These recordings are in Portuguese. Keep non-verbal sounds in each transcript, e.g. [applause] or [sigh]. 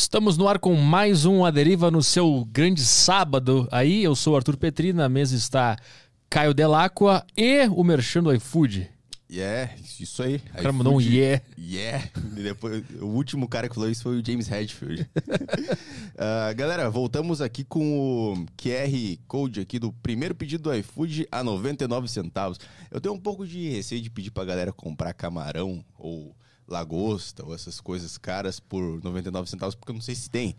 Estamos no ar com mais um A Deriva no seu grande sábado. Aí, eu sou o Arthur Petri, na mesa está Caio Delacqua e o Merchan do iFood. Yeah, isso aí. O cara mandou um yeah. Yeah. Depois, o último cara que falou isso foi o James Redfield. uh, [laughs] galera, voltamos aqui com o QR Code aqui do primeiro pedido do iFood a 99 centavos. Eu tenho um pouco de receio de pedir pra galera comprar camarão ou lagosta ou essas coisas caras por 99 centavos, porque eu não sei se tem.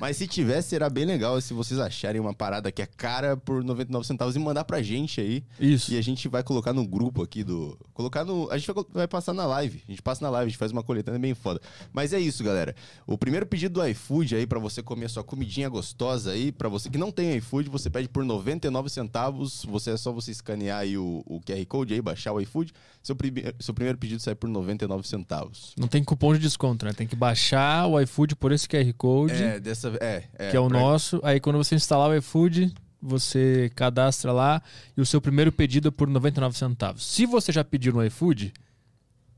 Mas se tivesse, será bem legal se vocês acharem uma parada que é cara por 99 centavos e mandar pra gente aí. Isso. E a gente vai colocar no grupo aqui do. Colocar no. A gente vai, vai passar na live. A gente passa na live, a gente faz uma coletânea bem foda. Mas é isso, galera. O primeiro pedido do iFood aí para você comer sua comidinha gostosa aí, para você que não tem iFood, você pede por 99 centavos. Você é só você escanear aí o, o QR Code aí, baixar o iFood. Seu, prime... seu primeiro pedido sai por 99 centavos. Não tem cupom de desconto, né? Tem que baixar o iFood por esse QR Code. É, dessa. É, é que é o pra... nosso. Aí quando você instalar o iFood, você cadastra lá e o seu primeiro pedido é por 99 centavos. Se você já pediu no iFood,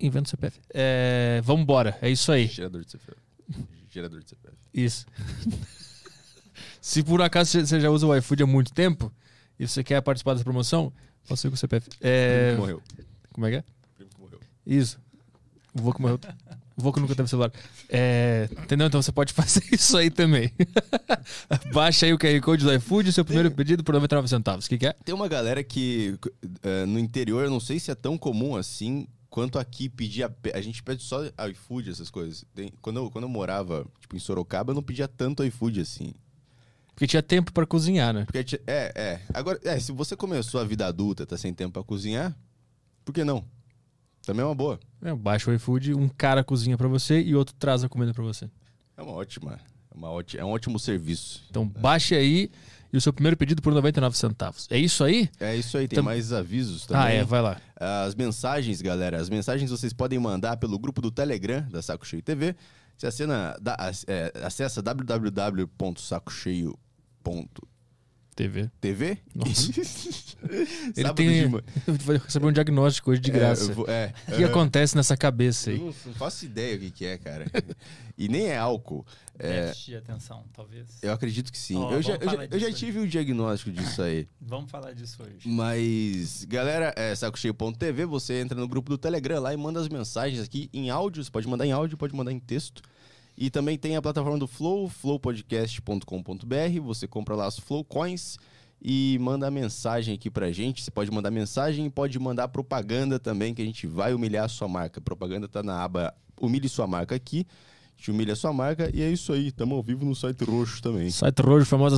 inventa o CPF. É, vamos embora, é isso aí. Gerador de CPF. Gerador de CPF. Isso. [laughs] Se por acaso você já usa o iFood há muito tempo e você quer participar dessa promoção, faça com o CPF. É... Morreu. Como é que é? Primo que morreu. Isso. O Voco morreu. O Voco nunca teve celular. É, entendeu? Então você pode [laughs] fazer isso aí também. [laughs] Baixa aí o QR Code do iFood, seu primeiro pedido por 99 centavos. O que, que é? Tem uma galera que uh, no interior, eu não sei se é tão comum assim quanto aqui pedir a, a gente pede só iFood essas coisas. Tem, quando, eu, quando eu morava tipo em Sorocaba, eu não pedia tanto iFood assim. Porque tinha tempo para cozinhar, né? Porque é, é. Agora, é, se você começou a vida adulta, tá sem tempo para cozinhar, por que não? Também é uma boa. É, baixa o iFood, um cara cozinha para você e outro traz a comida para você. É uma ótima, é, uma ótima, é um ótimo serviço. Então baixe aí e o seu primeiro pedido por 99 centavos. É isso aí? É isso aí, tem Tam... mais avisos também. Ah, é, vai lá. As mensagens, galera, as mensagens vocês podem mandar pelo grupo do Telegram da Saco Cheio TV. Você acena, da, é, acessa www.sacocheio.tv TV. TV? Nossa. [laughs] Ele tem. Vai receber um diagnóstico hoje de graça. É, é, o que uh, acontece nessa cabeça aí? Eu não, não faço ideia o que, que é, cara. e nem é álcool. É... De atenção, talvez. Eu acredito que sim. Oh, eu, já, eu, já, eu já tive o um diagnóstico disso aí. [laughs] vamos falar disso hoje. Mas, galera, é sacocheio.tv, você entra no grupo do Telegram lá e manda as mensagens aqui em áudio. Você pode mandar em áudio, pode mandar em texto. E também tem a plataforma do Flow, flowpodcast.com.br. Você compra lá as Flow Coins e manda mensagem aqui pra gente. Você pode mandar mensagem e pode mandar propaganda também, que a gente vai humilhar a sua marca. Propaganda tá na aba Humilhe Sua Marca aqui. A gente humilha a sua marca e é isso aí. Estamos ao vivo no site roxo também. Site roxo, famosa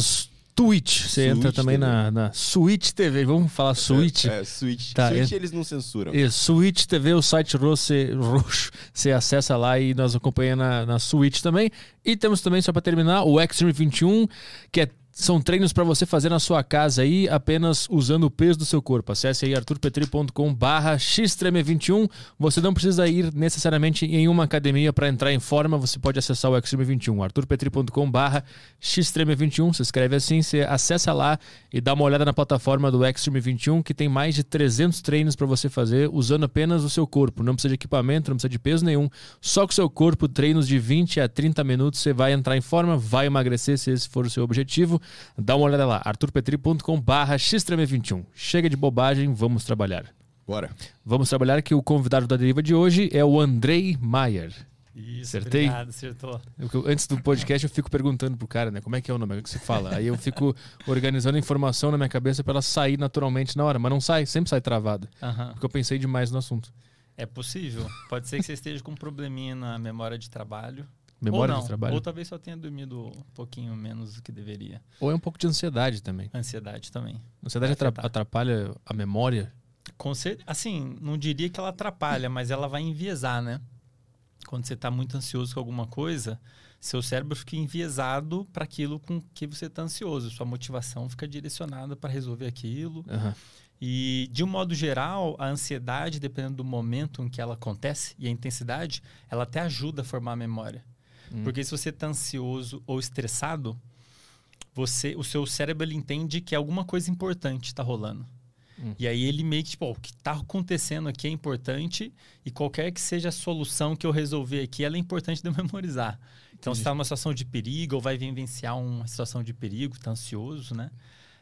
Twitch. Você entra também na, na Switch TV. Vamos falar Switch? É, é Switch. Tá, Switch é... eles não censuram. Isso, Switch TV, o site roxo, você acessa lá e nós acompanhamos na, na Switch também. E temos também, só para terminar, o Extreme 21, que é são treinos para você fazer na sua casa aí, apenas usando o peso do seu corpo. Acesse aí arturpetri.com barra xtreme21. Você não precisa ir necessariamente em uma academia para entrar em forma, você pode acessar o Xtreme21. arturpetri.com barra xtreme21. Se escreve assim, você acessa lá e dá uma olhada na plataforma do Xtreme21, que tem mais de 300 treinos para você fazer usando apenas o seu corpo. Não precisa de equipamento, não precisa de peso nenhum. Só com o seu corpo, treinos de 20 a 30 minutos, você vai entrar em forma, vai emagrecer se esse for o seu objetivo. Dá uma olhada lá, arturpetri.com barra xtreme21. Chega de bobagem, vamos trabalhar. Bora. Vamos trabalhar que o convidado da deriva de hoje é o Andrei Maier. Isso, Acertei? obrigado, acertou. Eu, antes do podcast eu fico perguntando pro cara, né, como é que é o nome, o que se fala. Aí eu fico organizando informação na minha cabeça para ela sair naturalmente na hora, mas não sai, sempre sai travada. Uhum. Porque eu pensei demais no assunto. É possível. Pode ser que você esteja com um probleminha na memória de trabalho. Memória de trabalho? Ou talvez só tenha dormido um pouquinho menos do que deveria. Ou é um pouco de ansiedade também. Ansiedade também. Ansiedade atrapalha a memória? Com Assim, não diria que ela atrapalha, mas ela vai enviesar, né? Quando você está muito ansioso com alguma coisa, seu cérebro fica enviesado para aquilo com que você está ansioso. Sua motivação fica direcionada para resolver aquilo. Uhum. E, de um modo geral, a ansiedade, dependendo do momento em que ela acontece e a intensidade, ela até ajuda a formar a memória. Hum. Porque se você está ansioso ou estressado, você, o seu cérebro ele entende que alguma coisa importante está rolando. Hum. E aí ele meio que, tipo, oh, o que está acontecendo aqui é importante e qualquer que seja a solução que eu resolver aqui, ela é importante de eu [laughs] memorizar. Então, se está numa situação de perigo ou vai vivenciar uma situação de perigo, está ansioso, né?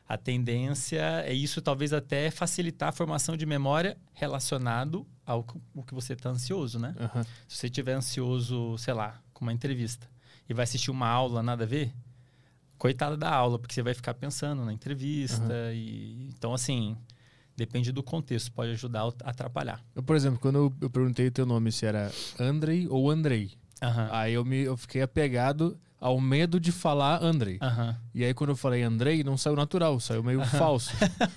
A tendência é isso, talvez até facilitar a formação de memória relacionado ao que você está ansioso, né? Aham. Se você estiver ansioso, sei lá, com uma entrevista e vai assistir uma aula nada a ver, coitada da aula, porque você vai ficar pensando na entrevista. E, então, assim, depende do contexto, pode ajudar ou atrapalhar. Eu, por exemplo, quando eu, perguntei o teu nome se era Andrei ou Andrei, Aham. aí eu, me, eu fiquei apegado ao medo de falar Andrei. Aham. E aí quando eu falei Andrei, não saiu natural, saiu meio falso.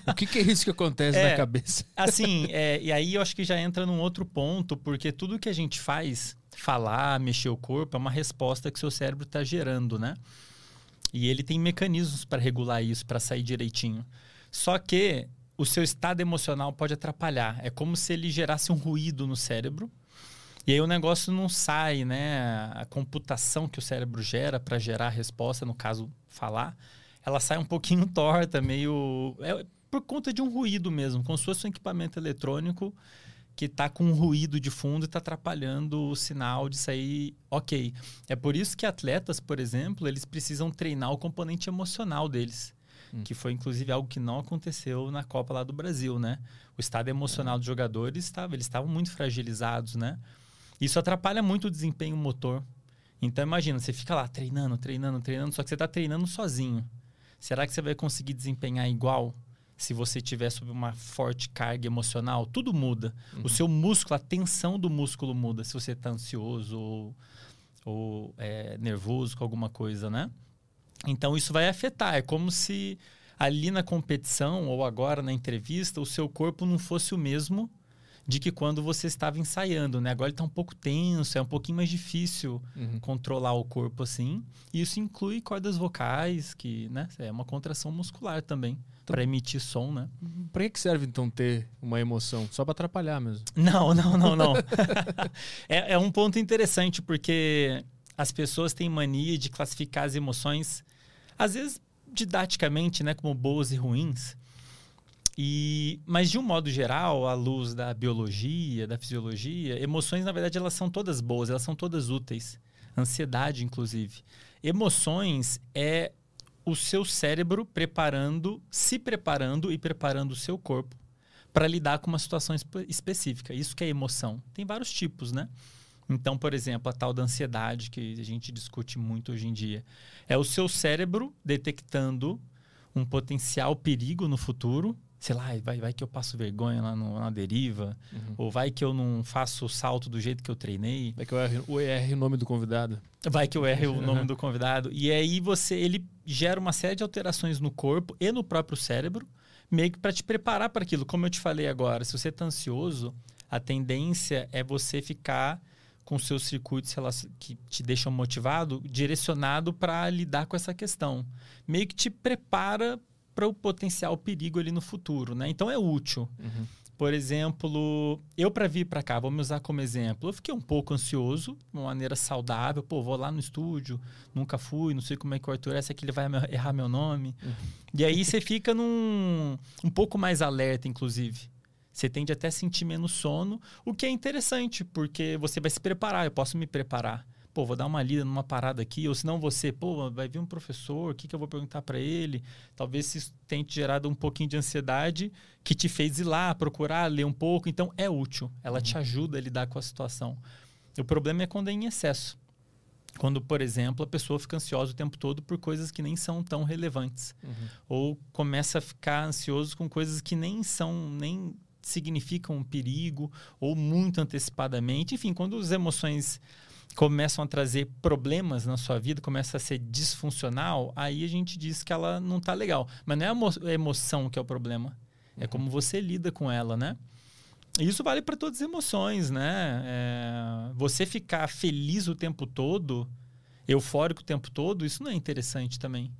o que, que é isso que acontece [laughs] É. na cabeça? Assim, é, e aí eu acho que já entra num outro ponto, porque tudo que a gente faz, falar, mexer o corpo, é uma resposta que seu cérebro está gerando, né? E ele tem mecanismos para regular isso, para sair direitinho. Só que o seu estado emocional pode atrapalhar. É como se ele gerasse um ruído no cérebro. E aí o negócio não sai, né? A computação que o cérebro gera para gerar a resposta, no caso, falar, ela sai um pouquinho [laughs] torta, meio. É por conta de um ruído mesmo, como se fosse um equipamento eletrônico que está com um ruído de fundo e está atrapalhando o sinal de sair ok. É por isso que atletas, por exemplo, eles precisam treinar o componente emocional deles. Que foi, inclusive, algo que não aconteceu na Copa lá do Brasil, né? O estado emocional dos jogadores estava, eles estavam muito fragilizados, né? Isso atrapalha muito o desempenho motor. Então, imagina, você fica lá treinando, treinando, treinando, só que você está treinando sozinho. Será que você vai conseguir desempenhar igual se você tiver sob uma forte carga emocional? Tudo muda. O seu músculo, a tensão do músculo muda se você está ansioso ou, ou é, nervoso com alguma coisa, né? Então, isso vai afetar. É como se ali na competição ou agora na entrevista o seu corpo não fosse o mesmo de que quando você estava ensaiando, né? Agora ele está um pouco tenso, é um pouquinho mais difícil Uhum. controlar o corpo assim. E isso inclui cordas vocais, que né, é uma contração muscular também, para emitir som, né? Pra que que serve então ter uma emoção? Só pra atrapalhar mesmo. [laughs] Não, não, não, não. [laughs] é, é um ponto interessante, porque as pessoas têm mania de classificar as emoções, às vezes didaticamente, né, como boas e ruins. E, mas de um modo geral, à luz da biologia, da fisiologia, emoções na verdade elas são todas boas, elas são todas úteis. Ansiedade, inclusive. Emoções é o seu cérebro preparando, se preparando e preparando o seu corpo para lidar com uma situação espe- específica. Isso que é emoção. Tem vários tipos, né? Então, por exemplo, a tal da ansiedade que a gente discute muito hoje em dia. É o seu cérebro detectando um potencial perigo no futuro. Sei lá, vai, vai que eu passo vergonha lá no- na deriva. Ou vai que eu não faço o salto do jeito que eu treinei. É que eu erre, eu erre o nome do convidado. Vai que eu erre o [laughs] nome do convidado. E aí você ele gera uma série de alterações no corpo e no próprio cérebro, meio que para te preparar para aquilo. Como eu te falei agora, se você está ansioso, a tendência é você ficar com seus circuitos que te deixam motivado, direcionado para lidar com essa questão. Meio que te prepara para o potencial perigo ali no futuro, né? Então é útil. Por exemplo, eu para vir para cá, vou me usar como exemplo. Eu fiquei um pouco ansioso, de uma maneira saudável. Pô, vou lá no estúdio, nunca fui, não sei como é que o Arthur é, se é que ele vai errar meu nome. E aí você fica num um pouco mais alerta, inclusive. Você tende até a sentir menos sono, o que é interessante, porque você vai se preparar. Eu posso me preparar. Pô, vou dar uma lida numa parada aqui, ou senão você, pô, vai vir um professor, o que, que eu vou perguntar para ele? Talvez isso tenha te gerado um pouquinho de ansiedade que te fez ir lá, procurar, ler um pouco. Então, é útil. Ela te ajuda a lidar com a situação. O problema é quando é em excesso. Quando, por exemplo, a pessoa fica ansiosa o tempo todo por coisas que nem são tão relevantes. Ou começa a ficar ansioso com coisas que nem são, nem significam um perigo, ou muito antecipadamente. Enfim, quando as emoções começam a trazer problemas na sua vida, começa a ser disfuncional, aí a gente diz que ela não tá legal. Mas não é a emo- a emoção que é o problema. É como você lida com ela, né? E Isso vale para todas as emoções, né? É, você ficar feliz o tempo todo, eufórico o tempo todo, isso não é interessante também.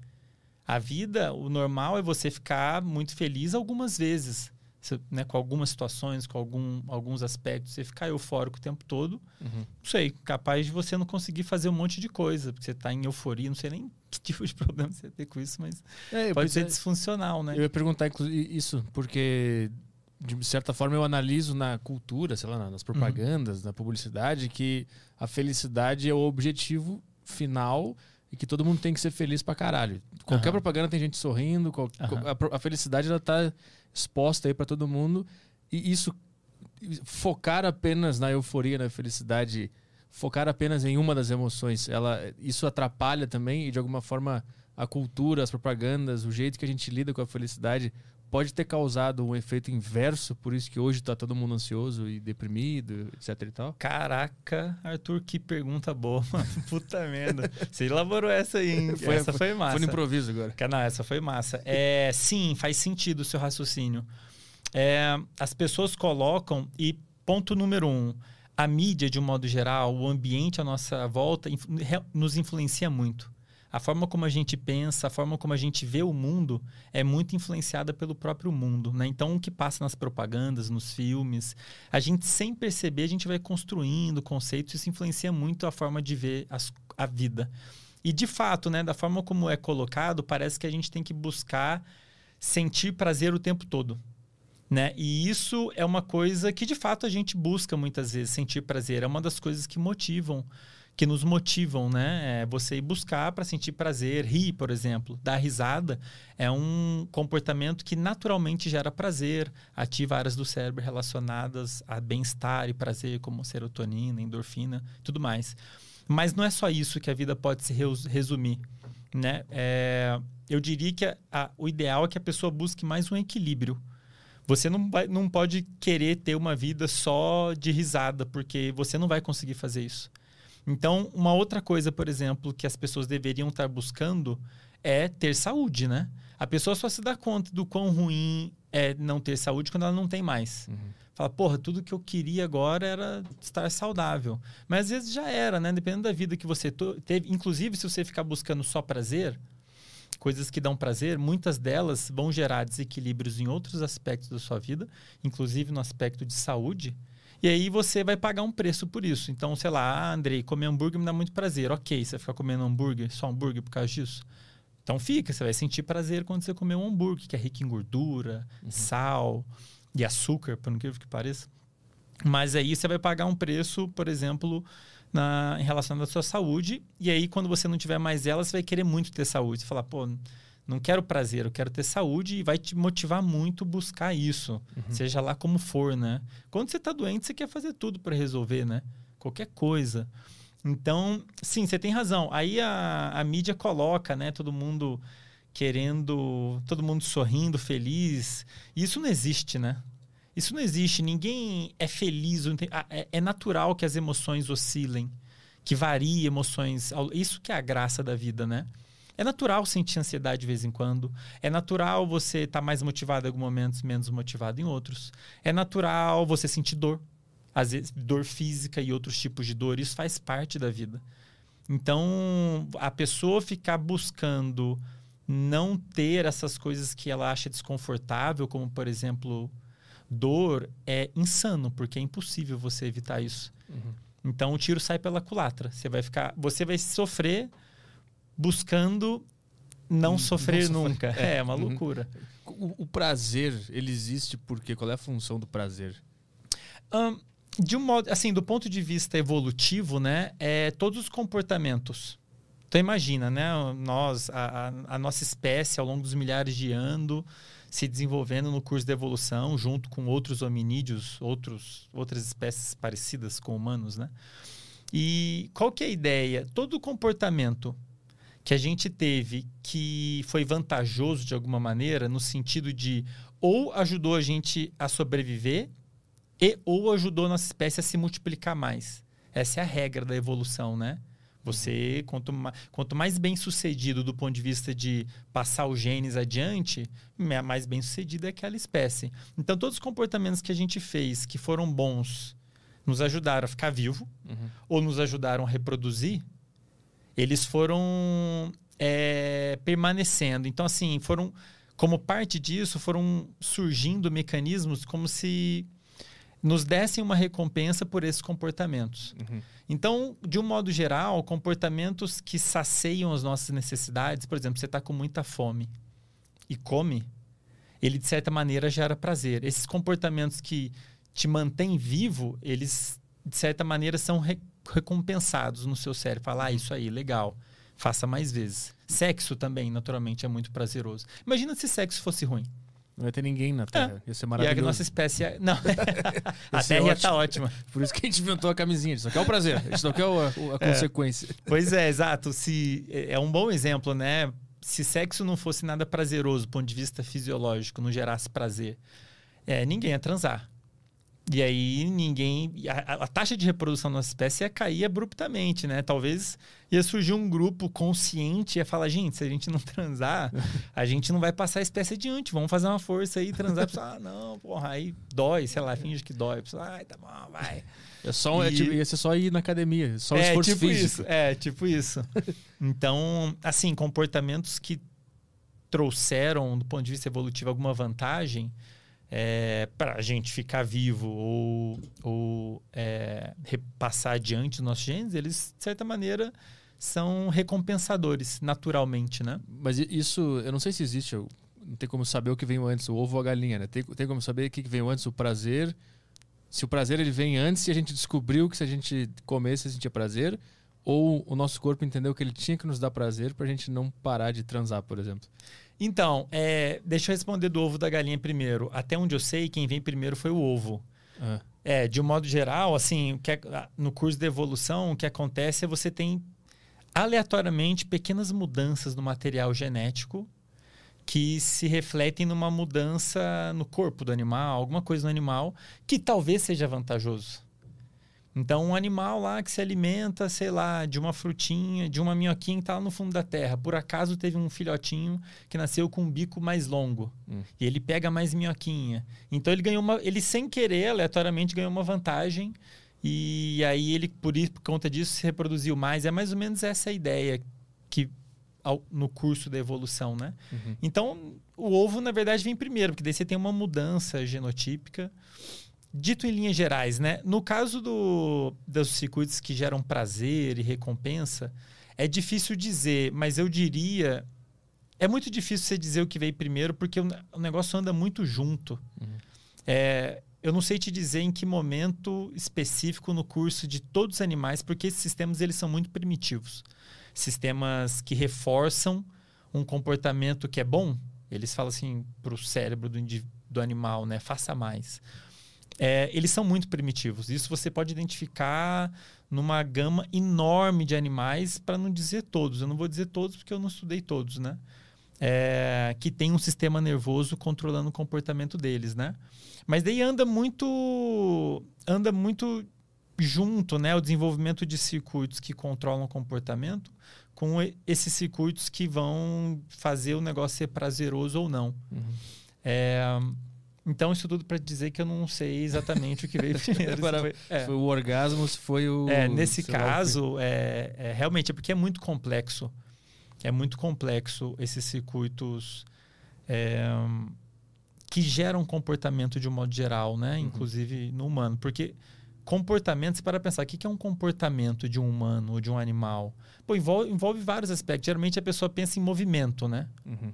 A vida, o normal é você ficar muito feliz algumas vezes, Você- né, com algumas situações, com algum, alguns aspectos. Você ficar eufórico o tempo todo, não sei, capaz de você não conseguir fazer um monte de coisa, porque você está em euforia, não sei nem [laughs] que tipo de problema você tem com isso, mas É, pode ser disfuncional, né? Eu ia perguntar isso, porque de certa forma eu analiso na cultura, sei lá, nas propagandas, na publicidade, que a felicidade é o objetivo final e que todo mundo tem que ser feliz pra caralho. Qualquer Aham. propaganda tem gente sorrindo, qual- a, a felicidade ela tá exposta aí pra todo mundo. E isso focar apenas na euforia, na felicidade, focar apenas em uma das emoções, ela isso atrapalha também e de alguma forma a cultura, as propagandas, o jeito que a gente lida com a felicidade pode ter causado um efeito inverso, por isso que hoje tá todo mundo ansioso e deprimido, etc e tal. Caraca, Arthur, que pergunta boa, [laughs] mano. Puta merda. Você elaborou essa aí, hein? Foi- essa foi massa. Foi no improviso agora. Não, essa foi massa. É, sim, faz sentido o seu raciocínio. É, as pessoas colocam, e ponto número um, a mídia, de um modo geral, o ambiente à nossa volta, nos influencia muito. A forma como a gente pensa, a forma como a gente vê o mundo é muito influenciada pelo próprio mundo. Né? Então, o que passa nas propagandas, nos filmes, a gente, sem perceber, a gente vai construindo conceitos. Isso influencia muito a forma de ver as- a vida. E, de fato, né, da forma como é colocado, parece que a gente tem que buscar sentir prazer o tempo todo. Né? E isso é uma coisa que de fato a gente busca muitas vezes, sentir prazer. É uma das coisas que motivam, que nos motivam, né? É você ir buscar para sentir prazer, rir, por exemplo. Dar risada é um comportamento que naturalmente gera prazer, ativa áreas do cérebro relacionadas a bem-estar e prazer, como serotonina, endorfina, tudo mais. Mas não é só isso que a vida pode se resumir. Né? É, eu diria que a- a- o ideal é que a pessoa busque mais um equilíbrio. Você não, vai, não pode querer ter uma vida só de risada, porque você não vai conseguir fazer isso. Então, uma outra coisa, por exemplo, que as pessoas deveriam estar buscando é ter saúde, né? A pessoa só se dá conta do quão ruim é não ter saúde quando ela não tem mais. Fala, porra, tudo que eu queria agora era estar saudável. Mas às vezes já era, né? Dependendo da vida que você teve. Inclusive, se você ficar buscando só prazer, coisas que dão prazer, muitas delas vão gerar desequilíbrios em outros aspectos da sua vida, inclusive no aspecto de saúde. E aí você vai pagar um preço por isso. Então, sei lá, ah, Andrei, comer hambúrguer me dá muito prazer. Ok, você vai ficar comendo hambúrguer, só hambúrguer por causa disso? Então fica, você vai sentir prazer quando você comer um hambúrguer, que é rico em gordura, sal e açúcar, por incrível que pareça. Mas aí você vai pagar um preço, por exemplo, na, em relação à sua saúde. E aí, quando você não tiver mais ela, você vai querer muito ter saúde. Você fala, pô, não quero prazer, eu quero ter saúde e vai te motivar muito buscar isso. Seja lá como for, né? Quando você está doente, você quer fazer tudo para resolver, né? Qualquer coisa. Então, sim, você tem razão. Aí a, a mídia coloca, né? Todo mundo querendo, todo mundo sorrindo, feliz. E isso não existe, né? Isso não existe. Ninguém é feliz. É é natural que as emoções oscilem, que variem emoções. Isso que é a graça da vida, né? É natural sentir ansiedade de vez em quando. É natural você estar mais motivado em alguns momentos, menos motivado em outros. É natural você sentir dor. Às vezes, dor física e outros tipos de dor. Isso faz parte da vida. Então, a pessoa ficar buscando não ter essas coisas que ela acha desconfortável, como, por exemplo, dor, é insano, porque é impossível você evitar isso. Então, o tiro sai pela culatra. Você vai ficar, você vai sofrer buscando não sofrer não sofrer. nunca. É. [laughs] É, uma Uhum. loucura. O, o prazer, ele existe porque qual é a função do prazer? Ahn, de um modo, assim, do ponto de vista evolutivo, né, é todos os comportamentos. Então imagina, né, nós, a, a- a nossa espécie ao longo dos milhares de anos se desenvolvendo no curso da evolução, junto com outros hominídeos, outros, outras espécies parecidas com humanos, né? E qual que é a ideia? Todo comportamento que a gente teve que foi vantajoso de alguma maneira, no sentido de ou ajudou a gente a sobreviver e ou ajudou a nossa espécie a se multiplicar mais. Essa é a regra da evolução, né? Você, quanto, ma quanto mais bem sucedido do ponto de vista de passar os genes adiante, mais bem sucedida é aquela espécie. Então, todos os comportamentos que a gente fez que foram bons, nos ajudaram a ficar vivo, ou nos ajudaram a reproduzir, eles foram é, permanecendo. Então, assim, foram como parte disso, foram surgindo mecanismos como se nos dessem uma recompensa por esses comportamentos. Então, de um modo geral, comportamentos que saceiam as nossas necessidades, por exemplo, você está com muita fome e come, ele de certa maneira gera prazer. Esses comportamentos que te mantêm vivo, eles de certa maneira são re- recompensados no seu cérebro. Falar, ah, isso aí, legal. Faça mais vezes. Sexo também, naturalmente, é muito prazeroso. Imagina se sexo fosse ruim. Não ia ter ninguém na Terra. Ia ser É. E maravilhoso. a nossa espécie. é- Não. [laughs] [laughs] a Terra ia estar ótima. [laughs] Por isso que a gente inventou a camisinha. Isso aqui é o prazer. Isso aqui é o- a, a consequência. Pois é, exato. Se, é um bom exemplo, né? Se sexo não fosse nada prazeroso do ponto de vista fisiológico, não gerasse prazer, é, ninguém ia transar. E aí ninguém. A, a taxa de reprodução da nossa espécie ia cair abruptamente, né? Talvez ia surgir um grupo consciente e ia falar, gente, se a gente não transar, [laughs] a gente não vai passar a espécie adiante. Vamos fazer uma força aí, transar. Pessoa, ah, não, porra, aí dói, sei lá, finge que dói. Pessoa, ai, tá bom, vai. É só, é E- tipo- ia ser só ir na academia. Só é, esforço tipo físico. isso. É, tipo isso. [laughs] Então, assim, comportamentos que trouxeram, do ponto de vista evolutivo, alguma vantagem é, para a gente ficar vivo ou, ou é, repassar adiante os nossos genes, eles, de certa maneira, são recompensadores, naturalmente, né? Mas isso, eu não sei se existe. eu- não tem como saber o que veio antes, o ovo ou a galinha, né? Tem, tem como saber o que veio antes, o prazer. Se o prazer ele vem antes e a gente descobriu que se a gente comesse, a gente tinha prazer. Ou o nosso corpo entendeu que ele tinha que nos dar prazer pra gente não parar de transar, por exemplo. Então, é, deixa eu responder do ovo da galinha primeiro. Até onde eu sei, quem vem primeiro foi o ovo. Ah, É, de um modo geral, assim, que é- no curso de evolução, o que acontece é você tem aleatoriamente pequenas mudanças no material genético que se refletem numa mudança no corpo do animal, alguma coisa no animal que talvez seja vantajoso. Então, um animal lá que se alimenta, sei lá, de uma frutinha, de uma minhoquinha que está lá no fundo da terra, por acaso teve um filhotinho que nasceu com um bico mais longo Hum. e ele pega mais minhoquinha. Então ele ganhou uma, ele sem querer, aleatoriamente ganhou uma vantagem e aí ele por isso, por conta disso se reproduziu mais. É mais ou menos essa a ideia que ao- no curso da evolução, né? uhum. Então, o ovo, na verdade, vem primeiro, porque daí você tem uma mudança genotípica. Dito em linhas gerais, né? No caso do, dos circuitos que geram prazer e recompensa, é difícil dizer, mas eu diria. É muito difícil você dizer o que veio primeiro, porque o, o negócio anda muito junto. Uhum. É, eu não sei te dizer em que momento específico no curso de todos os animais, porque esses sistemas eles são muito primitivos. Sistemas que reforçam um comportamento que é bom, eles falam assim para o cérebro do, do animal, né? Faça mais. É, eles são muito primitivos. Isso você pode identificar numa gama enorme de animais, para não dizer todos. Eu não vou dizer todos porque eu não estudei todos, né? É, que tem um sistema nervoso controlando o comportamento deles, né? Mas daí anda muito, anda muito junto, né? O desenvolvimento de circuitos que controlam o comportamento com esses circuitos que vão fazer o negócio ser prazeroso ou não. Uhum. É, então, isso tudo para dizer que eu não sei exatamente o que veio [laughs] primeiro. Agora, Se foi- é. Foi o orgasmo, se foi o. É, nesse caso, é, é, realmente é porque é muito complexo. É muito complexo esses circuitos é, que geram comportamento de um modo geral, né? Uhum. Inclusive no humano. Porque comportamento, se para pensar, o que que é um comportamento de um humano ou de um animal? Pô, envolve, envolve vários aspectos. Geralmente a pessoa pensa em movimento, né? Uhum.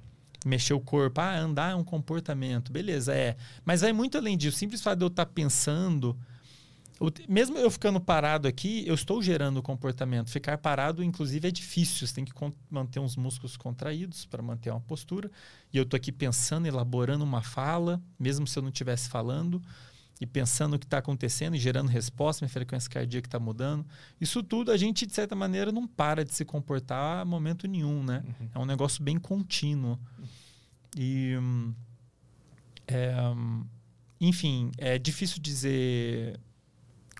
Mexer o corpo, ah, andar é um comportamento, beleza, é. Mas vai muito além disso. O simples fato de eu estar pensando, o- mesmo eu ficando parado aqui, eu estou gerando comportamento. Ficar parado, inclusive, é difícil. Você tem que manter uns músculos contraídos para manter uma postura. E eu estou aqui pensando, elaborando uma fala, mesmo se eu não estivesse falando, e pensando o que está acontecendo e gerando resposta, minha frequência cardíaca está mudando. Isso tudo a gente, de certa maneira, não para de se comportar a momento nenhum, né? Uhum. É um negócio bem contínuo. E. é, enfim, é difícil dizer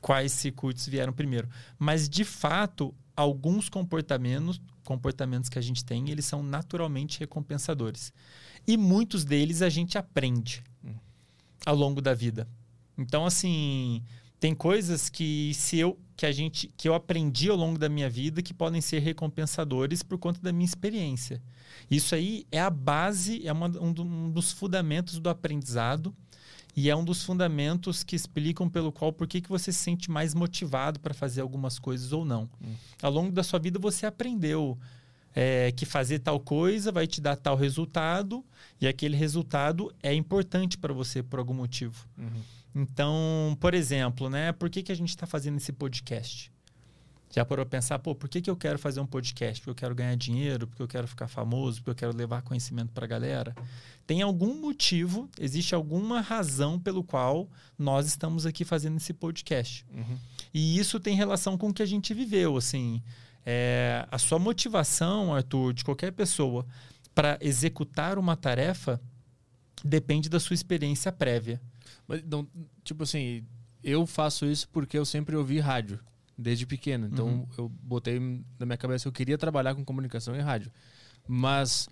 quais circuitos vieram primeiro. Mas, de fato, alguns comportamentos, comportamentos que a gente tem, eles são naturalmente recompensadores. E muitos deles a gente aprende Hum. ao longo da vida. Então, assim, tem coisas que se eu que a gente que eu aprendi ao longo da minha vida que podem ser recompensadores por conta da minha experiência. Isso aí é a base, é uma- um, do- um dos fundamentos do aprendizado e é um dos fundamentos que explicam pelo qual por que, que você se sente mais motivado para fazer algumas coisas ou não. Hum. Ao longo da sua vida você aprendeu é, que fazer tal coisa vai te dar tal resultado e aquele resultado é importante para você por algum motivo. Uhum. Então, por exemplo, né? Por que, que a gente está fazendo esse podcast? Já parou pra pensar, pô, por que, que eu quero fazer um podcast? Porque eu quero ganhar dinheiro, porque eu quero ficar famoso, porque eu quero levar conhecimento pra galera? Tem algum motivo, existe alguma razão pelo qual nós estamos aqui fazendo esse podcast. Uhum. E isso tem relação com o que a gente viveu, assim. É, a sua motivação, Arthur, de qualquer pessoa para executar uma tarefa depende da sua experiência prévia. Mas, não, tipo assim, eu faço isso porque eu sempre ouvi rádio, desde pequeno. Então, Uhum. eu botei na minha cabeça que eu queria trabalhar com comunicação e rádio. Mas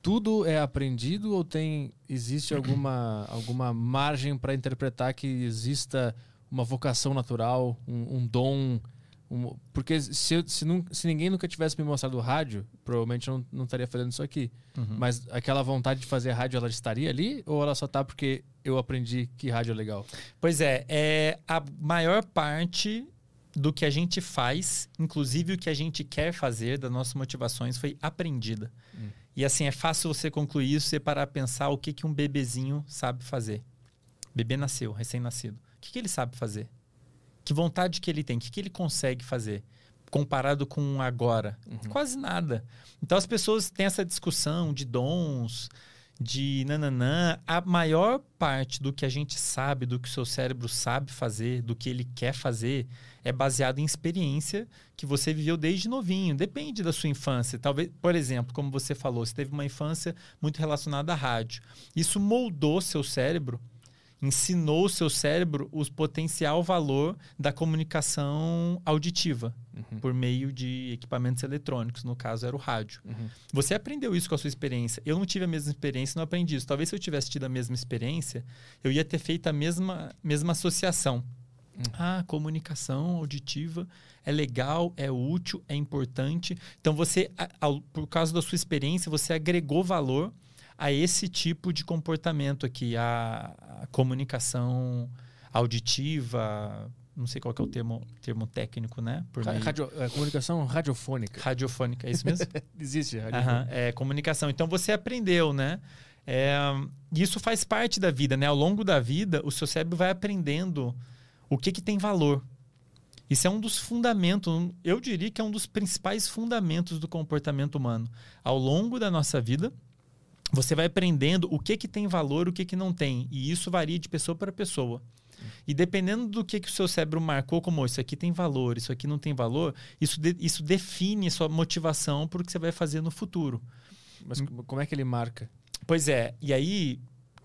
tudo é aprendido ou tem existe alguma, alguma margem para interpretar que exista uma vocação natural, um, um dom? um- porque se, se, se ninguém nunca tivesse me mostrado rádio, provavelmente eu não, não estaria fazendo isso aqui. Uhum. Mas aquela vontade de fazer rádio, ela estaria ali? Ou ela só tá porque eu aprendi que rádio é legal? Pois é, é a maior parte do que a gente faz, inclusive o que a gente quer fazer, das nossas motivações, foi aprendida. Hum. E assim, é fácil você concluir isso, você parar a pensar o que, que um bebezinho sabe fazer. Bebê nasceu, recém-nascido. O que, que ele sabe fazer? Que vontade que ele tem? O que, que ele consegue fazer? Comparado com agora? Quase nada. Então as pessoas têm essa discussão de dons, de nananã. A maior parte do que a gente sabe, do que o seu cérebro sabe fazer, do que ele quer fazer, é baseado em experiência que você viveu desde novinho. Depende da sua infância. Talvez, por exemplo, como você falou, você teve uma infância muito relacionada à rádio. Isso moldou seu cérebro, ensinou o seu cérebro o potencial valor da comunicação auditiva por meio de equipamentos eletrônicos, no caso era o rádio. Uhum. Você aprendeu isso com a sua experiência. Eu não tive a mesma experiência, não aprendi isso. Talvez se eu tivesse tido a mesma experiência, eu ia ter feito a mesma, mesma associação. Ah, comunicação auditiva é legal, é útil, é importante. Então você, ao- por causa da sua experiência, você agregou valor a esse tipo de comportamento aqui, a, a comunicação auditiva, não sei qual é o termo, termo técnico, né? Por radio- é, comunicação radiofônica. Radiofônica, é isso mesmo? [laughs] Existe Aham, radiofônica. é comunicação. Então você aprendeu, né? É, isso faz parte da vida, né? Ao longo da vida, o seu cérebro vai aprendendo o que, que tem valor. Isso é um dos fundamentos, eu diria que é um dos principais fundamentos do comportamento humano. Ao longo da nossa vida, você vai aprendendo o que, que tem valor, o que, que não tem. E isso varia de pessoa para pessoa. E dependendo do que, que o seu cérebro marcou como "Oh, isso aqui tem valor, isso aqui não tem valor, isso, de- isso define sua motivação para o que você vai fazer no futuro. Mas como- como é que ele marca? Pois é, e aí,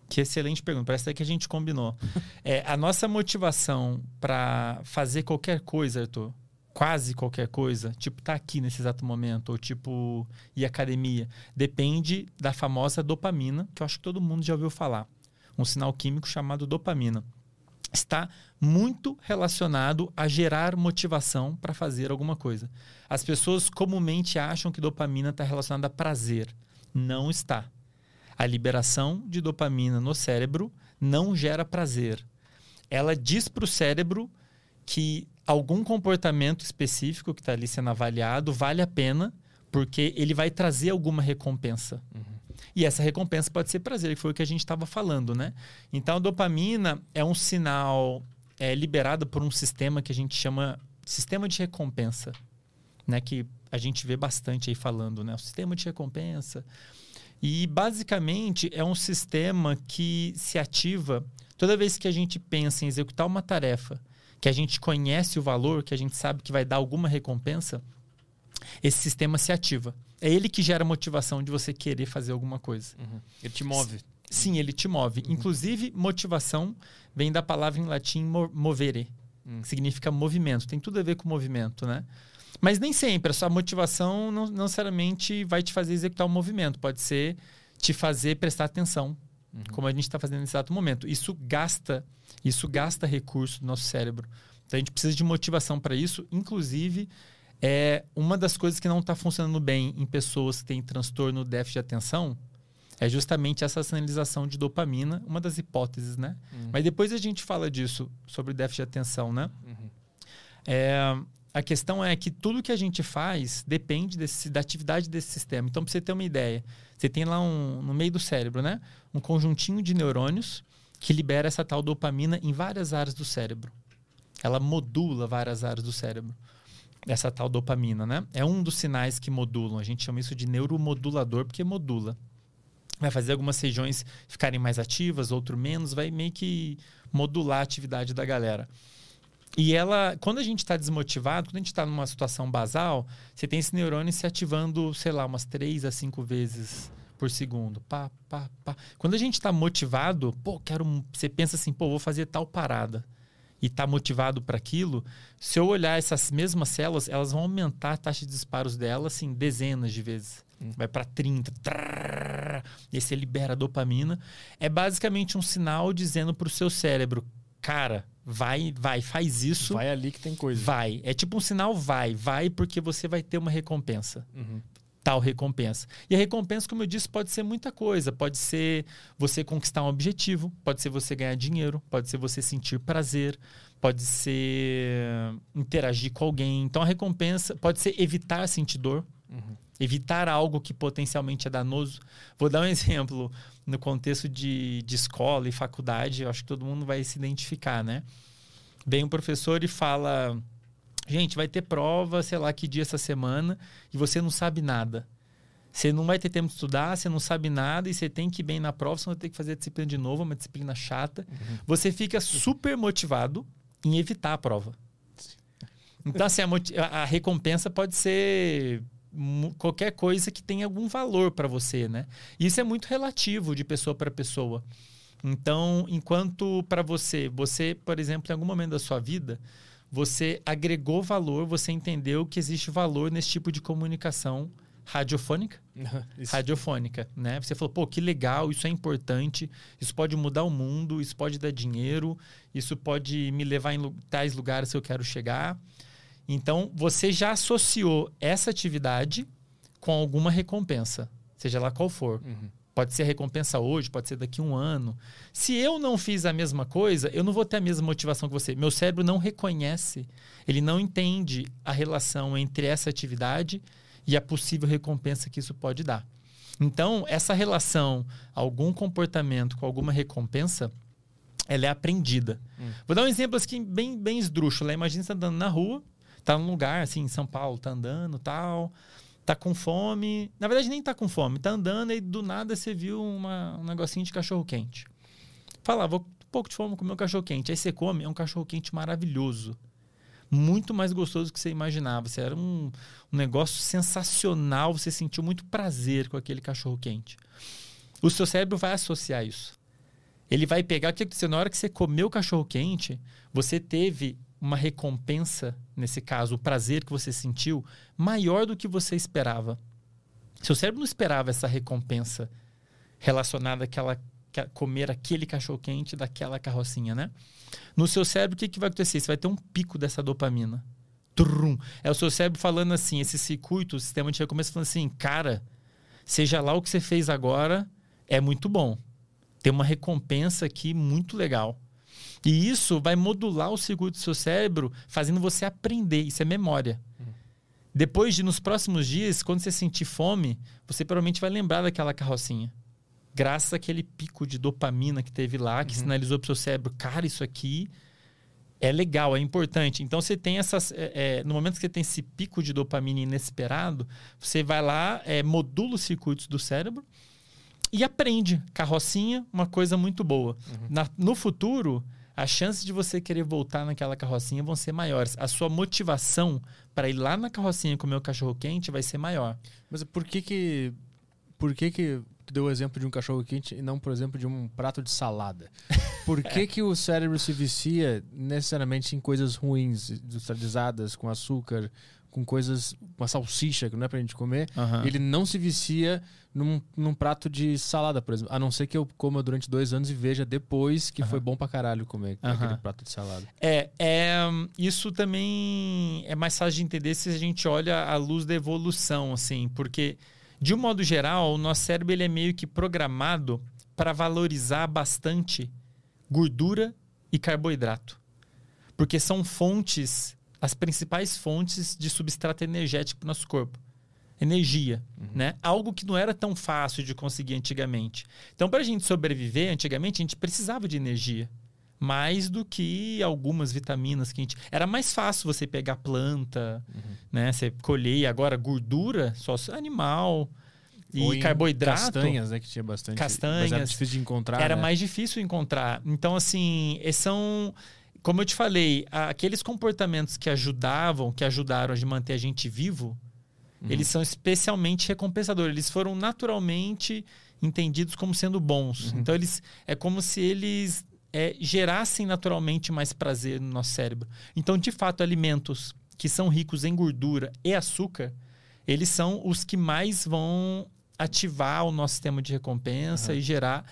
que excelente pergunta, parece até que a gente combinou. [laughs] É, a nossa motivação para fazer qualquer coisa, Arthur, quase qualquer coisa, tipo tá aqui nesse exato momento, ou tipo ir academia, depende da famosa dopamina, que eu acho que todo mundo já ouviu falar. Um sinal químico chamado dopamina. Está muito relacionado a gerar motivação para fazer alguma coisa. As pessoas comumente acham que dopamina está relacionada a prazer. Não está. A liberação de dopamina no cérebro não gera prazer. Ela diz para o cérebro que algum comportamento específico que está ali sendo avaliado vale a pena porque ele vai trazer alguma recompensa. E essa recompensa pode ser prazer, que foi o que a gente estava falando, né? Então a dopamina é um sinal é, liberado por um sistema que a gente chama sistema de recompensa, né? Que a gente vê bastante aí falando, né? O sistema de recompensa. E basicamente é um sistema que se ativa toda vez que a gente pensa em executar uma tarefa, que a gente conhece o valor, que a gente sabe que vai dar alguma recompensa, esse sistema se ativa. É ele que gera a motivação de você querer fazer alguma coisa. Ele te move. Sim, ele te move. Inclusive, motivação vem da palavra em latim mo- movere, Hum. que significa movimento. Tem tudo a ver com movimento, né? Mas nem sempre. A sua motivação não, não necessariamente vai te fazer executar o movimento. Pode ser te fazer prestar atenção, como a gente está fazendo nesse exato momento. Isso gasta, isso gasta recurso do nosso cérebro. Então a gente precisa de motivação para isso. Inclusive, é uma das coisas que não está funcionando bem em pessoas que têm transtorno déficit de atenção é justamente essa sinalização de dopamina, uma das hipóteses, né? Mas depois a gente fala disso, sobre déficit de atenção, né? É, a questão é que tudo que a gente faz depende desse- da atividade desse sistema. Então, para você ter uma ideia, você tem lá um, no meio do cérebro, né? Um conjuntinho de neurônios que libera essa tal dopamina em várias áreas do cérebro. Ela modula várias áreas do cérebro. essa tal dopamina, né? É um dos sinais que modulam. A gente chama isso de neuromodulador porque modula. Vai fazer algumas regiões ficarem mais ativas, outro menos, vai meio que modular a atividade da galera. E ela, quando a gente está desmotivado, quando a gente está numa situação basal, você tem esse neurônio se ativando, sei lá, umas três a cinco vezes por segundo. Pá, pá, pá. Quando a gente está motivado, pô, quero. Você pensa assim, pô, vou fazer tal parada. E está motivado para aquilo. Se eu olhar essas mesmas células, elas vão aumentar a taxa de disparos delas, assim, dezenas de vezes. Hum. Vai para 30. Trrr, e aí você libera dopamina. É basicamente um sinal dizendo para o seu cérebro, cara, vai, vai, faz isso. Vai ali que tem coisa. Vai. É tipo um sinal, vai, vai, porque você vai ter uma recompensa. Uhum. Tal recompensa. E a recompensa, como eu disse, pode ser muita coisa. Pode ser você conquistar um objetivo, pode ser você ganhar dinheiro, pode ser você sentir prazer, pode ser interagir com alguém. Então a recompensa pode ser evitar sentir dor. Uhum. Evitar algo que potencialmente é danoso. Vou dar um [laughs] exemplo no contexto de, de escola e faculdade, eu acho que todo mundo vai se identificar, né? Vem um professor e fala: gente, vai ter prova, sei lá que dia essa semana, e você não sabe nada. Você não vai ter tempo de estudar, você não sabe nada e você tem que ir bem na prova, você vai ter que fazer a disciplina de novo, uma disciplina chata. Uhum. Você fica super motivado em evitar a prova. Então, assim, a, a recompensa pode ser qualquer coisa que tenha algum valor para você, né? Isso é muito relativo de pessoa para pessoa. Então, enquanto para você, você, por exemplo, em algum momento da sua vida, você agregou valor, você entendeu que existe valor nesse tipo de comunicação radiofônica, [laughs] radiofônica, né? Você falou, pô, que legal, isso é importante, isso pode mudar o mundo, isso pode dar dinheiro, isso pode me levar em tais lugares que eu quero chegar. Então, você já associou essa atividade com alguma recompensa, seja lá qual for. Uhum. Pode ser recompensa hoje, pode ser daqui a um ano. Se eu não fiz a mesma coisa, eu não vou ter a mesma motivação que você. Meu cérebro não reconhece, ele não entende a relação entre essa atividade e a possível recompensa que isso pode dar. Então, essa relação, algum comportamento com alguma recompensa, ela é aprendida. Hum. Vou dar um exemplo assim, bem, bem esdrúxulo. Imagina você andando na rua, tá num lugar assim, em São Paulo, tá andando tal, tá com fome. Na verdade, nem tá com fome, tá andando e do nada você viu uma, um negocinho de cachorro quente. Fala, vou um pouco de fome comer um cachorro quente. Aí você come, é um cachorro quente maravilhoso. Muito mais gostoso do que você imaginava. Você era um, um negócio sensacional, você sentiu muito prazer com aquele cachorro quente. O seu cérebro vai associar isso. Ele vai pegar o que aconteceu na hora que você comeu o cachorro quente, você teve uma recompensa, nesse caso, o prazer que você sentiu, maior do que você esperava. Seu cérebro não esperava essa recompensa relacionada àquela comer aquele cachorro quente daquela carrocinha, né? No seu cérebro, o que, que vai acontecer? Você vai ter um pico dessa dopamina. Trum. É o seu cérebro falando assim, esse circuito, o sistema de recompensa falando assim, cara, seja lá o que você fez agora, é muito bom. Tem uma recompensa aqui muito legal. E isso vai modular o circuito do seu cérebro, fazendo você aprender. Isso é memória. Uhum. Depois de, nos próximos dias, quando você sentir fome, você provavelmente vai lembrar daquela carrocinha. Graças àquele pico de dopamina que teve lá, que uhum. sinalizou para o seu cérebro, cara, isso aqui é legal, é importante. Então você tem essas. É, é, no momento que você tem esse pico de dopamina inesperado, você vai lá, é, modula os circuitos do cérebro e aprende. Carrocinha, uma coisa muito boa. Uhum. Na, no futuro, as chances de você querer voltar naquela carrocinha vão ser maiores. A sua motivação para ir lá na carrocinha comer o cachorro quente vai ser maior. Mas por que que por que que deu o exemplo de um cachorro quente e não, por exemplo, de um prato de salada? [laughs] Por que que o cérebro se vicia necessariamente em coisas ruins, industrializadas, com açúcar, com coisas, uma salsicha que não é pra gente comer, uhum. ele não se vicia num, num, prato de salada, por exemplo. A não ser que eu coma durante dois anos e veja depois que uhum. foi bom pra caralho comer uhum. aquele prato de salada. É, é, isso também é mais fácil de entender se a gente olha à luz da evolução, assim, porque, de um modo geral, o nosso cérebro ele é meio que programado para valorizar bastante gordura e carboidrato. Porque são fontes as principais fontes de substrato energético para o nosso corpo. Energia, uhum. né? Algo que não era tão fácil de conseguir antigamente. Então, para a gente sobreviver, antigamente, a gente precisava de energia. mais do que algumas vitaminas que a gente. Era mais fácil você pegar planta, Uhum. né? Você colher agora gordura, só animal e Ou carboidrato. Castanhas, né? Que tinha bastante. Castanhas. Mas era difícil de encontrar. era né? mais difícil encontrar. Então, assim, são. Como eu te falei, aqueles comportamentos que ajudavam, que ajudaram a manter a gente vivo, Uhum. eles são especialmente recompensadores. Eles foram naturalmente entendidos como sendo bons. Uhum. Então, eles é como se eles é, gerassem naturalmente mais prazer no nosso cérebro. Então, de fato, alimentos que são ricos em gordura e açúcar, eles são os que mais vão ativar o nosso sistema de recompensa Uhum. e gerar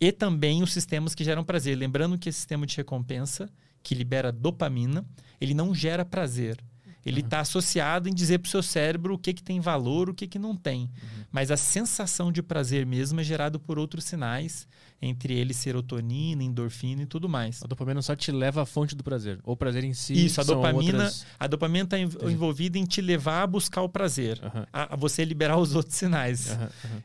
e também os sistemas que geram prazer. Lembrando que esse sistema de recompensa que libera dopamina, ele não gera prazer. Ele está associado em dizer para o seu cérebro o que, que tem valor, o que, que não tem. Mas a sensação de prazer mesmo é gerado por outros sinais, entre eles serotonina, endorfina e tudo mais. A dopamina só te leva à fonte do prazer. Ou o prazer em si. Isso, a dopamina, outras- a dopamina está envolvida em te levar a buscar o prazer, Aham, a, a você liberar os outros sinais.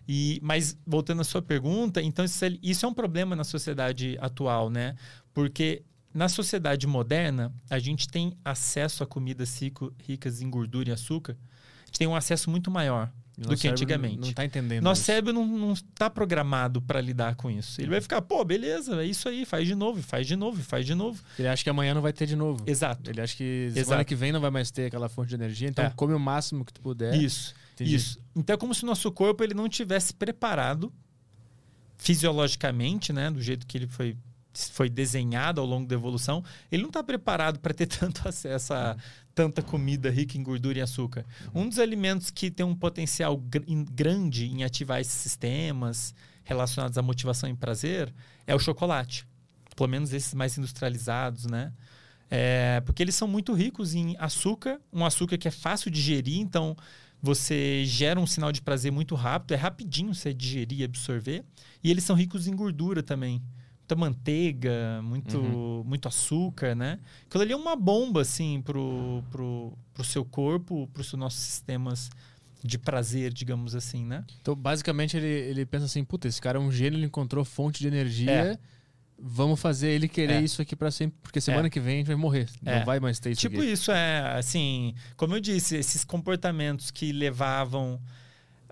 E, mas voltando à sua pergunta, então isso é, isso é um problema na sociedade atual, né? Porque na sociedade moderna, a gente tem acesso a comidas rico- ricas em gordura e açúcar. A gente tem um acesso muito maior do que antigamente. Não tá entendendo. Nosso isso. cérebro não está programado para lidar com isso. Ele vai ficar, pô, beleza, é isso aí, faz de novo, faz de novo, faz de novo. Ele acha que amanhã não vai ter de novo. Exato. Ele acha que semana Exato. que vem não vai mais ter aquela fonte de energia, então É. come o máximo que tu puder. Isso. Entendi. Isso. Então é como se o nosso corpo ele não tivesse preparado fisiologicamente, né, do jeito que ele foi foi desenhado ao longo da evolução, ele não está preparado para ter [laughs] tanto acesso a tanta comida rica em gordura e açúcar. Um dos alimentos que tem um potencial gr- grande em ativar esses sistemas relacionados à motivação e prazer é o chocolate. Pelo menos esses mais industrializados, né? É, porque eles são muito ricos em açúcar, um açúcar que é fácil de digerir, então você gera um sinal de prazer muito rápido, é rapidinho você digerir e absorver. E eles são ricos em gordura também. Muita manteiga, muito, Uhum. muito açúcar, né? Aquilo ali é uma bomba, assim, pro, pro, pro seu corpo, pros nossos sistemas de prazer, digamos assim, né? Então, basicamente, ele, ele pensa assim: puta, esse cara é um gênio, ele encontrou fonte de energia. É. Vamos fazer ele querer É. isso aqui pra sempre, porque semana É. que vem a gente vai morrer. É. Não vai mais ter isso Tipo aqui. isso, é assim, como eu disse, esses comportamentos que levavam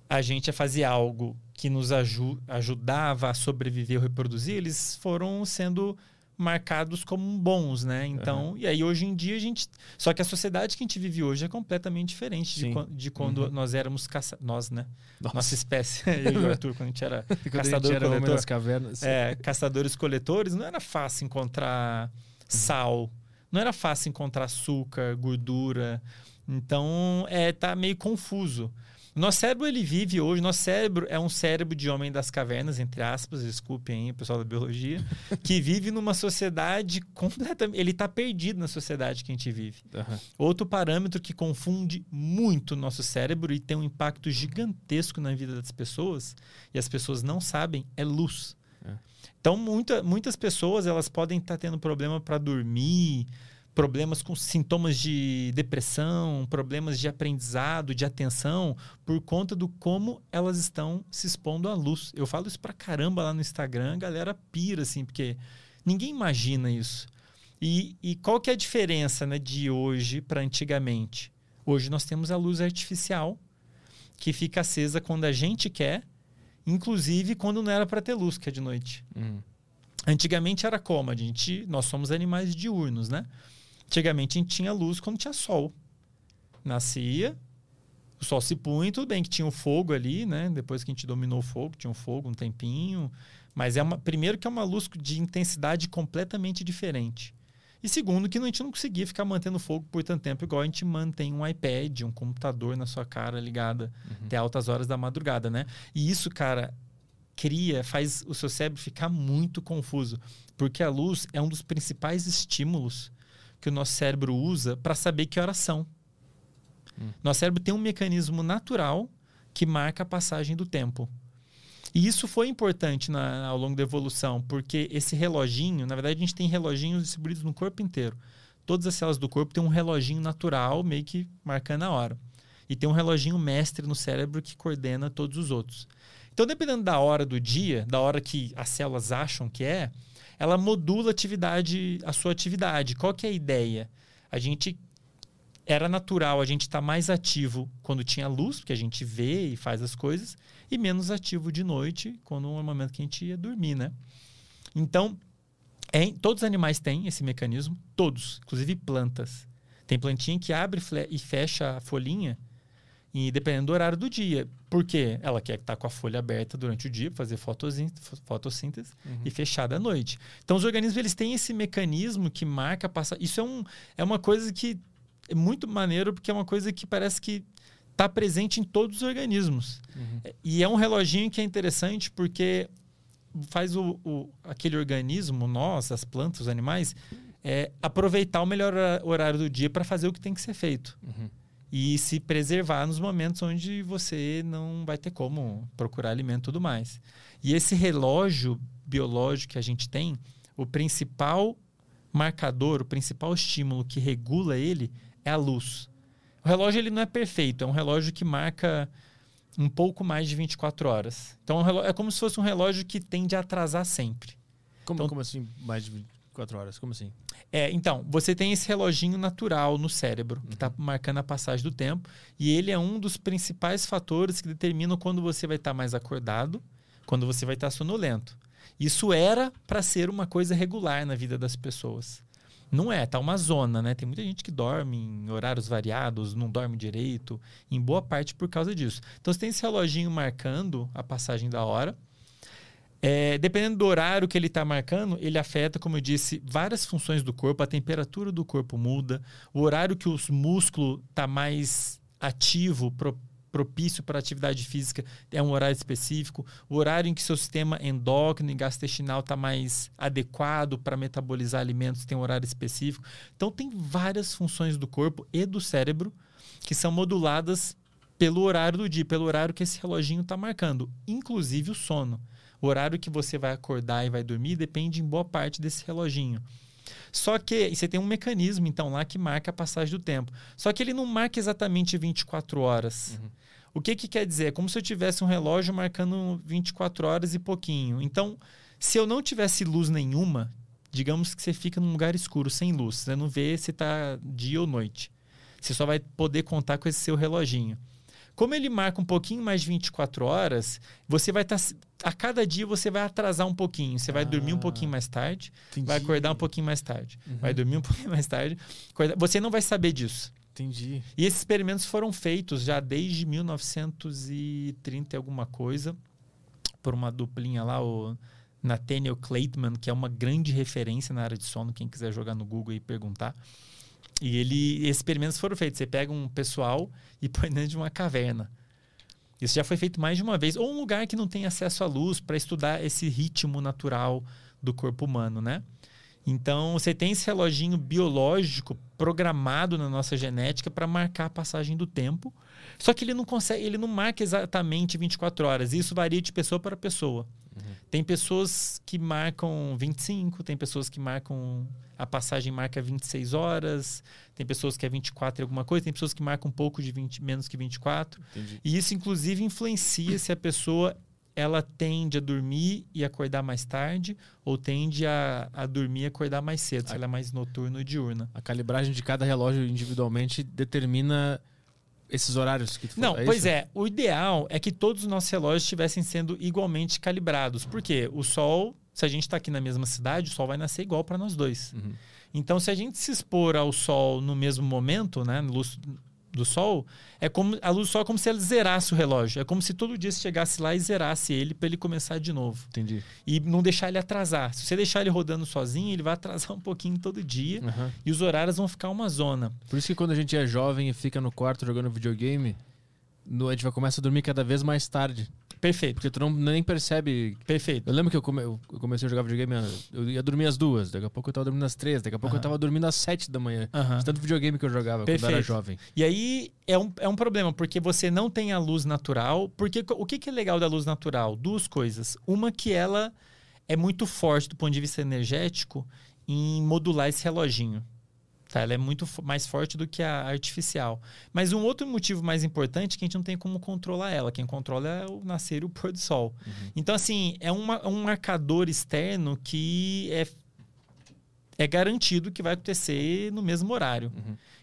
a gente a fazer algo que nos aju ajudava a sobreviver ou reproduzir, eles foram sendo marcados como bons, né? Então, e aí hoje em dia a gente. Só que a sociedade que a gente vive hoje é completamente diferente de, de quando Uhum. nós éramos caça... Nós, né? Nossa. Nossa espécie. [laughs] Eu e o [laughs] Arthur, quando a gente era caçador era coletor. nas cavernas. É, caçadores-coletores, não era fácil encontrar sal, não era fácil encontrar açúcar, gordura. Então, é, tá meio confuso. Nosso cérebro, ele vive hoje, nosso cérebro é um cérebro de homem das cavernas, entre aspas, desculpem aí o pessoal da biologia, [laughs] que vive numa sociedade completamente... Ele está perdido na sociedade que a gente vive. Aham. Outro parâmetro que confunde muito o nosso cérebro e tem um impacto gigantesco na vida das pessoas, e as pessoas não sabem, é luz. É. Então, muita, muitas pessoas elas podem estar tendo problema para dormir, problemas com sintomas de depressão, problemas de aprendizado, de atenção, por conta do como elas estão se expondo à luz. Eu falo isso pra caramba lá no Instagram, a galera pira, assim, porque ninguém imagina isso. E, e qual que é a diferença né, de hoje para antigamente? Hoje nós temos a luz artificial, que fica acesa quando a gente quer, inclusive quando não era para ter luz, que é de noite. Uhum. Antigamente era como? A gente, nós somos animais diurnos, né? Antigamente a gente tinha luz quando tinha sol. Nascia, o sol se punha, tudo bem que tinha o fogo ali, né? Depois que a gente dominou o fogo, tinha um fogo um tempinho. Mas é uma, primeiro que é uma luz de intensidade completamente diferente. E segundo, que a gente não conseguia ficar mantendo fogo por tanto tempo, igual a gente mantém um iPad, um computador na sua cara ligada até altas horas da madrugada, né? E isso, cara, cria, faz o seu cérebro ficar muito confuso. Porque a luz é um dos principais estímulos que o nosso cérebro usa para saber que horas são. Hum. Nosso cérebro tem um mecanismo natural que marca a passagem do tempo. E isso foi importante na- ao longo da evolução, porque esse reloginho, na verdade, a gente tem reloginhos distribuídos no corpo inteiro. Todas as células do corpo têm um reloginho natural, meio que marcando a hora. E tem um reloginho mestre no cérebro que coordena todos os outros. Então, dependendo da hora do dia, da hora que as células acham que é, ela modula a atividade, a sua atividade. Qual que é a ideia? A gente era natural a gente estar tá mais ativo quando tinha luz, porque a gente vê e faz as coisas, e menos ativo de noite, quando é o momento que a gente ia dormir, né? Então, é, todos os animais têm esse mecanismo, todos, inclusive plantas. Tem plantinha que abre e fecha a folhinha e dependendo do horário do dia. Por quê? Ela quer estar com a folha aberta durante o dia, fazer fotossíntese uhum. e fechada à noite. Então, os organismos eles têm esse mecanismo que marca passar. Isso é, um, é uma coisa que é muito maneiro porque é uma coisa que parece que está presente em todos os organismos. Uhum. E é um reloginho que é interessante porque faz o, o, aquele organismo, nós, as plantas, os animais, é, aproveitar o melhor horário do dia para fazer o que tem que ser feito. Uhum. E se preservar nos momentos onde você não vai ter como procurar alimento e tudo mais. E esse relógio biológico que a gente tem, o principal marcador, o principal estímulo que regula ele é a luz. O relógio ele não é perfeito, é um relógio que marca um pouco mais de 24 horas. Então é, é como se fosse um relógio que tende a atrasar sempre. Como, então, como assim, mais de 24 horas? Como assim? É, então, você tem esse reloginho natural no cérebro, que está uhum. marcando a passagem do tempo, e ele é um dos principais fatores que determinam quando você vai estar tá mais acordado, quando você vai estar tá sonolento. Isso era para ser uma coisa regular na vida das pessoas. Não é, tá uma zona, né? Tem muita gente que dorme em horários variados, não dorme direito, em boa parte por causa disso. Então você tem esse reloginho marcando a passagem da hora. É, dependendo do horário que ele está marcando, ele afeta, como eu disse, várias funções do corpo. A temperatura do corpo muda, o horário que os músculos está mais ativo, pro, propício para atividade física é um horário específico. O horário em que seu sistema endócrino e gastrointestinal está mais adequado para metabolizar alimentos tem um horário específico. Então, tem várias funções do corpo e do cérebro que são moduladas pelo horário do dia, pelo horário que esse reloginho está marcando, inclusive o sono. O horário que você vai acordar e vai dormir depende em boa parte desse reloginho. Só que você tem um mecanismo, então, lá que marca a passagem do tempo. Só que ele não marca exatamente 24 horas. Uhum. O que, que quer dizer? É como se eu tivesse um relógio marcando 24 horas e pouquinho. Então, se eu não tivesse luz nenhuma, digamos que você fica num lugar escuro, sem luz, você não vê se está dia ou noite. Você só vai poder contar com esse seu reloginho. Como ele marca um pouquinho mais de 24 horas, você vai estar. Tá, a cada dia você vai atrasar um pouquinho. Você vai ah, dormir um pouquinho mais tarde, entendi. vai acordar um pouquinho mais tarde. Uhum. Vai dormir um [laughs] pouquinho mais tarde. Você não vai saber disso. Entendi. E esses experimentos foram feitos já desde 1930 e alguma coisa, por uma duplinha lá, o Nathaniel Claytman, que é uma grande referência na área de sono, quem quiser jogar no Google e perguntar. E ele, esses experimentos foram feitos. Você pega um pessoal e põe dentro de uma caverna. Isso já foi feito mais de uma vez. Ou um lugar que não tem acesso à luz para estudar esse ritmo natural do corpo humano, né? Então, você tem esse reloginho biológico programado na nossa genética para marcar a passagem do tempo. Só que ele não consegue, ele não marca exatamente 24 horas. Isso varia de pessoa para pessoa. Uhum. Tem pessoas que marcam 25, tem pessoas que marcam a passagem marca 26 horas, tem pessoas que é 24 e alguma coisa, tem pessoas que marcam um pouco de 20, menos que 24. Entendi. E isso inclusive influencia se a pessoa ela tende a dormir e acordar mais tarde ou tende a, a dormir e acordar mais cedo, a, se ela é mais noturna ou diurna. A calibragem de cada relógio individualmente determina esses horários que tu Não, é pois isso? é. O ideal é que todos os nossos relógios estivessem sendo igualmente calibrados. Porque o Sol, se a gente está aqui na mesma cidade, o Sol vai nascer igual para nós dois. Uhum. Então, se a gente se expor ao Sol no mesmo momento, né, luz, do Sol, é como a luz do Sol é como se ele zerasse o relógio. É como se todo dia você chegasse lá e zerasse ele para ele começar de novo. Entendi. E não deixar ele atrasar. Se você deixar ele rodando sozinho, ele vai atrasar um pouquinho todo dia uhum. e os horários vão ficar uma zona. Por isso que quando a gente é jovem e fica no quarto jogando videogame, a gente vai começar a dormir cada vez mais tarde. Perfeito. Porque tu não, nem percebe. Perfeito. Eu lembro que eu, come, eu comecei a jogar videogame, eu ia dormir às duas, daqui a pouco eu tava dormindo às três, daqui a pouco eu tava dormindo às sete da manhã. Uhum. Tanto videogame que eu jogava Perfeito. quando eu era jovem. E aí é um, é um problema, porque você não tem a luz natural. Porque o que, que é legal da luz natural? Duas coisas. Uma que ela é muito forte do ponto de vista energético em modular esse reloginho. Tá? Ela é muito mais forte do que a artificial. Mas um outro motivo mais importante é que a gente não tem como controlar ela. Quem controla é o nascer e o pôr do sol. Então, assim, é uma- um marcador externo que é, é garantido que vai acontecer no mesmo horário.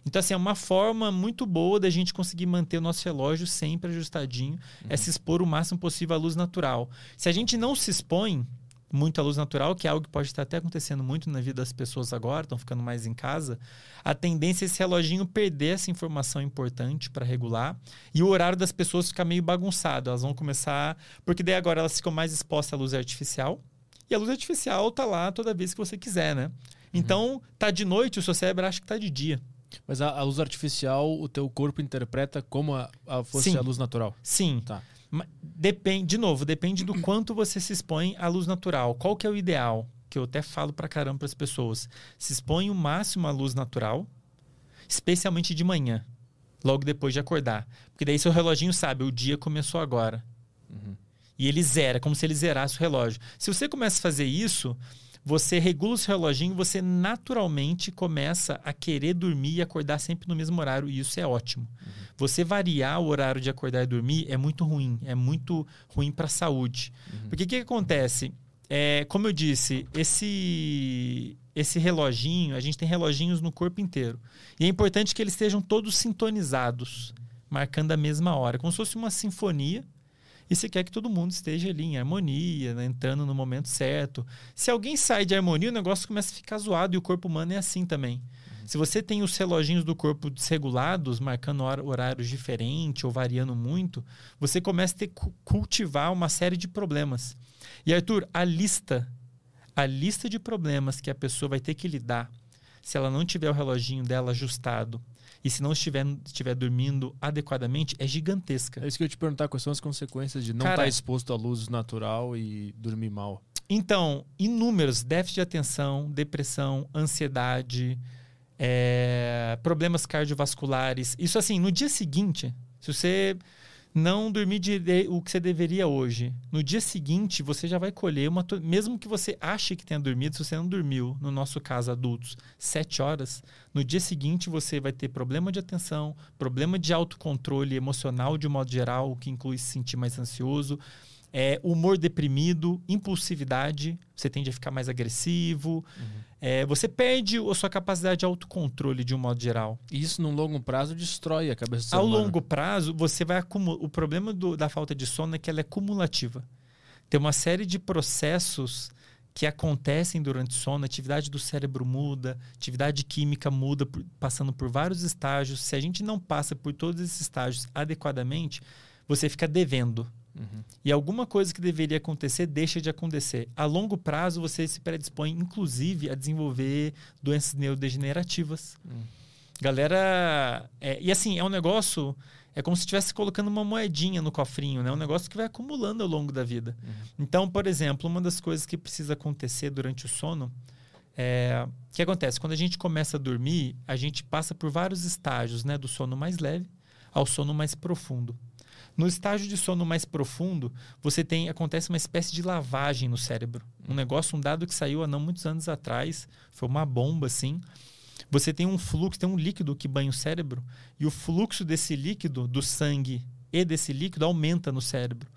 Então, assim, é uma forma muito boa da gente conseguir manter o nosso relógio sempre ajustadinho, é se expor o máximo possível à luz natural. Se a gente não se expõe muito à luz natural, que é algo que pode estar até acontecendo muito na vida das pessoas agora, estão ficando mais em casa, a tendência é esse reloginho perder essa informação importante para regular e o horário das pessoas ficar meio bagunçado. Elas vão começar. Porque daí agora elas ficam mais expostas à luz artificial. E a luz artificial tá lá toda vez que você quiser, né? Então, tá de noite, o seu cérebro acha que tá de dia. Mas a, a luz artificial, o teu corpo interpreta como a, a fosse Sim. a luz natural. Sim. Tá. Depende, de novo, depende do quanto você se expõe à luz natural. Qual que é o ideal? Que eu até falo pra caramba para as pessoas. Se expõe o máximo à luz natural, especialmente de manhã, logo depois de acordar. Porque daí seu reloginho sabe, o dia começou agora. E ele zera, como se ele zerasse o relógio. Se você começa a fazer isso, você regula o seu reloginho, você naturalmente começa a querer dormir e acordar sempre no mesmo horário, e isso é ótimo. Você variar o horário de acordar e dormir é muito ruim, é muito ruim para a saúde. Porque o que, que acontece? É, como eu disse, esse, esse reloginho, a gente tem reloginhos no corpo inteiro. E é importante que eles estejam todos sintonizados, marcando a mesma hora, como se fosse uma sinfonia. E você quer que todo mundo esteja ali em harmonia, né, entrando no momento certo. Se alguém sai de harmonia, o negócio começa a ficar zoado e o corpo humano é assim também. Se você tem os reloginhos do corpo desregulados, marcando hor- horários diferentes ou variando muito, você começa a ter cultivar uma série de problemas. E Arthur, a lista, a lista de problemas que a pessoa vai ter que lidar se ela não tiver o reloginho dela ajustado e se não estiver, estiver dormindo adequadamente é gigantesca. É isso que eu ia te perguntar, quais são as consequências de não estar Cara- exposto à luz natural e dormir mal. Então, inúmeros déficit de atenção, depressão, ansiedade, é, problemas cardiovasculares. Isso assim, no dia seguinte, se você não dormir o que você deveria hoje, no dia seguinte você já vai colher uma. Mesmo que você ache que tenha dormido, se você não dormiu, no nosso caso, adultos, sete horas, no dia seguinte você vai ter problema de atenção, problema de autocontrole emocional de um modo geral, o que inclui se sentir mais ansioso. É, humor deprimido, impulsividade, você tende a ficar mais agressivo. É, você perde a sua capacidade de autocontrole de um modo geral. E isso, num longo prazo, destrói a cabeça do ser Ao humano. longo prazo, você vai acumular. O problema do- da falta de sono é que ela é cumulativa. Tem uma série de processos que acontecem durante o sono, a atividade do cérebro muda, atividade química muda, passando por vários estágios. Se a gente não passa por todos esses estágios adequadamente, você fica devendo. E alguma coisa que deveria acontecer deixa de acontecer. A longo prazo, você se predispõe, inclusive, a desenvolver doenças neurodegenerativas. Galera. é- e assim, é um negócio. É como se estivesse colocando uma moedinha no cofrinho, né? Um negócio que vai acumulando ao longo da vida. Então, por exemplo, uma das coisas que precisa acontecer durante o sono é. O que acontece? Quando a gente começa a dormir, a gente passa por vários estágios, né? Do sono mais leve ao sono mais profundo. No estágio de sono mais profundo, você tem acontece uma espécie de lavagem no cérebro. Um negócio, um dado que saiu há não muitos anos atrás, foi uma bomba assim. Você tem um fluxo, tem um líquido que banha o cérebro e o fluxo desse líquido, do sangue e desse líquido aumenta no cérebro.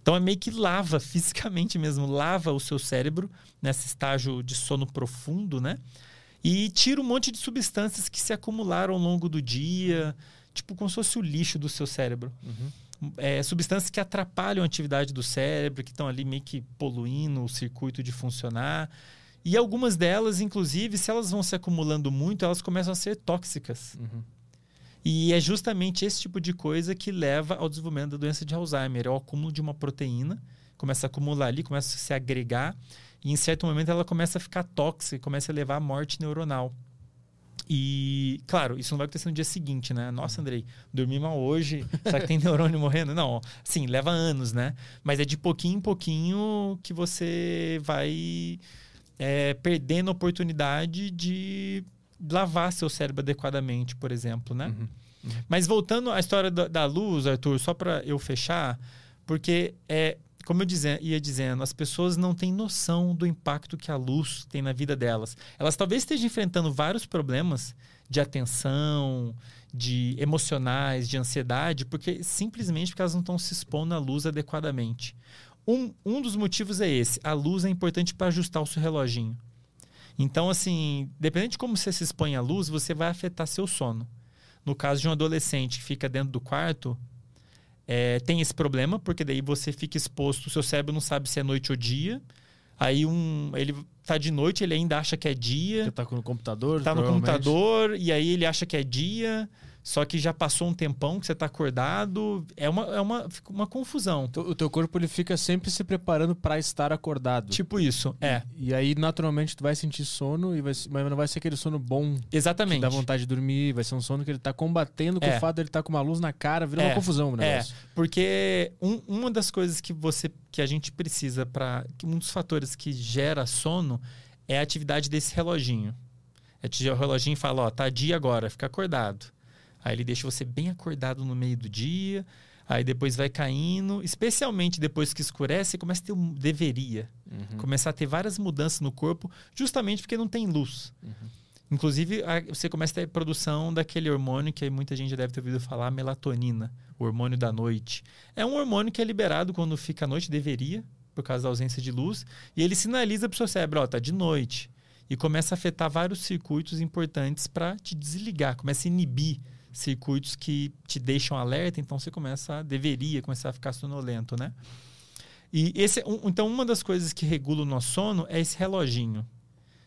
Então é meio que lava [laughs] fisicamente mesmo, lava o seu cérebro nesse estágio de sono profundo, né? E tira um monte de substâncias que se acumularam ao longo do dia, tipo como se fosse o lixo do seu cérebro. É, substâncias que atrapalham a atividade do cérebro, que estão ali meio que poluindo o circuito de funcionar. E algumas delas, inclusive, se elas vão se acumulando muito, elas começam a ser tóxicas. E é justamente esse tipo de coisa que leva ao desenvolvimento da doença de Alzheimer. É o acúmulo de uma proteína, começa a acumular ali, começa a se agregar, e em certo momento ela começa a ficar tóxica, começa a levar à morte neuronal. E, claro, isso não vai acontecer no dia seguinte, né? Nossa, Andrei, dormi mal hoje, será que tem [laughs] neurônio morrendo? Não, sim, leva anos, né? Mas é de pouquinho em pouquinho que você vai é, perdendo a oportunidade de lavar seu cérebro adequadamente, por exemplo, né? Mas voltando à história da, da luz, Arthur, só para eu fechar, Porque é, como eu ia dizendo, as pessoas não têm noção do impacto que a luz tem na vida delas. Elas talvez estejam enfrentando vários problemas de atenção, de emocionais, de ansiedade, porque simplesmente porque elas não estão se expondo à luz adequadamente. Um, um dos motivos é esse: a luz é importante para ajustar o seu reloginho. Então, assim, dependendo de como você se expõe à luz, você vai afetar seu sono. No caso de um adolescente que fica dentro do quarto, é, tem esse problema, porque daí você fica exposto, o seu cérebro não sabe se é noite ou dia. Aí um, ele tá de noite, ele ainda acha que é dia. Você tá no computador, Tá no computador, e aí ele acha que é dia. Só que já passou um tempão que você está acordado. É uma, é uma, uma confusão. O teu corpo ele fica sempre se preparando para estar acordado. Tipo isso, é. E, e, aí, naturalmente, tu vai sentir sono, e vai, mas não vai ser aquele sono bom. Exatamente. Que dá vontade de dormir. Vai ser um sono que ele está combatendo com é. o fato de ele estar tá com uma luz na cara, vira é. uma confusão o negócio. É, porque um, uma das coisas que você que a gente precisa para. Um dos fatores que gera sono é a atividade desse reloginho. É o reloginho fala, ó, tá dia agora, fica acordado. Aí ele deixa você bem acordado no meio do dia, aí depois vai caindo, especialmente depois que escurece, começa a ter um deveria, uhum. começar a ter várias mudanças no corpo, justamente porque não tem luz. Uhum. Inclusive, você começa a ter produção daquele hormônio que muita gente já deve ter ouvido falar, melatonina, o hormônio da noite. É um hormônio que é liberado quando fica à noite, deveria, por causa da ausência de luz, e ele sinaliza para o seu cérebro, ó, tá de noite. E começa a afetar vários circuitos importantes para te desligar, começa a inibir circuitos que te deixam alerta, então você começa a, deveria começar a ficar sonolento, né? E esse, um, então uma das coisas que regula o nosso sono é esse reloginho,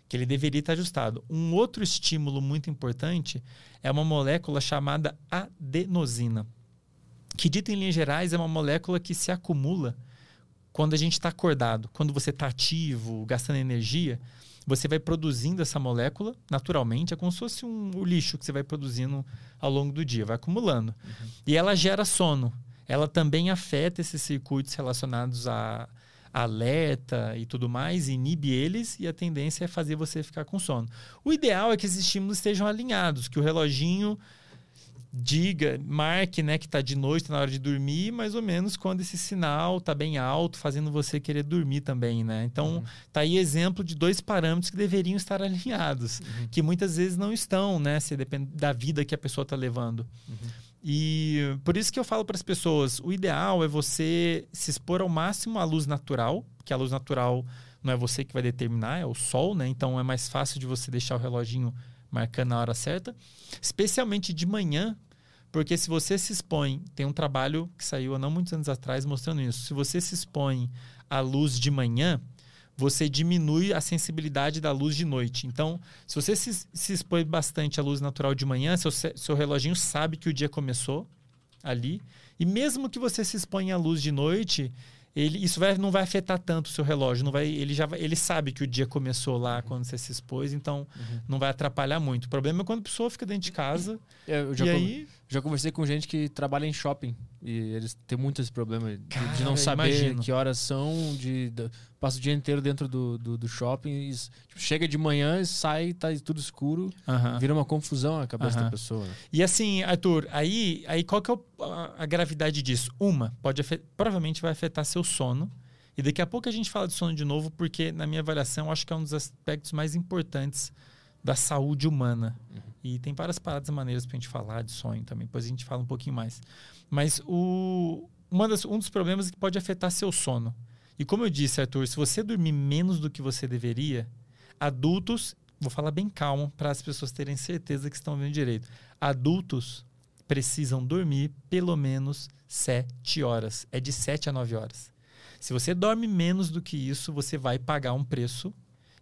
que ele deveria estar ajustado. Um outro estímulo muito importante é uma molécula chamada adenosina, que dito em linhas gerais é uma molécula que se acumula quando a gente está acordado, quando você está ativo, gastando energia, você vai produzindo essa molécula naturalmente, é como se fosse um, o lixo que você vai produzindo ao longo do dia, vai acumulando. Uhum. E ela gera sono. Ela também afeta esses circuitos relacionados a alerta e tudo mais, inibe eles e a tendência é fazer você ficar com sono. O ideal é que esses estímulos estejam alinhados, que o reloginho diga, marque, né, que está de noite, tá na hora de dormir, mais ou menos quando esse sinal está bem alto, fazendo você querer dormir também, né? Então, uhum. tá aí exemplo de dois parâmetros que deveriam estar alinhados, uhum. que muitas vezes não estão, né? Se depende da vida que a pessoa está levando. Uhum. E por isso que eu falo para as pessoas, o ideal é você se expor ao máximo à luz natural, que a luz natural não é você que vai determinar, é o sol, né? Então é mais fácil de você deixar o reloginho marcando a hora certa, especialmente de manhã, porque se você se expõe, tem um trabalho que saiu há não muitos anos atrás mostrando isso. Se você se expõe à luz de manhã, você diminui a sensibilidade da luz de noite. Então, se você se, se expõe bastante à luz natural de manhã, seu, seu reloginho sabe que o dia começou ali. E mesmo que você se exponha à luz de noite, ele, isso vai, não vai afetar tanto o seu relógio. Não vai, ele já vai, ele sabe que o dia começou lá quando você se expôs, então uhum. não vai atrapalhar muito. O problema é quando a pessoa fica dentro de casa. É, eu já, e aí... já conversei com gente que trabalha em shopping e eles têm muito esse problema de, Cara, de não saber imagino. que horas são, de, de, passa o dia inteiro dentro do, do, do shopping, e, tipo, chega de manhã, sai, tá tudo escuro, uhum. vira uma confusão na cabeça uhum. da pessoa. Né? E assim, Arthur, aí, aí qual que é a, a gravidade disso? Uma, pode provavelmente vai afetar seu sono. E daqui a pouco a gente fala de sono de novo, porque na minha avaliação acho que é um dos aspectos mais importantes da saúde humana. Uhum. E tem várias paradas maneiras para a gente falar de sonho também, depois a gente fala um pouquinho mais. Mas o, uma das, um dos problemas é que pode afetar seu sono. E como eu disse, Arthur, se você dormir menos do que você deveria, adultos, vou falar bem calmo para as pessoas terem certeza que estão vendo direito. Adultos precisam dormir pelo menos 7 horas. É de 7 a 9 horas. Se você dorme menos do que isso, você vai pagar um preço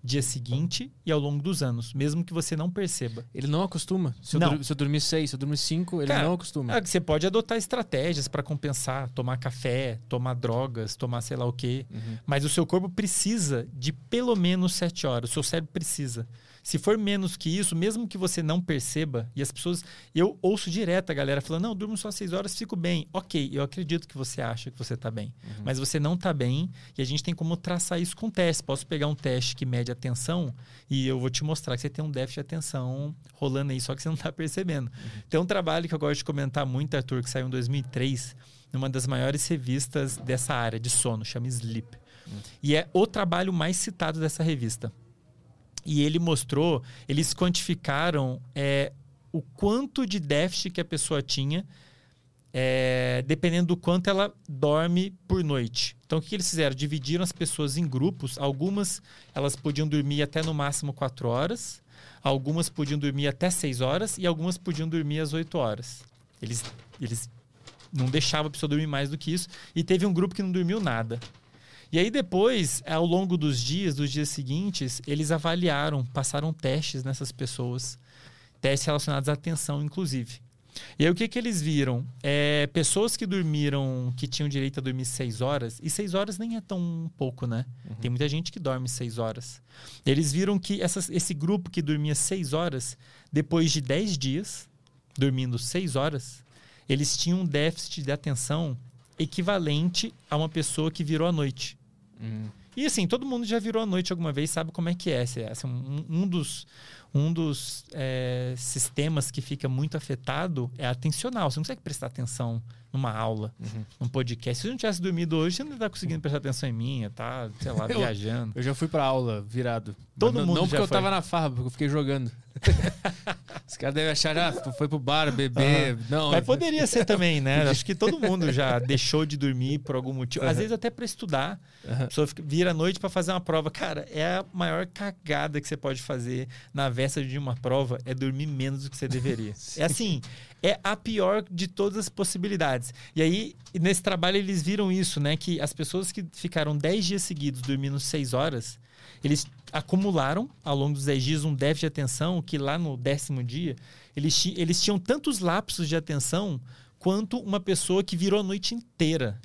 dia seguinte e ao longo dos anos, mesmo que você não perceba. Ele não acostuma. Se eu, não. Dur se eu dormir seis, se eu dormir cinco, ele Cara, não acostuma. É, você pode adotar estratégias para compensar, tomar café, tomar drogas, tomar sei lá o quê. Uhum. Mas o seu corpo precisa de pelo menos sete horas. O seu cérebro precisa. Se for menos que isso, mesmo que você não perceba, e as pessoas. Eu ouço direto a galera falando: não, durmo só seis horas, fico bem. Ok, eu acredito que você acha que você está bem. Uhum. Mas você não está bem e a gente tem como traçar isso com teste. Posso pegar um teste que mede a atenção e eu vou te mostrar que você tem um déficit de atenção rolando aí, só que você não está percebendo. Uhum. Tem um trabalho que eu gosto de comentar muito, Arthur, que saiu em 2003 numa das maiores revistas dessa área de sono, chama Sleep. E é o trabalho mais citado dessa revista. E ele mostrou, eles quantificaram é, o quanto de déficit que a pessoa tinha, é, dependendo do quanto ela dorme por noite. Então, o que eles fizeram? Dividiram as pessoas em grupos. Algumas elas podiam dormir até no máximo 4 horas, algumas podiam dormir até 6 horas e algumas podiam dormir às 8 horas. Eles, eles não deixavam a pessoa dormir mais do que isso. E teve um grupo que não dormiu nada. E aí depois, ao longo dos dias, dos dias seguintes, eles avaliaram, passaram testes nessas pessoas, testes relacionados à atenção, inclusive. E aí o que, que eles viram? É, pessoas que dormiram, que tinham direito a dormir seis horas, e seis horas nem é tão pouco, né? Uhum. Tem muita gente que dorme seis horas. Eles viram que essas, esse grupo que dormia seis horas, depois de dez dias, dormindo seis horas, eles tinham um déficit de atenção equivalente a uma pessoa que virou à noite. Uhum. E assim, todo mundo já virou à noite alguma vez, sabe como é que é. Assim, um, um dos, um dos é, sistemas que fica muito afetado é atencional. Você não consegue prestar atenção numa aula, uhum. num podcast. Se eu não tivesse dormido hoje, você não está conseguindo prestar atenção em mim, tá, sei lá, [laughs] eu, viajando. Eu já fui para aula virado. Todo não, mundo Não porque já eu foi. tava na farra, porque eu fiquei jogando. [laughs] Os caras devem achar, ah, foi pro bar beber. Uhum. Não, Mas poderia ser também, né? [laughs] Acho que todo mundo já deixou de dormir por algum motivo. Às uhum. vezes até para estudar. Uhum. A pessoa vira à noite para fazer uma prova. Cara, é a maior cagada que você pode fazer na véspera de uma prova é dormir menos do que você deveria. é assim, é a pior de todas as possibilidades. E aí, nesse trabalho, eles viram isso, né? Que as pessoas que ficaram 10 dias seguidos dormindo 6 horas, eles acumularam ao longo dos 10 dias um déficit de atenção que lá no décimo dia, eles, eles tinham tantos lapsos de atenção quanto uma pessoa que virou a noite inteira.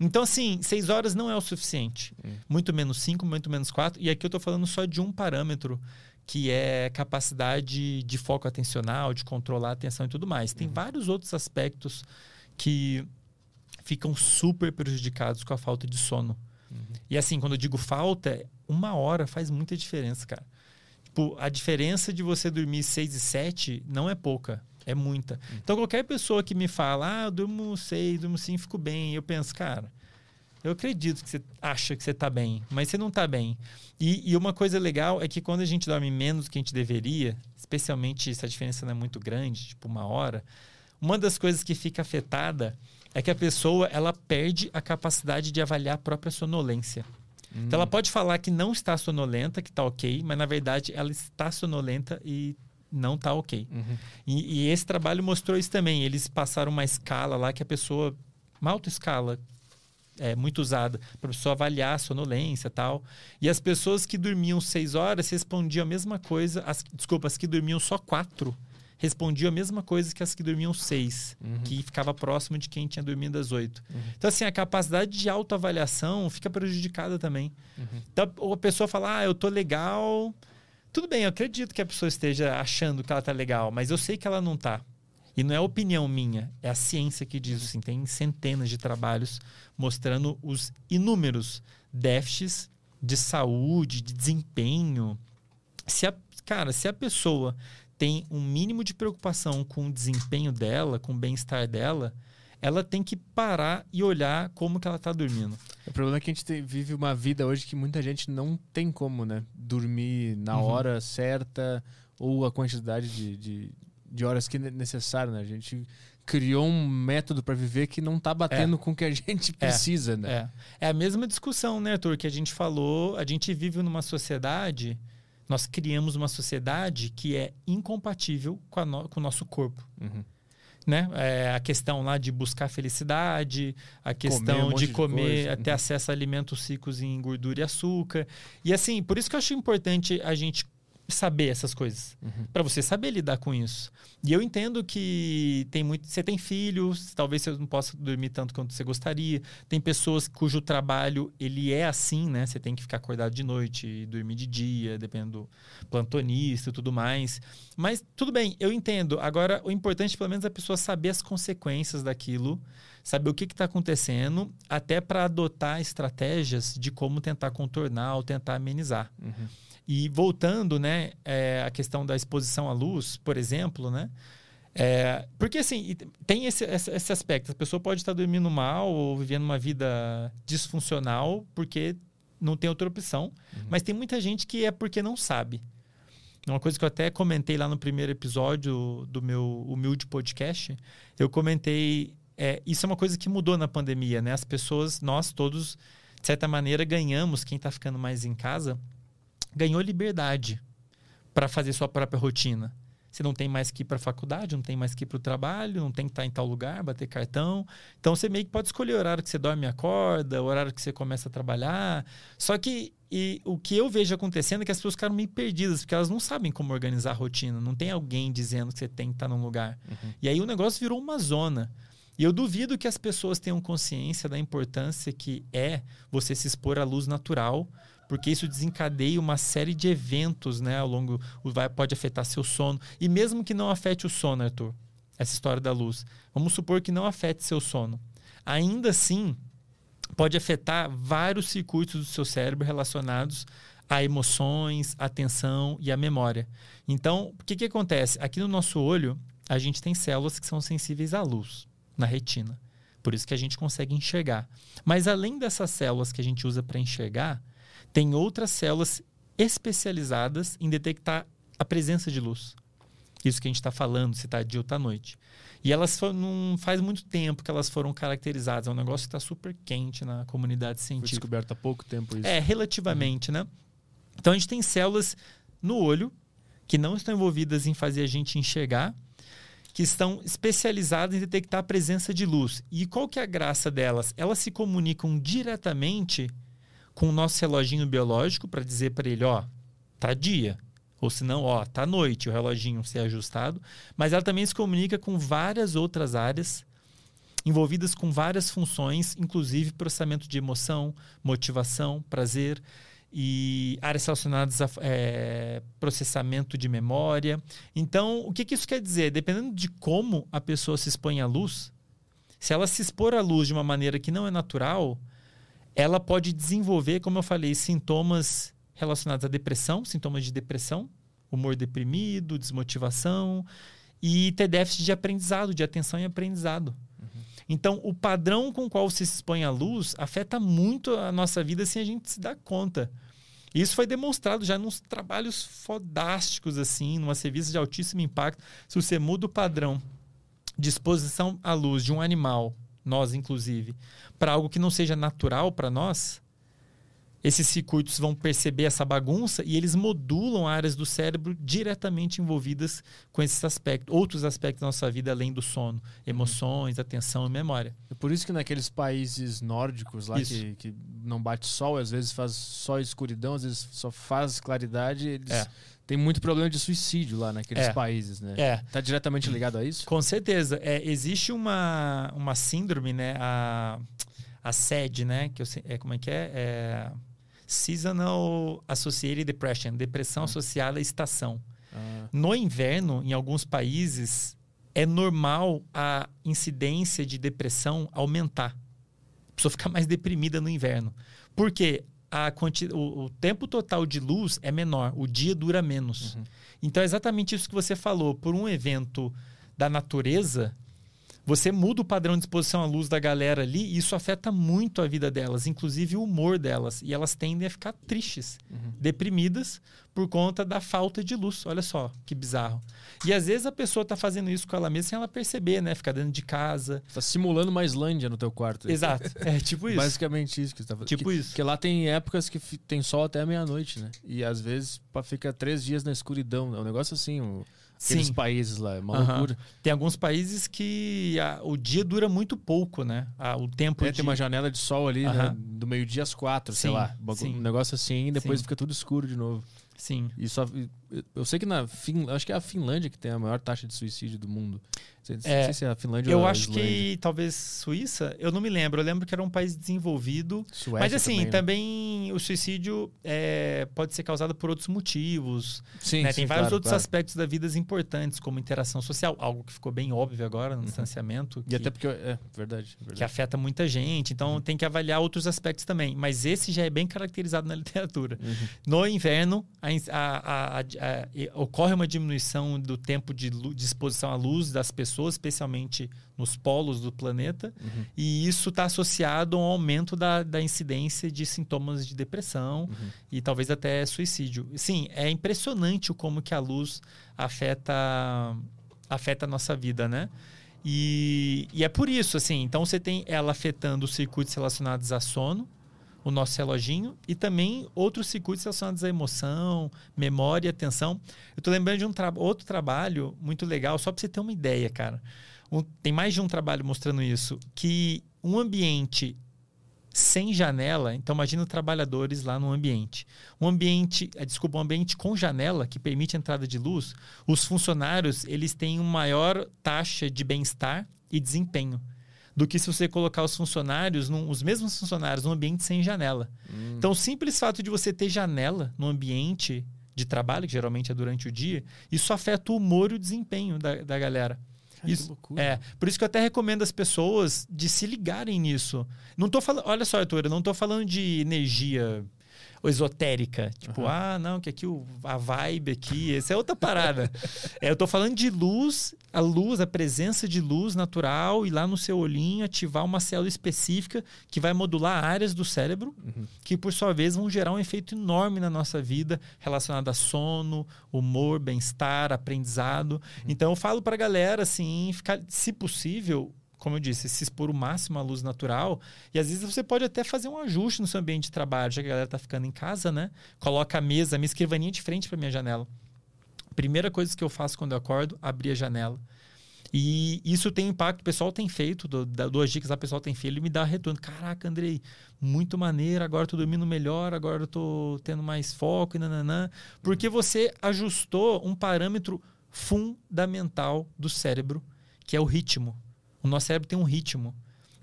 Então, assim, seis horas não é o suficiente. Hum. Muito menos cinco, muito menos quatro. E aqui eu estou falando só de um parâmetro que é capacidade de foco atencional, de controlar a atenção e tudo mais. Tem uhum. vários outros aspectos que ficam super prejudicados com a falta de sono. Uhum. E assim, quando eu digo falta, uma hora faz muita diferença, cara. Tipo, a diferença de você dormir seis e sete não é pouca, é muita. Uhum. Então, qualquer pessoa que me fala, ah, eu durmo seis, durmo cinco, fico bem, eu penso, cara, eu acredito que você acha que você está bem, mas você não está bem. E, e, uma coisa legal é que quando a gente dorme menos do que a gente deveria, especialmente se a diferença não é muito grande, tipo uma hora, uma das coisas que fica afetada é que a pessoa ela perde a capacidade de avaliar a própria sonolência. Hum. Então ela hum. pode falar que não está sonolenta, que está ok, mas na verdade ela está sonolenta e não está ok. Uhum. E, e, esse trabalho mostrou isso também. Eles passaram uma escala lá que a pessoa, uma autoescala, é, muito usada para a pessoa avaliar a sonolência e tal. E as pessoas que dormiam seis horas respondiam a mesma coisa. As, desculpa, as que dormiam só quatro respondiam a mesma coisa que as que dormiam seis, uhum. que ficava próximo de quem tinha dormido às oito. Uhum. Então, assim, a capacidade de autoavaliação fica prejudicada também. Uhum. Então, a pessoa fala, ah, eu tô legal. Tudo bem, eu acredito que a pessoa esteja achando que ela tá legal, mas eu sei que ela não tá. E não é opinião minha, é a ciência que diz assim. Tem centenas de trabalhos mostrando os inúmeros déficits de saúde, de desempenho. Se a, cara, se a pessoa tem um mínimo de preocupação com o desempenho dela, com o bem-estar dela, ela tem que parar e olhar como que ela está dormindo. O problema é que a gente tem, vive uma vida hoje que muita gente não tem como, né? Dormir na uhum. hora certa ou a quantidade de, de, de horas que é necessário, né? A gente criou um método para viver que não está batendo é. com o que a gente é. precisa, é. né? É. é a mesma discussão, né, Arthur, que a gente falou. A gente vive numa sociedade, nós criamos uma sociedade que é incompatível com, no, com o nosso corpo. Uhum. Né? É a questão lá de buscar felicidade, a questão comer um de comer, de ter uhum. acesso a alimentos ricos em gordura e açúcar. E assim, por isso que eu acho importante a gente saber essas coisas. Uhum. para você saber lidar com isso. E eu entendo que tem muito. Você tem filhos, talvez você não possa dormir tanto quanto você gostaria. Tem pessoas cujo trabalho ele é assim, né? Você tem que ficar acordado de noite e dormir de dia, dependendo do plantonista e tudo mais. Mas tudo bem, eu entendo. Agora, o importante, pelo menos, é a pessoa saber as consequências daquilo, saber o que está acontecendo, até para adotar estratégias de como tentar contornar ou tentar amenizar. Uhum. E voltando, né, é, a questão da exposição à luz, por exemplo, né, É, porque assim, tem esse, esse, aspecto. A pessoa pode estar dormindo mal ou vivendo uma vida disfuncional porque não tem outra opção. Uhum. Mas tem muita gente que é porque não sabe. Uma coisa que eu até comentei lá no primeiro episódio do meu humilde podcast, eu comentei. É, isso é uma coisa que mudou na pandemia, né? As pessoas, nós todos, de certa maneira, ganhamos, quem está ficando mais em casa, ganhou liberdade para fazer sua própria rotina. Você não tem mais que ir para a faculdade, não tem mais que ir para o trabalho, não tem que estar tá em tal lugar, bater cartão. Então você meio que pode escolher o horário que você dorme e acorda, o horário que você começa a trabalhar. Só que e o que eu vejo acontecendo é que as pessoas ficaram meio perdidas, porque elas não sabem como organizar a rotina. Não tem alguém dizendo que você tem que estar num lugar. Uhum. E aí o negócio virou uma zona. E eu duvido que as pessoas tenham consciência da importância que é você se expor à luz natural, porque isso desencadeia uma série de eventos, né, ao longo vai pode afetar seu sono e mesmo que não afete o sono, Arthur, essa história da luz. Vamos supor que não afete seu sono. Ainda assim, pode afetar vários circuitos do seu cérebro relacionados a emoções, a atenção e a memória. Então, o que, que acontece? Aqui no nosso olho, a gente tem células que são sensíveis à luz, na retina. Por isso que a gente consegue enxergar. Mas além dessas células que a gente usa para enxergar, tem outras células especializadas em detectar a presença de luz. Isso que a gente está falando, se está dia ou está noite. E elas não faz muito tempo que elas foram caracterizadas. É um negócio que está super quente na comunidade científica. Foi descoberto há pouco tempo isso. É, relativamente, uhum. né? Então a gente tem células no olho que não estão envolvidas em fazer a gente enxergar, que estão especializadas em detectar a presença de luz. E qual que é a graça delas? Elas se comunicam diretamente com o nosso reloginho biológico para dizer para ele, ó, tá dia. Ou se não, ó, tá noite, o reloginho ser ajustado. Mas ela também se comunica com várias outras áreas envolvidas com várias funções, inclusive processamento de emoção, motivação, prazer e áreas relacionadas a é, processamento de memória. Então, o que, que isso quer dizer? Dependendo de como a pessoa se expõe à luz, se ela se expor à luz de uma maneira que não é natural, ela pode desenvolver, como eu falei, sintomas relacionados à depressão, sintomas de depressão, humor deprimido, desmotivação e ter déficit de aprendizado, de atenção e aprendizado. Uhum. Então, o padrão com o qual se expõe à luz afeta muito a nossa vida sem a gente se dar conta. Isso foi demonstrado já nos trabalhos fodásticos, assim, numa serviço de altíssimo impacto. Se você muda o padrão de exposição à luz de um animal nós inclusive, para algo que não seja natural para nós, esses circuitos vão perceber essa bagunça e eles modulam áreas do cérebro diretamente envolvidas com esses aspectos, outros aspectos da nossa vida além do sono, emoções, atenção e memória. É por isso que naqueles países nórdicos lá que, que, não bate sol, às vezes faz só escuridão, às vezes só faz claridade, eles é. Têm muito problema de suicídio lá naqueles é. países, né? É. Tá diretamente ligado a isso? Com certeza. É, existe uma, uma síndrome, né? A, a SED, né? Que eu, é, como é que é? é Seasonal Associated Depression, depressão ah. associada à estação. Ah. No inverno, em alguns países, é normal a incidência de depressão aumentar. A pessoa fica mais deprimida no inverno. Porque a o, o, tempo total de luz é menor, o dia dura menos. Uhum. Então é exatamente isso que você falou. Por um evento da natureza, você muda o padrão de exposição à luz da galera ali e isso afeta muito a vida delas, inclusive o humor delas. E elas tendem a ficar tristes, uhum. deprimidas por conta da falta de luz. Olha só que bizarro. E às vezes a pessoa está fazendo isso com ela mesma sem ela perceber, né? Ficar dentro de casa. Está simulando uma Islândia no teu quarto. Exato. [laughs] É tipo isso. Basicamente isso que você tá fazendo. Tipo que, isso. Porque lá tem épocas que tem sol até meia-noite, né? E às vezes fica três dias na escuridão. É um negócio assim. Um Aqueles Sim. países lá, é uma uhum. loucura. Tem alguns países que a, o dia dura muito pouco, né? A, o tempo é, de... tem uma janela de sol ali, uhum. né? do meio-dia às quatro, Sim. sei lá. Um negócio assim, e depois Sim. fica tudo escuro de novo. Sim. E só, eu sei que na fin, acho que é a Finlândia que tem a maior taxa de suicídio do mundo. Não É, se é a Finlândia Eu ou a acho Islândia. que talvez Suíça, eu não me lembro. Eu lembro que era um país desenvolvido. Suécia Mas assim, também, também, né? o suicídio é, pode ser causado por outros motivos. Sim, né? sim, Tem vários claro, outros claro. aspectos da vida importantes, como interação social, algo que ficou bem óbvio agora no distanciamento. Uhum. E que- até porque. É, verdade. que verdade. afeta muita gente. Então Uhum. tem que avaliar outros aspectos também. Mas esse já é bem caracterizado na [laughs] literatura. Uhum. No inverno, a a- a- e- ocorre uma diminuição do tempo de, de exposição à luz das pessoas, especialmente nos polos do planeta. Uhum. E isso está associado a um aumento da, da incidência de sintomas de depressão Uhum. e talvez até suicídio. Sim, é impressionante o como que a luz afeta, afeta a nossa vida, né? E, e é por isso, assim, então você tem ela afetando os circuitos relacionados a sono, o nosso reloginho, e também outros circuitos relacionados à emoção, memória atenção. Eu tô lembrando de um tra outro trabalho muito legal, só para você ter uma ideia, cara. Um- tem mais de um trabalho mostrando isso, que um ambiente sem janela, então imagina trabalhadores lá no ambiente. Um ambiente, eh, desculpa, um ambiente com janela que permite a entrada de luz, os funcionários, eles têm uma maior taxa de bem-estar e desempenho do que se você colocar os funcionários, num- os mesmos funcionários, num ambiente sem janela. Hum. Então, o simples fato de você ter janela no ambiente de trabalho, que geralmente é durante o dia, isso afeta o humor e o desempenho da, da galera. Ai, Isso, loucura. é, por isso que eu até recomendo as pessoas de se ligarem nisso. Não tô falando, olha só, Arthur, eu não tô falando de energia esotérica, tipo, Aham. ah, não, que aqui o, a vibe aqui, essa é outra parada. [laughs] é, eu tô falando de luz, a luz, a presença de luz natural e lá no seu olhinho ativar uma célula específica que vai modular áreas do cérebro Uhum. que por sua vez vão gerar um efeito enorme na nossa vida relacionado a sono, humor, bem-estar, aprendizado. Então eu falo pra galera assim, ficar, se possível, como eu disse, se expor o máximo à luz natural. E às vezes você pode até fazer um ajuste no seu ambiente de trabalho, já que a galera tá ficando em casa, né? Coloca a mesa, a minha escrivaninha de frente para minha janela. Primeira coisa que eu faço quando eu acordo, abrir a janela. E isso tem impacto, o pessoal tem feito, dou duas dicas o pessoal tem feito, ele me dá retorno. Caraca, Andrei, muito maneiro, agora eu tô dormindo melhor, agora eu tô tendo mais foco e nananã. Porque você ajustou um parâmetro fundamental do cérebro, que é o ritmo. O nosso cérebro tem um ritmo.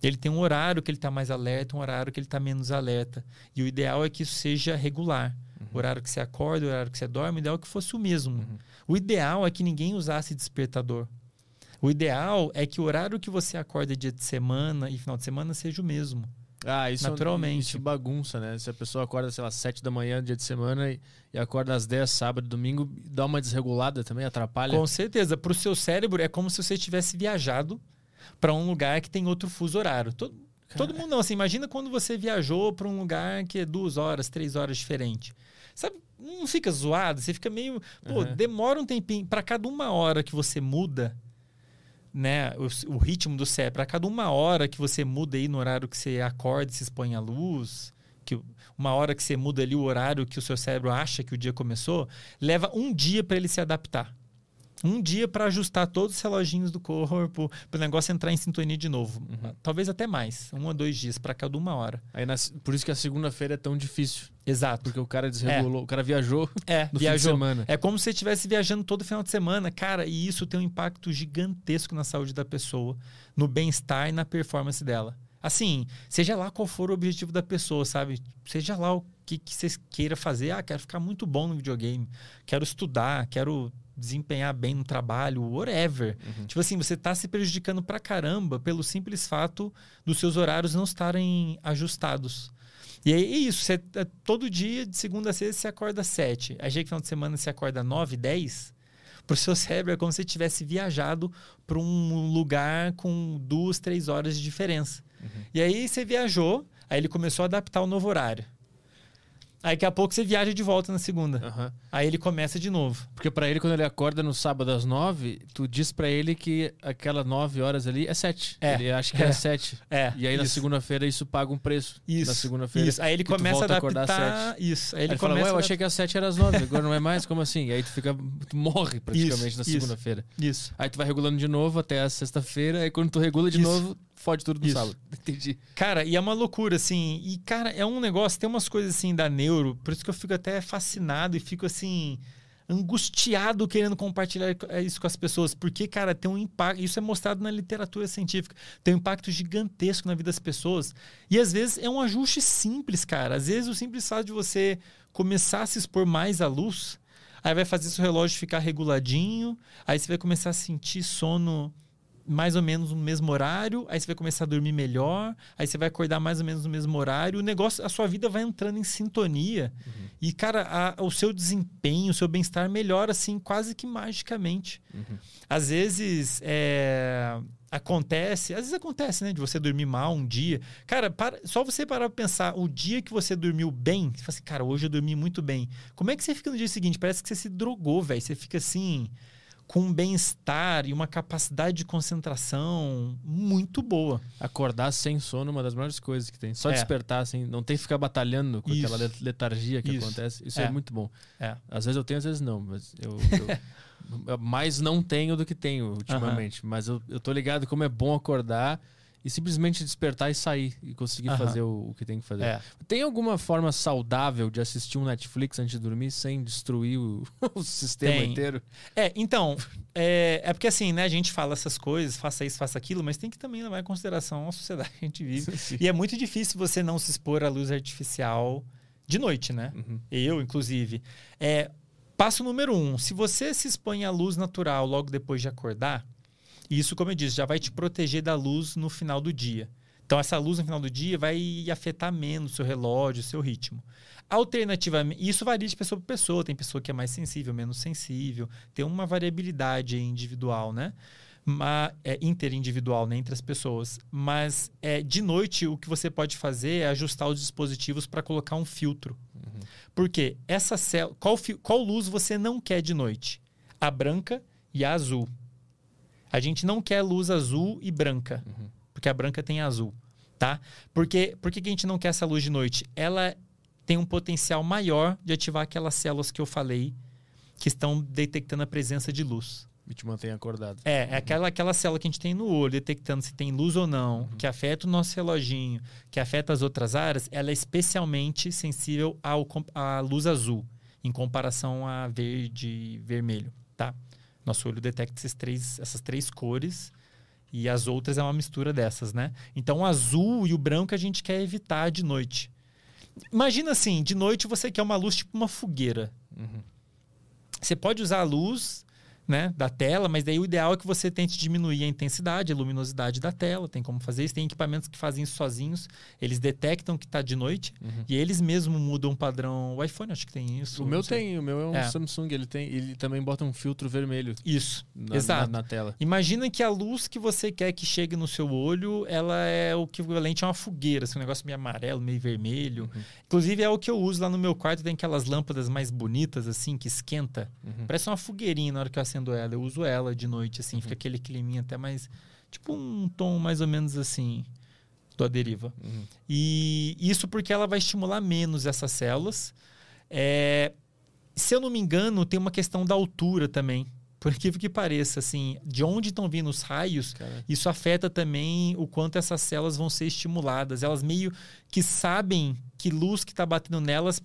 Ele tem um horário que ele está mais alerta, um horário que ele está menos alerta. E o ideal é que isso seja regular. O horário que você acorda, o horário que você dorme, o ideal é que fosse o mesmo. Uhum. O ideal é que ninguém usasse despertador. O ideal é que o horário que você acorda dia de semana e final de semana seja o mesmo. Ah, isso Naturalmente. Isso bagunça, né? Se a pessoa acorda, sei lá, 7 da manhã, dia de semana, e, e acorda às 10, sábado, domingo, dá uma desregulada também, atrapalha. Com certeza. Para o seu cérebro é como se você tivesse viajado para um lugar que tem outro fuso horário. Todo, todo mundo não. Assim, imagina quando você viajou para um lugar que é duas horas, três horas diferente. Sabe? Não fica zoado. Você fica meio. Pô, Uhum. demora um tempinho. Para cada uma hora que você muda. Né, o, o ritmo do cérebro, para cada uma hora que você muda aí no horário que você acorda e se expõe à luz, que uma hora que você muda ali o horário que o seu cérebro acha que o dia começou, leva um dia para ele se adaptar. Um dia para ajustar todos os reloginhos do corpo, para o negócio entrar em sintonia de novo. Uhum. Talvez até mais, um ou dois dias, para cada uma hora. Aí na- por isso que a segunda-feira é tão difícil. Exato. Porque o cara desregulou, o cara viajou É, no fim de viajou. semana. É como se você estivesse viajando todo final de semana, cara, e isso tem um impacto gigantesco na saúde da pessoa, no bem-estar e na performance dela. Assim, seja lá qual for o objetivo da pessoa, sabe? Seja lá o que, que você queira fazer. Ah, quero ficar muito bom no videogame, quero estudar, quero desempenhar bem no trabalho, whatever. Uhum. Tipo assim, você tá se prejudicando pra caramba pelo simples fato dos seus horários não estarem ajustados. E aí é isso, você, é, todo dia, de segunda a sexta, você acorda às sete. Aí chega no final de semana, você acorda nove, dez. Pro seu [laughs] cérebro é como se você tivesse viajado para um lugar com duas, três horas de diferença. E aí você viajou, aí ele começou a adaptar o novo horário. Aí daqui a pouco você viaja de volta na segunda. Aham. Aí ele começa de novo. Porque pra ele, quando ele acorda no sábado às 9, tu diz pra ele que aquela 9 horas ali é 7. É. Ele acha que é, É. 7. É. E aí na isso. segunda-feira isso paga um preço. Isso. Na segunda-feira. Isso. Aí ele começa a volta a acordar adaptar. Isso. Aí Aí ele ele fala, começa ué, eu achei que às 7 era às 9, [laughs] agora não é mais? Como assim? E aí tu fica. Tu morre praticamente Isso, na segunda-feira. Isso. Aí tu vai regulando de novo até a sexta-feira, aí quando tu regula de novo, fode tudo no Isso. sábado. [laughs] Entendi. Cara, e é uma loucura, assim. E, cara, é um negócio, tem umas coisas assim da neuro, por isso que eu fico até fascinado e fico assim. angustiado querendo compartilhar é, isso com as pessoas, porque, cara, tem um impacto. Isso é mostrado na literatura científica. Tem um impacto gigantesco na vida das pessoas. E às vezes é um ajuste simples, cara. Às vezes o simples fato de você começar a se expor mais à luz, aí vai fazer seu relógio ficar reguladinho, aí você vai começar a sentir sono mais ou menos no mesmo horário, aí você vai começar a dormir melhor, aí você vai acordar mais ou menos no mesmo horário, o negócio, a sua vida vai entrando em sintonia. Uhum. E, cara, a, o seu desempenho, o seu bem-estar melhora, assim, quase que magicamente. Uhum. Às vezes, é, acontece, às vezes acontece, né, de você dormir mal um dia. Cara, para, só você parar pra pensar, o dia que você dormiu bem, você fala assim, cara, hoje eu dormi muito bem. Como é que você fica no dia seguinte? Parece que você se drogou, velho. Você fica assim com um bem-estar e uma capacidade de concentração muito boa. Acordar sem sono é uma das melhores coisas que tem. Só é. despertar, assim, não tem que ficar batalhando com Isso. aquela letargia que Isso. acontece. Isso é. é. muito bom. É. Às vezes eu tenho, às vezes não, mas eu, [laughs] eu mais não tenho do que tenho ultimamente. Uh -huh. Mas eu, eu tô ligado como é bom acordar e simplesmente despertar e sair e conseguir uhum. fazer o, o, que tem que fazer. É. Tem alguma forma saudável de assistir um Netflix antes de dormir sem destruir o, [laughs] o sistema tem. inteiro? É, então, é, é, porque assim, né, a gente fala essas coisas, faça isso, faça aquilo, mas tem que também levar em consideração a sociedade que a gente vive. [laughs] Sim. E é muito difícil você não se expor à luz artificial de noite, né? Uhum. Eu, inclusive. É, passo número um: se você se expõe à luz natural logo depois de acordar, e isso, como eu disse, já vai te proteger da luz no final do dia. Então, essa luz no final do dia vai afetar menos o seu relógio, o seu ritmo. Alternativamente, isso varia de pessoa para pessoa. Tem pessoa que é mais sensível, menos sensível. Tem uma variabilidade individual, né? Mas, é, interindividual né, entre as pessoas. Mas é, de noite, o que você pode fazer é ajustar os dispositivos para colocar um filtro. Uhum. Porque essa. Qual, qual luz você não quer de noite? A branca e a azul. A gente não quer luz azul e branca, uhum. porque a branca tem azul, tá? Porque, por que a gente não quer essa luz de noite? Ela tem um potencial maior de ativar aquelas células que eu falei que estão detectando a presença de luz. E te mantém acordado. É, é aquela, aquela célula que a gente tem no olho, detectando se tem luz ou não, uhum. que afeta o nosso reloginho, que afeta as outras áreas, ela é especialmente sensível ao, à luz azul, em comparação a verde e vermelho, tá? Nosso olho detecta esses três, essas três cores e as outras é uma mistura dessas, né? Então, o azul e o branco a gente quer evitar de noite. Imagina assim, de noite você quer uma luz tipo uma fogueira. Uhum. Você pode usar a luz né, da tela, mas daí o ideal é que você tente diminuir a intensidade, a luminosidade da tela. Tem como fazer isso. Tem equipamentos que fazem isso sozinhos. Eles detectam que está de noite uhum. e eles mesmos mudam o padrão. O iPhone acho que tem isso. O meu tem, o meu é um é. Samsung. Ele tem, ele também bota um filtro vermelho. Isso, na, exato. Na, na, tela. Imagina que a luz que você quer que chegue no seu olho, ela é o equivalente a uma fogueira, assim, um negócio meio amarelo, meio vermelho. Uhum. Inclusive é o que eu uso lá no meu quarto. Tem aquelas lâmpadas mais bonitas assim que esquenta. Uhum. Parece uma fogueirinha na hora que eu acendo ela. Eu uso ela de noite, assim, uhum. fica aquele climinha até mais. Tipo um tom mais ou menos assim da deriva. Uhum. E isso porque ela vai estimular menos essas células. É, se eu não me engano, tem uma questão da altura também. Por incrível que pareça, assim, de onde estão vindo os raios, Cara. isso afeta também o quanto essas células vão ser estimuladas. Elas meio que sabem que luz que está batendo nelas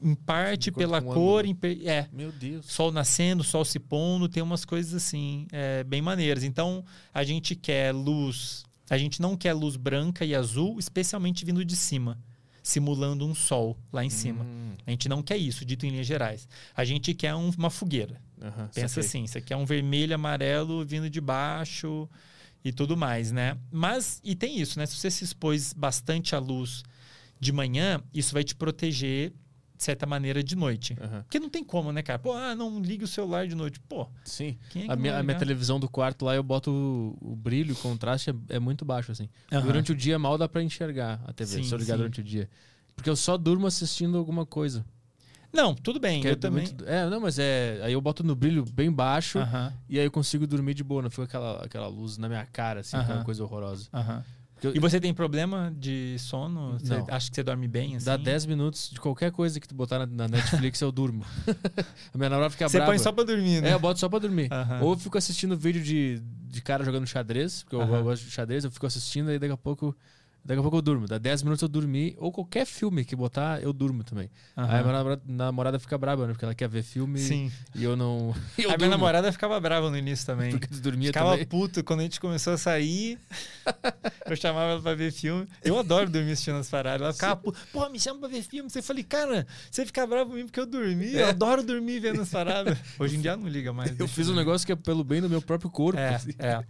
em parte pela cor, em, é. Meu Deus. Sol nascendo, sol se pondo, tem umas coisas assim, é, bem maneiras. Então, a gente quer luz, a gente não quer luz branca e azul, especialmente vindo de cima, simulando um sol lá em cima. Hum. A gente não quer isso, dito em linhas gerais. A gente quer um, uma fogueira. Uhum, Pensa assim, isso aqui é um vermelho, amarelo vindo de baixo e tudo mais, né? Mas, e tem isso, né? Se você se expôs bastante à luz de manhã, isso vai te proteger de certa maneira, de noite. Uhum. Porque não tem como, né, cara? Pô, ah, não ligue o celular de noite. Pô. Sim. É a, minha, a, minha, televisão do quarto lá, eu boto o, o brilho, o contraste é, é, muito baixo, assim. Uhum. Durante o dia mal dá para enxergar a TV, sim, se eu ligar sim. durante o dia. Porque eu só durmo assistindo alguma coisa. Não, tudo bem, eu é também. Muito, é, não, mas é. Aí eu boto no brilho bem baixo uhum. e aí eu consigo dormir de boa, não fica aquela, aquela luz na minha cara, assim, aquela coisa horrorosa. Aham. E você tem problema de sono? Você não. acha que você dorme bem? Assim? Dá 10 minutos de qualquer coisa que tu botar na, Netflix, eu durmo. [laughs] a minha namorada fica você brava. Você põe só pra dormir, né? É, eu boto só pra dormir. Ou eu fico assistindo vídeo de, de cara jogando xadrez, porque eu gosto de xadrez, eu fico assistindo e daqui a pouco Daqui a pouco eu durmo. Dá 10 minutos eu dormi. Ou qualquer filme que botar, eu durmo também. Aham. Aí a minha namorada, namorada fica brava, né? Porque ela quer ver filme Sim. e eu não. [laughs] eu a minha durmo, namorada ficava brava no início também. Porque tu dormia Ficava também. puto quando a gente começou a sair. [laughs] eu chamava ela pra ver filme. Eu adoro dormir assistindo as paradas. Ela ficava puta. Porra, me chama pra ver filme. Você falei, cara, você fica bravo comigo porque eu dormi. Eu adoro dormir vendo as paradas. [laughs] Hoje em dia não liga mais. Eu fiz um negócio que é pelo bem do meu próprio corpo. É, assim. é.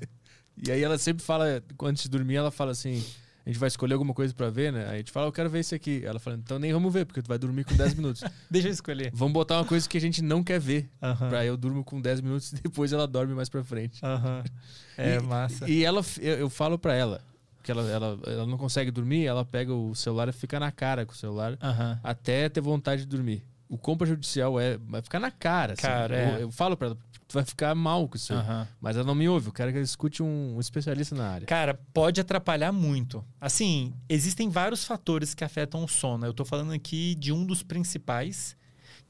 E aí ela sempre fala, antes de dormir, ela fala assim: a gente vai escolher alguma coisa pra ver, né? Aí a gente fala, eu quero ver esse aqui. Ela fala, então nem vamos ver, porque tu vai dormir com 10 minutos. [laughs] Deixa eu escolher. vamos botar uma coisa que a gente não quer ver. Aham. Pra eu durmo com 10 minutos [laughs] e depois ela dorme mais pra frente. Aham. [laughs] É e, massa. E ela, eu, eu falo pra ela que ela, ela, ela não consegue dormir, ela pega o celular e fica na cara com o celular Aham. até ter vontade de dormir. O compra judicial é vai ficar na cara. assim. Cara, eu, é. eu falo pra ela, tu vai ficar mal com isso. Aham. Mas ela não me ouve, eu quero que ela escute um, um especialista na área. Cara, pode atrapalhar muito. Assim, existem vários fatores que afetam o sono. Eu tô falando aqui de um dos principais,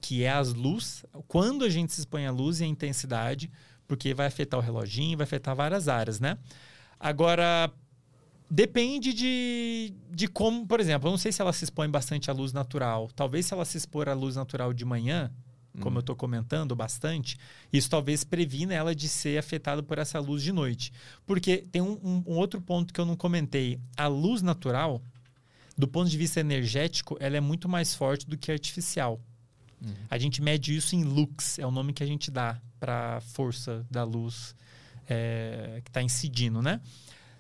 que é as luzes. Quando a gente se expõe à luz e à intensidade, porque vai afetar o reloginho, vai afetar várias áreas, né? Agora, depende de, de como, por exemplo, eu não sei se ela se expõe bastante à luz natural. Talvez se ela se expor à luz natural de manhã, como eu estou comentando bastante, isso talvez previna ela de ser afetada por essa luz de noite. Porque tem um, um- um outro ponto que eu não comentei. A luz natural, do ponto de vista energético, ela é muito mais forte do que artificial. A gente mede isso em lux, é o nome que a gente dá para a força da luz é, que está incidindo, né?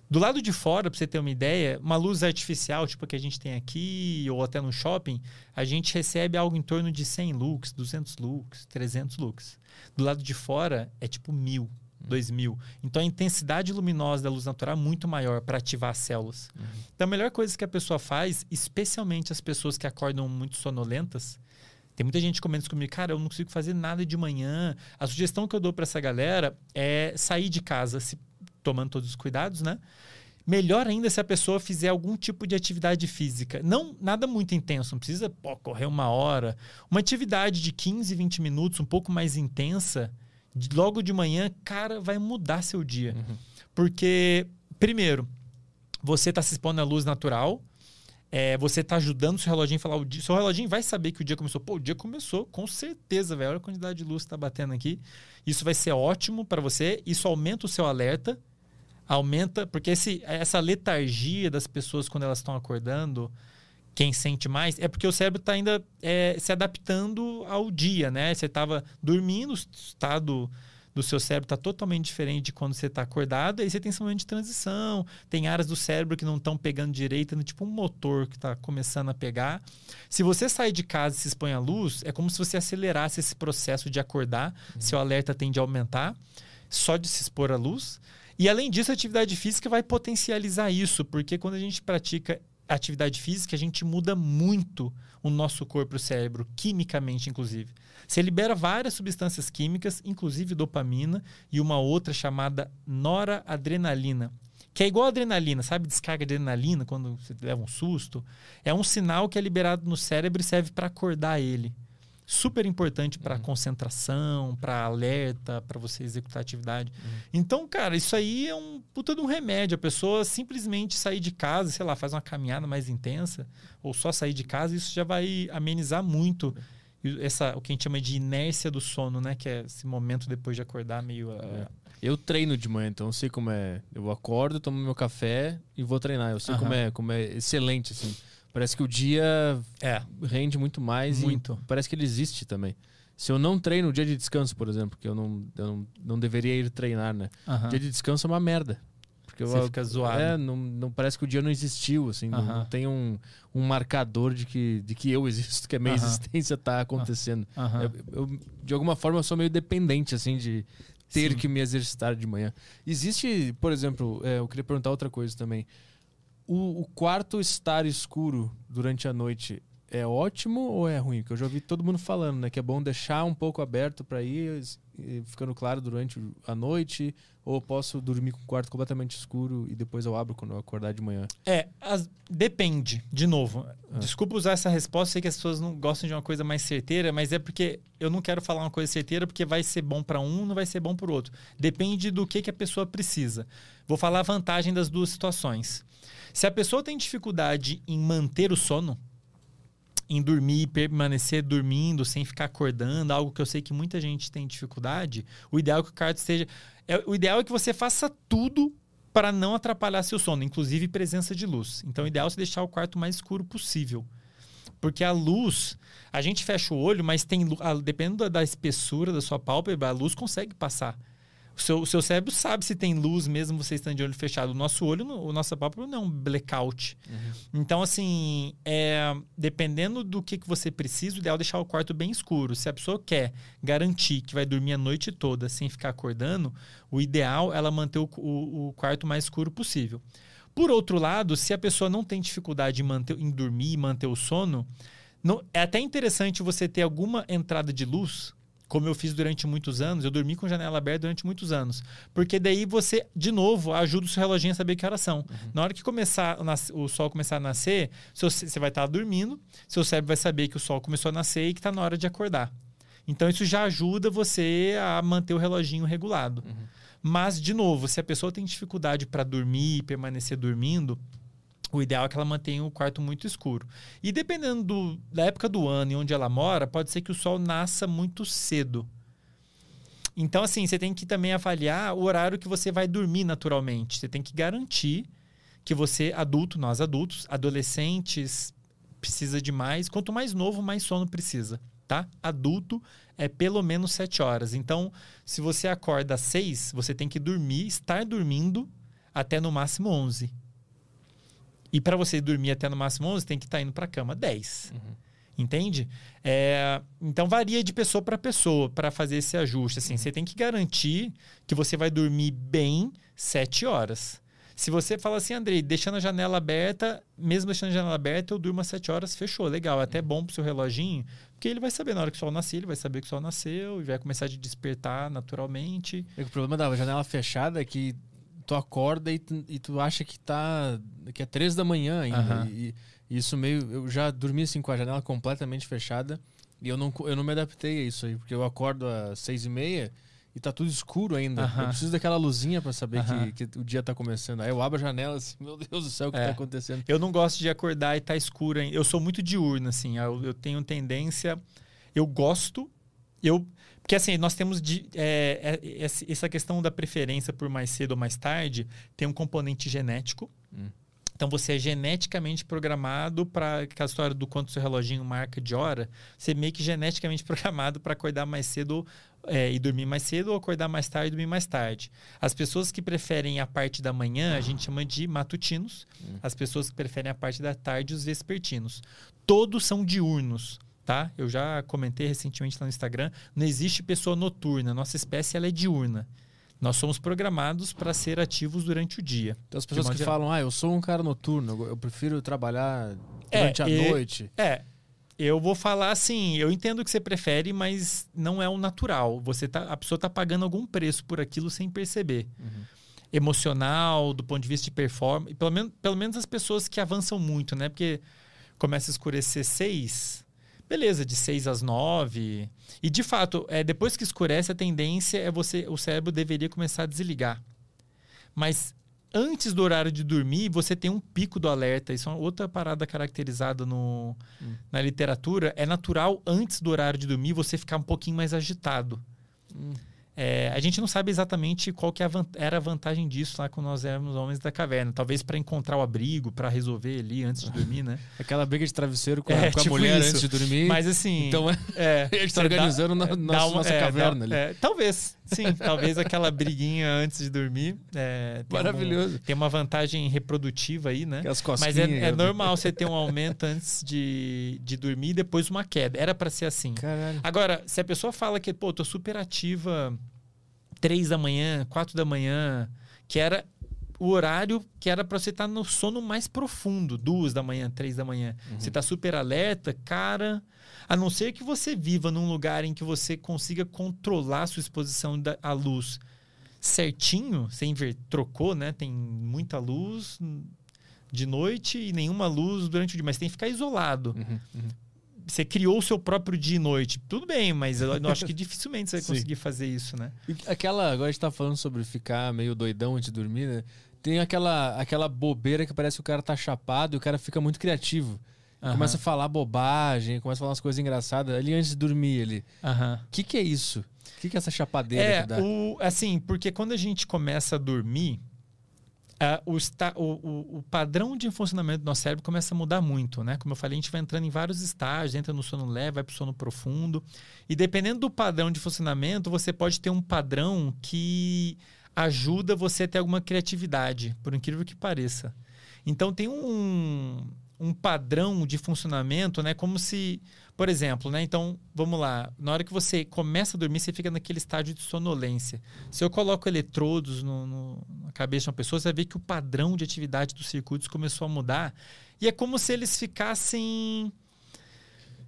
Do lado de fora, para você ter uma ideia, uma luz artificial, tipo a que a gente tem aqui, ou até no shopping, a gente recebe algo em torno de 100 lux, 200 lux, 300 lux. Do lado de fora, é tipo mil, dois mil. Então a intensidade luminosa da luz natural é muito maior para ativar as células. Então a melhor coisa que a pessoa faz, especialmente as pessoas que acordam muito sonolentas, tem muita gente que comenta comigo, cara, eu não consigo fazer nada de manhã. A sugestão que eu dou para essa galera é sair de casa, se, tomando todos os cuidados, né? Melhor ainda se a pessoa fizer algum tipo de atividade física. Não nada muito intenso, não precisa pô, correr uma hora. Uma atividade de 15, 20 minutos, um pouco mais intensa, de- logo de manhã, cara, vai mudar seu dia. Porque, primeiro, você está se expondo à luz natural, é, você está ajudando o seu reloginho a falar o dia. Seu reloginho vai saber que o dia começou. Pô, o dia começou, com certeza, velho. Olha a quantidade de luz que está batendo aqui. Isso vai ser ótimo para você. Isso aumenta o seu alerta. Aumenta, porque esse, essa letargia das pessoas quando elas estão acordando, quem sente mais, é porque o cérebro está ainda é, se adaptando ao dia, né? Você estava dormindo, o estado do seu cérebro está totalmente diferente de quando você está acordado, aí você tem esse momento de transição, tem áreas do cérebro que não estão pegando direito, né? tipo um motor que está começando a pegar. Se você sair de casa e se expõe à luz, é como se você acelerasse esse processo de acordar, seu alerta tende a aumentar, só de se expor à luz. E além disso, a atividade física vai potencializar isso, porque quando a gente pratica atividade física, a gente muda muito o nosso corpo o cérebro, quimicamente, inclusive. Você libera várias substâncias químicas, inclusive dopamina, e uma outra chamada noradrenalina, que é igual a adrenalina, sabe? Descarga de adrenalina quando você leva um susto. É um sinal que é liberado no cérebro e serve para acordar ele. Super importante para concentração, para alerta, para você executar atividade. Então, cara, isso aí é um puta de um remédio. A pessoa simplesmente sair de casa, sei lá, faz uma caminhada mais intensa, ou só sair de casa, isso já vai amenizar muito essa, o que a gente chama de inércia do sono, né? Que é esse momento depois de acordar meio. ah, Eu treino de manhã, então eu sei como é. Eu acordo, tomo meu café e vou treinar. Eu sei Aham. como, é, como é excelente, assim. Parece que o dia É. rende muito mais Muito. e parece que ele existe também. Se eu não treino o dia de descanso, por exemplo, que eu não, eu não, não deveria ir treinar, né? Dia de descanso é uma merda. Porque eu, Você fica zoado. É, não, não parece que o dia não existiu, assim. Não, tem um, um marcador de que, de que eu existo, que a minha existência tá acontecendo. Aham. Eu, eu, de alguma forma, eu sou meio dependente, assim, de ter Sim. que me exercitar de manhã. Existe, por exemplo, é, eu queria perguntar outra coisa também. O, o quarto estar escuro durante a noite é ótimo ou é ruim? Porque eu já ouvi todo mundo falando, né? Que é bom deixar um pouco aberto para ir, ficando claro durante a noite, ou posso dormir com o quarto completamente escuro e depois eu abro quando eu acordar de manhã? É, as, depende. De novo, ah. desculpa usar essa resposta, sei que as pessoas não gostam de uma coisa mais certeira, mas é porque eu não quero falar uma coisa certeira porque vai ser bom para um, não vai ser bom para o outro. Depende do que, que a pessoa precisa. Vou falar a vantagem das duas situações. Se a pessoa tem dificuldade em manter o sono, em dormir, permanecer dormindo sem ficar acordando, algo que eu sei que muita gente tem dificuldade, o ideal é que o quarto esteja. É, o ideal é que você faça tudo para não atrapalhar seu sono, inclusive presença de luz. Então, o ideal é deixar o quarto mais escuro possível. Porque a luz, a gente fecha o olho, mas tem dependendo da espessura da sua pálpebra, a luz consegue passar. O seu, o seu cérebro sabe se tem luz mesmo você estando de olho fechado. O nosso olho, o nosso pálpebra não é um blackout. Uhum. Então, assim, é, dependendo do que, que você precisa, o ideal é deixar o quarto bem escuro. Se a pessoa quer garantir que vai dormir a noite toda sem ficar acordando, o ideal é ela manter o, o, o quarto mais escuro possível. Por outro lado, se a pessoa não tem dificuldade em, manter, em dormir e manter o sono, não, é até interessante você ter alguma entrada de luz como eu fiz durante muitos anos, eu dormi com janela aberta durante muitos anos. Porque daí você, de novo, ajuda o seu reloginho a saber que horas são. Uhum. Na hora que começar o sol começar a nascer, você vai estar dormindo, seu cérebro vai saber que o sol começou a nascer e que está na hora de acordar. Então isso já ajuda você a manter o reloginho regulado. Uhum. Mas, de novo, se a pessoa tem dificuldade para dormir e permanecer dormindo, o ideal é que ela mantenha o quarto muito escuro. E dependendo do, da época do ano e onde ela mora, pode ser que o sol nasça muito cedo. Então, assim, você tem que também avaliar o horário que você vai dormir naturalmente. Você tem que garantir que você, adulto, nós adultos, adolescentes, precisa de mais. Quanto mais novo, mais sono precisa, tá? Adulto é pelo menos 7 horas. Então, se você acorda às 6, você tem que dormir, estar dormindo até no máximo 11. E para você dormir até no máximo 11, tem que estar tá indo para a cama 10. Uhum. Entende? É, então varia de pessoa para pessoa para fazer esse ajuste. Assim, uhum. Você tem que garantir que você vai dormir bem 7 horas. Se você fala assim, Andrei, deixando a janela aberta, mesmo deixando a janela aberta, eu durmo às 7 horas, fechou, legal. É até bom pro seu reloginho, porque ele vai saber na hora que o sol nascer, ele vai saber que o sol nasceu e vai começar a despertar naturalmente. É o problema da janela fechada é que tu acorda e tu, e tu acha que tá. que é três da manhã ainda. Uhum. E, e, isso meio. Eu já dormi assim com a janela completamente fechada. E eu não, eu não me adaptei a isso aí, porque eu acordo às seis e meia e tá tudo escuro ainda. Uhum. Eu preciso daquela luzinha para saber uhum. que, que, o dia tá começando. Aí eu abro a janela assim, meu Deus do céu, o que é. tá acontecendo? Eu não gosto de acordar e tá escuro ainda. Eu sou muito diurno, assim. Eu, eu tenho tendência. Eu gosto. Eu porque assim, nós temos de, é, é, essa questão da preferência por mais cedo ou mais tarde tem um componente genético. Hum. Então você é geneticamente programado para aquela história do quanto seu reloginho marca de hora, você é meio que geneticamente [laughs] programado para acordar mais cedo é, e dormir mais cedo ou acordar mais tarde e dormir mais tarde. As pessoas que preferem a parte da manhã, a gente chama de matutinos. Hum. As pessoas que preferem a parte da tarde, os vespertinos. Todos são diurnos tá? Eu já comentei recentemente lá no Instagram, não existe pessoa noturna, nossa espécie ela é diurna. Nós somos programados para ser ativos durante o dia. Então as pessoas que falam, ah, eu sou um cara noturno, eu prefiro trabalhar é, durante é, a e, noite. É, eu vou falar assim, eu entendo que você prefere, mas não é o natural. Você tá, a pessoa está pagando algum preço por aquilo sem perceber. Uhum. Emocional, do ponto de vista de performance. Pelo menos, pelo menos as pessoas que avançam muito, né? Porque começa a escurecer seis, beleza, de 6 às 9. E de fato, é, depois que escurece, a tendência é você, o cérebro deveria começar a desligar. Mas antes do horário de dormir, você tem um pico do alerta. Isso é outra parada caracterizada no, hum. na literatura. É natural, antes do horário de dormir, você ficar um pouquinho mais agitado. Hum. É, a gente não sabe exatamente qual que é era a vantagem disso lá quando nós éramos homens da caverna. Talvez para encontrar o abrigo, para resolver ali antes de dormir, né? [laughs] Aquela briga de travesseiro com, é, a, com tipo a, mulher isso. antes de dormir. Mas assim. Então é, [laughs] é a gente está organizando dá, na, dá uma, nossa é, caverna dá, ali. É, talvez, sim. talvez aquela briguinha antes de dormir. É, tem Maravilhoso. Um, tem uma vantagem reprodutiva aí, né? As Mas é, é normal você ter um aumento antes de, de dormir e depois uma queda. Era para ser assim. Caralho. Agora, se a pessoa fala que, pô, tô super ativa três da manhã, quatro da manhã, que era o horário que era para você estar tá no sono mais profundo, duas da manhã, três da manhã. Uhum. Você está super alerta, cara. A não ser que você viva num lugar em que você consiga controlar a sua exposição à luz certinho, sem ver, trocou, né? Tem muita luz de noite e nenhuma luz durante o dia, mas tem que ficar isolado. Uhum, uhum. Você criou o seu próprio dia e noite. Tudo bem, mas eu acho que [laughs] dificilmente você vai conseguir fazer isso, né? E aquela, agora a gente tá falando sobre ficar meio doidão antes de dormir, né? Tem aquela, aquela bobeira que parece que o cara tá chapado e o cara fica muito criativo. Uhum. Começa a falar bobagem, começa a falar umas coisas engraçadas ali antes de dormir ali. O uhum. que, que é isso? O que, que é essa chapadeira é, que dá? O, assim, porque quando a gente começa a dormir, Uh, o, o, o, padrão de funcionamento do nosso cérebro começa a mudar muito, né? Como eu falei, a gente vai entrando em vários estágios, entra no sono leve, vai para o sono profundo. E dependendo do padrão de funcionamento, você pode ter um padrão que ajuda você a ter alguma criatividade, por incrível que pareça. Então tem um, um padrão de funcionamento, né? Como se, por exemplo, né? Então, vamos lá. Na hora que você começa a dormir, você fica naquele estágio de sonolência. Se eu coloco eletrodos no, no, na cabeça de uma pessoa, você vai ver que o padrão de atividade dos circuitos começou a mudar. E é como se eles ficassem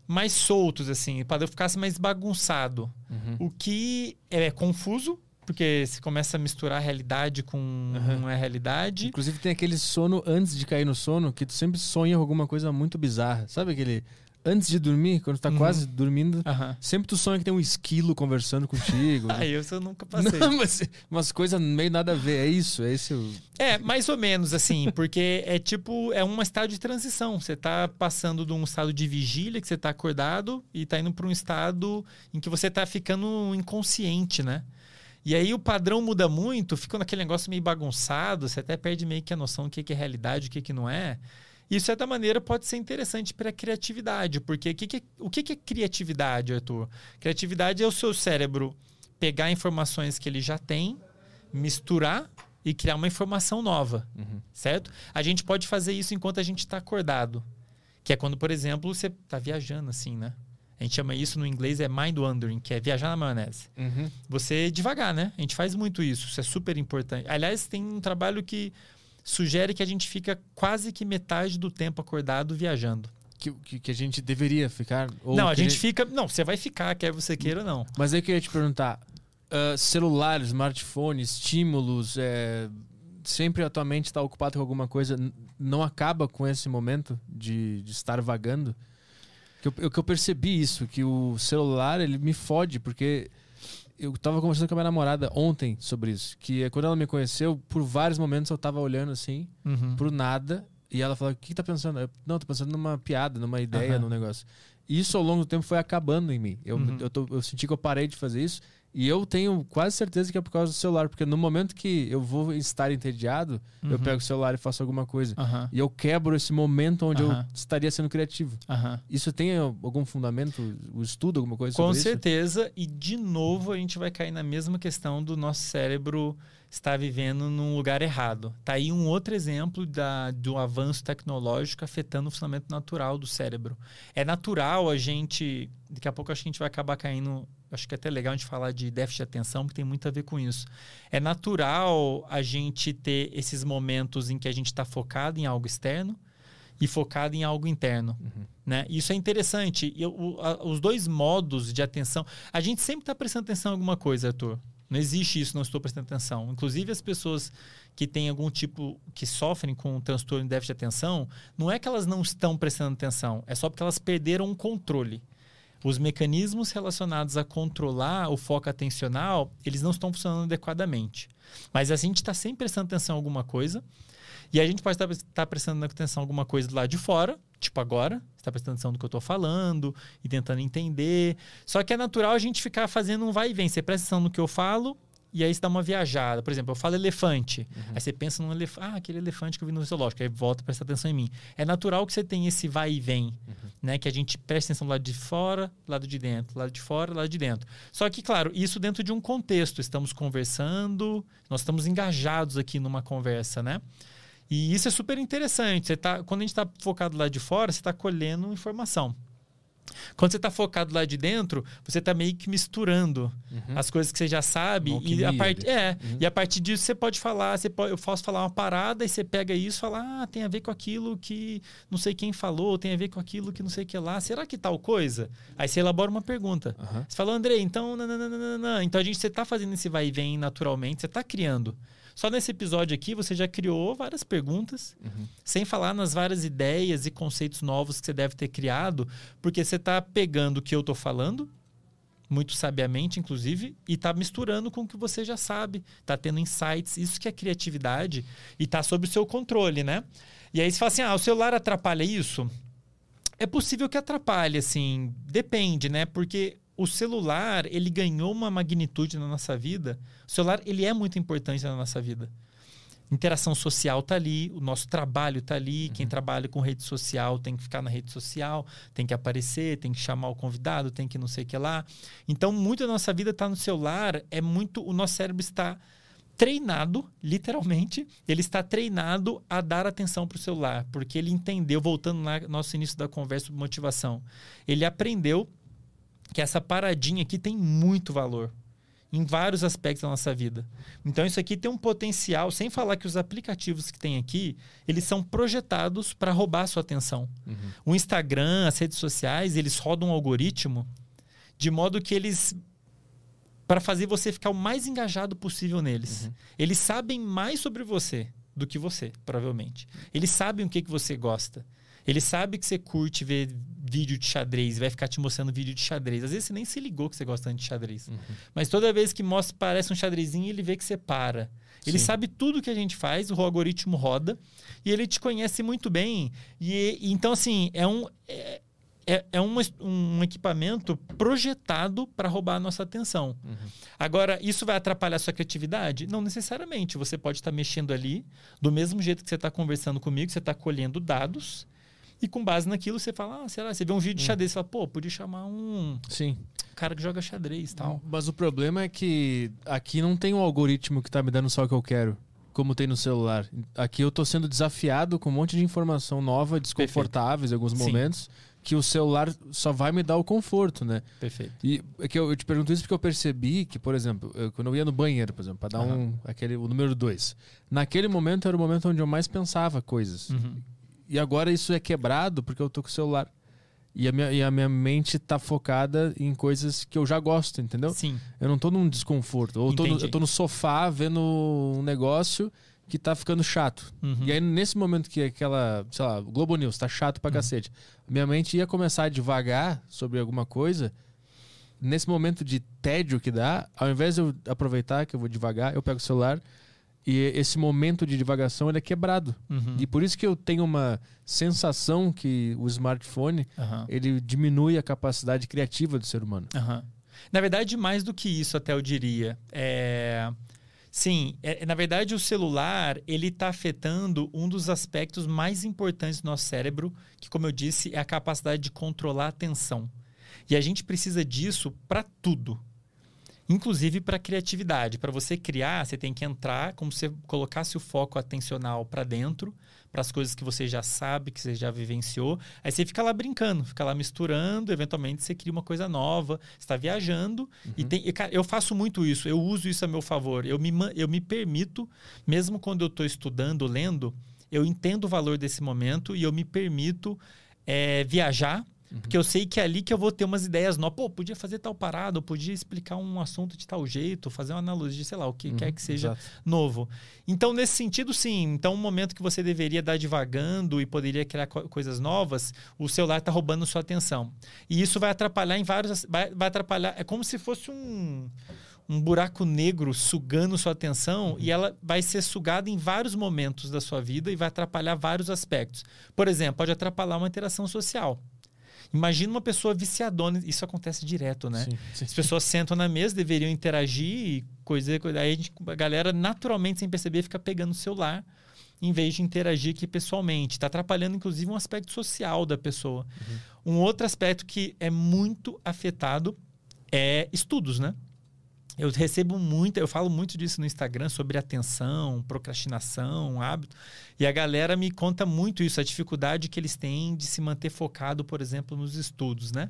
mais soltos, assim. O padrão ficasse mais bagunçado. Uhum. O que é confuso, porque você começa a misturar a realidade com uhum. a realidade. Inclusive tem aquele sono antes de cair no sono, que tu sempre sonha alguma coisa muito bizarra. Sabe aquele antes de dormir, quando tu tá uhum. quase dormindo, uhum. sempre tu sonha que tem um esquilo conversando contigo. [laughs] ah, isso eu nunca passei. Não, [laughs] mas umas coisas meio nada a ver, é isso, é esse o... É, mais ou menos assim, porque é tipo, é um estado de transição. Você tá passando de um estado de vigília, que você tá acordado, e tá indo para um estado em que você tá ficando inconsciente, né? E aí o padrão muda muito, fica naquele negócio meio bagunçado, você até perde meio que a noção do que é realidade, o que, não é. De certa maneira, pode ser interessante para a criatividade, porque o que, é, o que é criatividade, Arthur? Criatividade é o seu cérebro pegar informações que ele já tem, misturar e criar uma informação nova, uhum. certo? A gente pode fazer isso enquanto a gente está acordado, que é quando, por exemplo, você está viajando assim, né? A gente chama isso no inglês é mind wandering, que é viajar na maionese. Uhum. Você devagar, né? A gente faz muito isso, isso é super importante. Aliás, tem um trabalho que sugere que a gente fica quase que metade do tempo acordado viajando. Que, que, que a gente deveria ficar? não, a gente, gente, fica. Não, você vai ficar, quer você queira ou não. Mas aí eu queria te perguntar: uh, celular, smartphone, estímulos, é, sempre a tua mente está ocupada com alguma coisa, não acaba com esse momento de, de estar vagando? Que eu, que eu percebi isso, que o celular ele me fode, porque eu tava conversando com a minha namorada ontem sobre isso. Que é quando ela me conheceu, por vários momentos eu tava olhando assim, uhum. pro nada, e ela falou: O que, que tá pensando? Eu, não, tô pensando numa piada, numa ideia, uhum. num negócio. E isso ao longo do tempo foi acabando em mim. Eu, uhum. eu, tô, eu senti que eu parei de fazer isso. E eu tenho quase certeza que é por causa do celular, porque no momento que eu vou estar entediado, uhum. eu pego o celular e faço alguma coisa. Uhum. E eu quebro esse momento onde uhum. eu estaria sendo criativo. Isso tem algum fundamento, o estudo, alguma coisa Com certeza. Isso? E de novo a gente vai cair na mesma questão do nosso cérebro estar vivendo num lugar errado. Tá aí um outro exemplo da, do avanço tecnológico afetando o funcionamento natural do cérebro. É natural a gente. Daqui a pouco acho que a gente vai acabar caindo acho que é até legal a gente falar de déficit de atenção, porque tem muito a ver com isso. É natural a gente ter esses momentos em que a gente está focado em algo externo e focado em algo interno. Uhum. Né? Isso é interessante. Eu, a, os dois modos de atenção. A gente sempre está prestando atenção em alguma coisa, Arthur. Não existe isso, não estou prestando atenção. Inclusive, as pessoas que têm algum tipo, que sofrem com um transtorno de déficit de atenção, não é que elas não estão prestando atenção, é só porque elas perderam o controle os mecanismos relacionados a controlar o foco atencional, eles não estão funcionando adequadamente. Mas a gente está sempre prestando atenção em alguma coisa, e a gente pode estar tá, tá prestando atenção em alguma coisa do lado de fora, tipo agora, está prestando atenção no que eu estou falando e tentando entender. Só que é natural a gente ficar fazendo um vai e vem. Você presta atenção no que eu falo e aí você dá uma viajada. Por exemplo, eu falo elefante. Uhum. Aí você pensa num elefante. Ah, aquele elefante que eu vi no zoológico. Aí volta a prestar atenção em mim. É natural que você tenha esse vai e vem. Uhum. Né? Que a gente preste atenção do lado de fora, lado de dentro, lado de fora, lado de dentro. Só que, claro, isso dentro de um contexto. Estamos conversando, nós estamos engajados aqui numa conversa, né? E isso é super interessante. Você tá, quando a gente está focado lá de fora, você está colhendo informação. Quando você está focado lá de dentro, você está meio que misturando Uhum. as coisas que você já sabe. E a, part... é, Uhum. e a partir disso você pode falar, você pode... eu posso falar uma parada e você pega isso e fala, ah, tem a ver com aquilo que não sei quem falou, tem a ver com aquilo que não sei o que lá. Será que tal coisa? Aí você elabora uma pergunta. Aham. Você fala, André, então, nananana. então a gente, você está fazendo esse vai e vem naturalmente, você está criando. Só nesse episódio aqui você já criou várias perguntas, Uhum. sem falar nas várias ideias e conceitos novos que você deve ter criado, porque você está pegando o que eu estou falando, muito sabiamente, inclusive, e está misturando com o que você já sabe, está tendo insights, isso que é criatividade e está sob o seu controle, né? E aí você fala assim, ah, o celular atrapalha isso? É possível que atrapalhe, assim, depende, né? Porque o celular, ele ganhou uma magnitude na nossa vida. O celular, ele é muito importante na nossa vida. Interação social tá ali, o nosso trabalho tá ali. Quem trabalha com rede social tem que ficar na rede social, tem que aparecer, tem que chamar o convidado, tem que não sei o que lá. Então, muito da nossa vida tá no celular, é muito. O nosso cérebro está treinado, literalmente, ele está treinado a dar atenção para o celular, porque ele entendeu, voltando lá no nosso início da conversa sobre motivação, ele aprendeu que essa paradinha aqui tem muito valor em vários aspectos da nossa vida. Então isso aqui tem um potencial, sem falar que os aplicativos que tem aqui, eles são projetados para roubar a sua atenção. Uhum. O Instagram, as redes sociais, eles rodam um algoritmo de modo que eles para fazer você ficar o mais engajado possível neles. Uhum. Eles sabem mais sobre você do que você, provavelmente. Eles sabem o que, que você gosta. Eles sabem que você curte ver vídeo de xadrez e vai ficar te mostrando vídeo de xadrez. Às vezes você nem se ligou que você gosta tanto de xadrez. Uhum. Mas toda vez que mostra, parece um xadrezinho, ele vê que você para. Ele Sim. sabe tudo que a gente faz, o algoritmo roda, e ele te conhece muito bem. E, e então, assim, é um. É, é, é um, um equipamento projetado para roubar a nossa atenção. Uhum. Agora, isso vai atrapalhar a sua criatividade? Não necessariamente. Você pode estar mexendo ali, do mesmo jeito que você está conversando comigo, você está colhendo dados, e com base naquilo você fala, ah, sei lá, você vê um vídeo de Hum. xadrez, você fala, pô, podia chamar um Sim. cara que joga xadrez e tal. Mas o problema é que aqui não tem um algoritmo que tá me dando só o que eu quero, como tem no celular. Aqui eu tô sendo desafiado com um monte de informação nova, desconfortáveis em alguns Sim. momentos, que o celular só vai me dar o conforto, né? Perfeito. E é que eu, eu te pergunto isso porque eu percebi que, por exemplo, eu- quando eu ia no banheiro, por exemplo, para dar Aham. um aquele o número dois, naquele momento era o momento onde eu mais pensava coisas. Uhum. E agora isso é quebrado porque eu tô com o celular. E a minha, e a minha mente tá focada em coisas que eu já gosto, entendeu? Sim. Eu não tô num desconforto. Ou eu tô, no, eu tô no sofá vendo um negócio que tá ficando chato. Uhum. E aí, nesse momento que aquela, sei lá, Globo News tá chato pra cacete, minha mente ia começar a devagar sobre alguma coisa. Nesse momento de tédio que dá, ao invés de eu aproveitar que eu vou devagar, eu pego o celular e esse momento de divagação ele é quebrado. Uhum. E por isso que eu tenho uma sensação que o smartphone Aham. ele diminui a capacidade criativa do ser humano. Aham. Na verdade, mais do que isso, até eu diria. É... Sim, é- na verdade, o celular ele está afetando um dos aspectos mais importantes do nosso cérebro, que, como eu disse, é a capacidade de controlar a atenção. E a gente precisa disso para tudo. Inclusive para criatividade. Para você criar, você tem que entrar como se você colocasse o foco atencional para dentro, para as coisas que você já sabe, que você já vivenciou. Aí você fica lá brincando, fica lá misturando, eventualmente você cria uma coisa nova, está viajando. E tem, e, cara, eu faço muito isso, eu uso isso a meu favor. Eu me, eu me permito, mesmo quando eu estou estudando, lendo, eu entendo o valor desse momento e eu me permito é, viajar. Porque eu sei que é ali que eu vou ter umas ideias novas. Pô, podia fazer tal parada, eu podia explicar um assunto de tal jeito, fazer uma analogia, sei lá, o que quer que seja Exato. novo. Então, nesse sentido, sim. Então, um momento que você deveria dar devagando e poderia criar co- coisas novas, o celular está roubando sua atenção. E isso vai atrapalhar em vários. Vai, vai atrapalhar. É como se fosse um, um buraco negro sugando sua atenção e ela vai ser sugada em vários momentos da sua vida e vai atrapalhar vários aspectos. Por exemplo, pode atrapalhar uma interação social. Imagina uma pessoa viciadona, isso acontece direto, né? Sim, sim. As pessoas sentam na mesa, deveriam interagir e coisa, coisa. Aí a, gente- a galera, naturalmente, sem perceber, fica pegando o celular em vez de interagir aqui pessoalmente. Está atrapalhando, inclusive, um aspecto social da pessoa. Um outro aspecto que é muito afetado é estudos, né? Eu recebo muito, eu falo muito disso no Instagram sobre atenção, procrastinação, hábito. E a galera me conta muito isso, a dificuldade que eles têm de se manter focado, por exemplo, nos estudos, né?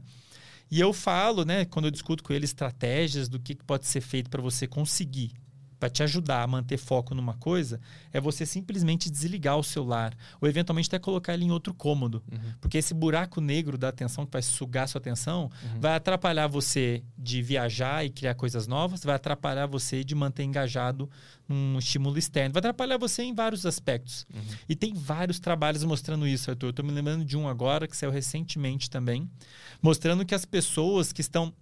E eu falo, né, quando eu discuto com eles estratégias do que pode ser feito para você conseguir para te ajudar a manter foco numa coisa, é você simplesmente desligar o celular. Ou eventualmente até colocar ele em outro cômodo. Uhum. Porque esse buraco negro da atenção que vai sugar sua atenção uhum. vai atrapalhar você de viajar e criar coisas novas, vai atrapalhar você de manter engajado num estímulo externo, vai atrapalhar você em vários aspectos. Uhum. E tem vários trabalhos mostrando isso, Arthur. Eu estou me lembrando de um agora que saiu recentemente também, mostrando que as pessoas que estão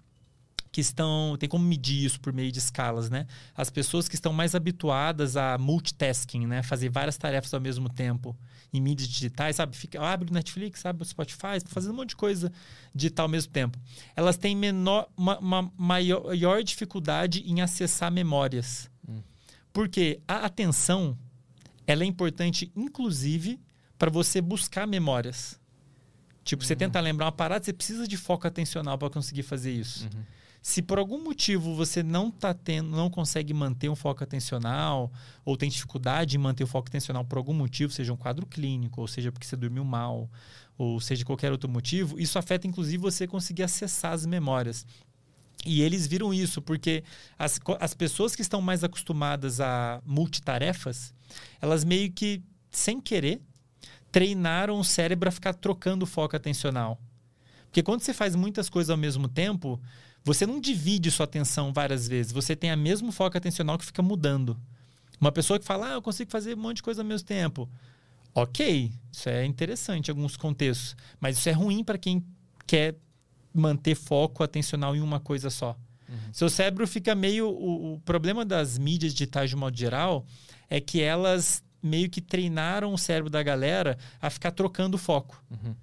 que estão. Tem como medir isso por meio de escalas, né? As pessoas que estão mais habituadas a multitasking, né? Fazer várias tarefas ao mesmo tempo em mídias digitais, sabe? Fica, abre o Netflix, abre o Spotify, fazendo um monte de coisa digital ao mesmo tempo. Elas têm menor, uma, uma maior, dificuldade em acessar memórias. Hum. Porque a atenção ela é importante, inclusive, para você buscar memórias. Tipo, uhum. você tenta lembrar uma parada, você precisa de foco atencional para conseguir fazer isso. Uhum. Se por algum motivo você não tá tendo, não consegue manter um foco atencional, ou tem dificuldade em manter o foco atencional por algum motivo, seja um quadro clínico, ou seja porque você dormiu mal, ou seja qualquer outro motivo, isso afeta inclusive você conseguir acessar as memórias. E eles viram isso, porque as, as pessoas que estão mais acostumadas a multitarefas, elas meio que, sem querer, treinaram o cérebro a ficar trocando foco atencional. Porque quando você faz muitas coisas ao mesmo tempo, você não divide sua atenção várias vezes. Você tem a mesmo foco atencional que fica mudando. Uma pessoa que fala, ah, eu consigo fazer um monte de coisa ao mesmo tempo. Ok, isso é interessante em alguns contextos. Mas isso é ruim para quem quer manter foco atencional em uma coisa só. Uhum. Seu cérebro fica meio. O, o, problema das mídias digitais, de modo geral, é que elas meio que treinaram o cérebro da galera a ficar trocando foco. Uhum.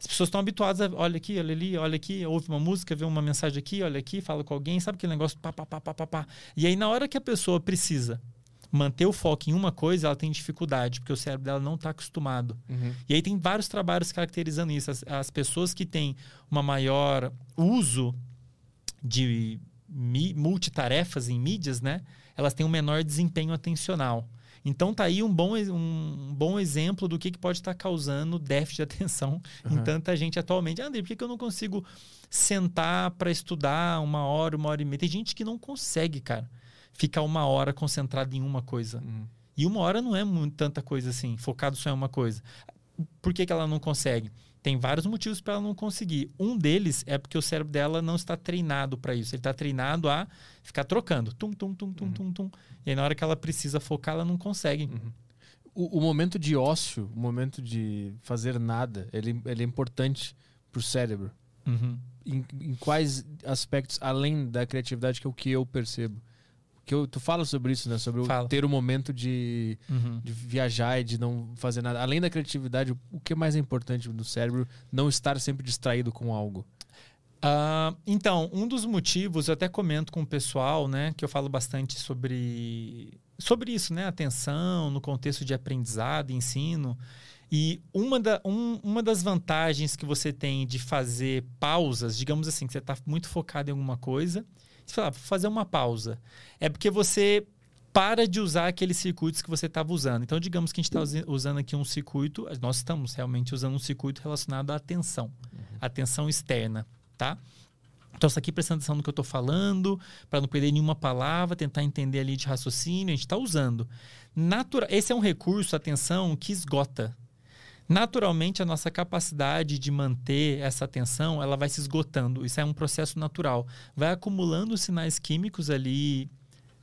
As pessoas estão habituadas a olha aqui, olha ali, olha aqui, ouve uma música, vê uma mensagem aqui, olha aqui, fala com alguém, sabe aquele negócio pá, pá, pá, pá, pá, pá. E aí, na hora que a pessoa precisa manter o foco em uma coisa, ela tem dificuldade, porque o cérebro dela não está acostumado. Uhum. E aí tem vários trabalhos caracterizando isso. As, as pessoas que têm uma maior uso de multitarefas em mídias, né? Elas têm um menor desempenho atencional. Então tá aí um bom, um bom exemplo do que, que pode estar causando [laughs] déficit de atenção uhum. em tanta gente atualmente. André, por que, que eu não consigo sentar para estudar uma hora, uma hora e meia? Tem gente que não consegue, cara, ficar uma hora concentrado em uma coisa. Uhum. E uma hora não é muito, tanta coisa assim, focado só em uma coisa. Por que, que ela não consegue? Tem vários motivos para ela não conseguir. Um deles é porque o cérebro dela não está treinado para isso. Ele está treinado a ficar trocando. Tum, tum, tum, tum, uhum. tum, tum. E aí, na hora que ela precisa focar, ela não consegue. Uhum. O, o, momento de ócio, o momento de fazer nada, ele, ele é importante para o cérebro. Uhum. Em, em, quais aspectos, além da criatividade, que é o que eu percebo? Que eu, tu fala sobre isso, né? Sobre ter o momento de, uhum. de viajar e de não fazer nada. Além da criatividade, o que é mais importante no cérebro não estar sempre distraído com algo? Uh, então, um dos motivos, eu até comento com o pessoal, né? Que eu falo bastante sobre, sobre isso, né? Atenção no contexto de aprendizado, ensino. E uma, da, um, uma das vantagens que você tem de fazer pausas, digamos assim, que você está muito focado em alguma coisa fala, fazer uma pausa. É porque você para de usar aqueles circuitos que você estava usando. Então, digamos que a gente está usando aqui um circuito, nós estamos realmente usando um circuito relacionado à atenção, uhum. atenção externa, tá? Então, está aqui prestando atenção no que eu estou falando, para não perder nenhuma palavra, tentar entender ali de raciocínio, a gente está usando. Natura Esse é um recurso, atenção, que esgota. Naturalmente, a nossa capacidade de manter essa atenção, ela vai se esgotando. Isso é um processo natural. Vai acumulando sinais químicos ali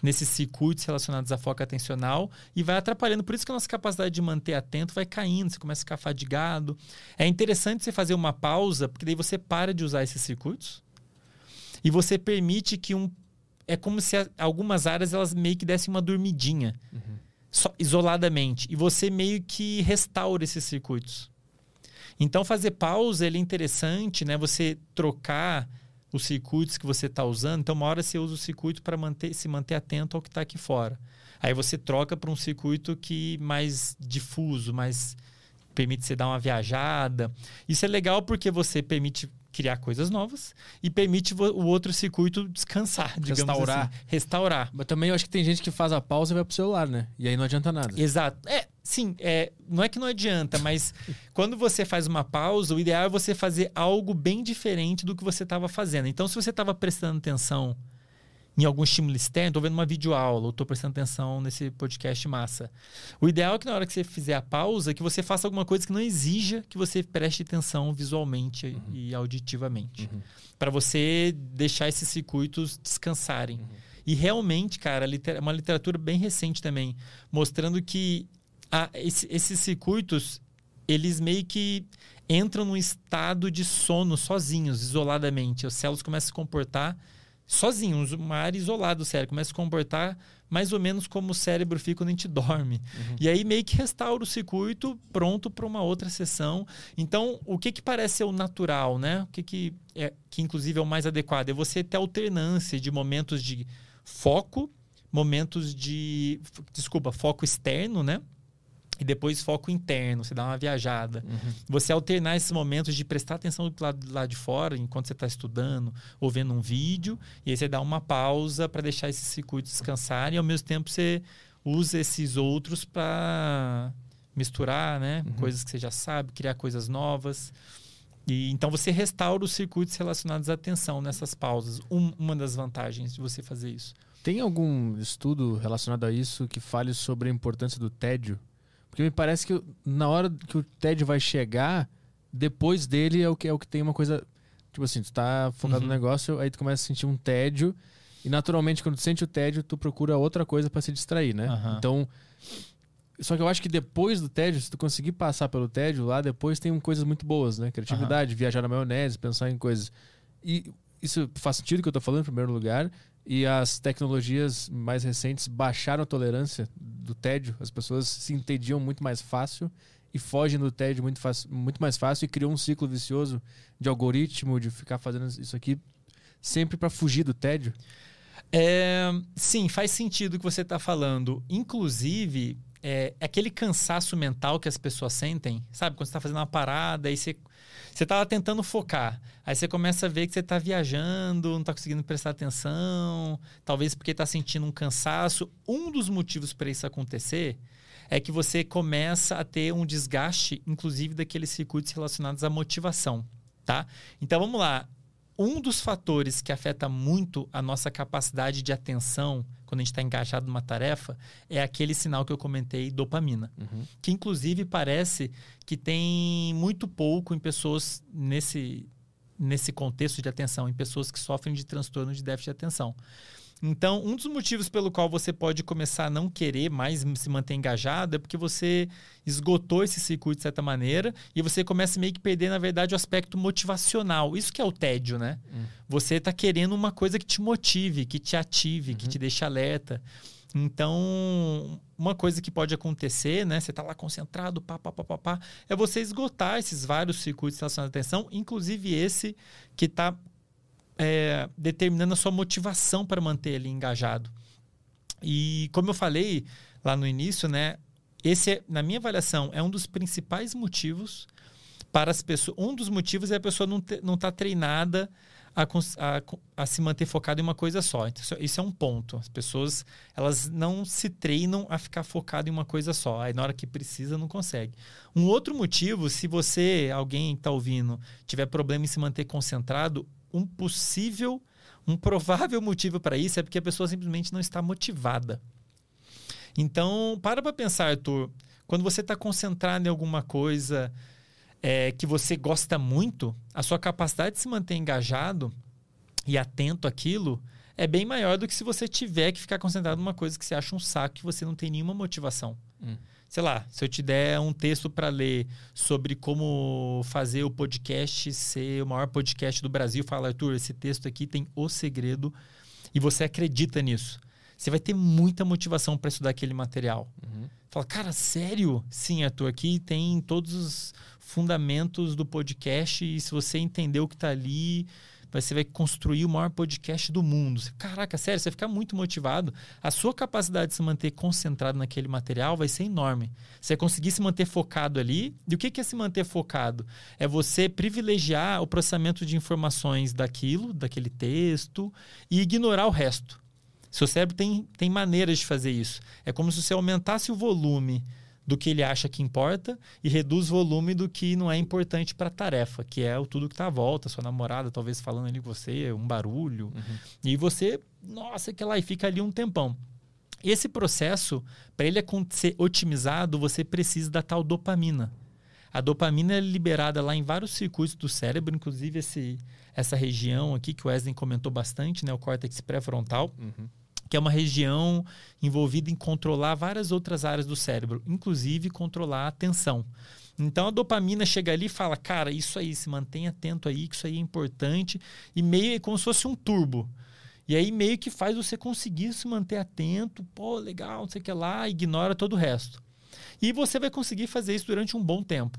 nesses circuitos relacionados à foca atencional e vai atrapalhando. Por isso que a nossa capacidade de manter atento vai caindo, você começa a ficar fadigado. É interessante você fazer uma pausa, porque daí você para de usar esses circuitos e você permite que um... É como se algumas áreas elas meio que dessem uma dormidinha. Uhum só, isoladamente. E você meio que restaura esses circuitos. Então, fazer pausa é interessante, né? Você trocar os circuitos que você está usando. Então, uma hora você usa o circuito para manter, se manter atento ao que está aqui fora. Aí você troca para um circuito que mais difuso, mais permite você dar uma viajada. Isso é legal porque você permite criar coisas novas e permite o outro circuito descansar, digamos Restaurar. assim. Restaurar. Mas também eu acho que tem gente que faz a pausa e vai pro celular, né? E aí não adianta nada. Exato. É, sim, é, não é que não adianta, mas [laughs] quando você faz uma pausa, o ideal é você fazer algo bem diferente do que você estava fazendo. Então, se você estava prestando atenção em algum estímulo externo, estou vendo uma videoaula, ou estou prestando atenção nesse podcast massa. O ideal é que na hora que você fizer a pausa, que você faça alguma coisa que não exija que você preste atenção visualmente uhum. e auditivamente. Uhum. Para você deixar esses circuitos descansarem. Uhum. E realmente, cara, é uma literatura bem recente também, mostrando que a, esse, esses circuitos, eles meio que entram num estado de sono sozinhos, isoladamente. As células começam a se comportar sozinhos, uma área isolada do cérebro, começa a se comportar mais ou menos como o cérebro fica quando a gente dorme. Uhum. E aí meio que restaura o circuito pronto para uma outra sessão. Então, o que que parece ser o natural, né? O que que é que inclusive é o mais adequado é você ter alternância de momentos de foco, momentos de desculpa, foco externo, né? E depois foco interno, você dá uma viajada. Uhum. Você alternar esses momentos de prestar atenção do lado, do lado de fora, enquanto você está estudando ou vendo um vídeo, e aí você dá uma pausa para deixar esses circuitos descansarem, e ao mesmo tempo você usa esses outros para misturar né? Uhum. coisas que você já sabe, criar coisas novas. E, então você restaura os circuitos relacionados à atenção nessas pausas. Um, uma das vantagens de você fazer isso. Tem algum estudo relacionado a isso que fale sobre a importância do tédio porque me parece que na hora que o TED vai chegar, depois dele é o que, é o que tem uma coisa. Tipo assim, tu tá focado uhum. no negócio, aí tu começa a sentir um tédio. E naturalmente, quando tu sente o tédio, tu procura outra coisa para se distrair, né? Uhum. Então. Só que eu acho que depois do tédio, se tu conseguir passar pelo tédio, lá depois tem coisas muito boas, né? Criatividade, uhum. viajar na maionese, pensar em coisas. E isso faz sentido que eu tô falando em primeiro lugar. E as tecnologias mais recentes baixaram a tolerância do tédio. As pessoas se entediam muito mais fácil e fogem do tédio muito, muito mais fácil e criou um ciclo vicioso de algoritmo, de ficar fazendo isso aqui sempre para fugir do tédio. É, sim, faz sentido o que você está falando. Inclusive, é, aquele cansaço mental que as pessoas sentem, sabe? Quando você está fazendo uma parada e você você estava tentando focar. Aí você começa a ver que você está viajando, não está conseguindo prestar atenção, talvez porque está sentindo um cansaço. Um dos motivos para isso acontecer é que você começa a ter um desgaste, inclusive daqueles circuitos relacionados à motivação, tá? Então vamos lá. Um dos fatores que afeta muito a nossa capacidade de atenção quando a gente está engajado numa tarefa é aquele sinal que eu comentei, dopamina. Uhum. Que inclusive parece que tem muito pouco em pessoas nesse, nesse contexto de atenção, em pessoas que sofrem de transtorno de déficit de atenção. Então, um dos motivos pelo qual você pode começar a não querer mais se manter engajado é porque você esgotou esse circuito de certa maneira e você começa meio que perder, na verdade, o aspecto motivacional. Isso que é o tédio, né? Hum. Você está querendo uma coisa que te motive, que te ative, uhum. que te deixe alerta. Então, uma coisa que pode acontecer, né? Você está lá concentrado, pá, pá, pá, pá, pá, é você esgotar esses vários circuitos relacionados à atenção, inclusive esse que está é, determinando a sua motivação para manter ele engajado. E como eu falei lá no início, né, esse, é, na minha avaliação, é um dos principais motivos para as pessoas. Um dos motivos é a pessoa não estar não tá treinada a, a, a, se manter focada em uma coisa só. Então, isso é um ponto. As pessoas elas não se treinam a ficar focado em uma coisa só. Aí na hora que precisa não consegue. Um outro motivo, se você, alguém está ouvindo, tiver problema em se manter concentrado, um possível, um provável motivo para isso é porque a pessoa simplesmente não está motivada. Então, para para pensar, Arthur. Quando você está concentrado em alguma coisa é, que você gosta muito, a sua capacidade de se manter engajado e atento àquilo é bem maior do que se você tiver que ficar concentrado numa coisa que você acha um saco que você não tem nenhuma motivação. Hum sei lá, se eu te der um texto para ler sobre como fazer o podcast ser o maior podcast do Brasil, fala, Arthur, esse texto aqui tem o segredo e você acredita nisso. Você vai ter muita motivação para estudar aquele material. Uhum. Fala, cara, sério? Sim, Arthur, aqui tem todos os fundamentos do podcast e se você entender o que está ali, você vai construir o maior podcast do mundo. Caraca, sério, você vai ficar muito motivado. A sua capacidade de se manter concentrado naquele material vai ser enorme. Você vai conseguir se manter focado ali. E o que é se manter focado? É você privilegiar o processamento de informações daquilo, daquele texto, e ignorar o resto. Seu cérebro tem, tem maneiras de fazer isso. É como se você aumentasse o volume do que ele acha que importa e reduz o volume do que não é importante para a tarefa, que é o tudo que está à volta, sua namorada talvez falando ali com você, um barulho. Uhum. E você, nossa, que lá, e fica ali um tempão. Esse processo, para ele ser otimizado, você precisa da tal dopamina. A dopamina é liberada lá em vários circuitos do cérebro, inclusive esse, essa região aqui que o Wesley comentou bastante, né, o córtex pré-frontal. Uhum que é uma região envolvida em controlar várias outras áreas do cérebro, inclusive controlar a atenção. Então a dopamina chega ali e fala: cara, isso aí, se mantenha atento aí, que isso aí é importante, e meio é como se fosse um turbo. E aí meio que faz você conseguir se manter atento, pô, legal, não sei o que lá, ignora todo o resto. E você vai conseguir fazer isso durante um bom tempo.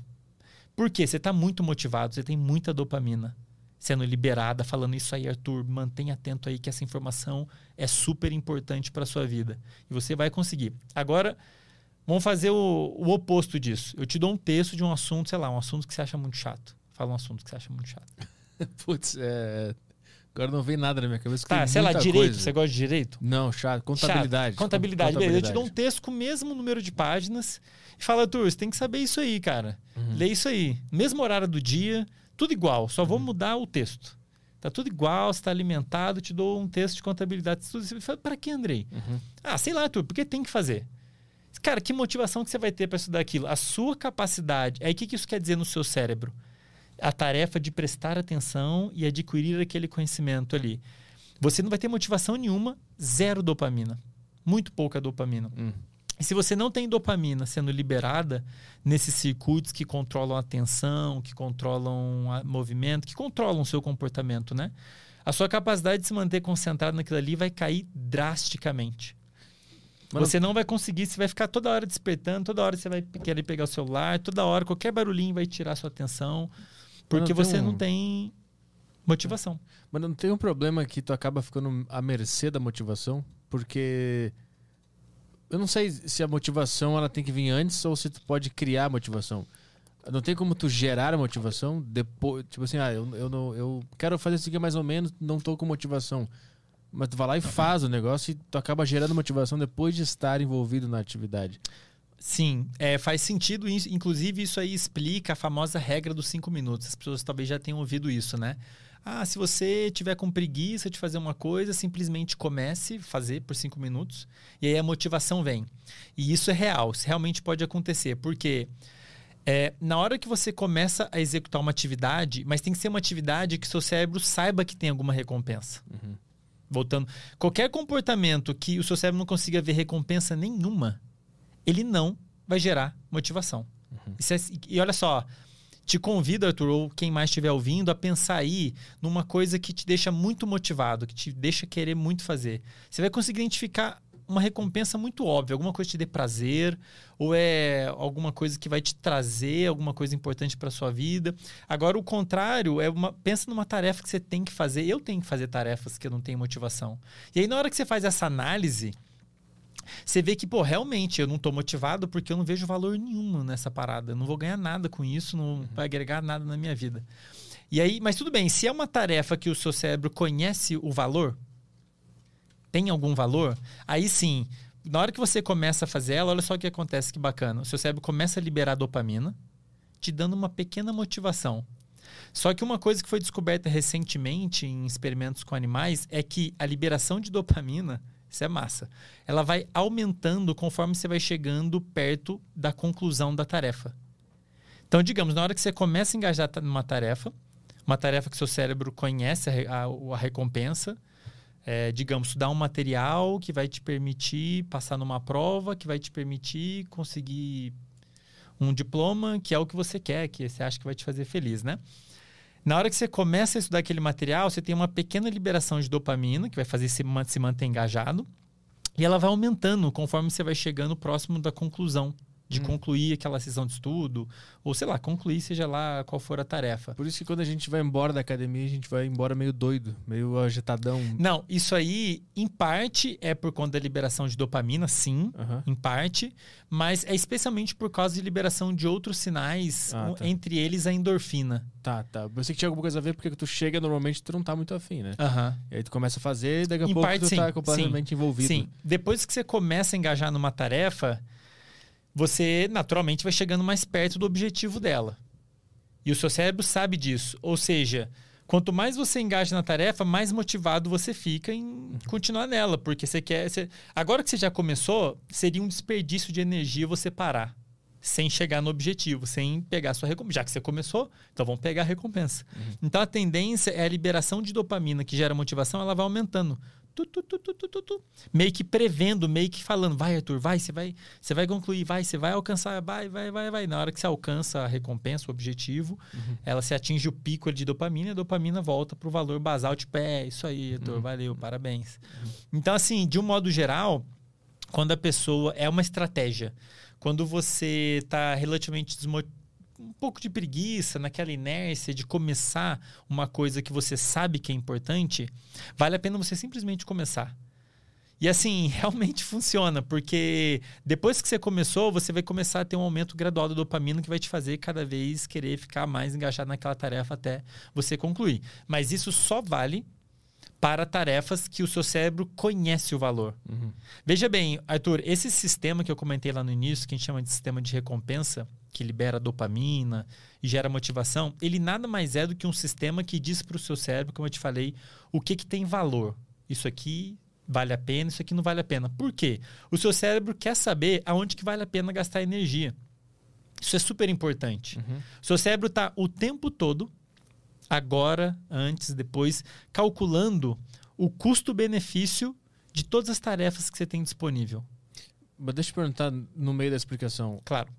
Por quê? Você está muito motivado, você tem muita dopamina sendo liberada, falando isso aí, Arthur, mantenha atento aí que essa informação é super importante para sua vida. E você vai conseguir. Agora, vamos fazer o, o, oposto disso. Eu te dou um texto de um assunto, sei lá, um assunto que você acha muito chato. Fala um assunto que você acha muito chato. [laughs] Putz, é... Agora não vem nada na minha cabeça. Tá, sei lá, direito. Coisa. Você gosta de direito? Não, chato. Contabilidade. Chato. Contabilidade. Beleza, eu te dou um texto com o mesmo número de páginas e fala, Arthur, você tem que saber isso aí, cara. Uhum. Lê isso aí. Mesmo horário do dia, tudo igual, só vou uhum. mudar o texto. Tá tudo igual, está alimentado, te dou um texto de contabilidade. Para que, Andrei? Uhum. Ah, sei lá, tu, porque tem que fazer. Cara, que motivação que você vai ter para estudar aquilo? A sua capacidade. Aí o que, que isso quer dizer no seu cérebro? A tarefa de prestar atenção e adquirir aquele conhecimento ali. Você não vai ter motivação nenhuma, zero dopamina. Muito pouca dopamina. Hum. E se você não tem dopamina sendo liberada nesses circuitos que controlam a atenção, que controlam o movimento, que controlam o seu comportamento, né? A sua capacidade de se manter concentrado naquilo ali vai cair drasticamente. Mas você não vai conseguir, você vai ficar toda hora despertando, toda hora você vai querer pegar o celular, toda hora qualquer barulhinho vai tirar sua atenção, porque não você um... não tem motivação. Mas não tem um problema que tu acaba ficando à mercê da motivação, porque eu não sei se a motivação ela tem que vir antes ou se tu pode criar a motivação. Não tem como tu gerar a motivação depois. Tipo assim, ah, eu, eu, não, eu quero fazer isso aqui mais ou menos, não tô com motivação. Mas tu vai lá e faz o negócio e tu acaba gerando motivação depois de estar envolvido na atividade. Sim, é, faz sentido. Inclusive, isso aí explica a famosa regra dos cinco minutos. As pessoas talvez já tenham ouvido isso, né? Ah, se você tiver com preguiça de fazer uma coisa, simplesmente comece a fazer por cinco minutos e aí a motivação vem. E isso é real, isso realmente pode acontecer, porque é, na hora que você começa a executar uma atividade, mas tem que ser uma atividade que seu cérebro saiba que tem alguma recompensa. Uhum. Voltando, qualquer comportamento que o seu cérebro não consiga ver recompensa nenhuma, ele não vai gerar motivação. Uhum. É, e olha só, te convido, Arthur, ou quem mais estiver ouvindo, a pensar aí numa coisa que te deixa muito motivado, que te deixa querer muito fazer. Você vai conseguir identificar uma recompensa muito óbvia, alguma coisa que te dê prazer, ou é alguma coisa que vai te trazer alguma coisa importante para sua vida. Agora, o contrário é uma. Pensa numa tarefa que você tem que fazer. Eu tenho que fazer tarefas que eu não tenho motivação. E aí, na hora que você faz essa análise, você vê que, pô, realmente eu não estou motivado porque eu não vejo valor nenhum nessa parada. Eu não vou ganhar nada com isso, não uhum. vai agregar nada na minha vida. E aí, mas tudo bem, se é uma tarefa que o seu cérebro conhece o valor, tem algum valor, aí sim, na hora que você começa a fazer ela, olha só o que acontece, que bacana. O seu cérebro começa a liberar dopamina, te dando uma pequena motivação. Só que uma coisa que foi descoberta recentemente em experimentos com animais é que a liberação de dopamina isso é massa. Ela vai aumentando conforme você vai chegando perto da conclusão da tarefa. Então, digamos, na hora que você começa a engajar numa tarefa, uma tarefa que seu cérebro conhece a, a, a recompensa, é, digamos, estudar um material que vai te permitir passar numa prova, que vai te permitir conseguir um diploma, que é o que você quer, que você acha que vai te fazer feliz, né? Na hora que você começa a estudar aquele material, você tem uma pequena liberação de dopamina, que vai fazer se, se manter engajado. E ela vai aumentando conforme você vai chegando próximo da conclusão de concluir aquela sessão de estudo, ou sei lá, concluir seja lá qual for a tarefa. Por isso que quando a gente vai embora da academia, a gente vai embora meio doido, meio agitadão. Não, isso aí, em parte, é por conta da liberação de dopamina, sim, Aham. em parte, mas é especialmente por causa de liberação de outros sinais, Ah, tá. entre eles a endorfina. Tá, tá. Eu sei que tinha alguma coisa a ver porque tu chega normalmente tu não tá muito afim, né? Aham. E aí tu começa a fazer e daqui a Em pouco parte, tu sim. tá completamente envolvido. Sim. Depois que você começa a engajar numa tarefa, você naturalmente vai chegando mais perto do objetivo dela. E o seu cérebro sabe disso. Ou seja, quanto mais você engaja na tarefa, mais motivado você fica em continuar nela. Porque você quer. você- Agora que você já começou, seria um desperdício de energia você parar. Sem chegar no objetivo, sem pegar a sua recompensa. Já que você começou, então vamos pegar a recompensa. Então a tendência é a liberação de dopamina que gera motivação, ela vai aumentando. Tu, tu, tu. Meio que prevendo, meio que falando, vai, Arthur, vai, você vai, você vai concluir, vai, você vai alcançar, vai, vai, vai, vai. Na hora que você alcança a recompensa, o objetivo, ela se atinge o pico de dopamina e a dopamina volta pro valor basal, tipo, é, isso aí, Arthur, valeu, parabéns. Então, assim, de um modo geral, quando a pessoa é uma estratégia, quando você está relativamente desmo- um pouco de preguiça, naquela inércia de começar uma coisa que você sabe que é importante, vale a pena você simplesmente começar. E assim, [laughs] realmente funciona, porque depois que você começou, você vai começar a ter um aumento gradual da dopamina que vai te fazer cada vez querer ficar mais engajado naquela tarefa até você concluir. Mas isso só vale para tarefas que o seu cérebro conhece o valor. Uhum. Veja bem, Arthur, esse sistema que eu comentei lá no início, que a gente chama de sistema de recompensa, que libera dopamina e gera motivação, ele nada mais é do que um sistema que diz para o seu cérebro, como eu te falei, o que, que tem valor. Isso aqui vale a pena, isso aqui não vale a pena. Por quê? O seu cérebro quer saber aonde que vale a pena gastar energia. Isso é super importante. Uhum. O seu cérebro está o tempo todo, agora, antes, depois, calculando o custo-benefício de todas as tarefas que você tem disponível. Mas deixa eu perguntar no meio da explicação. Claro.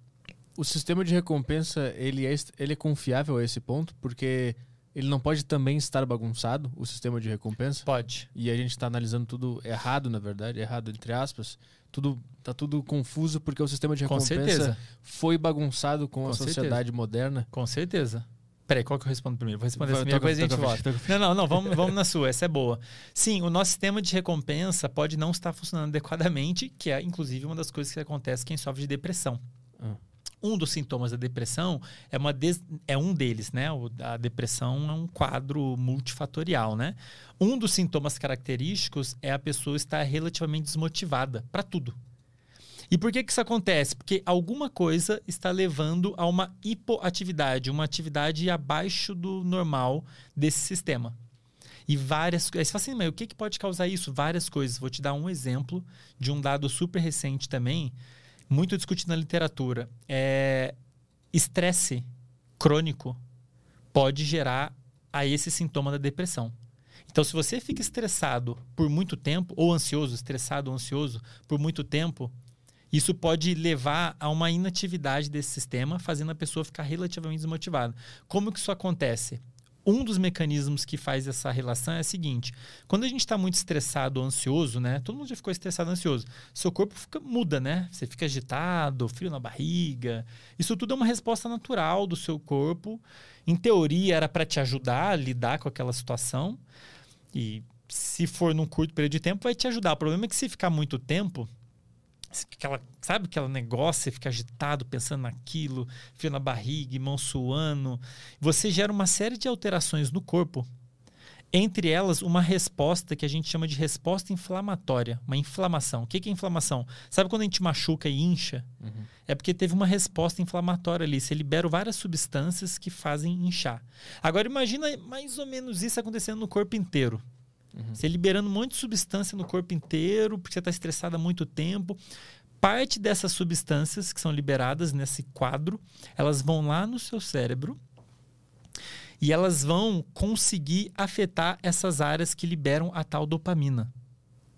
O sistema de recompensa, ele é, ele é confiável a esse ponto? Porque ele não pode também estar bagunçado, o sistema de recompensa? Pode. E a gente está analisando tudo errado, na verdade, errado entre aspas. Tudo tá tudo confuso porque o sistema de Com recompensa foi bagunçado com, Com a certeza. sociedade moderna. Com certeza. Peraí, qual que eu respondo primeiro? Vou responder essa toca- coisa e a gente volta. Não, não, não, vamos, [laughs] vamos na sua, essa é boa. Sim, o nosso sistema de recompensa pode não estar funcionando adequadamente, que é inclusive uma das coisas que acontece quem sofre de depressão. Ah. Um dos sintomas da depressão é, uma des- é um deles, né? A depressão é um quadro multifatorial, né? Um dos sintomas característicos é a pessoa estar relativamente desmotivada para tudo. E por que, que isso acontece? Porque alguma coisa está levando a uma hipoatividade, uma atividade abaixo do normal desse sistema. E várias coisas. Você fala assim, mas o que, que pode causar isso? Várias coisas. Vou te dar um exemplo de um dado super recente também, muito discutido na literatura. É, estresse crônico pode gerar a esse sintoma da depressão. Então, se você fica estressado por muito tempo, ou ansioso, estressado ou ansioso por muito tempo, isso pode levar a uma inatividade desse sistema, fazendo a pessoa ficar relativamente desmotivada. Como que isso acontece? Um dos mecanismos que faz essa relação é o seguinte: quando a gente está muito estressado ou ansioso, né? Todo mundo já ficou estressado ansioso. Seu corpo fica, muda, né? Você fica agitado, frio na barriga. Isso tudo é uma resposta natural do seu corpo. Em teoria, era para te ajudar a lidar com aquela situação. E se for num curto período de tempo, vai te ajudar. O problema é que se ficar muito tempo, aquela, sabe aquele negócio, você fica agitado pensando naquilo, frio na barriga, mão suando, você gera uma série de alterações no corpo. Entre elas, uma resposta que a gente chama de resposta inflamatória, uma inflamação. O que que é inflamação? Sabe quando a gente machuca e incha? Uhum. É porque teve uma resposta inflamatória ali. Você libera várias substâncias que fazem inchar. Agora imagina mais ou menos isso acontecendo no corpo inteiro. Você liberando um monte de substância no corpo inteiro, porque você está estressado há muito tempo. Parte dessas substâncias que são liberadas nesse quadro, elas vão lá no seu cérebro e elas vão conseguir afetar essas áreas que liberam a tal dopamina.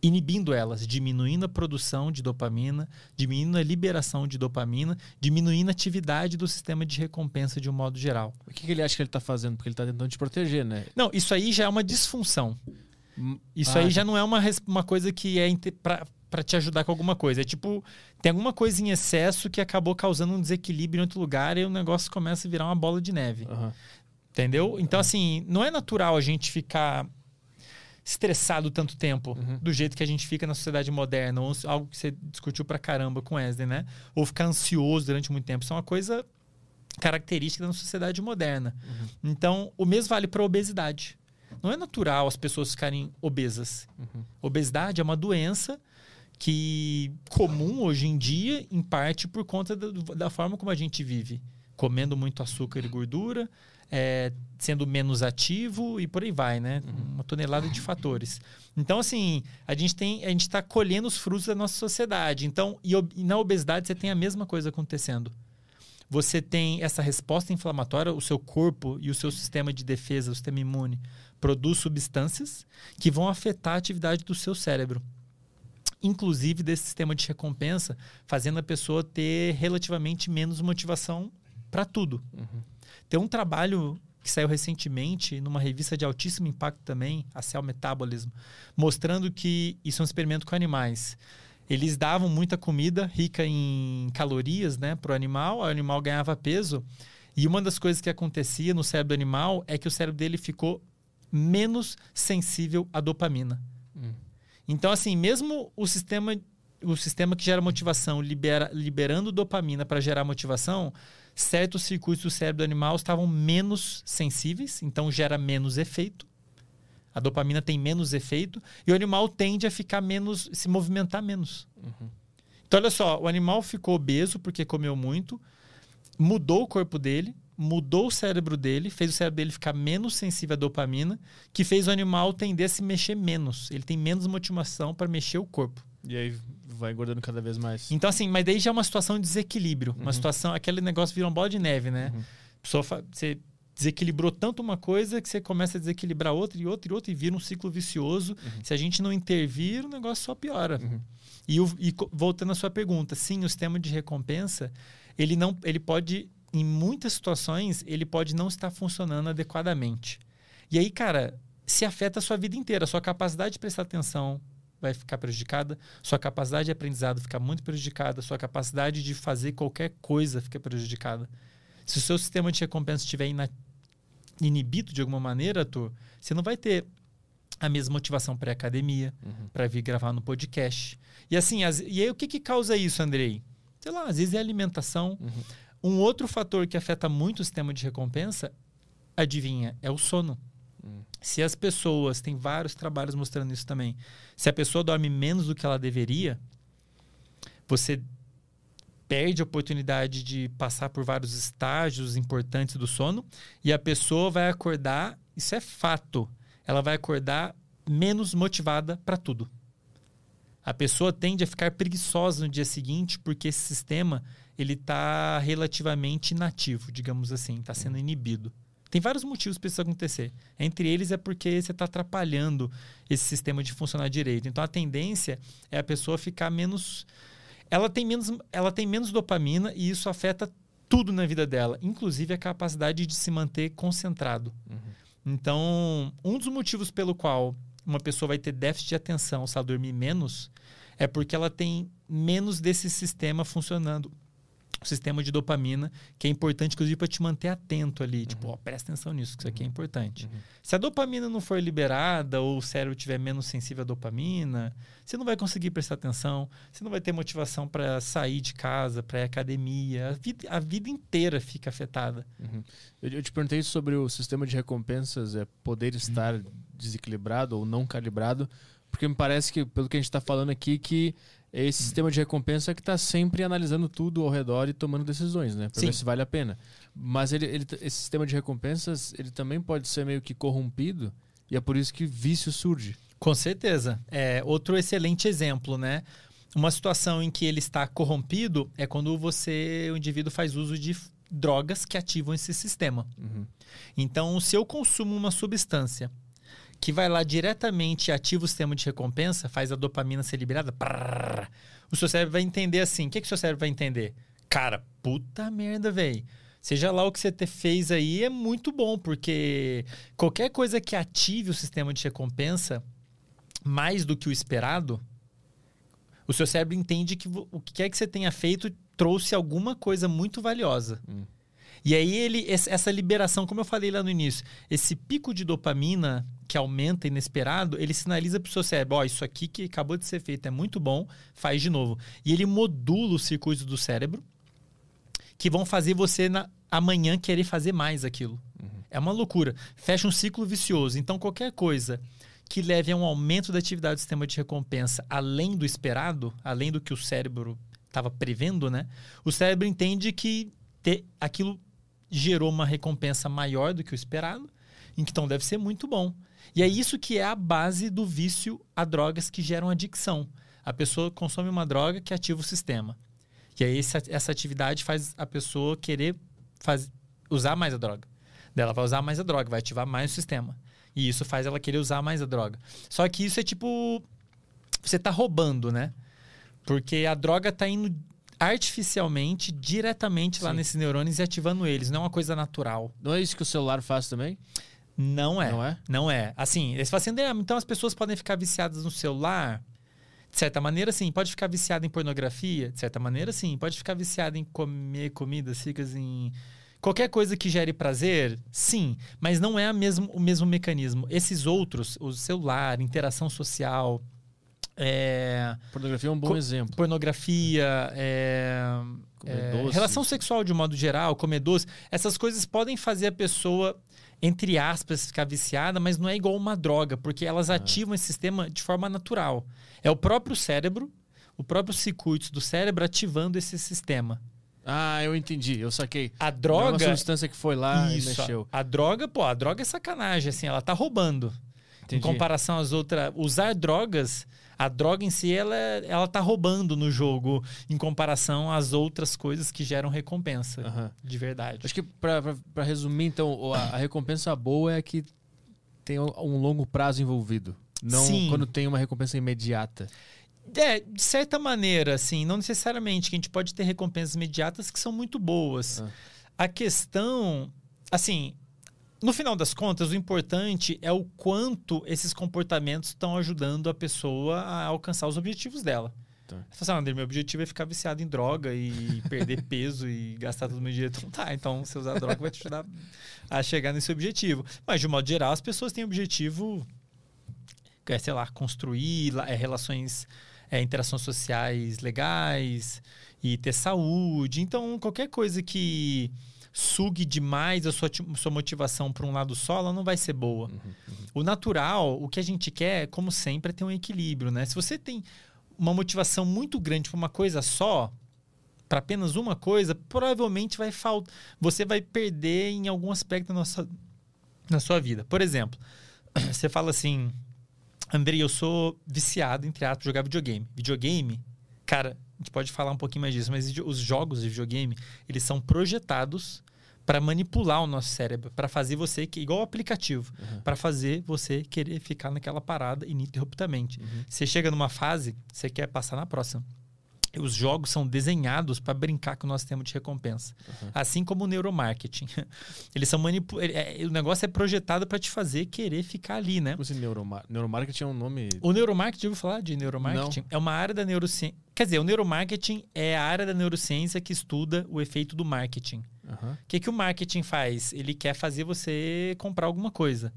Inibindo elas, diminuindo a produção de dopamina, diminuindo a liberação de dopamina, diminuindo a atividade do sistema de recompensa de um modo geral. O que, que ele acha que ele tá fazendo? Porque ele tá tentando te proteger, né? Não, isso aí já é uma disfunção. Isso ah, aí já não é uma, uma coisa que é para te ajudar com alguma coisa. É tipo, tem alguma coisa em excesso que acabou causando um desequilíbrio em outro lugar e o negócio começa a virar uma bola de neve. Aham. Entendeu? Então, assim, não é natural a gente ficar estressado tanto tempo Uhum. do jeito que a gente fica na sociedade moderna, ou algo que você discutiu pra caramba com Wesley, né? Ou ficar ansioso durante muito tempo. Isso é uma coisa característica da sociedade moderna. Então, o mesmo vale para obesidade. Não é natural as pessoas ficarem obesas. Obesidade é uma doença que comum hoje em dia, em parte por conta do- da forma como a gente vive, comendo muito açúcar e gordura, é, sendo menos ativo e por aí vai, né? Uma tonelada de fatores. Então, assim, a gente tem, a gente está colhendo os frutos da nossa sociedade. Então, e, e na obesidade você tem a mesma coisa acontecendo. Você tem essa resposta inflamatória, o seu corpo e o seu sistema de defesa, o sistema imune, produz substâncias que vão afetar a atividade do seu cérebro. Inclusive desse sistema de recompensa, fazendo a pessoa ter relativamente menos motivação para tudo. Tem um trabalho que saiu recentemente numa revista de altíssimo impacto também, a Cell Metabolism, mostrando que isso é um experimento com animais. Eles davam muita comida rica em calorias, né, pro animal, o animal ganhava peso, e uma das coisas que acontecia no cérebro do animal é que o cérebro dele ficou menos sensível à dopamina. Então, assim, mesmo o sistema, o sistema que gera motivação libera, liberando dopamina para gerar motivação, certos circuitos do cérebro do animal estavam menos sensíveis, então gera menos efeito. A dopamina tem menos efeito e o animal tende a ficar menos, se movimentar menos. Então, olha só, o animal ficou obeso porque comeu muito, mudou o corpo dele, mudou o cérebro dele, fez o cérebro dele ficar menos sensível à dopamina, que fez o animal tender a se mexer menos. Ele tem menos motivação para mexer o corpo. E aí vai engordando cada vez mais. Então, assim, mas daí já é uma situação de desequilíbrio. Uhum. Uma situação, aquele negócio vira uma bola de neve, né? A pessoa você desequilibrou tanto uma coisa que você começa a desequilibrar outra e outra e outra e vira um ciclo vicioso. Se a gente não intervir, o negócio só piora. Uhum. E, e voltando à sua pergunta, sim, o sistema de recompensa, ele não, ele pode, em muitas situações, ele pode não estar funcionando adequadamente. E aí, cara, se afeta a sua vida inteira, a sua capacidade de prestar atenção vai ficar prejudicada, sua capacidade de aprendizado fica muito prejudicada, sua capacidade de fazer qualquer coisa fica prejudicada. Se o seu sistema de recompensa estiver ina- inibido de alguma maneira, Arthur, você não vai ter a mesma motivação para academia, para vir gravar no podcast. E assim, as- e aí o que, que causa isso, Andrei? Sei lá, às vezes é alimentação. Um outro fator que afeta muito o sistema de recompensa, adivinha, é o sono. Se as pessoas, tem vários trabalhos mostrando isso também. Se a pessoa dorme menos do que ela deveria, você perde a oportunidade de passar por vários estágios importantes do sono e a pessoa vai acordar, isso é fato, ela vai acordar menos motivada para tudo. A pessoa tende a ficar preguiçosa no dia seguinte porque esse sistema ele está relativamente inativo, digamos assim, está sendo inibido. Tem vários motivos para isso acontecer. Entre eles é porque você está atrapalhando esse sistema de funcionar direito. Então a tendência é a pessoa ficar menos. Ela tem menos, ela tem menos dopamina e isso afeta tudo na vida dela, inclusive a capacidade de se manter concentrado. Então, um dos motivos pelo qual uma pessoa vai ter déficit de atenção se ela dormir menos é porque ela tem menos desse sistema funcionando. O sistema de dopamina, que é importante, inclusive, para te manter atento ali. Tipo, ó, presta atenção nisso, que isso aqui é importante. Se a dopamina não for liberada ou o cérebro estiver menos sensível à dopamina, você não vai conseguir prestar atenção, você não vai ter motivação para sair de casa, para ir à academia. A vida, a vida inteira fica afetada. Eu, eu te perguntei sobre o sistema de recompensas, é poder estar desequilibrado ou não calibrado, porque me parece que, pelo que a gente está falando aqui, que esse sistema de recompensa que está sempre analisando tudo ao redor e tomando decisões, né? Para ver se vale a pena. Mas ele, ele- esse sistema de recompensas, ele também pode ser meio que corrompido e é por isso que vício surge. Com certeza. É outro excelente exemplo, né? Uma situação em que ele está corrompido é quando você, o indivíduo faz uso de drogas que ativam esse sistema. Então, se eu consumo uma substância que vai lá diretamente ativa o sistema de recompensa, faz a dopamina ser liberada, prrr, o seu cérebro vai entender assim. O que, que o seu cérebro vai entender? Cara, puta merda, velho. Seja lá o que você fez aí, é muito bom, porque qualquer coisa que ative o sistema de recompensa mais do que o esperado, O seu cérebro entende que o que quer que você tenha feito trouxe alguma coisa muito valiosa. Hum. E aí ele essa liberação, como eu falei lá no início, esse pico de dopamina que aumenta inesperado, ele sinaliza para o seu cérebro, ó, isso aqui que acabou de ser feito é muito bom, faz de novo. E ele modula os circuitos do cérebro que vão fazer você na, amanhã querer fazer mais aquilo. É uma loucura. Fecha um ciclo vicioso. Então, qualquer coisa que leve a um aumento da atividade do sistema de recompensa além do esperado, além do que o cérebro estava prevendo, né? O cérebro entende que ter, aquilo gerou uma recompensa maior do que o esperado, então deve ser muito bom. E é isso que é a base do vício a drogas que geram adicção. A pessoa consome uma droga que ativa o sistema. E aí essa, atividade faz a pessoa querer faz, usar mais a droga. Ela vai usar mais a droga, vai ativar mais o sistema. E isso faz ela querer usar mais a droga. Só que isso é tipo. Você tá roubando, né? Porque a droga tá indo artificialmente, diretamente lá Sim. nesses neurônios e ativando eles. Não é uma coisa natural. Não é isso que o celular faz também? Não é. Não é? Não é. Assim, eles falam assim, "Ah, então as pessoas podem ficar viciadas no celular. De certa maneira, sim. Pode ficar viciada em pornografia. De certa maneira, sim. Pode ficar viciada em comer comida, ficas em. Qualquer coisa que gere prazer, sim. Mas não é a mesmo, o mesmo mecanismo. Esses outros, o celular, interação social, é, Pornografia é um bom exemplo. pornografia, é, é, relação sexual de um modo geral, comer doce, essas coisas podem fazer a pessoa, entre aspas, ficar viciada, mas não é igual uma droga, porque elas Ah. ativam esse sistema de forma natural. É o próprio cérebro, o próprio circuitos do cérebro ativando esse sistema. Ah, eu entendi, eu saquei. A Não é droga. uma substância que foi lá Isso. e mexeu. A droga, pô, a droga é sacanagem, assim, ela tá roubando. Em Entendi. comparação às outras. Usar drogas, a droga em si, ela, ela tá roubando no jogo em comparação às outras coisas que geram recompensa. De verdade. Acho que pra resumir, então, a, a recompensa boa é que tem um um longo prazo envolvido. Não Sim. quando tem uma recompensa imediata. É, de certa maneira, assim, não necessariamente, que a gente pode ter recompensas imediatas que são muito boas. Ah. A questão, assim, no final das contas, o importante é o quanto esses comportamentos estão ajudando a pessoa a alcançar os objetivos dela. Tá. Você fala assim, André, meu objetivo é ficar viciado em droga e [laughs] perder peso e gastar todo o meu dinheiro. Então tá, então você usar droga vai te ajudar a chegar nesse objetivo. Mas, de um modo geral, as pessoas têm objetivo, é, sei lá, construir é, relações, é, interações sociais legais e ter saúde. Então, qualquer coisa que sugue demais a sua, sua motivação para um lado só, ela não vai ser boa. O natural, o que a gente quer, como sempre, é ter um equilíbrio, né? Se você tem uma motivação muito grande para uma coisa só, para apenas uma coisa, provavelmente vai faltar. Você vai perder em algum aspecto da nossa, na sua vida. Por exemplo, [clears throat] você fala assim, Andrei, eu sou viciado, entre aspas, jogar videogame. Videogame, cara, gente pode falar um pouquinho mais disso, mas os jogos de videogame, eles são projetados para manipular o nosso cérebro, para fazer você, que igual o aplicativo, para fazer você querer ficar naquela parada ininterruptamente. Você chega numa fase, você quer passar na próxima. Os jogos são desenhados para brincar com o nosso sistema de recompensa. Assim como o neuromarketing. [laughs] Eles são manipu ele- é- O negócio é projetado para te fazer querer ficar ali, né? Como assim, neuromar neuromarketing é um nome. O neuromarketing, já ouviu falar de neuromarketing? É uma área da neurociência. Quer dizer, o neuromarketing é a área da neurociência que estuda o efeito do marketing. O que, que o marketing faz? Ele quer fazer você comprar alguma coisa.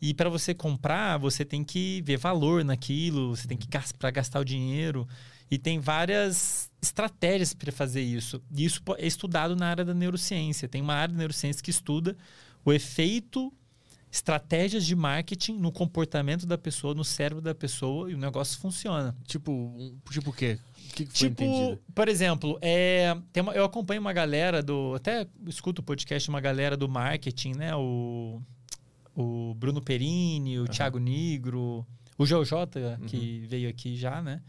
E para você comprar, você tem que ver valor naquilo, você tem que gastar para gastar o dinheiro. E tem várias estratégias para fazer isso. E isso é estudado na área da neurociência. Tem uma área da neurociência que estuda o efeito, estratégias de marketing no comportamento da pessoa, no cérebro da pessoa, e o negócio funciona. Tipo, tipo o quê? Que, que foi Tipo, entendido? por exemplo, é, tem uma- eu acompanho uma galera do. Até escuto o podcast, uma galera do marketing, né? O, o Bruno Perini, o Thiago Nigro, o Jota, que veio aqui já, né?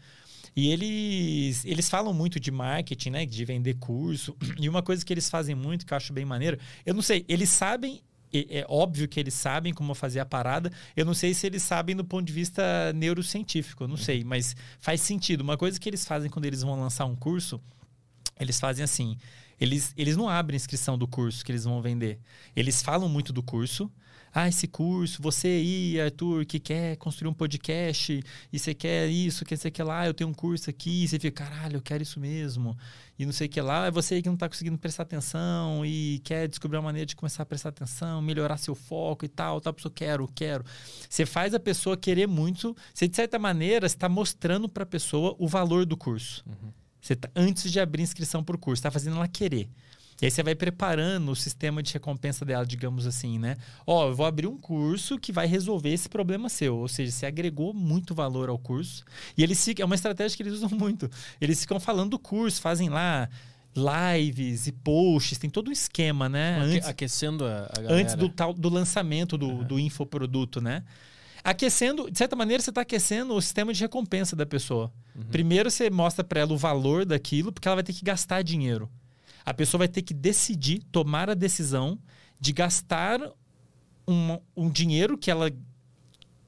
E eles, eles falam muito de marketing, né? De vender curso. [clears throat] E uma coisa que eles fazem muito, que eu acho bem maneiro, eu não sei, eles sabem. É óbvio que eles sabem como fazer a parada. Eu não sei se eles sabem do ponto de vista neurocientífico, eu não sei, mas faz sentido. Uma coisa que eles fazem quando eles vão lançar um curso, eles fazem assim: eles, eles não abrem inscrição do curso que eles vão vender. Eles falam muito do curso, ah, esse curso, você aí, Arthur, que quer construir um podcast, e você quer isso, quer sei que lá, eu tenho um curso aqui, e você fica, caralho, eu quero isso mesmo, e não sei o que lá, é você que não está conseguindo prestar atenção e quer descobrir uma maneira de começar a prestar atenção, melhorar seu foco e tal, tal, pessoa, quero, quero. Você faz a pessoa querer muito, você de certa maneira está mostrando para a pessoa o valor do curso. Uhum. Você tá, antes de abrir inscrição para o curso, está fazendo ela querer. E aí você vai preparando o sistema de recompensa dela, digamos assim, né? Ó, eu vou abrir um curso que vai resolver esse problema seu. Ou seja, você agregou muito valor ao curso. E eles ficam, é uma estratégia que eles usam muito. Eles ficam falando do curso, fazem lá lives e posts, tem todo um esquema, né? Antes, Aquecendo a, a galera. Antes do, tal, do lançamento do, uhum. do infoproduto, né? Aquecendo, de certa maneira, você está aquecendo o sistema de recompensa da pessoa. Uhum. Primeiro, você mostra para ela o valor daquilo, porque ela vai ter que gastar dinheiro. A pessoa vai ter que decidir, tomar a decisão de gastar um, um dinheiro que ela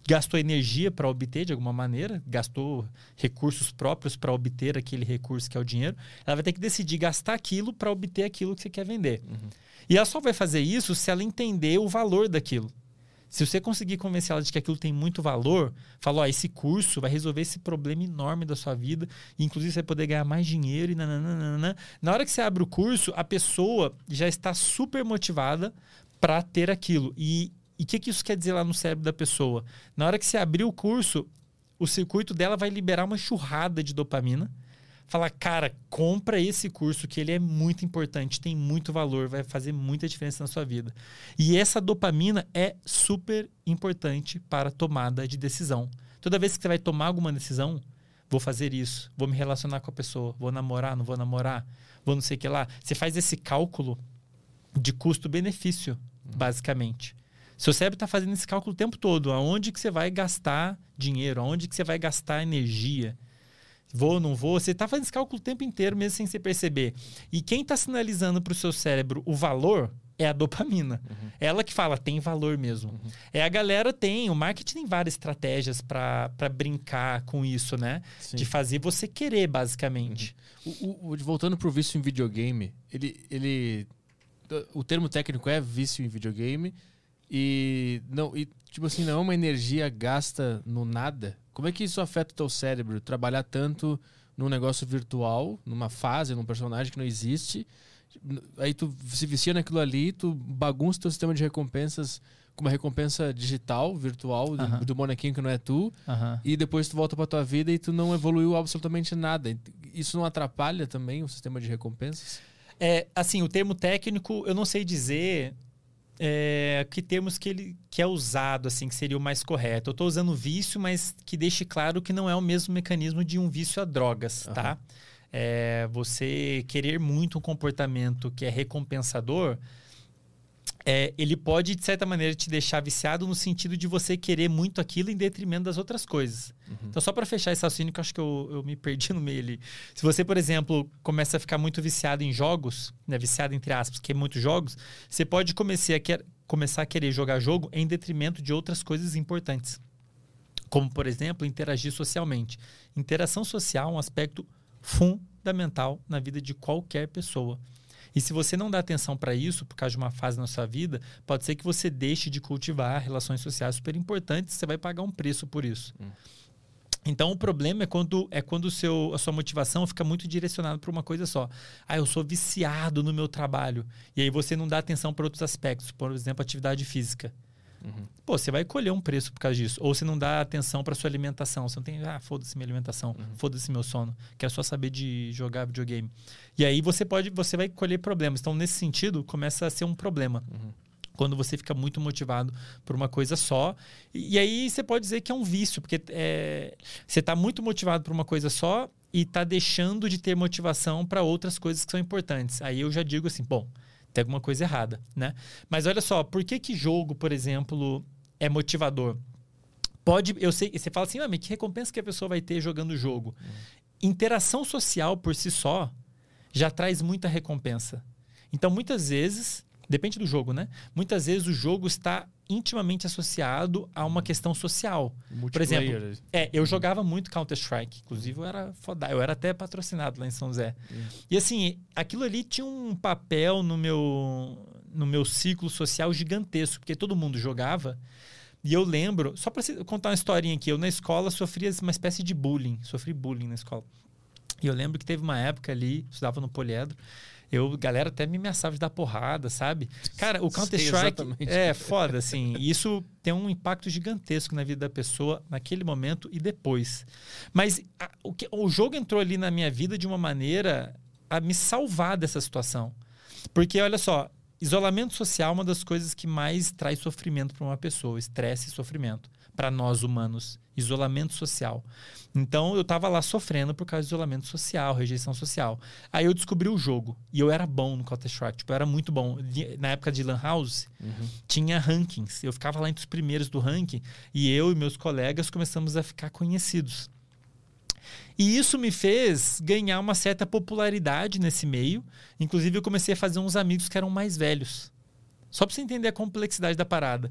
gastou energia para obter de alguma maneira, gastou recursos próprios para obter aquele recurso que é o dinheiro, ela vai ter que decidir gastar aquilo para obter aquilo que você quer vender. Uhum. E ela só vai fazer isso se ela entender o valor daquilo. Se você conseguir convencer ela de que aquilo tem muito valor, fala, ó, esse curso vai resolver esse problema enorme da sua vida, e inclusive você vai poder ganhar mais dinheiro e nananana. Na hora que você abre o curso, a pessoa já está super motivada para ter aquilo. E o que, que isso quer dizer lá no cérebro da pessoa? Na hora que você abrir o curso, o circuito dela vai liberar uma churrada de dopamina falar, cara, compra esse curso que ele é muito importante, tem muito valor, vai fazer muita diferença na sua vida. E essa dopamina é super importante para a tomada de decisão. Toda vez que você vai tomar alguma decisão, vou fazer isso, vou me relacionar com a pessoa, vou namorar, não vou namorar, vou não sei o que lá. Você faz esse cálculo de custo-benefício, hum. basicamente. Seu cérebro está fazendo esse cálculo o tempo todo. Aonde que você vai gastar dinheiro? Aonde que você vai gastar energia? Vou ou não vou? Você está fazendo esse cálculo o tempo inteiro, mesmo sem se perceber. E quem está sinalizando para o seu cérebro o valor é a dopamina. Uhum. Ela que fala, tem valor mesmo. Uhum. É a galera tem, o marketing tem várias estratégias para brincar com isso, né? Sim. De fazer você querer, basicamente. Uhum. O, o, voltando para o vício em videogame, ele, ele. O termo técnico é vício em videogame. E não, e, tipo assim, não é uma energia gasta no nada. Como é que isso afeta o teu cérebro? Trabalhar tanto num negócio virtual, numa fase, num personagem que não existe. Aí tu se vicia naquilo ali, tu bagunça o teu sistema de recompensas com uma recompensa digital, virtual, uh -huh. do, do, bonequinho que não é tu. Uh -huh. E depois tu volta pra tua vida e tu não evoluiu absolutamente nada. Isso não atrapalha também o sistema de recompensas? É, assim, o termo técnico, eu não sei dizer é, que termos que ele que é usado assim que seria o mais correto. Eu estou usando vício, mas que deixe claro que não é o mesmo mecanismo de um vício a drogas, uhum. tá? É, você querer muito um comportamento que é recompensador é, ele pode, de certa maneira, te deixar viciado no sentido de você querer muito aquilo em detrimento das outras coisas. Uhum. Então, só para fechar esse raciocínio, que eu acho que eu, eu, me perdi no meio ali. Se você, por exemplo, começa a ficar muito viciado em jogos, né, viciado entre aspas, que é muitos jogos, você pode começar a, quer, começar a querer jogar jogo em detrimento de outras coisas importantes. Como, por exemplo, interagir socialmente. Interação social é um aspecto fundamental na vida de qualquer pessoa. E se você não dá atenção para isso, por causa de uma fase na sua vida, pode ser que você deixe de cultivar relações sociais super importantes, você vai pagar um preço por isso. Hum. Então o problema é quando é quando o seu, a sua motivação fica muito direcionada para uma coisa só. Ah, eu sou viciado no meu trabalho. E aí você não dá atenção para outros aspectos, por exemplo, atividade física. Uhum. Pô, você vai colher um preço por causa disso. Ou você não dá atenção para sua alimentação. Você não tem, ah, foda-se minha alimentação, uhum. foda-se meu sono. Quero só saber de jogar videogame. E aí você pode, você vai colher problemas. Então, nesse sentido, começa a ser um problema. Uhum. Quando você fica muito motivado por uma coisa só. E, e aí você pode dizer que é um vício, porque é, você está muito motivado por uma coisa só e está deixando de ter motivação para outras coisas que são importantes. Aí eu já digo assim, bom, tem alguma coisa errada, né? Mas olha só, por que que jogo, por exemplo, é motivador? Pode, eu sei, você fala assim, ah, mas que recompensa que a pessoa vai ter jogando o jogo? Uhum. Interação social por si só já traz muita recompensa. Então, muitas vezes, depende do jogo, né? Muitas vezes o jogo está intimamente associado a uma questão social. Por exemplo, é, eu jogava muito Counter-Strike. Inclusive, eu era foda, eu era até patrocinado lá em São José. Uhum. E assim, aquilo ali tinha um papel no meu no meu ciclo social gigantesco, porque todo mundo jogava. E eu lembro, só para contar uma historinha aqui, eu na escola sofria uma espécie de bullying, sofri bullying na escola. E eu lembro que teve uma época ali, estudava no poliedro, eu, galera até me ameaçava de dar porrada, sabe? Cara, o Counter-Strike é foda, assim. E isso tem um impacto gigantesco na vida da pessoa naquele momento e depois. Mas a, o, que, o jogo entrou ali na minha vida de uma maneira a me salvar dessa situação. Porque, olha só, isolamento social é uma das coisas que mais traz sofrimento para uma pessoa, estresse e sofrimento para nós humanos, isolamento social. Então eu estava lá sofrendo por causa de isolamento social, rejeição social. Aí eu descobri o jogo e eu era bom no Counter Strike, tipo, eu era muito bom. Na época de Lan House, uhum. tinha rankings. Eu ficava lá entre os primeiros do ranking e eu e meus colegas começamos a ficar conhecidos. E isso me fez ganhar uma certa popularidade nesse meio. Inclusive, eu comecei a fazer uns amigos que eram mais velhos. Só para você entender a complexidade da parada.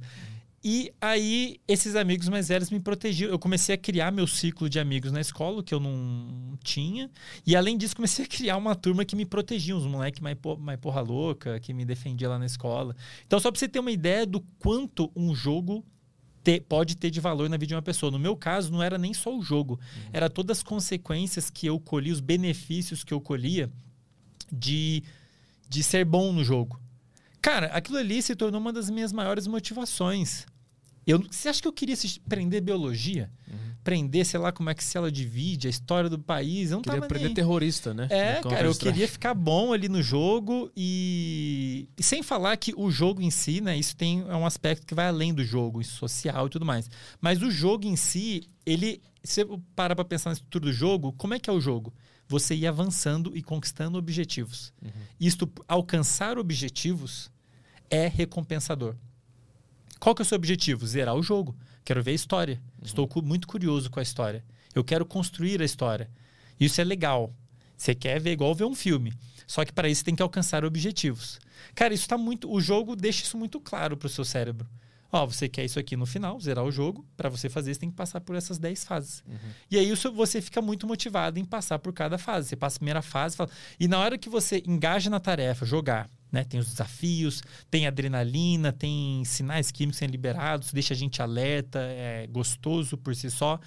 E aí, esses amigos mais velhos me protegiam. Eu comecei a criar meu ciclo de amigos na escola, que eu não tinha. E além disso, comecei a criar uma turma que me protegia, uns moleques mais, mais porra louca, que me defendia lá na escola. Então, só pra você ter uma ideia do quanto um jogo ter, pode ter de valor na vida de uma pessoa. No meu caso, não era nem só o jogo, uhum. era todas as consequências que eu colhi, os benefícios que eu colhia de, de ser bom no jogo. Cara, aquilo ali se tornou uma das minhas maiores motivações. Eu, você acha que eu queria aprender biologia? Uhum. Aprender, sei lá, como é que se ela divide, a história do país? Eu não queria aprender nem... terrorista, né? É, cara, eu queria ficar bom ali no jogo e... e... sem falar que o jogo em si, né? Isso tem é um aspecto que vai além do jogo, social e tudo mais. Mas o jogo em si, ele... Se você para pra pensar na estrutura do jogo, como é que é o jogo? Você ir avançando e conquistando objetivos. Uhum. Isto, alcançar objetivos é recompensador. Qual que é o seu objetivo? Zerar o jogo. Quero ver a história. Uhum. Estou muito curioso com a história. Eu quero construir a história. Isso é legal. Você quer ver igual ver um filme. Só que para isso tem que alcançar objetivos. Cara, isso está muito. O jogo deixa isso muito claro para o seu cérebro. Ó, você quer isso aqui no final, zerar o jogo. Para você fazer isso, tem que passar por essas 10 fases. Uhum. E aí isso, você fica muito motivado em passar por cada fase. Você passa a primeira fase, fala... e na hora que você engaja na tarefa, jogar, né? Tem os desafios, tem adrenalina, tem sinais químicos sendo liberados, deixa a gente alerta, é gostoso por si só.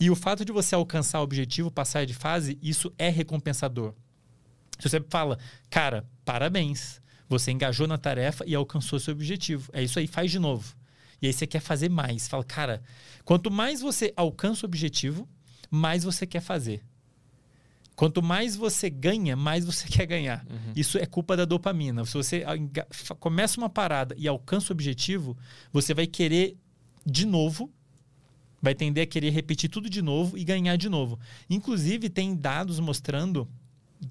E o fato de você alcançar o objetivo, passar de fase, isso é recompensador. Se você fala, cara, parabéns, você engajou na tarefa e alcançou seu objetivo. É isso aí, faz de novo. E aí você quer fazer mais. Fala, cara, quanto mais você alcança o objetivo, mais você quer fazer. Quanto mais você ganha, mais você [laughs] quer ganhar. Uhum. Isso é culpa da dopamina. Se você começa uma parada e alcança o objetivo, você vai querer de novo, vai tender a querer repetir tudo de novo e ganhar de novo. Inclusive, tem dados mostrando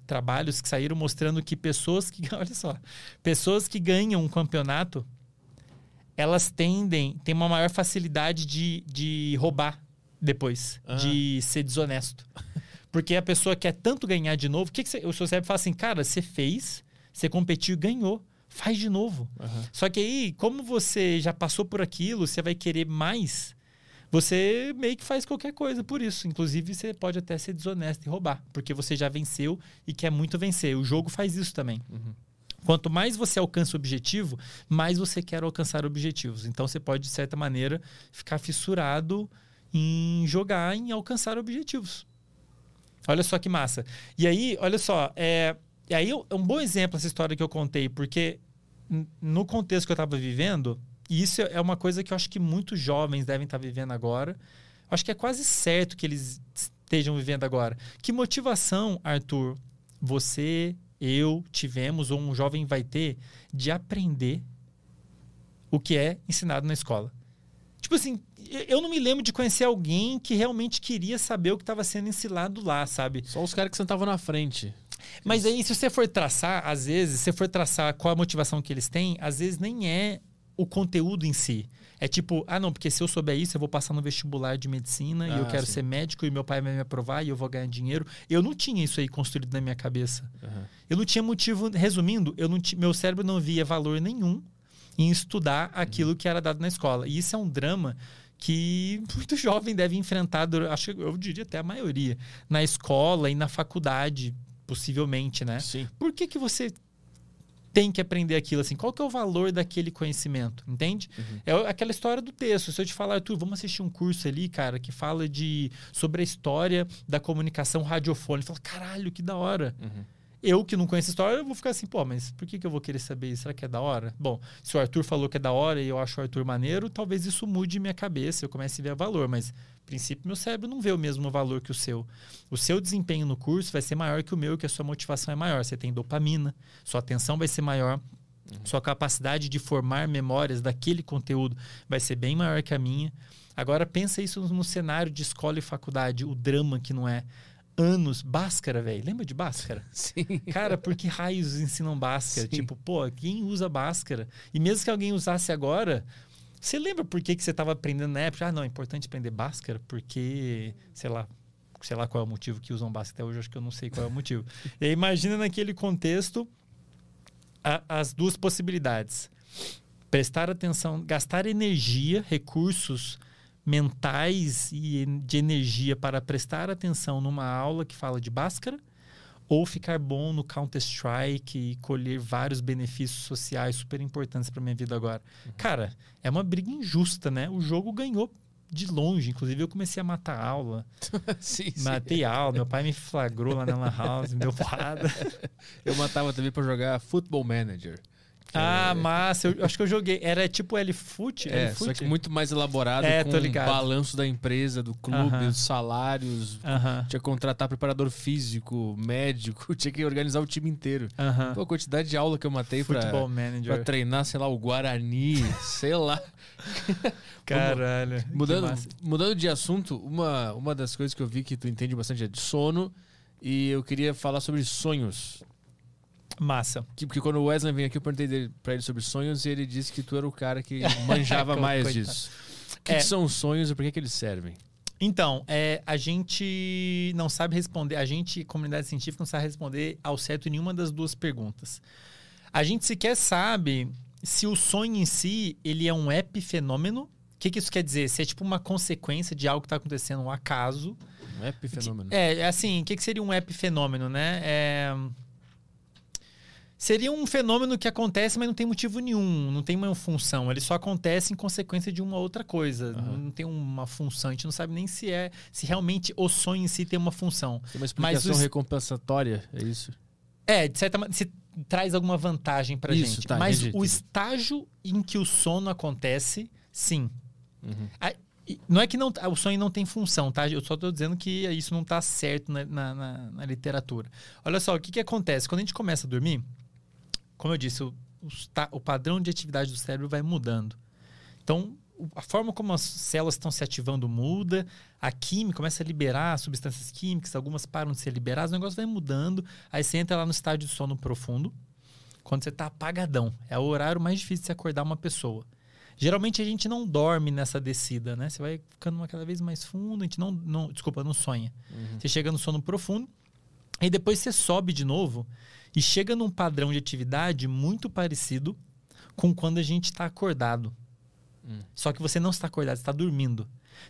trabalhos que saíram mostrando que pessoas que, [laughs] olha só, pessoas que ganham um campeonato, elas tendem, têm uma maior facilidade de, de roubar depois, ah. de ser desonesto. [laughs] Porque a pessoa quer tanto ganhar de novo. O que, que você, o seu cérebro fala assim, cara, você fez, você competiu e ganhou. Faz de novo. Uhum. Só que aí, como você já passou por aquilo, você vai querer mais. Você meio que faz qualquer coisa por isso. Inclusive, você pode até ser desonesto e roubar, porque você já venceu e quer muito vencer. O jogo faz isso também. Uhum. Quanto mais você alcança o objetivo, mais você quer alcançar objetivos. Então, você pode, de certa maneira, ficar fissurado em jogar, em alcançar objetivos. Olha só que massa. E aí, olha só, é, e aí é um bom exemplo essa história que eu contei, porque no contexto que eu estava vivendo, e isso é uma coisa que eu acho que muitos jovens devem estar tá vivendo agora. Acho que é quase certo que eles estejam vivendo agora. Que motivação, Arthur, você, eu tivemos, ou um jovem vai ter, de aprender o que é ensinado na escola? Tipo assim, eu não me lembro de conhecer alguém que realmente queria saber o que estava sendo ensinado lá, sabe? Só os caras que sentavam na frente. Mas aí, se você for traçar, às vezes, se você for traçar qual a motivação que eles têm, às vezes nem é o conteúdo em si. É tipo, ah, não, porque se eu souber isso, eu vou passar no vestibular de medicina ah, e eu ah, quero sim. ser médico e meu pai vai me aprovar e eu vou ganhar dinheiro. Eu não tinha isso aí construído na minha cabeça. Uhum. Eu não tinha motivo. Resumindo, eu não meu cérebro não via valor nenhum em estudar aquilo que era dado na escola. E isso é um drama que muito jovem deve enfrentar, acho eu diria até a maioria, na escola e na faculdade, possivelmente, né? Sim. Por que, que você tem que aprender aquilo, assim, qual que é o valor daquele conhecimento, entende? É aquela história do texto. Se eu te falar, Arthur, vamos assistir um curso ali, cara, que fala de sobre a história da comunicação radiofônica. Fala, caralho, que da hora. Eu que não conheço a história, eu vou ficar assim, pô, mas por que, que eu vou querer saber isso? Será que é da hora? Bom, se o Arthur falou que é da hora e eu acho o Arthur maneiro, talvez isso mude minha cabeça, eu comece a ver valor, mas a princípio meu cérebro não vê o mesmo valor que o seu. O seu desempenho no curso vai ser maior que o meu, que a sua motivação é maior. Você tem dopamina, sua atenção vai ser maior, sua capacidade de formar memórias daquele conteúdo vai ser bem maior que a minha. Agora pensa isso no cenário de escola e faculdade, o drama que não é anos Bhaskara, velho. Lembra de Bhaskara? [laughs] Sim. Cara, por que raios ensinam Bhaskara? Sim. Tipo, pô, quem usa Bhaskara? E mesmo que alguém usasse agora, você lembra por que, que você estava aprendendo na época? Ah, não, é importante aprender Bhaskara porque, sei lá, sei lá qual é o motivo que usam Bhaskara. Até hoje acho que eu não sei qual é o motivo. [laughs] e imagina naquele contexto a- as duas possibilidades. Prestar atenção, gastar energia, recursos mentais e de energia para prestar atenção numa aula que fala de Bhaskara ou ficar bom no Counter-Strike e colher vários benefícios sociais super importantes para minha vida agora. Cara, é uma briga injusta, né? O jogo ganhou de longe. Inclusive, eu comecei a matar a aula. [laughs] sim, sim. Matei a aula. Meu pai me flagrou lá na Lan House, me deu porrada. [laughs] Eu matava também pra jogar Football Manager. Ah, é- massa. Eu acho que eu joguei. Era tipo L-Foot? É, L-Foot? só que muito mais elaborado, É, com tô o ligado. balanço da empresa, do clube, Aham. os salários. Aham, Tinha que contratar preparador físico, médico, [laughs] tinha que organizar o time inteiro. aham. Pô, a quantidade de aula que eu matei pra, Futebol pra Manager. treinar, sei lá, o Guarani, [laughs] sei lá. Caralho. Mudando, mudando de assunto, uma, uma das coisas que eu vi que tu entende bastante é de sono. E eu queria falar sobre sonhos. Massa. Que- Porque quando o Wesley veio aqui, eu perguntei dele, pra ele sobre sonhos e ele disse que tu era o cara que [laughs] manjava mais Coitado. disso. O que, É. que são os sonhos e por que, que eles servem? Então, é, a gente não sabe responder, a gente, comunidade científica, não sabe responder ao certo nenhuma das duas perguntas. A gente sequer sabe se o sonho em si, ele é um epifenômeno. O que, que isso quer dizer? Se é tipo uma consequência de algo que está acontecendo, um acaso. Um epifenômeno. É, é assim, o que, que seria um epifenômeno, né? É... Seria um fenômeno que acontece, mas não tem motivo nenhum, não tem uma função. Ele só acontece em consequência de uma outra coisa. Aham. Não tem uma função. A gente não sabe nem se é se realmente o sonho em si tem uma função. Tem uma Mas explicação os- recompensatória, é isso? É, de certa maneira, se traz alguma vantagem pra Isso, gente. tá, mas entendi, o entendi. estágio em que o sono acontece, sim. Uhum. A- Não é que não, o sonho não tem função, tá? Eu só estou dizendo que isso não está certo na, na- na- na literatura. Olha só, o que, que acontece? Quando a gente começa a dormir, como eu disse, o, ta- o padrão de atividade do cérebro vai mudando. Então, o- a forma como as células estão se ativando muda, a química começa a liberar substâncias químicas, algumas param de ser liberadas, o negócio vai mudando. Aí você entra lá no estágio de sono profundo, quando você está apagadão. É o horário mais difícil de se acordar uma pessoa. Geralmente a gente não dorme nessa descida, né? Você vai ficando uma cada vez mais fundo, a gente não, não desculpa, não sonha. Você chega no sono profundo, e depois você sobe de novo e chega num padrão de atividade muito parecido com quando a gente está acordado. Hum. Só que você não está acordado, você está dormindo.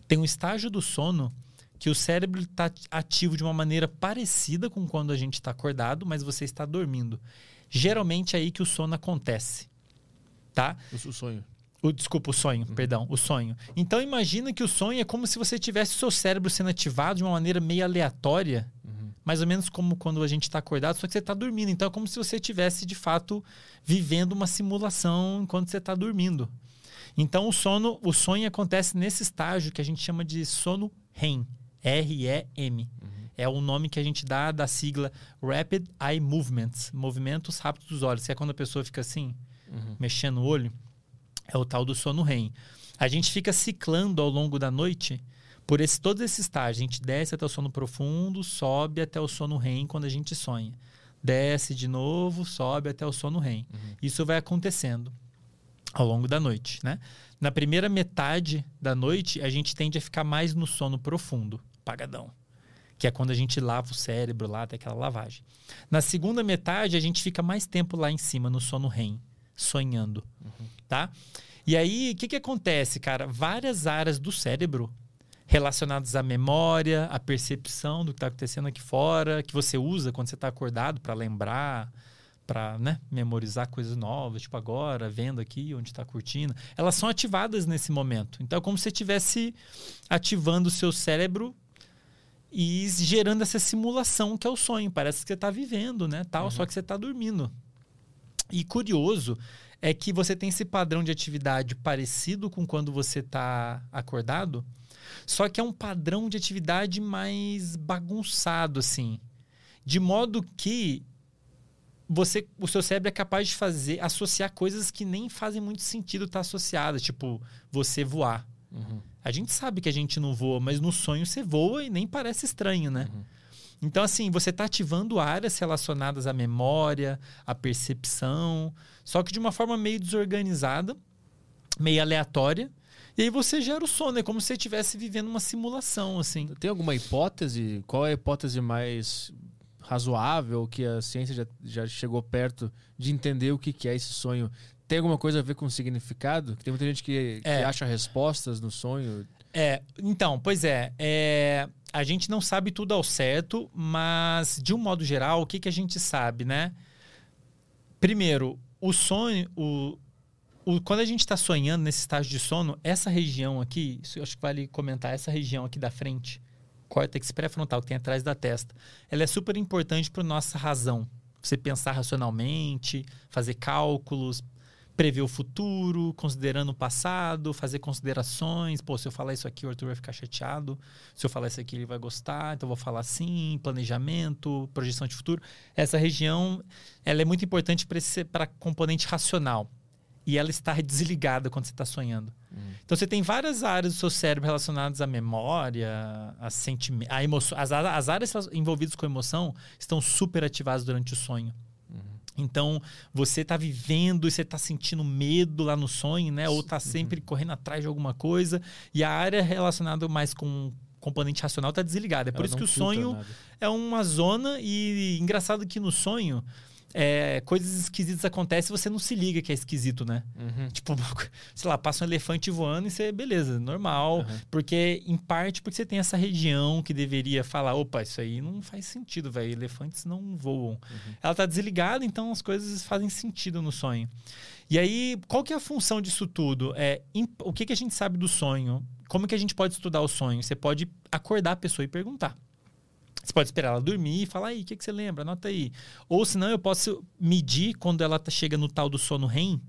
Tem um estágio do sono que o cérebro está ativo de uma maneira parecida com quando a gente está acordado, mas você está dormindo. Geralmente é aí que o sono acontece. Tá? O, o sonho. O, desculpa, o sonho, perdão, o sonho. Então imagina que o sonho é como se você tivesse o seu cérebro sendo ativado de uma maneira meio aleatória, mais ou menos como quando a gente está acordado, só que você está dormindo. Então é como se você estivesse de fato vivendo uma simulação enquanto você está dormindo. Então o sono, o sonho acontece nesse estágio que a gente chama de sono REM, R-E-M. É o nome que a gente dá da sigla Rapid Eye Movements, movimentos rápidos dos olhos, que é quando a pessoa fica assim, mexendo o olho. É o tal do sono REM. A gente fica ciclando ao longo da noite por esse, todos esses estágios. A gente desce até o sono profundo, sobe até o sono REM quando a gente sonha. Desce de novo, sobe até o sono REM. Isso vai acontecendo ao longo da noite, né? Na primeira metade da noite, a gente tende a ficar mais no sono profundo, pagadão. Que é quando a gente lava o cérebro lá, tem aquela lavagem. Na segunda metade, a gente fica mais tempo lá em cima, no sono REM, sonhando, tá? E aí, o que, que acontece, cara? Várias áreas do cérebro relacionadas à memória, à percepção do que está acontecendo aqui fora, que você usa quando você está acordado para lembrar, para né, memorizar coisas novas, tipo agora, vendo aqui onde está curtindo, elas são ativadas nesse momento. Então é como se você estivesse ativando o seu cérebro e gerando essa simulação que é o sonho. Parece que você está vivendo, né? Tal, uhum. Só que você está dormindo. E curioso é que você tem esse padrão de atividade parecido com quando você está acordado, só que é um padrão de atividade mais bagunçado, assim. De modo que você, o seu cérebro é capaz de fazer, associar coisas que nem fazem muito sentido estar associadas, tipo você voar. Uhum. A gente sabe que a gente não voa, mas no sonho você voa e nem parece estranho, né? Uhum. Então, assim, você está ativando áreas relacionadas à memória, à percepção, só que de uma forma meio desorganizada, meio aleatória. E aí você gera o sono, é como se você estivesse vivendo uma simulação, assim. Tem alguma hipótese? Qual é a hipótese mais razoável, que a ciência já, já chegou perto de entender o que, que é esse sonho, tem alguma coisa a ver com o significado? Tem muita gente que, é. que acha respostas no sonho. É, então, pois é, é, A gente não sabe tudo ao certo, mas de um modo geral, o que, que a gente sabe, né? Primeiro, o sonho, o, o, quando a gente está sonhando nesse estágio de sono, essa região aqui, isso acho que vale comentar, essa região aqui da frente, córtex pré-frontal que tem atrás da testa, ela é super importante para nossa razão. Você pensar racionalmente, fazer cálculos, prever o futuro, considerando o passado, fazer considerações. Pô, se eu falar isso aqui, o Arthur vai ficar chateado. Se eu falar isso aqui, ele vai gostar. Então, eu vou falar assim, planejamento, projeção de futuro. Essa região, ela é muito importante para a componente racional e ela está desligada quando você está sonhando. Uhum. Então você tem várias áreas do seu cérebro relacionadas à memória, a sentimento, a emoção. As, as áreas envolvidas com emoção estão super ativadas durante o sonho. Uhum. Então, você está vivendo e você está sentindo medo lá no sonho, né? Ou está sempre uhum. correndo atrás de alguma coisa. E a área relacionada mais com componente racional está desligada. É por Ela isso que o sonho nada. é uma zona e engraçado que no sonho é, coisas esquisitas acontecem e você não se liga que é esquisito, né? Uhum. Tipo, [laughs] sei lá, passa um elefante voando e você, beleza, normal. Uhum. Porque, em parte, porque você tem essa região que deveria falar: opa, isso aí não faz sentido, velho. Elefantes não voam. Uhum. Ela tá desligada, então as coisas fazem sentido no sonho. E aí, qual que é a função disso tudo? É, o que, que a gente sabe do sonho? Como que a gente pode estudar o sonho? Você pode acordar a pessoa e perguntar. Você pode esperar ela dormir e falar aí, o que, que você lembra? Anota aí. Ou senão eu posso medir quando ela tá, chega no tal do sono REM,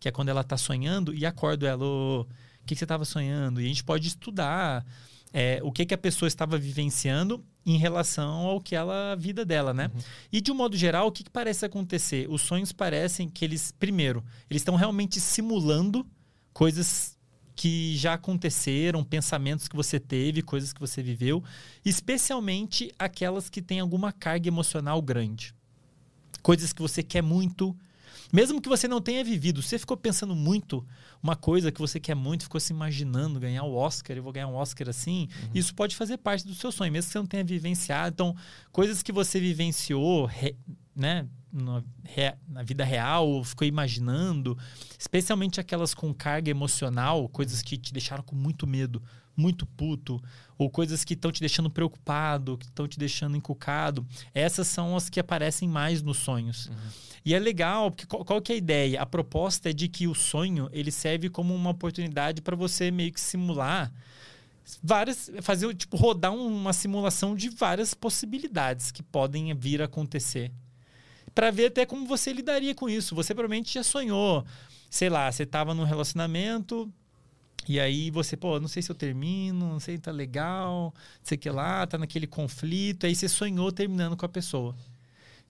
que é quando ela está sonhando, e acordo ela, o que, que você estava sonhando? E a gente pode estudar é, o que, que a pessoa estava vivenciando em relação ao que ela, a vida dela, né? Uhum. E de um modo geral, o que, que parece acontecer? Os sonhos parecem que eles, primeiro, eles estão realmente simulando coisas que já aconteceram, pensamentos que você teve, coisas que você viveu, especialmente aquelas que têm alguma carga emocional grande. Coisas que você quer muito, mesmo que você não tenha vivido, você ficou pensando muito uma coisa que você quer muito, ficou se imaginando ganhar o Oscar, eu vou ganhar um Oscar assim, uhum. isso pode fazer parte do seu sonho, mesmo que você não tenha vivenciado. Então, coisas que você vivenciou, né, na, na, vida real, ficou imaginando, especialmente aquelas com carga emocional, coisas que te deixaram com muito medo, muito puto, ou coisas que estão te deixando preocupado, que estão te deixando encucado. Essas são as que aparecem mais nos sonhos. Uhum. E é legal, porque qual, qual, que é a ideia? A proposta é de que o sonho ele serve como uma oportunidade para você meio que simular várias fazer tipo rodar uma simulação de várias possibilidades que podem vir a acontecer para ver até como você lidaria com isso. Você provavelmente já sonhou, sei lá, você estava num relacionamento e aí você, pô, não sei se eu termino, não sei se tá legal, não sei o que lá, tá naquele conflito, aí você sonhou terminando com a pessoa.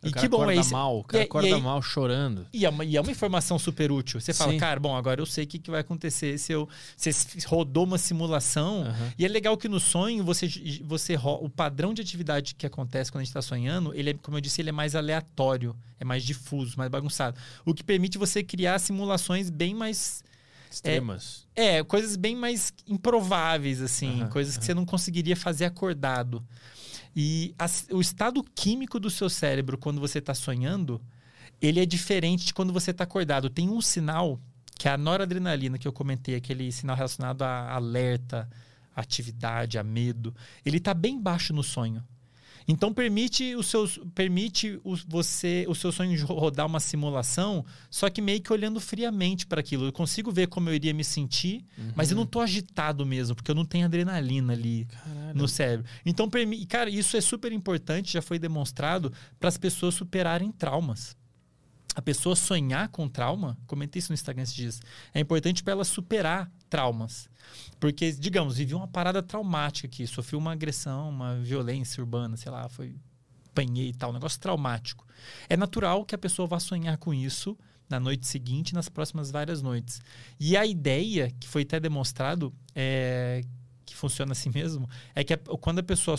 E que bom é isso. mal, o cara e, acorda e aí, mal chorando. E é, uma, e é, uma, informação super útil. Você fala, Sim. cara, bom, agora eu sei o que, que vai acontecer se eu. Você rodou uma simulação. Uhum. E é legal que no sonho você, você. O padrão de atividade que acontece quando a gente está sonhando, ele é, como eu disse, ele é mais aleatório, é mais difuso, mais bagunçado. O que permite você criar simulações bem mais. Extremas. É, é coisas bem mais improváveis, assim. Uhum, coisas uhum. que você não conseguiria fazer acordado. E a, o estado químico do seu cérebro quando você está sonhando, ele é diferente de quando você está acordado. Tem um sinal que é a noradrenalina que eu comentei, aquele sinal relacionado a alerta, a atividade, a medo. Ele está bem baixo no sonho. Então permite o seu, permite o, você, o seu sonho de rodar uma simulação, só que meio que olhando friamente para aquilo. Eu consigo ver como eu iria me sentir, uhum. mas eu não tô agitado mesmo, porque eu não tenho adrenalina ali Caralho. no cérebro. Então, cara, isso é super importante, já foi demonstrado para as pessoas superarem traumas a pessoa sonhar com trauma, comentei isso no Instagram esses dias, é importante para ela superar traumas. Porque, digamos, vivi uma parada traumática aqui, sofri uma agressão, uma violência urbana, sei lá, foi apanhei e tal, um negócio traumático. É natural que a pessoa vá sonhar com isso na noite seguinte nas próximas várias noites. E a ideia, que foi até demonstrado, é, que funciona assim mesmo, é que a, quando a pessoa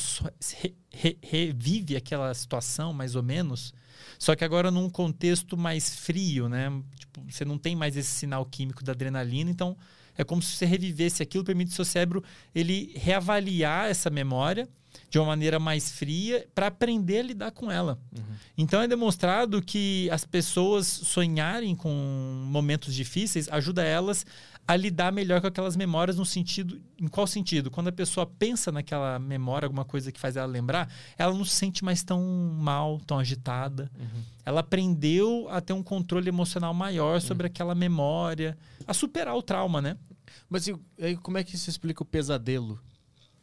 re, re, revive aquela situação, mais ou menos, só que agora num contexto mais frio, né? Tipo, você não tem mais esse sinal químico da adrenalina, então é como se você revivesse aquilo, permite o seu cérebro ele reavaliar essa memória de uma maneira mais fria para aprender a lidar com ela. Uhum. Então é demonstrado que as pessoas sonharem com momentos difíceis ajuda elas a lidar melhor com aquelas memórias no sentido em qual sentido quando a pessoa pensa naquela memória alguma coisa que faz ela lembrar ela não se sente mais tão mal tão agitada uhum. ela aprendeu a ter um controle emocional maior sobre uhum. aquela memória a superar o trauma né mas e, aí como é que se explica o pesadelo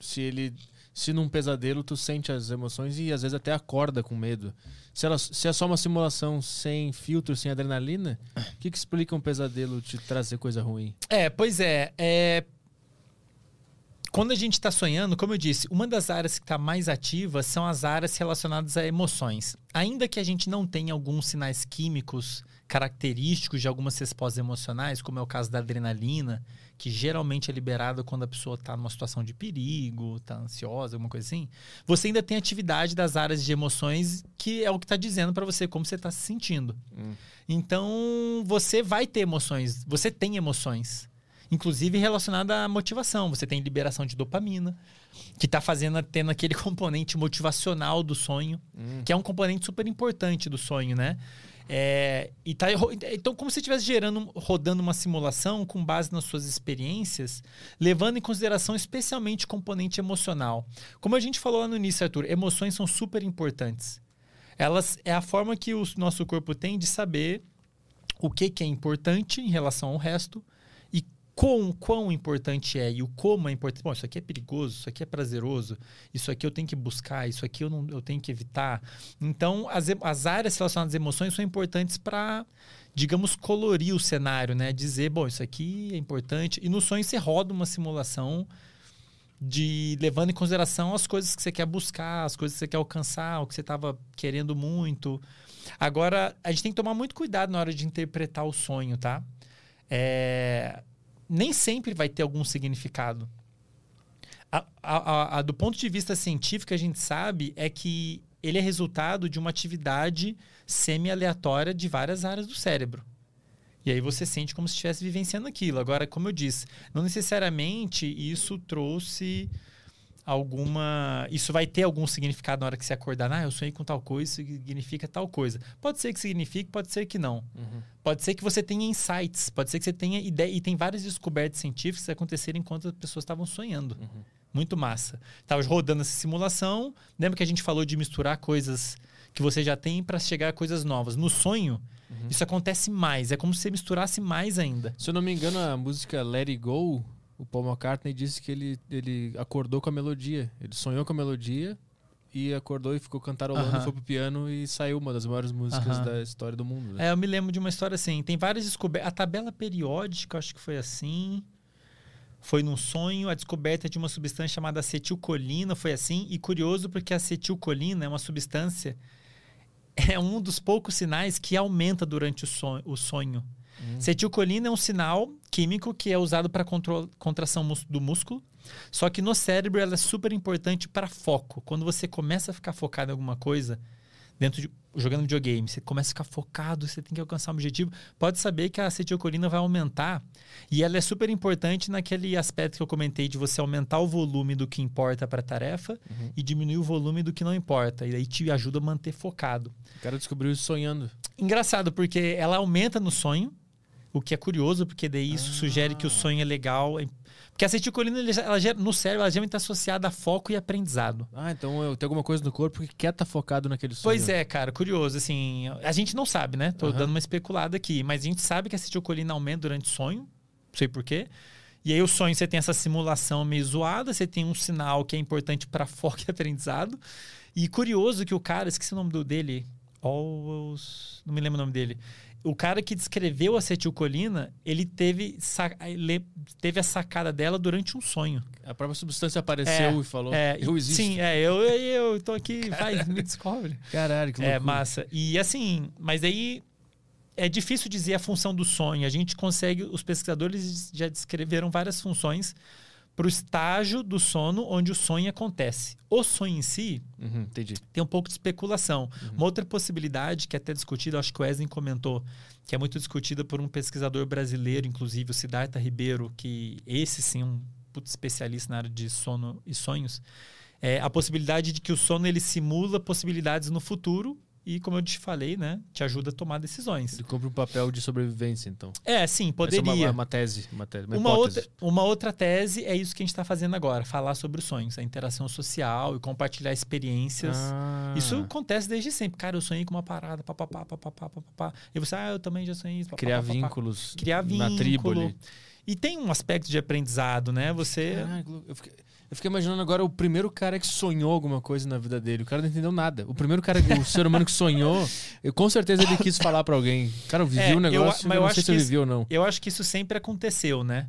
se ele se num pesadelo tu sente as emoções e às vezes até acorda com medo. Se, ela, se é só uma simulação sem filtro, sem adrenalina, o que, que explica um pesadelo te trazer coisa ruim? É, pois é. é... Quando a gente está sonhando, como eu disse, uma das áreas que está mais ativa são as áreas relacionadas a emoções. Ainda que a gente não tenha alguns sinais químicos característicos de algumas respostas emocionais, como é o caso da adrenalina, que geralmente é liberada quando a pessoa está numa situação de perigo, está ansiosa, alguma coisa assim, você ainda tem atividade das áreas de emoções que é o que está dizendo para você como você está se sentindo. Hum. Então, você vai ter emoções, você tem emoções. Inclusive relacionada à motivação. Você tem liberação de dopamina, que está fazendo, tendo aquele [laughs] componente motivacional do sonho, hum. que é um componente super importante do sonho, né? É, e tá, então, como se estivesse gerando, rodando uma simulação com base nas suas experiências, levando em consideração especialmente o componente emocional. Como a gente falou lá no início, Arthur, emoções são super importantes. Elas é a forma que o nosso corpo tem de saber o que, que é importante em relação ao resto quão, quão importante é e o como é importante. Bom, isso aqui é perigoso, isso aqui é prazeroso, isso aqui eu tenho que buscar, isso aqui eu, não, eu tenho que evitar. Então, as, as áreas relacionadas às emoções são importantes para, digamos, colorir o cenário, né? Dizer, bom, isso aqui é importante. E no sonho você roda uma simulação de levando em consideração as coisas que você quer buscar, as coisas que você quer alcançar, o que você estava querendo muito. Agora, a gente tem que tomar muito cuidado na hora de interpretar o sonho, tá? É, nem sempre vai ter algum significado. A, a, a, do ponto de vista científico, a gente sabe é que ele é resultado de uma atividade semi-aleatória de várias áreas do cérebro. E aí você sente como se estivesse vivenciando aquilo. Agora, como eu disse, não necessariamente isso trouxe alguma. Isso vai ter algum significado na hora que você acordar. Ah, eu sonhei com tal coisa, isso significa tal coisa. Pode ser que signifique, pode ser que não. Uhum. Pode ser que você tenha insights, pode ser que você tenha ideia. E tem várias descobertas científicas que aconteceram enquanto as pessoas estavam sonhando. Uhum. Muito massa. Estava rodando essa simulação. Lembra que a gente falou de misturar coisas que você já tem para chegar a coisas novas. No sonho, uhum. isso acontece mais. É como se você misturasse mais ainda. Se eu não me engano, a música Let It Go o Paul McCartney disse que ele, ele acordou com a melodia. Ele sonhou com a melodia e acordou e ficou cantarolando, uh -huh. foi pro piano e saiu uma das maiores músicas uh -huh. da história do mundo. Né? É, eu me lembro de uma história assim. Tem várias descobertas. A tabela periódica, acho que foi assim. Foi num sonho a descoberta de uma substância chamada acetilcolina, foi assim. E curioso porque a acetilcolina é uma substância, é um dos poucos sinais que aumenta durante o sonho. O sonho. Hum. Acetilcolina é um sinal químico que é usado para contração do músculo. Só que no cérebro ela é super importante para foco. Quando você começa a ficar focado em alguma coisa, dentro de jogando videogame, você começa a ficar focado, você tem que alcançar um objetivo, pode saber que a acetilcolina vai aumentar. E ela é super importante naquele aspecto que eu comentei de você aumentar o volume do que importa para a tarefa uhum. e diminuir o volume do que não importa. E aí te ajuda a manter focado. O cara descobriu isso sonhando. Engraçado, porque ela aumenta no sonho, o que é curioso, porque daí isso ah. sugere que o sonho é legal. Porque a acetilcolina, ela gera- no cérebro, ela geralmente está associada a foco e aprendizado. Ah, então eu tenho alguma coisa no corpo que quer estar focado naquele sonho. Pois é, cara, curioso. Assim, a gente não sabe, né? Tô Aham. dando uma especulada aqui, mas a gente sabe que a acetilcolina aumenta durante o sonho, não sei porquê. E aí o sonho você tem essa simulação meio zoada, você tem um sinal que é importante para [laughs] foco e aprendizado. E curioso que o cara, esqueci o nome do dele, Owls, não me lembro o nome dele. O cara que descreveu a acetilcolina, ele teve, ele teve a sacada dela durante um sonho. A própria substância apareceu e falou, É, eu existo. Sim, é, eu, eu, tô aqui, [laughs] vai, me descobre. Caralho, que É, loucura. massa. E assim, mas aí é difícil dizer a função do sonho. A gente consegue, os pesquisadores já descreveram várias funções para o estágio do sono onde o sonho acontece. O sonho em si Uhum, entendi. tem um pouco de especulação. Uma outra possibilidade que é até discutida, acho que o Wesley comentou, que é muito discutida por um pesquisador brasileiro, inclusive o Siddhartha Ribeiro, que esse sim é um puto especialista na área de sono e sonhos, é a possibilidade de que o sono ele simula possibilidades no futuro e, como eu te falei, né, te ajuda a tomar decisões. Ele cumpre um papel de sobrevivência, então. É, sim, Essa poderia. é uma, uma tese, uma, tese, uma, Uma outra, uma outra tese é isso que a gente está fazendo agora, falar sobre os sonhos, a interação social e compartilhar experiências. Ah. Isso acontece desde sempre. Cara, eu sonhei com uma parada, papapá, papapá, papapá. E você, ah, eu também já sonhei isso. papapá, Criar vínculos Criar vínculo. na tribo ali. E tem um aspecto de aprendizado, né? Você... Caralho, eu fiquei, eu fiquei imaginando agora o primeiro cara que sonhou alguma coisa na vida dele. O cara não entendeu nada. O primeiro cara, o [laughs] ser humano que sonhou, eu, com certeza ele quis falar pra alguém. Cara, eu vivi É, um eu- negócio, mas eu eu não acho sei se eu isso- vivi ou não. Eu acho que isso sempre aconteceu, né?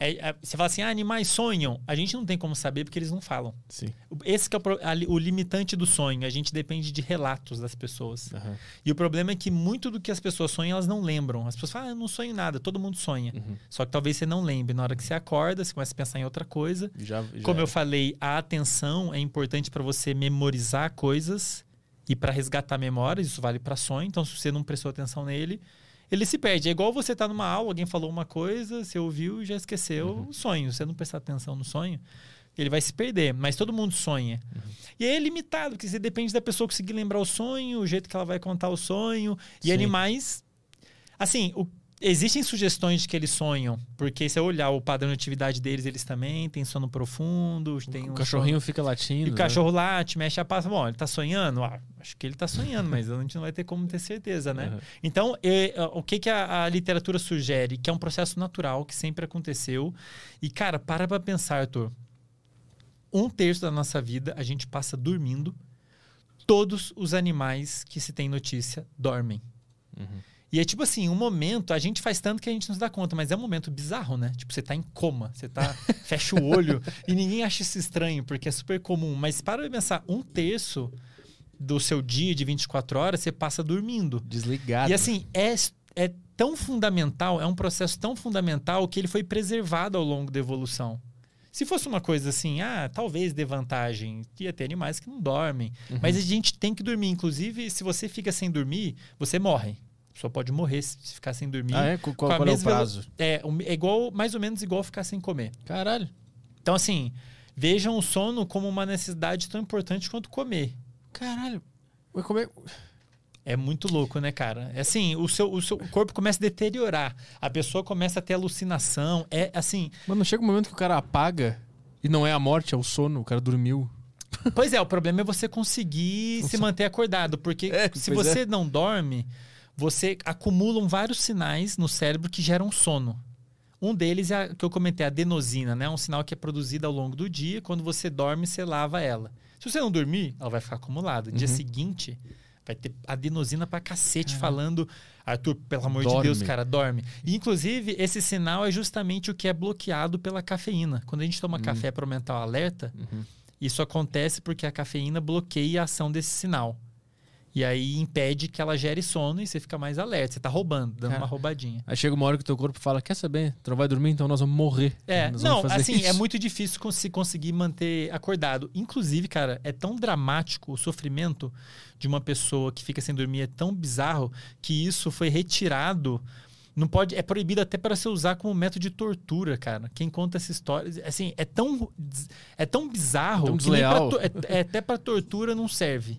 É, é, você fala assim, ah, animais sonham. A gente não tem como saber porque eles não falam. Sim. Esse que é o, a o limitante do sonho. A gente depende de relatos das pessoas. Aham. E o problema é que muito do que as pessoas sonham, elas não lembram. As pessoas falam, ah, eu não sonho nada. Todo mundo sonha. Uhum. Só que talvez você não lembre. Na hora que você acorda, você começa a pensar em outra coisa. Já, já Como eu falei, a atenção é importante para você memorizar coisas e para resgatar memórias. Isso vale para sonho. Então, se você não prestou atenção nele, ele se perde. É igual você tá numa aula, alguém falou uma coisa, você ouviu e já esqueceu o sonho. Se você não prestar atenção no sonho, ele vai se perder. Mas todo mundo sonha. E aí é limitado, porque você depende da pessoa conseguir lembrar o sonho, o jeito que ela vai contar o sonho. E Sim. animais. Assim, o- existem sugestões de que eles sonham, porque se eu olhar o padrão de atividade deles, eles também têm sono profundo, tem O um cachorrinho fica latindo. e o né? cachorro late, mexe a pata. Bom, ele tá sonhando? Ah, acho que ele tá sonhando, mas a gente não vai ter como ter certeza, né? Uhum. Então, e, o que, que a, a literatura sugere? Que é um processo natural, que sempre aconteceu. E, cara, para pra pensar, Arthur. Um terço da nossa vida a gente passa dormindo. Todos os animais que se tem notícia dormem. Uhum. E é tipo assim, um momento, a gente faz tanto que a gente não se dá conta, mas é um momento bizarro, né? Tipo, você tá em coma, você tá. [laughs] fecha o olho e ninguém acha isso estranho, porque é super comum. Mas para pensar, um terço do seu dia de 24 horas você passa dormindo. Desligado. E assim, é, é tão fundamental, é um processo tão fundamental que ele foi preservado ao longo da evolução. Se fosse uma coisa assim, ah, talvez dê vantagem, ia ter animais que não dormem. Uhum. Mas a gente tem que dormir. Inclusive, se você fica sem dormir, você morre. Pessoa pode morrer se se ficar sem dormir. Ah, é? Qual, qual é o prazo? É, é igual, mais ou menos igual ficar sem comer. Caralho. Então, assim, vejam o sono como uma necessidade tão importante quanto comer. Caralho. Ué, como é... É muito louco, né, cara? É assim, o seu, o seu corpo começa a deteriorar. A pessoa começa a ter alucinação. É assim. Mano, chega um momento que o cara apaga e não é a morte, é o sono. O cara dormiu. Pois é, o problema é você conseguir [laughs] se manter acordado. Porque É, se pois você não dorme, você acumulam vários sinais no cérebro que geram sono. Um deles é a, que eu comentei, a adenosina, né? Um sinal que é produzido ao longo do dia. Quando você dorme, você lava ela. Se você não dormir, ela vai ficar acumulada. Dia Uhum. seguinte, vai ter adenosina pra cacete falando. Arthur, pelo amor de Dorme. Deus, cara, dorme. E, inclusive, esse sinal é justamente o que é bloqueado pela cafeína. Quando a gente toma café para aumentar o alerta, Uhum. isso acontece porque a cafeína bloqueia a ação desse sinal. E aí impede que ela gere sono e você fica mais alerta. Você tá roubando, dando É. uma roubadinha. Aí chega uma hora que o teu corpo fala: Quer saber? Tu não vai dormir, então nós vamos morrer. É, Nós não, vamos fazer assim, é isso." muito difícil se conseguir manter acordado. Inclusive, cara, é tão dramático o sofrimento de uma pessoa que fica sem dormir, é tão bizarro que isso foi retirado Não pode, é proibido até para você usar como método de tortura, cara. Quem conta essa história, assim, é tão é tão bizarro Tão nem pra desleal. to- é, é até para tortura não serve.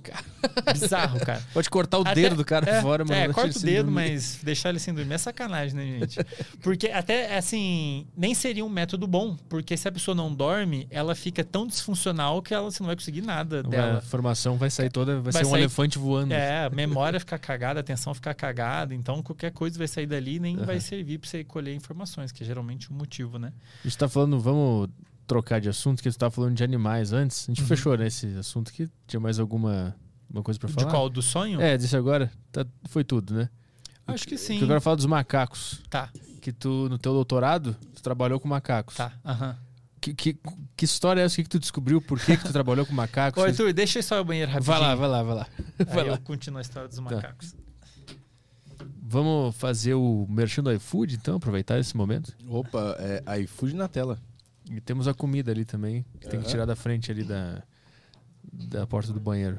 Bizarro, cara. [laughs] Pode cortar o Até- dedo do cara é, fora, mas É, corta o dedo, mas deixar ele sem dormir é sacanagem, né, gente? Porque até, assim, nem seria um método bom. Porque se a pessoa não dorme, ela fica tão disfuncional que ela, você não vai conseguir nada A dela. formação vai sair toda, vai, Vai ser um sair- elefante voando. É, a memória fica cagada, a atenção fica cagada. Então, qualquer coisa vai sair dali e nem vai servir pra você colher informações, que é geralmente o motivo, né? A gente tá falando, vamos trocar de assunto, que você tava falando de animais antes. A gente Uhum. fechou nesse assunto aqui. Tinha mais alguma, alguma coisa pra falar? De qual? Do sonho? É, disse agora. Tá- foi tudo, né? Acho que sim. Que agora fala dos macacos. Tá, Que tu, no teu doutorado, tu trabalhou com macacos. tá. Aham. Que, que, que história é essa? O que, que tu descobriu? Por que, que tu trabalhou com macacos? [laughs] Ô, Arthur, deixa eu só ao banheiro rapidinho. vai lá, vai lá, vai [laughs] lá. Aí vai lá. eu continuo a história dos macacos. Vamos fazer o merchan do iFood, então, aproveitar esse momento. Opa, é iFood na tela. E temos a comida ali também, que tem que tirar da frente ali da, da porta do banheiro.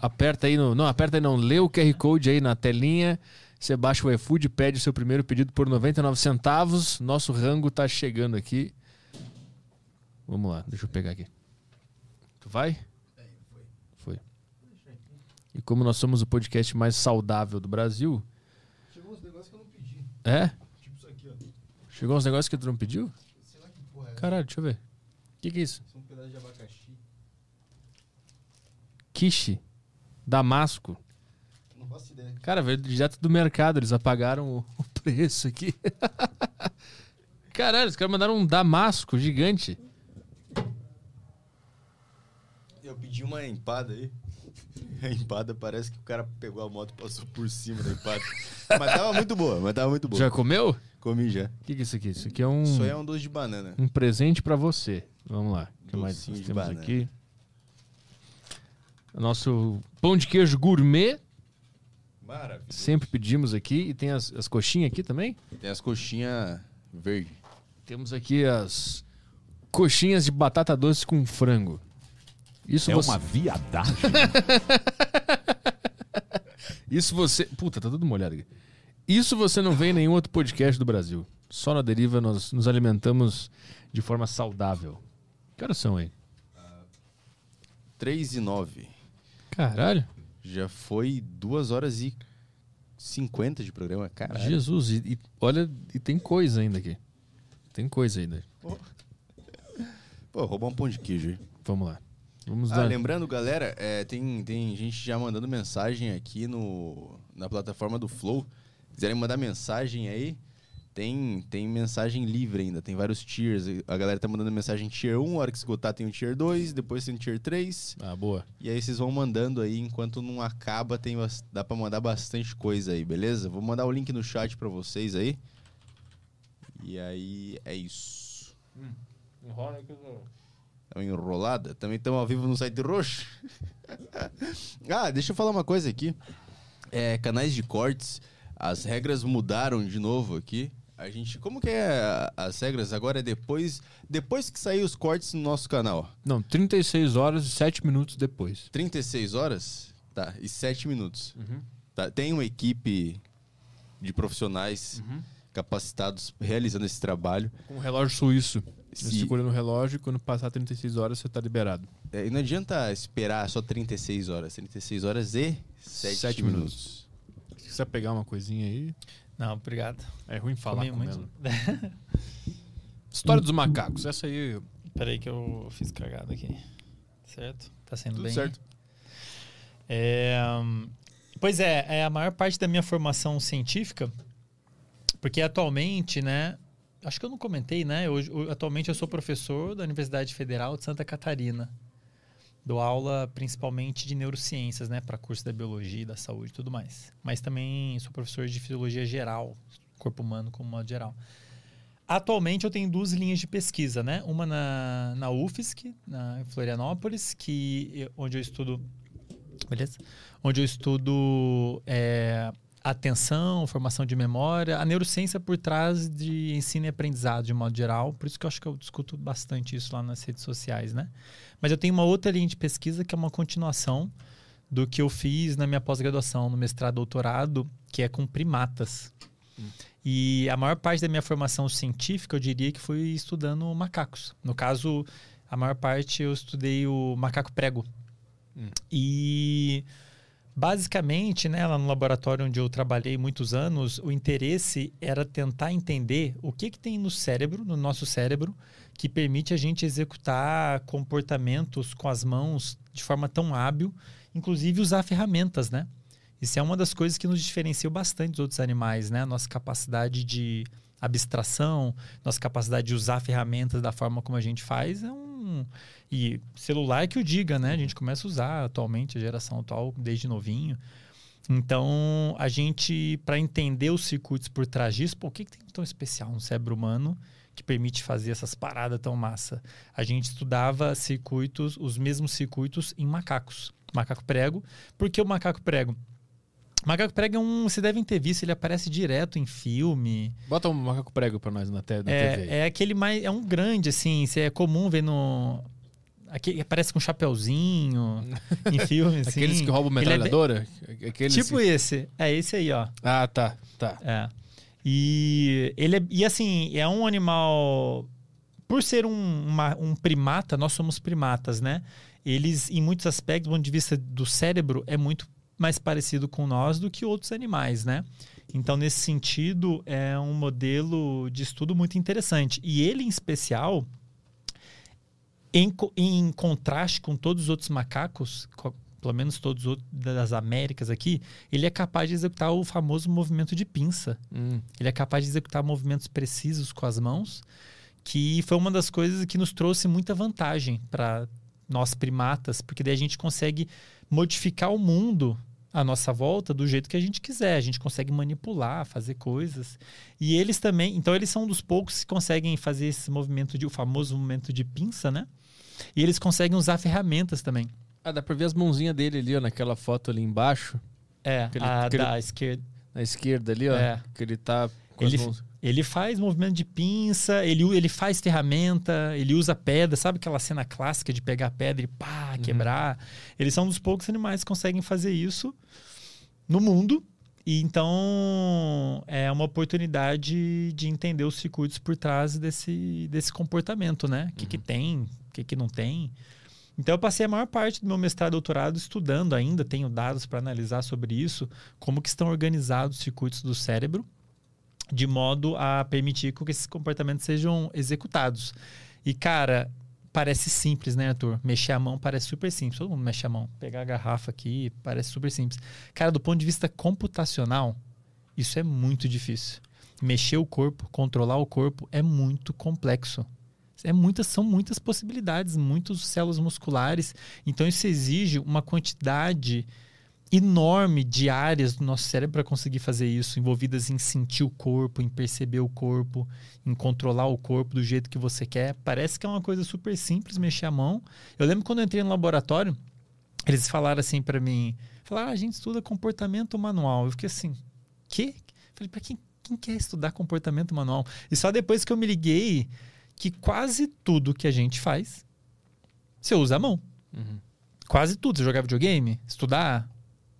Aperta aí no. Não, aperta aí não. Lê o QR Code aí na telinha. Você baixa o iFood, pede o seu primeiro pedido por 99 centavos. Nosso rango tá chegando aqui. Vamos lá, deixa eu pegar aqui. Tu vai? E como nós somos o podcast mais saudável do Brasil. Chegou uns negócios que eu não pedi. É? Tipo isso aqui, ó. Chegou uns negócios que tu não pediu? Sei lá que porra é. Caralho, deixa eu ver. O que, que é isso? São um pedaço de abacaxi. Quiche. Damasco. Não faço ideia. Cara, veio direto do mercado. Eles apagaram o, [laughs] o preço aqui. [laughs] Caralho, os caras mandaram um damasco gigante. Eu pedi uma empada aí. [laughs] A empada parece que o cara pegou a moto e passou por cima da empada. mas tava muito boa, mas tava muito boa. Já comeu? Comi já. O que, que é isso aqui? Isso aqui é um, Isso aí é um doce de banana. um presente pra você. Vamos lá. O que mais nós temos banana. aqui? Nosso pão de queijo gourmet. Maravilha. Sempre pedimos aqui. E tem as, as coxinhas aqui também? Tem as coxinhas verdes. Temos aqui as coxinhas de batata doce com frango. Isso É você... uma viadagem. [laughs] Isso você. Puta, tá tudo molhado aqui. Isso você não vê em nenhum outro podcast do Brasil. Só na deriva nós nos alimentamos de forma saudável. Que horas são aí? 3 e 9. Caralho. Já foi 2 horas e 50 de programa. Caralho. Jesus. E, e olha, e tem coisa ainda aqui. Tem coisa ainda. Pô, roubar um pão de queijo aí. Vamos lá. Vamos Ah, dar. lembrando, galera, é, tem, tem gente já mandando mensagem aqui no, na plataforma do Flow. Quiserem mandar mensagem aí, tem, tem mensagem livre ainda, tem vários tiers. A galera tá mandando mensagem tier 1, a hora que esgotar tem o tier 2, depois tem o tier 3. Ah, boa. E aí vocês vão mandando aí, enquanto não acaba, tem, dá pra mandar bastante coisa aí, beleza? Vou mandar o link no chat pra vocês aí. E aí é isso. Tá uma enrolada. Também estamos ao vivo no site roxo. [laughs] ah, deixa eu falar uma coisa aqui. É, canais de cortes, as regras mudaram de novo aqui. A gente, como que é a- as regras agora? É depois, depois que sair os cortes no nosso canal. Não, 36 horas e 7 minutos depois. 36 horas, tá, e 7 minutos. Tá, tem uma equipe de profissionais capacitados realizando esse trabalho. Com o relógio suíço. Você Se- segura no relógio e quando passar 36 horas você tá liberado. É, e não adianta esperar só 36 horas. 36 horas e 7, Sete minutos. Se quiser pegar uma coisinha aí, Não, obrigado. é ruim falar Comi comendo. muito. [laughs] História dos macacos. Essa aí Peraí que eu fiz cagada aqui. Certo? Tá sendo Tudo bem? certo. É, pois é, é a maior parte da minha formação científica, porque atualmente, né? Acho que eu não comentei, né? Hoje, atualmente eu sou professor da Universidade Federal de Santa Catarina. Dou aula principalmente de neurociências, né? Para curso da biologia, da saúde e tudo mais. Mas também sou professor de fisiologia geral, corpo humano como modo geral. Atualmente eu tenho duas linhas de pesquisa, né? Uma na, na UFSC, na Florianópolis, que, onde eu estudo beleza? Onde eu estudo é, atenção, formação de memória, a neurociência por trás de ensino e aprendizado de modo geral. Por isso que eu acho que eu discuto bastante isso lá nas redes sociais, né? Mas eu tenho uma outra linha de pesquisa que é uma continuação do que eu fiz na minha pós-graduação, no mestrado doutorado, que é com primatas. Hum. E a maior parte da minha formação científica, eu diria que foi estudando macacos. No caso, a maior parte eu estudei o macaco prego. Hum. E basicamente, né, lá no laboratório onde eu trabalhei muitos anos, o interesse era tentar entender o que, que tem no cérebro, no nosso cérebro, que permite a gente executar comportamentos com as mãos de forma tão hábil, inclusive usar ferramentas, né? Isso é uma das coisas que nos diferencia bastante dos outros animais, né? Nossa capacidade de abstração, nossa capacidade de usar ferramentas da forma como a gente faz é um e celular que o diga, né? A gente começa a usar atualmente a geração atual desde novinho. Então, a gente para entender os circuitos por trás disso, pô, o que, que tem tão especial no cérebro humano que permite fazer essas paradas tão massa? A gente estudava circuitos, os mesmos circuitos em macacos, macaco prego, porque o macaco prego Macaco Prego é um. Vocês devem ter visto, ele aparece direto em filme. Bota um macaco prego pra nós na, te, na é, TV. É aquele mais. É um grande, assim. É comum ver no. Aquele, aparece com um chapeuzinho [laughs] em filme, [laughs] assim. Aqueles que roubam metralhadora? É Aqueles tipo que... esse. É esse aí, ó. Ah, tá. Tá. É. E ele é, e assim, é um animal. Por ser um, uma, um primata, nós somos primatas, né? Eles, em muitos aspectos, do ponto de vista do cérebro, é muito mais parecido com nós do que outros animais, né? Então, nesse sentido, é um modelo de estudo muito interessante. E ele, em especial, em, em contraste com todos os outros macacos, pelo menos todos os das Américas aqui, ele é capaz de executar o famoso movimento de pinça. Hum. Ele é capaz de executar movimentos precisos com as mãos, que foi uma das coisas que nos trouxe muita vantagem para nós primatas, porque daí a gente consegue modificar o mundo à nossa volta do jeito que a gente quiser. A gente consegue manipular, fazer coisas. E eles também, então eles são um dos poucos que conseguem fazer esse movimento de o famoso movimento de pinça, né? E eles conseguem usar ferramentas também. Ah, dá pra ver as mãozinhas dele ali, ó, naquela foto ali embaixo. É, aquele, a aquele, da esquerda. Na esquerda ali, ó. É. Que ele tá com ele, as mãos... Ele faz movimento de pinça, ele, ele faz ferramenta, ele usa pedra. Sabe aquela cena clássica de pegar pedra e pá, uhum. quebrar? Uhum. Eles são um dos poucos animais que conseguem fazer isso no mundo. E então é uma oportunidade de entender os circuitos por trás desse, desse comportamento, né? O que, uhum. que tem, que não tem. Então eu passei a maior parte do meu mestrado e doutorado estudando ainda, tenho dados para analisar sobre isso, como que estão organizados os circuitos do cérebro de modo a permitir que esses comportamentos sejam executados. E, cara, parece simples, né, Arthur? Mexer a mão parece super simples. Todo mundo mexe a mão. Pegar a garrafa aqui parece super simples. Cara, do ponto de vista computacional, isso é muito difícil. Mexer o corpo, controlar o corpo é muito complexo. É muitas, são muitas possibilidades, muitas células musculares. Então, isso exige uma quantidade enorme de áreas do nosso cérebro para conseguir fazer isso, envolvidas em sentir o corpo, em perceber o corpo, em controlar o corpo do jeito que você quer. Parece que é uma coisa super simples mexer a mão. Eu lembro quando eu entrei no laboratório, eles falaram assim para mim, falaram, ah, a gente estuda comportamento manual. Eu fiquei assim, quê? Falei, para quem, quem quer estudar comportamento manual? E só depois que eu me liguei que quase tudo que a gente faz, você usa a mão. Uhum. Quase tudo. Você jogar videogame, estudar,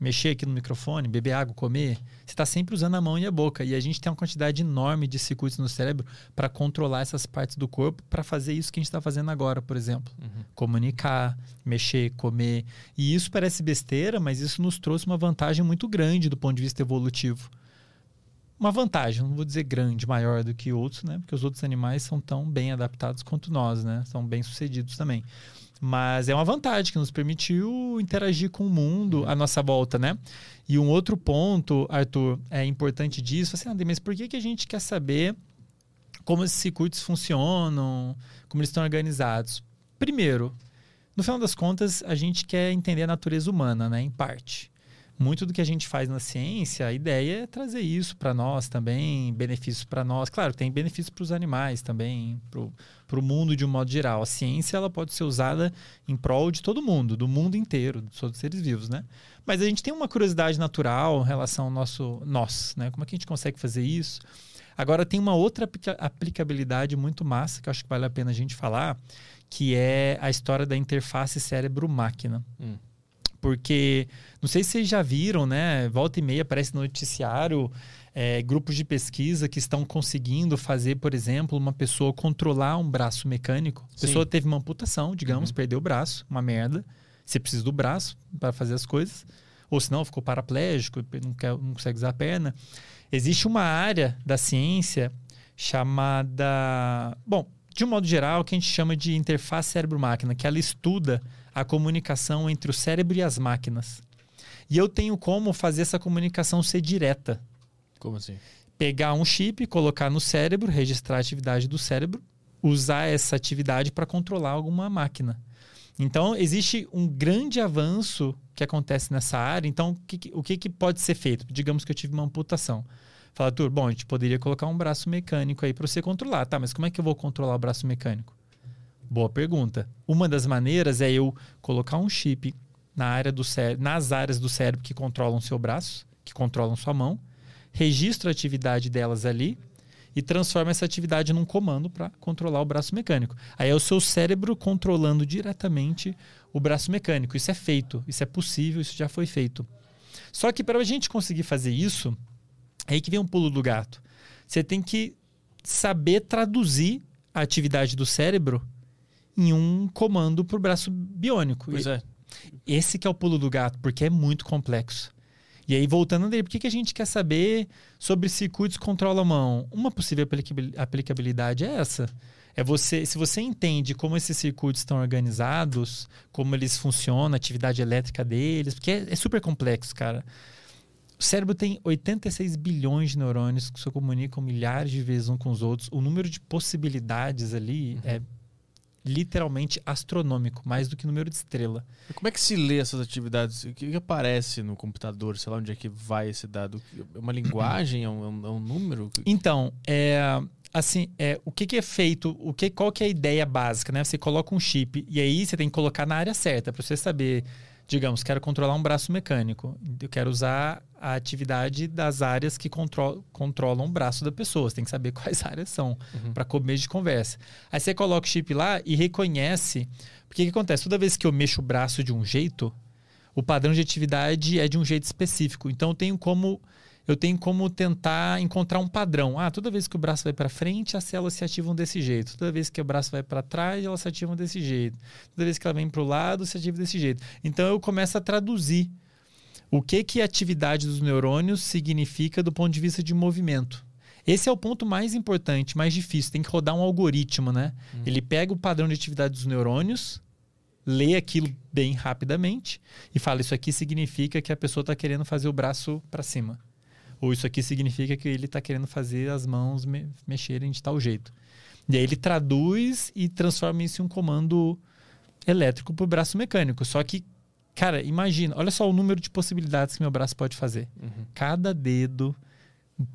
mexer aqui no microfone, beber água, comer, você está sempre usando a mão e a boca. E a gente tem uma quantidade enorme de circuitos no cérebro para controlar essas partes do corpo, para fazer isso que a gente está fazendo agora, por exemplo. Uhum. Comunicar, mexer, comer. E isso parece besteira, mas isso nos trouxe uma vantagem muito grande do ponto de vista evolutivo. Uma vantagem, não vou dizer grande, maior do que outros, né? Porque os outros animais são tão bem adaptados quanto nós, né? São bem sucedidos também. Mas é uma vantagem que nos permitiu interagir com o mundo à nossa volta, né? E um outro ponto, Arthur, é importante disso, assim, André, mas por que, que a gente quer saber como esses circuitos funcionam, como eles estão organizados? Primeiro, no final das contas, a gente quer entender a natureza humana, né? Em parte muito do que a gente faz na ciência, a ideia é trazer isso para nós também, benefícios para nós. Claro, tem benefícios para os animais também, para o mundo de um modo geral. A ciência ela pode ser usada em prol de todo mundo, do mundo inteiro, de todos os seres vivos, né? Mas a gente tem uma curiosidade natural em relação ao nosso nós, né? Como é que a gente consegue fazer isso? Agora tem uma outra aplicabilidade muito massa que eu acho que vale a pena a gente falar, que é a história da interface cérebro-máquina. Hum. Porque não sei se vocês já viram, né? Volta e meia aparece no noticiário é, grupos de pesquisa que estão conseguindo fazer, por exemplo, uma pessoa controlar um braço mecânico. A pessoa Sim. teve uma amputação, digamos, Uhum. perdeu o braço, uma merda. Você precisa do braço para fazer as coisas. Ou senão ficou paraplégico, não, quer, não consegue usar a perna. Existe uma área da ciência chamada. Bom, de um modo geral, que a gente chama de interface cérebro-máquina, que ela estuda a comunicação entre o cérebro e as máquinas. E eu tenho como fazer essa comunicação ser direta. Como assim? Pegar um chip, colocar no cérebro, registrar a atividade do cérebro, usar essa atividade para controlar alguma máquina. Então, existe um grande avanço que acontece nessa área. Então, o que, o que, que pode ser feito? Digamos que eu tive uma amputação. Fala, Arthur, bom, a gente poderia colocar um braço mecânico aí para você controlar. Tá, mas como é que eu vou controlar o braço mecânico? Boa pergunta. Uma das maneiras é eu colocar um chip na área do nas áreas do cérebro que controlam seu braço, que controlam sua mão, registro a atividade delas ali e transforma essa atividade num comando para controlar o braço mecânico. Aí é o seu cérebro controlando diretamente o braço mecânico. Isso é feito, isso é possível, isso já foi feito. Só que para a gente conseguir fazer isso, é aí que vem um pulo do gato. Você tem que saber traduzir a atividade do cérebro em um comando para o braço biônico. Pois é. Esse que é o pulo do gato, porque é muito complexo. E aí, voltando daí, por que, que a gente quer saber sobre circuitos controla-mão? Uma possível aplicabil- aplicabilidade é essa. É você, se você entende como esses circuitos estão organizados, como eles funcionam, a atividade elétrica deles, porque é, é super complexo, cara. O cérebro tem 86 bilhões de neurônios que se comunicam milhares de vezes uns com os outros. O número de possibilidades ali é literalmente astronômico, mais do que número de estrela. Como é que se lê essas atividades? O que, aparece no computador? Sei lá onde é que vai esse dado? É uma linguagem? É um, é um- é um número? Então, é, assim, é, o que, que é feito? O que, qual que é a ideia básica, né? Você coloca um chip e aí você tem que colocar na área certa para você saber. Digamos, quero controlar um braço mecânico. Eu quero usar a atividade das áreas que contro controlam o braço da pessoa. Você tem que saber [laughs] quais áreas são Uhum. para começo de conversa. Aí você coloca o chip lá e reconhece. Porque o que acontece? Toda vez que eu mexo o braço de um jeito, o padrão de atividade é de um jeito específico. Então eu tenho como eu tenho como tentar encontrar um padrão. Ah, toda vez que o braço vai para frente, as células se ativam desse jeito. Toda vez que o braço vai para trás, elas se ativam desse jeito. Toda vez que ela vem para o lado, se ativa desse jeito. Então eu começo a traduzir o que que a atividade dos neurônios significa do ponto de vista de movimento. Esse é o ponto mais importante, mais difícil. Tem que rodar um algoritmo, né? Ele pega o padrão de atividade dos neurônios, lê aquilo bem rapidamente e fala: Isso aqui significa que a pessoa está querendo fazer o braço para cima. Ou isso aqui significa que ele está querendo fazer as mãos me- mexerem de tal jeito. E aí ele traduz e transforma isso em um comando elétrico para o braço mecânico. Só que, cara, imagina, olha só o número de possibilidades que meu braço pode fazer. Uhum. Cada dedo,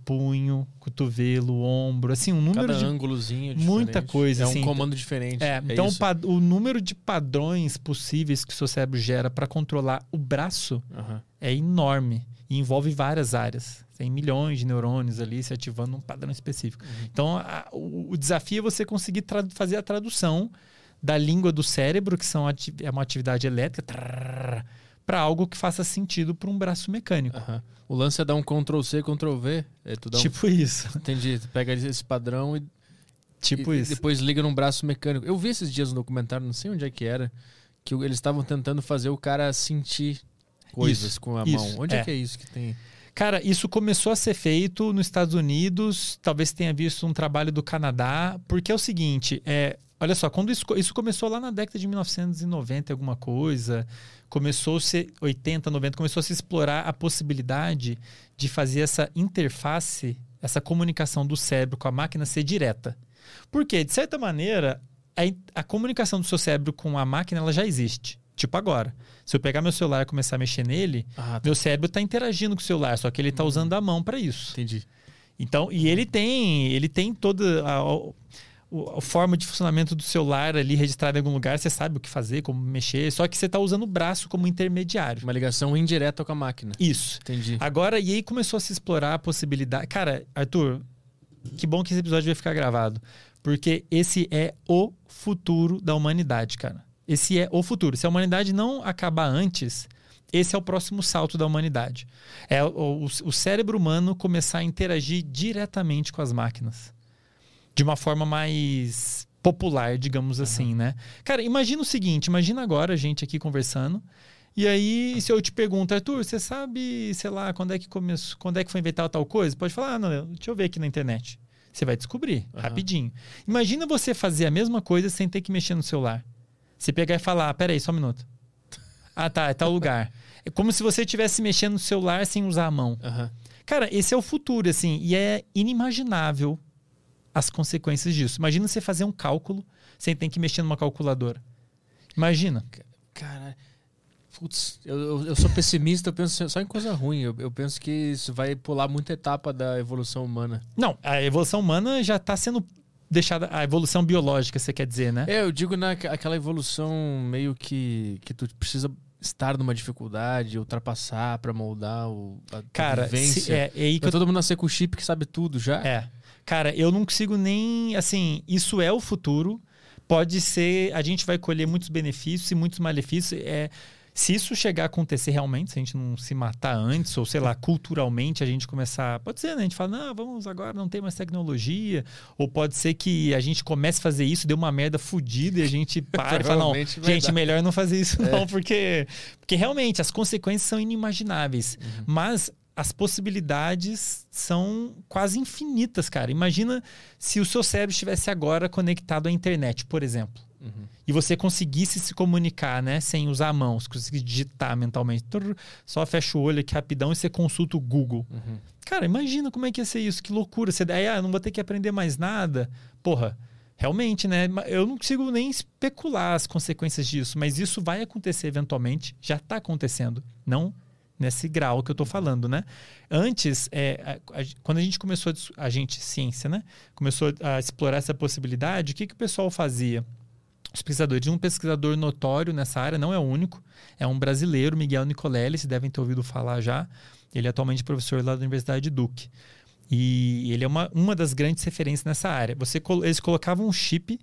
punho, cotovelo, ombro, assim, um número Cada de ângulozinho muita diferente. coisa, É um assim. comando diferente. é, então o o número de padrões possíveis que o seu cérebro gera para controlar o braço Aham. é enorme e envolve várias áreas. Tem milhões de neurônios ali se ativando um padrão específico. Então, a- o, o desafio é você conseguir fazer a tradução da língua do cérebro, que são é uma atividade elétrica, para algo que faça sentido para um braço mecânico. Aham. O lance é dar um Ctrl C, Ctrl V. É dá um... Tipo isso. [laughs] Entendi. Tu pega esse padrão e, Tipo e isso. depois liga num braço mecânico. Eu vi esses dias no documentário, não sei onde é que era, que eles estavam tentando fazer o cara sentir coisas Isso, com a isso, mão. Onde é. é. que é isso que tem? Cara, isso começou a ser feito nos Estados Unidos, talvez tenha visto um trabalho do Canadá, porque é o seguinte, é, olha só, quando isso, isso começou lá na década de 1990, alguma coisa, começou a ser 80, 90, começou a se explorar a possibilidade de fazer essa interface, essa comunicação do cérebro com a máquina ser direta. Porque, de certa maneira, a, a comunicação do seu cérebro com a máquina ela já existe. Tipo agora. Se eu pegar meu celular e começar a mexer nele, Ah, tá. meu cérebro está interagindo com o celular, só que ele está usando a mão para isso. Entendi. Então, e ele tem, ele tem toda a, a- a forma de funcionamento do celular ali registrado em algum lugar, você sabe o que fazer, como mexer, só que você está usando o braço como intermediário. Uma ligação indireta com a máquina. Isso. Entendi. Agora, e aí começou a se explorar a possibilidade. Cara, Arthur, que bom que esse episódio vai ficar gravado. Porque esse é o futuro da humanidade, cara. Esse é o futuro. Se a humanidade não acabar antes, esse é o próximo salto da humanidade. É o, o cérebro humano começar a interagir diretamente com as máquinas. De uma forma mais popular, digamos uhum. assim, né? Cara, imagina o seguinte, imagina agora a gente aqui conversando, e aí se eu te pergunto, Arthur, você sabe, sei lá, quando é que começou, quando é que foi inventada tal coisa? Pode falar, ah, não, deixa eu ver aqui na internet. Você vai descobrir, uhum. rapidinho. Imagina você fazer a mesma coisa sem ter que mexer no celular. Você pegar e falar, ah, peraí, só um minuto. [laughs] Ah, tá, é tal lugar. É como se você estivesse mexendo no celular sem usar a mão. Uhum. Cara, esse é o futuro, assim, e é inimaginável as consequências disso. Imagina você fazer um cálculo sem ter que mexer numa calculadora. Imagina. Cara, putz, eu, eu, sou pessimista, eu penso só em coisa ruim. Eu, eu, penso que isso vai pular muita etapa da evolução humana. Não, a evolução humana já está sendo deixada. A evolução biológica, você quer dizer, né? É, eu digo naquela evolução meio que, que tu precisa estar numa dificuldade, ultrapassar para moldar o, a Cara, vivência. Se, é, é aí que eu... todo mundo nascer com chip que sabe tudo já. É. Cara, eu não consigo nem. Assim, isso é o futuro. Pode ser. A gente vai colher muitos benefícios e muitos malefícios. É, se isso chegar a acontecer realmente, se a gente não se matar antes, ou sei lá, culturalmente a gente começar. Pode ser, né? A gente fala, não, vamos agora, não tem mais tecnologia. Ou pode ser que a gente comece a fazer isso, dê uma merda fodida e a gente [laughs] para e fala, não, gente, melhor não fazer isso, é. não, porque. Porque realmente as consequências são inimagináveis. Uhum. Mas as possibilidades são quase infinitas, cara. Imagina se o seu cérebro estivesse agora conectado à internet, por exemplo. Uhum. E você conseguisse se comunicar, né? Sem usar a mão, você conseguisse digitar mentalmente. Só fecha o olho aqui rapidão e você consulta o Google. Uhum. Cara, imagina como é que ia ser isso. Que loucura. Você daí, ah, não vou ter que aprender mais nada. Porra, realmente, né? Eu não consigo nem especular as consequências disso, mas isso vai acontecer eventualmente. Já está acontecendo. Não nesse grau que eu estou falando, né? Antes, é, a, a, quando a gente começou, a, a, gente, ciência, né? Começou a explorar essa possibilidade, o que, que o pessoal fazia? Os pesquisadores, um pesquisador notório nessa área, não é o único, é um brasileiro, Miguel Nicolelli, vocês devem ter ouvido falar já. Ele é atualmente professor lá da Universidade de Duke. E ele é uma, uma das grandes referências nessa área. Você, eles colocavam um chip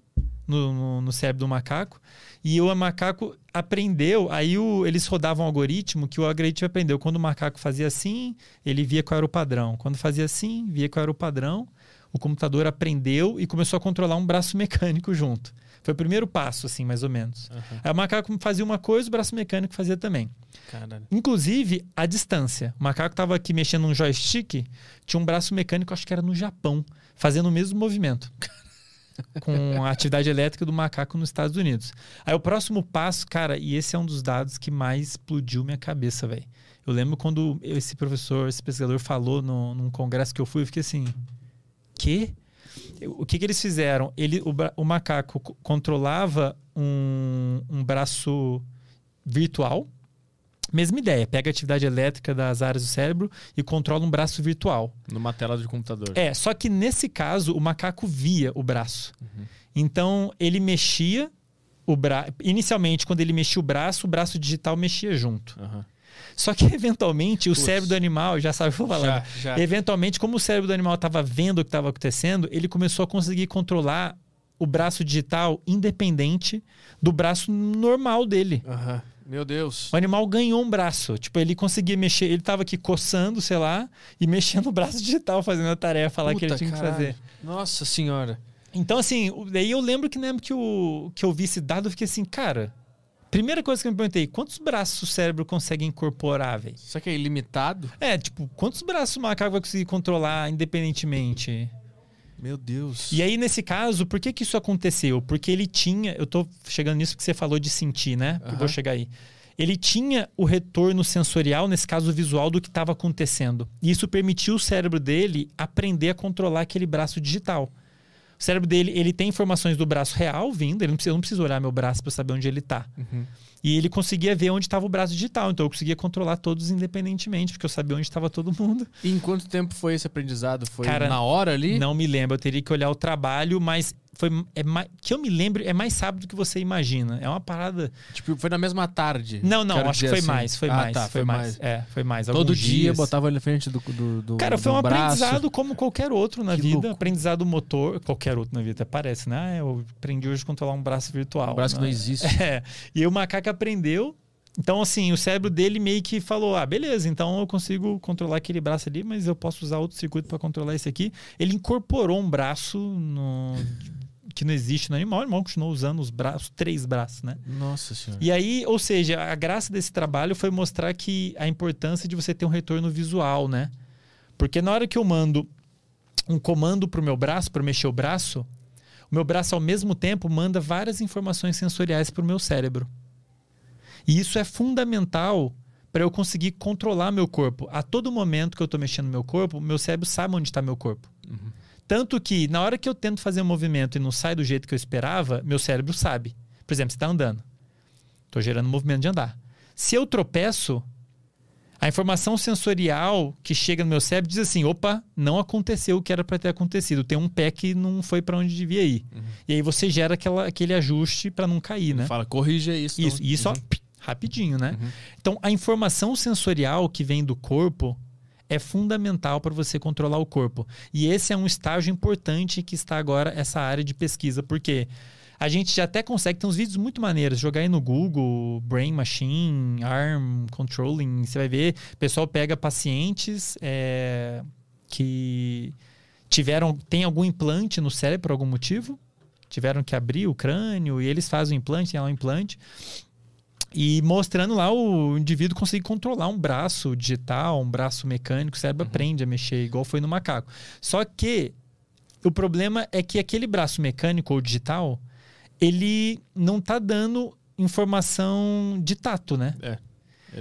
no, no, no cérebro do macaco e o macaco aprendeu, aí o, eles rodavam um algoritmo que o algoritmo aprendeu. Quando o macaco fazia assim, ele via qual era o padrão. Quando fazia assim, via qual era o padrão. O computador aprendeu e começou a controlar um braço mecânico junto. Foi o primeiro passo, assim, mais ou menos. Uhum. Aí o macaco fazia uma coisa, o braço mecânico fazia também. Caralho. Inclusive, a distância. O macaco estava aqui mexendo num joystick, tinha um braço mecânico, acho que era no Japão, fazendo o mesmo movimento. Com a atividade elétrica do macaco nos Estados Unidos. Aí o próximo passo, cara, e esse é um dos dados que mais explodiu minha cabeça, velho. Eu lembro quando esse professor, esse pesquisador falou no, num congresso que eu fui, eu fiquei assim, que? O que, que eles fizeram? Ele, o, o macaco controlava um, um braço virtual, Mesma ideia, pega a atividade elétrica das áreas do cérebro e controla um braço virtual. Numa tela de computador. É, só que nesse caso o macaco via o braço. Uhum. Então ele mexia o braço. Inicialmente, quando ele mexia o braço, o braço digital mexia junto. Uhum. Só que, [laughs] eventualmente, o cérebro do animal, já sabe o que eu vou falar. Já, já. Eventualmente, como o cérebro do animal estava vendo o que estava acontecendo, ele começou a conseguir controlar o braço digital independente do braço normal dele. Uhum. Meu Deus. O animal ganhou um braço. Tipo, ele conseguia mexer. Ele tava aqui coçando, sei lá, e mexendo o braço digital, fazendo a tarefa lá Puta, que ele tinha caralho. que fazer. Nossa senhora. Então, assim, daí eu lembro que na época que eu, que eu vi esse dado, eu fiquei assim, cara. Primeira coisa que eu me perguntei, quantos braços o cérebro consegue incorporar, velho? Isso aqui é ilimitado? É, tipo, quantos braços o macaco vai conseguir controlar independentemente? Meu Deus. E aí, nesse caso, por que, que isso aconteceu? Porque ele tinha. Eu tô chegando nisso que você falou de sentir, né? Uhum. Vou chegar aí. Ele tinha o retorno sensorial, nesse caso visual, do que estava acontecendo. E isso permitiu o cérebro dele aprender a controlar aquele braço digital. O cérebro dele, ele tem informações do braço real vindo, ele não precisa, não precisa olhar meu braço para saber onde ele está. Uhum. E ele conseguia ver onde estava o braço digital. Então eu conseguia controlar todos independentemente, porque eu sabia onde estava todo mundo. E em quanto tempo foi esse aprendizado? Foi Cara, na hora ali? Não me lembro. Eu teria que olhar o trabalho, mas foi é mais, que eu me lembro é mais sábado do que você imagina. É uma parada. Tipo, foi na mesma tarde. Não, não, acho que foi assim. mais, foi ah, mais, tá, foi, foi mais. mais. É, foi mais. Todo dia dias. botava ele na frente do, do, do Cara, foi do um braço. aprendizado como qualquer outro na que vida. Louco. Aprendizado motor, qualquer outro na vida, até parece, né? Eu aprendi hoje a controlar um braço virtual. Um braço né? que não existe. [laughs] É. E o macaco aprendeu Então, assim, o cérebro dele meio que falou: ah, beleza, então eu consigo controlar aquele braço ali, mas eu posso usar outro circuito para controlar esse aqui. Ele incorporou um braço no, que não existe no animal, o animal continuou usando os braços, três braços, né? Nossa senhora. E aí, ou seja, a graça desse trabalho foi mostrar que a importância de você ter um retorno visual, né? Porque na hora que eu mando um comando para o meu braço, para mexer o braço, o meu braço ao mesmo tempo manda várias informações sensoriais para o meu cérebro. E isso é fundamental para eu conseguir controlar meu corpo. A todo momento que eu estou mexendo no meu corpo, meu cérebro sabe onde está meu corpo. Uhum. Tanto que, na hora que eu tento fazer um movimento e não sai do jeito que eu esperava, meu cérebro sabe. Por exemplo, você está andando. Estou gerando movimento de andar. Se eu tropeço, a informação sensorial que chega no meu cérebro diz assim: opa, não aconteceu o que era para ter acontecido. Tem um pé que não foi para onde devia ir. Uhum. E aí você gera aquela, aquele ajuste para não cair, né? Fala, corrija isso. Isso, não... e isso, uhum. ó, rapidinho, né? Uhum. Então, a informação sensorial que vem do corpo é fundamental para você controlar o corpo. E esse é um estágio importante que está agora essa área de pesquisa, porque a gente já até consegue, tem uns vídeos muito maneiros, jogar aí no Google, Brain Machine, Arm Controlling, você vai ver, o pessoal pega pacientes é, que tiveram, tem algum implante no cérebro por algum motivo, tiveram que abrir o crânio e eles fazem o implante, tem lá um implante, e mostrando lá o indivíduo conseguir controlar um braço digital, um braço mecânico, o cérebro uhum. aprende a mexer, igual foi no macaco. Só que o problema é que aquele braço mecânico ou digital, ele não está dando informação de tato, né? É.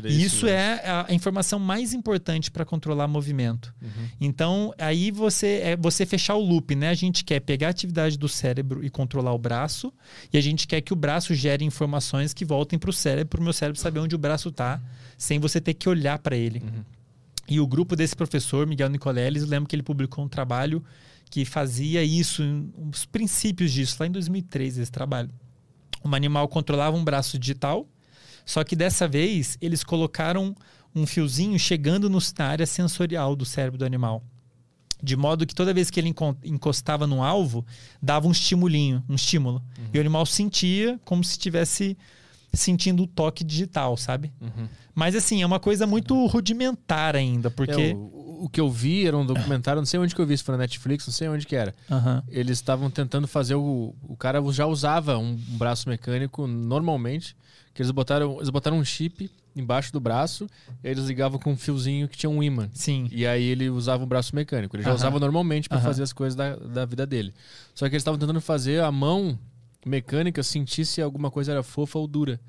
E isso, é a, informação mais importante para controlar movimento. Uhum. Então, aí você é você fechar o loop, né? A gente quer pegar a atividade do cérebro e controlar o braço, e a gente quer que o braço gere informações que voltem para o cérebro, para o meu cérebro saber onde o braço está, sem você ter que olhar para ele. Uhum. E o grupo desse professor, Miguel Nicoleles, eu lembro que ele publicou um trabalho que fazia isso, os princípios disso, lá em 2003, esse trabalho. Um animal controlava um braço digital, só que dessa vez eles colocaram um fiozinho chegando no, na área sensorial do cérebro do animal. De modo que toda vez que ele encostava no alvo, dava um estimulinho, um estímulo. Uhum. E o animal sentia como se estivesse sentindo o toque digital, sabe? Uhum. Mas assim, é uma coisa muito rudimentar ainda, porque. É, o, o, que eu vi era um documentário, não sei onde que eu vi, se foi na Netflix, não sei onde que era. Uhum. Eles estavam tentando fazer o. O cara já usava um braço mecânico normalmente que eles botaram, eles botaram um chip embaixo do braço, e eles ligavam com um fiozinho que tinha um imã. Sim. E aí ele usava um braço mecânico. Ele já uh -huh. usava normalmente para uh -huh. fazer as coisas da, da vida dele. Só que eles estavam tentando fazer a mão mecânica sentir se alguma coisa era fofa ou dura.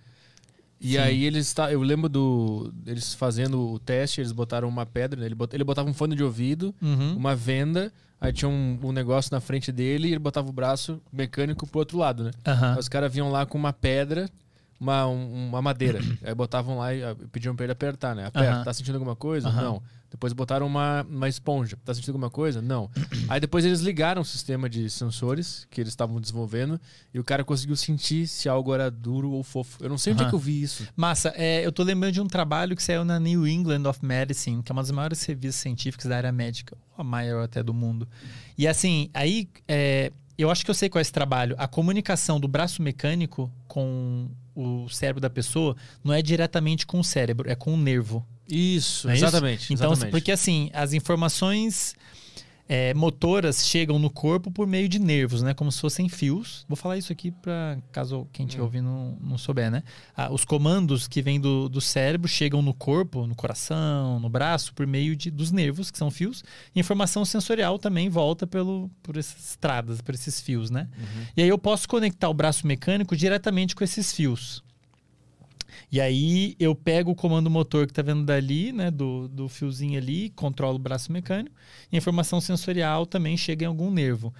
E Sim. aí eles eu lembro do eles fazendo o teste, eles botaram uma pedra, né? ele, bot, ele botava um fone de ouvido, uhum. uma venda, aí tinha um, um, negócio na frente dele e ele botava o braço mecânico pro outro lado, né? Uhum. Os caras vinham lá com uma pedra uma, uma madeira. [clears throat] Aí botavam lá e ah, pediam pra ele apertar, né? Aperta. Uh -huh. Tá sentindo alguma coisa? Não. Depois botaram uma, uma esponja. Tá sentindo alguma coisa? Não. [clears throat] Aí depois eles ligaram o sistema de sensores que eles estavam desenvolvendo e o cara conseguiu sentir se algo era duro ou fofo. Eu não sei onde uh -huh. é que eu vi isso. Massa, é, eu tô lembrando de um trabalho que saiu na New England of Medicine, que é uma das maiores revistas científicas da área médica, a maior até do mundo. E assim, aí é, eu acho que eu sei qual é esse trabalho. A comunicação do braço mecânico com o cérebro da pessoa não é diretamente com o cérebro, é com o nervo. Isso, é exatamente. Isso? Então, exatamente. porque assim, as informações é, motoras chegam no corpo por meio de nervos, né? Como se fossem fios. Vou falar isso aqui para caso quem estiver hum. ouvindo não, não souber, né? Ah, os comandos que vêm do, do cérebro chegam no corpo, no coração, no braço, por meio de, dos nervos, que são fios. E informação sensorial também volta pelo, por essas estradas, por esses fios, né? Uhum. E aí eu posso conectar o braço mecânico diretamente com esses fios. E aí eu pego o comando motor que está vendo dali, né, do, do fiozinho ali, controlo o braço mecânico, e a informação sensorial também chega em algum nervo.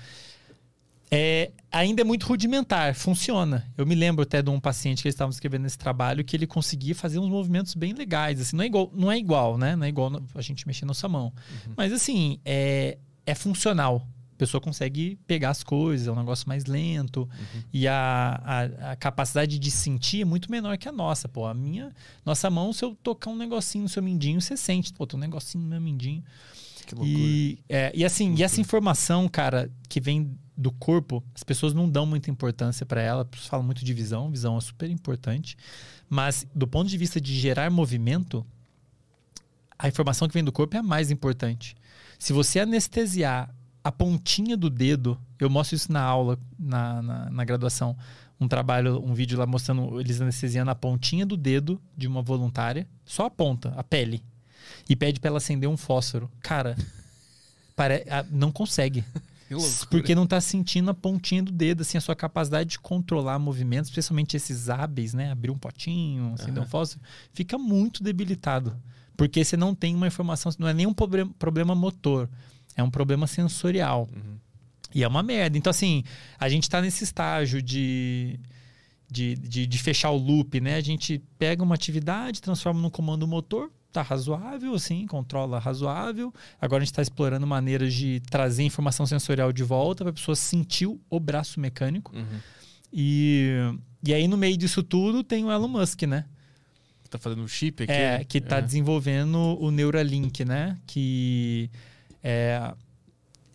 É, ainda é muito rudimentar, funciona. Eu me lembro até de um paciente que eles estavam escrevendo nesse trabalho que ele conseguia fazer uns movimentos bem legais. Assim, não é igual, não é igual, né? Não é igual a gente mexer na nossa mão. Uhum. Mas assim, é, é funcional a pessoa consegue pegar as coisas, é um negócio mais lento. Uhum. E a, a, a, capacidade de sentir é muito menor que a nossa. Pô, a minha, nossa mão, se eu tocar um negocinho no seu mindinho, você sente. Pô, tem um negocinho no meu mindinho. Que loucura. E, é, e assim, e essa informação, cara, que vem do corpo, as pessoas não dão muita importância para ela, falam muito de visão, visão é super importante, mas do ponto de vista de gerar movimento, a informação que vem do corpo é a mais importante. Se você anestesiar a pontinha do dedo, eu mostro isso na aula, na, na, na graduação, um trabalho, um vídeo lá mostrando eles anestesiando a pontinha do dedo de uma voluntária, só a ponta, a pele, e pede para ela acender um fósforo. Cara, [laughs] pare... não consegue. [laughs] Porque não está sentindo a pontinha do dedo, assim, a sua capacidade de controlar movimentos, especialmente esses hábeis, né? Abrir um potinho, acender uhum. um fósforo, fica muito debilitado. Porque você não tem uma informação, não é nenhum problema motor, é um problema sensorial. Uhum. E é uma merda. Então, assim, a gente está nesse estágio de, de, de, de, fechar o loop, né? A gente pega uma atividade, transforma num comando motor, tá razoável, assim, controla razoável. Agora a gente está explorando maneiras de trazer informação sensorial de volta para a pessoa sentir o braço mecânico. Uhum. E, e aí, no meio disso tudo, tem o Elon Musk, né? Tá fazendo um chip aqui? É, que tá é. desenvolvendo o Neuralink, né? Que é,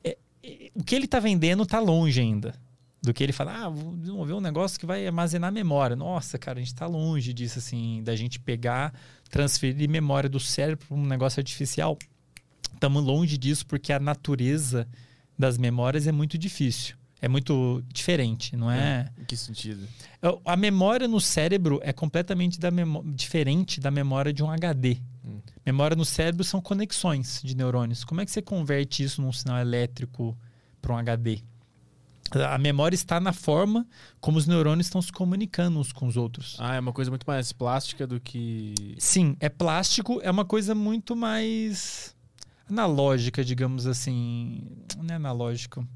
é, é, o que ele tá vendendo tá longe ainda do que ele fala, ah, vou desenvolver um negócio que vai armazenar memória. Nossa, cara, a gente está longe disso, assim, da gente pegar, transferir memória do cérebro para um negócio artificial. Estamos longe disso porque a natureza das memórias é muito difícil. É muito diferente, não é? em que sentido? A memória no cérebro é completamente da diferente da memória de um HD. Hum. Memória no cérebro são conexões de neurônios. Como é que você converte isso num sinal elétrico para um HD? a memória está na forma como os neurônios estão se comunicando uns com os outros. Ah, é uma coisa muito mais plástica do que. Sim, é plástico, é uma coisa muito mais analógica, digamos assim. Não é analógico.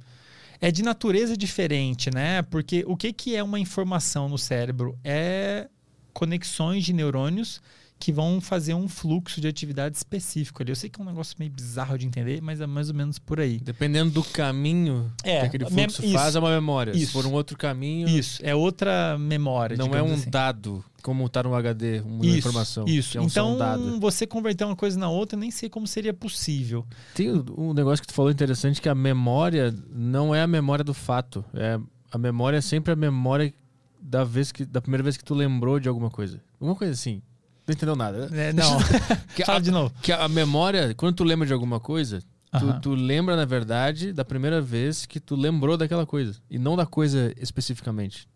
É de natureza diferente, né? Porque o que, que é uma informação no cérebro? É conexões de neurônios que vão fazer um fluxo de atividade específico ali. Eu sei que é um negócio meio bizarro de entender, mas é mais ou menos por aí. Dependendo do caminho é, que aquele fluxo faz, é uma memória. Isso. Se for um outro caminho. Isso, é outra memória. Não é um assim. dado, como está no HD, uma isso, informação. Isso. É um então, você converter uma coisa na outra, nem sei como seria possível. Tem um negócio que tu falou interessante, que a memória não é a memória do fato. É, a memória é sempre a memória da, vez que, da primeira vez que tu lembrou de alguma coisa. Alguma coisa assim. Não entendeu nada. É, não. [laughs] Fala de novo. Que a memória, quando tu lembra de alguma coisa, tu, tu, lembra, na verdade, da primeira vez que tu lembrou daquela coisa. E não da coisa especificamente.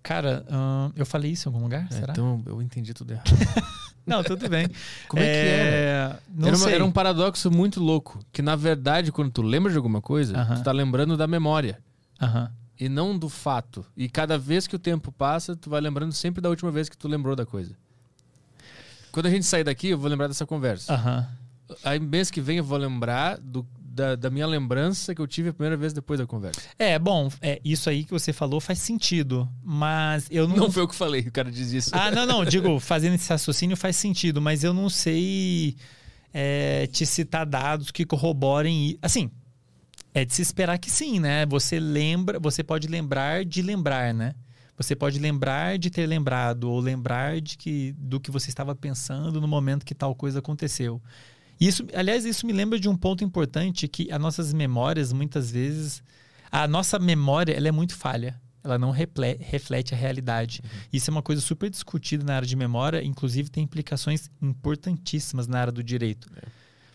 Cara, eu falei isso em algum lugar? É, será? Então eu entendi tudo errado. [laughs] não, tudo bem. [laughs] Como é, é que era? Não era, uma, era, um paradoxo muito louco. Que na verdade, quando tu lembra de alguma coisa, uh -huh. tu tá lembrando da memória. Aham e não do fato. E cada vez que o tempo passa, tu vai lembrando sempre da última vez que tu lembrou da coisa. Quando a gente sair daqui, eu vou lembrar dessa conversa. Uhum. Aí mês que vem eu vou lembrar do, da, da, minha lembrança que eu tive a primeira vez depois da conversa. É, bom, é, isso aí que você falou faz sentido, mas eu não... Não foi o que falei, o cara diz isso. Ah, não, não, [laughs] digo, fazendo esse raciocínio faz sentido, mas eu não sei é, te citar dados que corroborem... Assim, é de se esperar que sim, né? Você lembra, você pode lembrar de lembrar, né? Você pode lembrar de ter lembrado ou lembrar de que do que você estava pensando no momento que tal coisa aconteceu. Isso, aliás, isso me lembra de um ponto importante que as nossas memórias muitas vezes a nossa memória ela é muito falha. Ela não reflete a realidade. Uhum. Isso é uma coisa super discutida na área de memória, inclusive tem implicações importantíssimas na área do direito. É.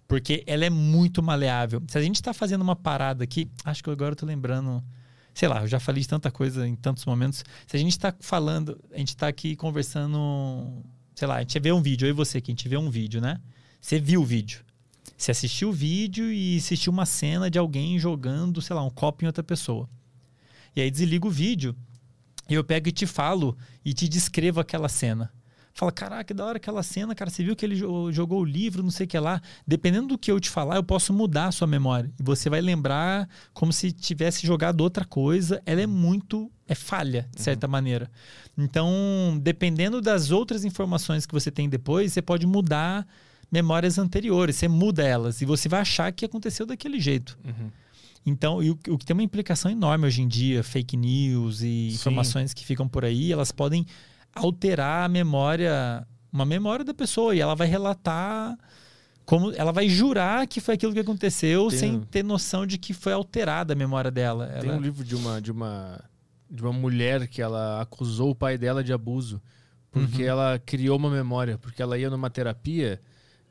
Porque ela é muito maleável. Se a gente está fazendo uma parada aqui, acho que agora eu estou lembrando sei lá, eu já falei de tanta coisa em tantos momentos. Se a gente está falando, a gente está aqui conversando, sei lá, a gente vê um vídeo, eu e você que a gente vê um vídeo, né? Você viu o vídeo. Você assistiu o vídeo e assistiu uma cena de alguém jogando, sei lá, um copo em outra pessoa. E aí desliga o vídeo e eu pego e te falo e te descrevo aquela cena fala: Caraca, que da hora aquela cena, cara. Você viu que ele jogou o livro, não sei o que lá. Dependendo do que eu te falar, eu posso mudar a sua memória. E você vai lembrar como se tivesse jogado outra coisa. Ela é muito. É falha, de certa uhum. maneira. Então, dependendo das outras informações que você tem depois, você pode mudar memórias anteriores. Você muda elas e você vai achar que aconteceu daquele jeito. Uhum. Então, o, o, que tem uma implicação enorme hoje em dia, fake news e Sim. informações que ficam por aí, elas podem alterar a memória, uma memória da pessoa, e ela vai relatar como ela vai jurar que foi aquilo que aconteceu Tem sem ter noção de que foi alterada a memória dela. Tem Ela- um livro de uma, de uma de uma mulher que ela acusou o pai dela de abuso porque Uhum. ela criou uma memória, porque ela ia numa terapia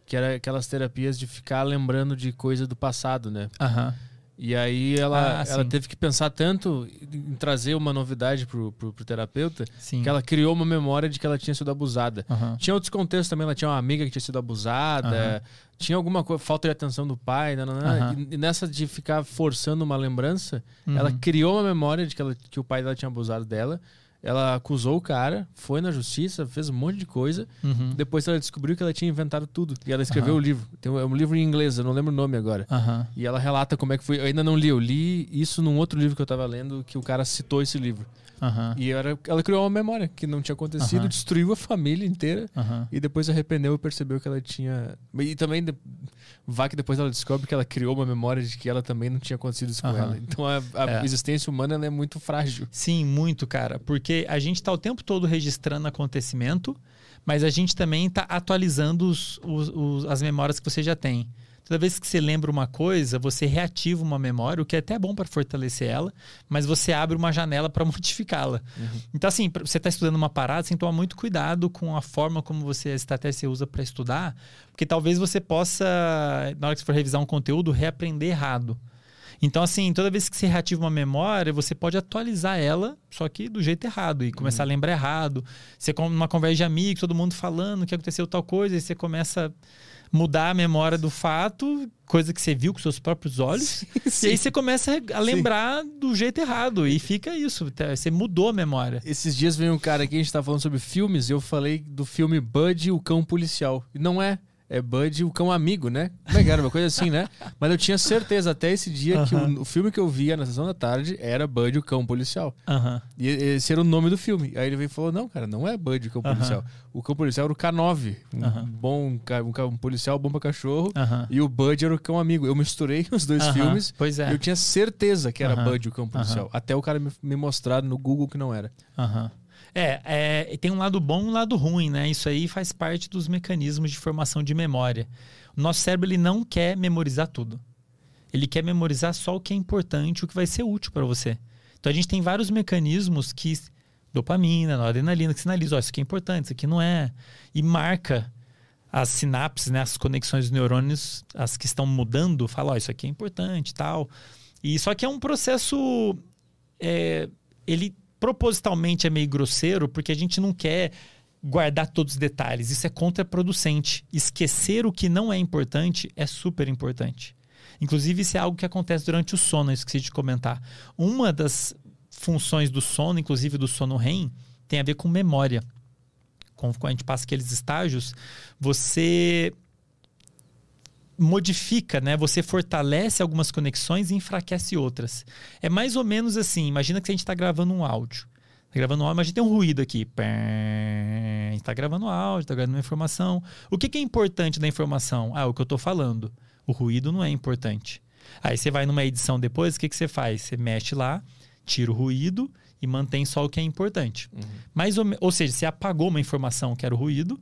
que era aquelas terapias de ficar lembrando de coisa do passado, né? Aham. E aí ela, Ah, ela teve que pensar tanto em trazer uma novidade pro, pro, pro terapeuta Sim. que ela criou uma memória de que ela tinha sido abusada. Aham. Tinha outros contextos também, ela tinha uma amiga que tinha sido abusada, Aham. tinha alguma coisa, falta de atenção do pai, nananã, Aham. e, nessa de ficar forçando uma lembrança, Uhum. ela criou uma memória de que, ela, que o pai dela tinha abusado dela, ela acusou o cara, foi na justiça, fez um monte de coisa, Uhum. depois ela descobriu que ela tinha inventado tudo, e ela escreveu o livro. Tem um, é um livro em inglês, eu não lembro o nome agora. Aham. E ela relata como é que foi. Eu ainda não li, eu li isso num outro livro que eu tava lendo, que o cara citou esse livro. Aham. E era, ela criou uma memória que não tinha acontecido, Aham. destruiu a família inteira. Aham. E depois arrependeu e percebeu que ela tinha. E também vá que depois ela descobre que ela criou uma memória de que ela também não tinha acontecido isso com ela. Então a, a É. existência humana é muito frágil. Sim, muito, cara. Porque a gente tá o tempo todo registrando acontecimento, mas a gente também tá atualizando os- os- os- as memórias que você já tem. Toda vez que você lembra uma coisa, você reativa uma memória, o que é até bom para fortalecer ela, mas você abre uma janela para [laughs] modificá-la. Então, assim, você está estudando uma parada, você tem que tomar muito cuidado com a forma como você, a estratégia você usa para estudar, porque talvez você possa, na hora que você for revisar um conteúdo, reaprender errado. Então, assim, toda vez que você reativa uma memória, você pode atualizar ela, só que do jeito errado, e começar a lembrar errado. Você, numa conversa de amigos, todo mundo falando que aconteceu tal coisa, e você começa a mudar a memória do fato, coisa que você viu com seus próprios olhos, e aí você começa a lembrar do jeito errado, e fica isso, tá? você mudou a memória. Esses dias veio um cara aqui, a gente tava falando sobre filmes, e eu falei do filme Bud, o cão policial. E não é. É Bud, o cão amigo, né? Como é que era? Uma coisa assim, né? Mas eu tinha certeza até esse dia que Aham. o, o filme que eu via na sessão da tarde era Bud, o cão policial. Aham. E esse era o nome do filme. Aí ele veio e falou: Não, cara, não é Bud, o cão Aham. policial. O cão policial era o K9. Um bom um, um policial bom pra cachorro. E o Bud era o cão amigo. Eu misturei [laughs] os dois filmes. Pois é. E eu tinha certeza que era. Bud, o cão policial. Até o cara me, me mostrar no Google que não era. Aham. É, é, tem um lado bom e um lado ruim, né? Isso aí faz parte dos mecanismos de formação de memória. O nosso cérebro ele não quer memorizar tudo. Ele quer memorizar só o que é importante, o que vai ser útil para você. Então a gente tem vários mecanismos que dopamina, noradrenalina que sinaliza, ó, isso aqui é importante, isso aqui não é, e marca as sinapses, né, as conexões dos neurônios, as que estão mudando, fala, ó, isso aqui é importante, tal. E só que é um processo é, ele propositalmente é meio grosseiro porque a gente não quer guardar todos os detalhes. Isso é contraproducente. Esquecer o que não é importante é super importante. Inclusive, isso é algo que acontece durante o sono, eu esqueci de comentar. Uma das funções do sono, inclusive do sono REM, tem a ver com memória. Quando a gente passa aqueles estágios, você modifica, né? Você fortalece algumas conexões e enfraquece outras. É mais ou menos assim. Imagina que a gente está gravando um áudio. Tá gravando um áudio, mas a gente tem um ruído aqui. Pé, A gente tá gravando áudio, tá gravando uma informação. O que, que é importante da informação? Ah, o que eu tô falando. O ruído não é importante. Aí você vai numa edição depois, o que, que você faz? Você mexe lá, tira o ruído e mantém só o que é importante. Mais ou, me- ou seja, você apagou uma informação que era o ruído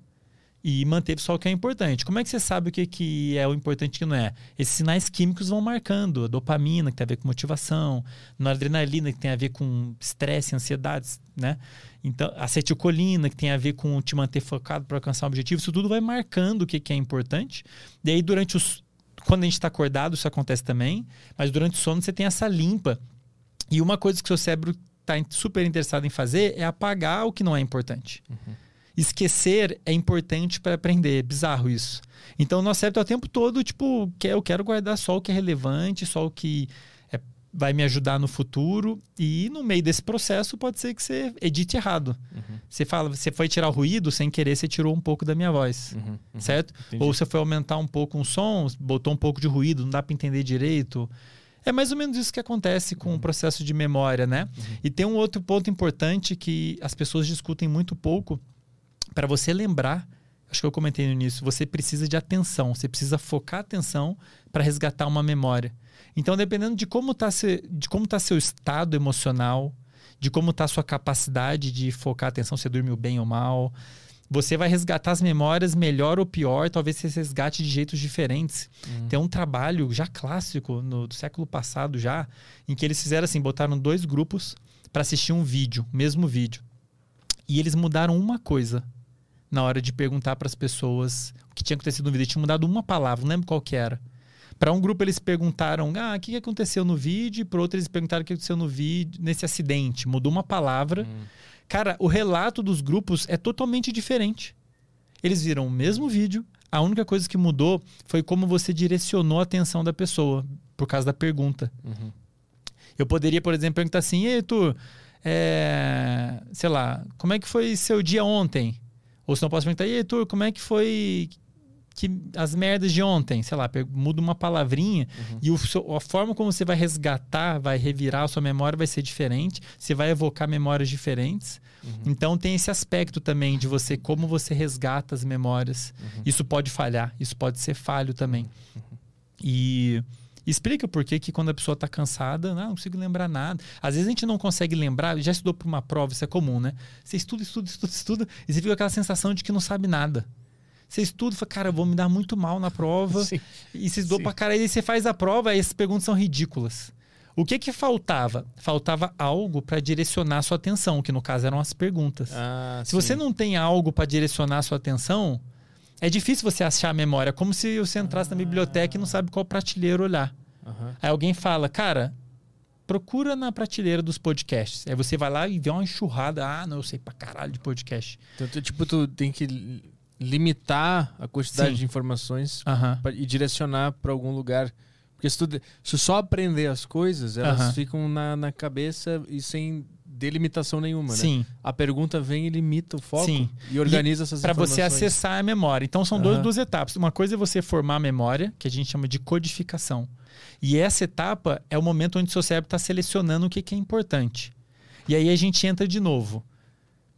e manteve só o que é importante. Como é que você sabe o que, que é o importante e o que não é? Esses sinais químicos vão marcando. A dopamina, que tem a ver com motivação, noradrenalina, que tem a ver com estresse, ansiedades, né? Então, acetilcolina, que tem a ver com te manter focado para alcançar um objetivo. Isso tudo vai marcando o que, que é importante. E aí, durante os... Quando a gente está acordado, isso acontece também. Mas durante o sono, você tem essa limpa. E uma coisa que o seu cérebro está super interessado em fazer é apagar o que não é importante. Esquecer é importante para aprender. É bizarro isso. Então, nosso cérebro tá o tempo todo, tipo, quer, eu quero guardar só o que é relevante, só o que é- vai me ajudar no futuro. E no meio desse processo, pode ser que você edite errado. Você fala, você foi tirar o ruído, sem querer, você tirou um pouco da minha voz. Certo? Entendi. Ou você foi aumentar um pouco um som, botou um pouco de ruído, não dá para entender direito. É mais ou menos isso que acontece com o processo de memória, né? E tem um outro ponto importante que as pessoas discutem muito pouco. Para você lembrar, acho que eu comentei no início, você precisa de atenção, você precisa focar a atenção para resgatar uma memória. Então, dependendo de como está de como tá seu estado emocional, de como está sua capacidade de focar a atenção, você dormiu bem ou mal, você vai resgatar as memórias melhor ou pior, talvez você resgate de jeitos diferentes. Uhum. Tem um trabalho já clássico no, do século passado já, em que eles fizeram assim, botaram dois grupos para assistir um vídeo, mesmo vídeo. E eles mudaram uma coisa na hora de perguntar para as pessoas o que tinha acontecido no vídeo. Eles tinham mudado uma palavra, não lembro qual que era. Para um grupo eles perguntaram, ah, o que aconteceu no vídeo? Para outro eles perguntaram o que aconteceu no vídeo, nesse acidente. Mudou uma palavra. Hum. Cara, o relato dos grupos é totalmente diferente. Eles viram o mesmo vídeo, a única coisa que mudou foi como você direcionou a atenção da pessoa, por causa da pergunta. Uhum. Eu poderia, por exemplo, perguntar assim: Ei, Arthur, é, sei lá, como é que foi seu dia ontem? Ou se não posso perguntar: Ei, Arthur, como é que foi que as merdas de ontem? Sei lá, muda uma palavrinha e o a forma como você vai resgatar, vai revirar a sua memória vai ser diferente. Você vai evocar memórias diferentes. Então tem esse aspecto também de você, como você resgata as memórias. Isso pode falhar, isso pode ser falho também. E explica por que que quando a pessoa está cansada, "Ah, não consigo lembrar nada. Às vezes a gente não consegue lembrar, já estudou para uma prova, isso é comum, né? Você estuda, estuda, estuda, estuda, e você fica com aquela sensação de que não sabe nada. Você estuda e fala, cara, eu vou me dar muito mal na prova. [laughs] Sim. E você estudou Sim. pra caralho, e você faz a prova, e as perguntas são ridículas. O que que faltava? Faltava algo para direcionar a sua atenção, que no caso eram as perguntas. Ah, Se você não tem algo para direcionar a sua atenção, é difícil você achar a memória. Como se você entrasse na biblioteca e não sabe qual prateleira olhar. Aham. Aí alguém fala, cara, procura na prateleira dos podcasts. Aí você vai lá e vê uma enxurrada. Ah, não, eu sei pra caralho de podcast. Então, tu, tipo, tu tem que li- limitar a quantidade Sim. de informações Aham. pra- e direcionar para algum lugar. Porque se tu, se só aprender as coisas, elas Aham. ficam na, na cabeça e sem delimitação nenhuma, né? Sim. A pergunta vem e limita o foco Sim. e organiza essas Para você acessar a memória. Então são duas, Aham. duas etapas. Uma coisa é você formar a memória, que a gente chama de codificação. E essa etapa é o momento onde o seu cérebro está selecionando o que, que é importante. E aí a gente entra de novo.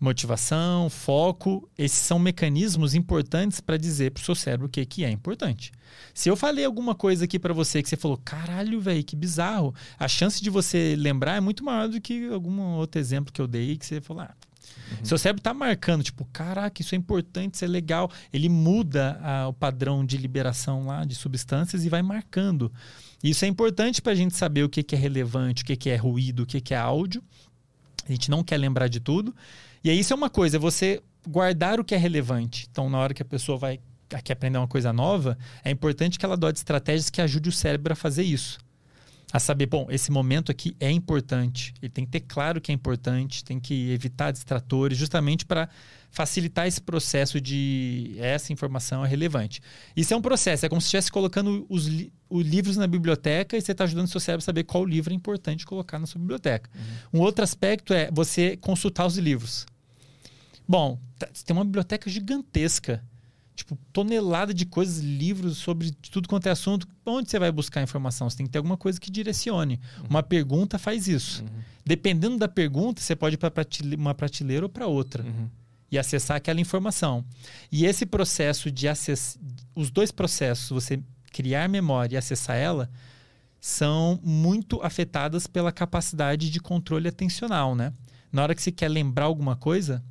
Motivação, foco, esses são mecanismos importantes para dizer para o seu cérebro o que, que é importante. Se eu falei alguma coisa aqui para você que você falou, caralho, velho, que bizarro, a chance de você lembrar é muito maior do que algum outro exemplo que eu dei que você falou, ah, seu cérebro tá marcando, tipo, caraca, isso é importante, isso é legal. Ele muda ah, o padrão de liberação lá de substâncias e vai marcando. Isso é importante para a gente saber o que, que é relevante, o que, que é ruído, o que, que é áudio. A gente não quer lembrar de tudo. E aí isso é uma coisa, você guardar o que é relevante. Então, na hora que a pessoa vai quer aprender uma coisa nova, é importante que ela adote estratégias que ajude o cérebro a fazer isso. A saber, bom, esse momento aqui é importante. Ele tem que ter claro que é importante, tem que evitar distratores, justamente para facilitar esse processo de essa informação é relevante. Isso é um processo, é como se estivesse colocando os, li os livros na biblioteca e você está ajudando o seu cérebro a saber qual livro é importante colocar na sua biblioteca. Um outro aspecto é você consultar os livros. Bom, tá- você tem uma biblioteca gigantesca tipo, tonelada de coisas, livros sobre tudo quanto é assunto. Onde você vai buscar informação? Você tem que ter alguma coisa que direcione. Uma pergunta faz isso. Dependendo da pergunta, você pode ir para uma prateleira ou para outra Uhum. E acessar aquela informação. E esse processo de acessar. Os dois processos, você criar memória e acessar ela, são muito afetadas pela capacidade de controle atencional, né? Na hora que você quer lembrar alguma coisa,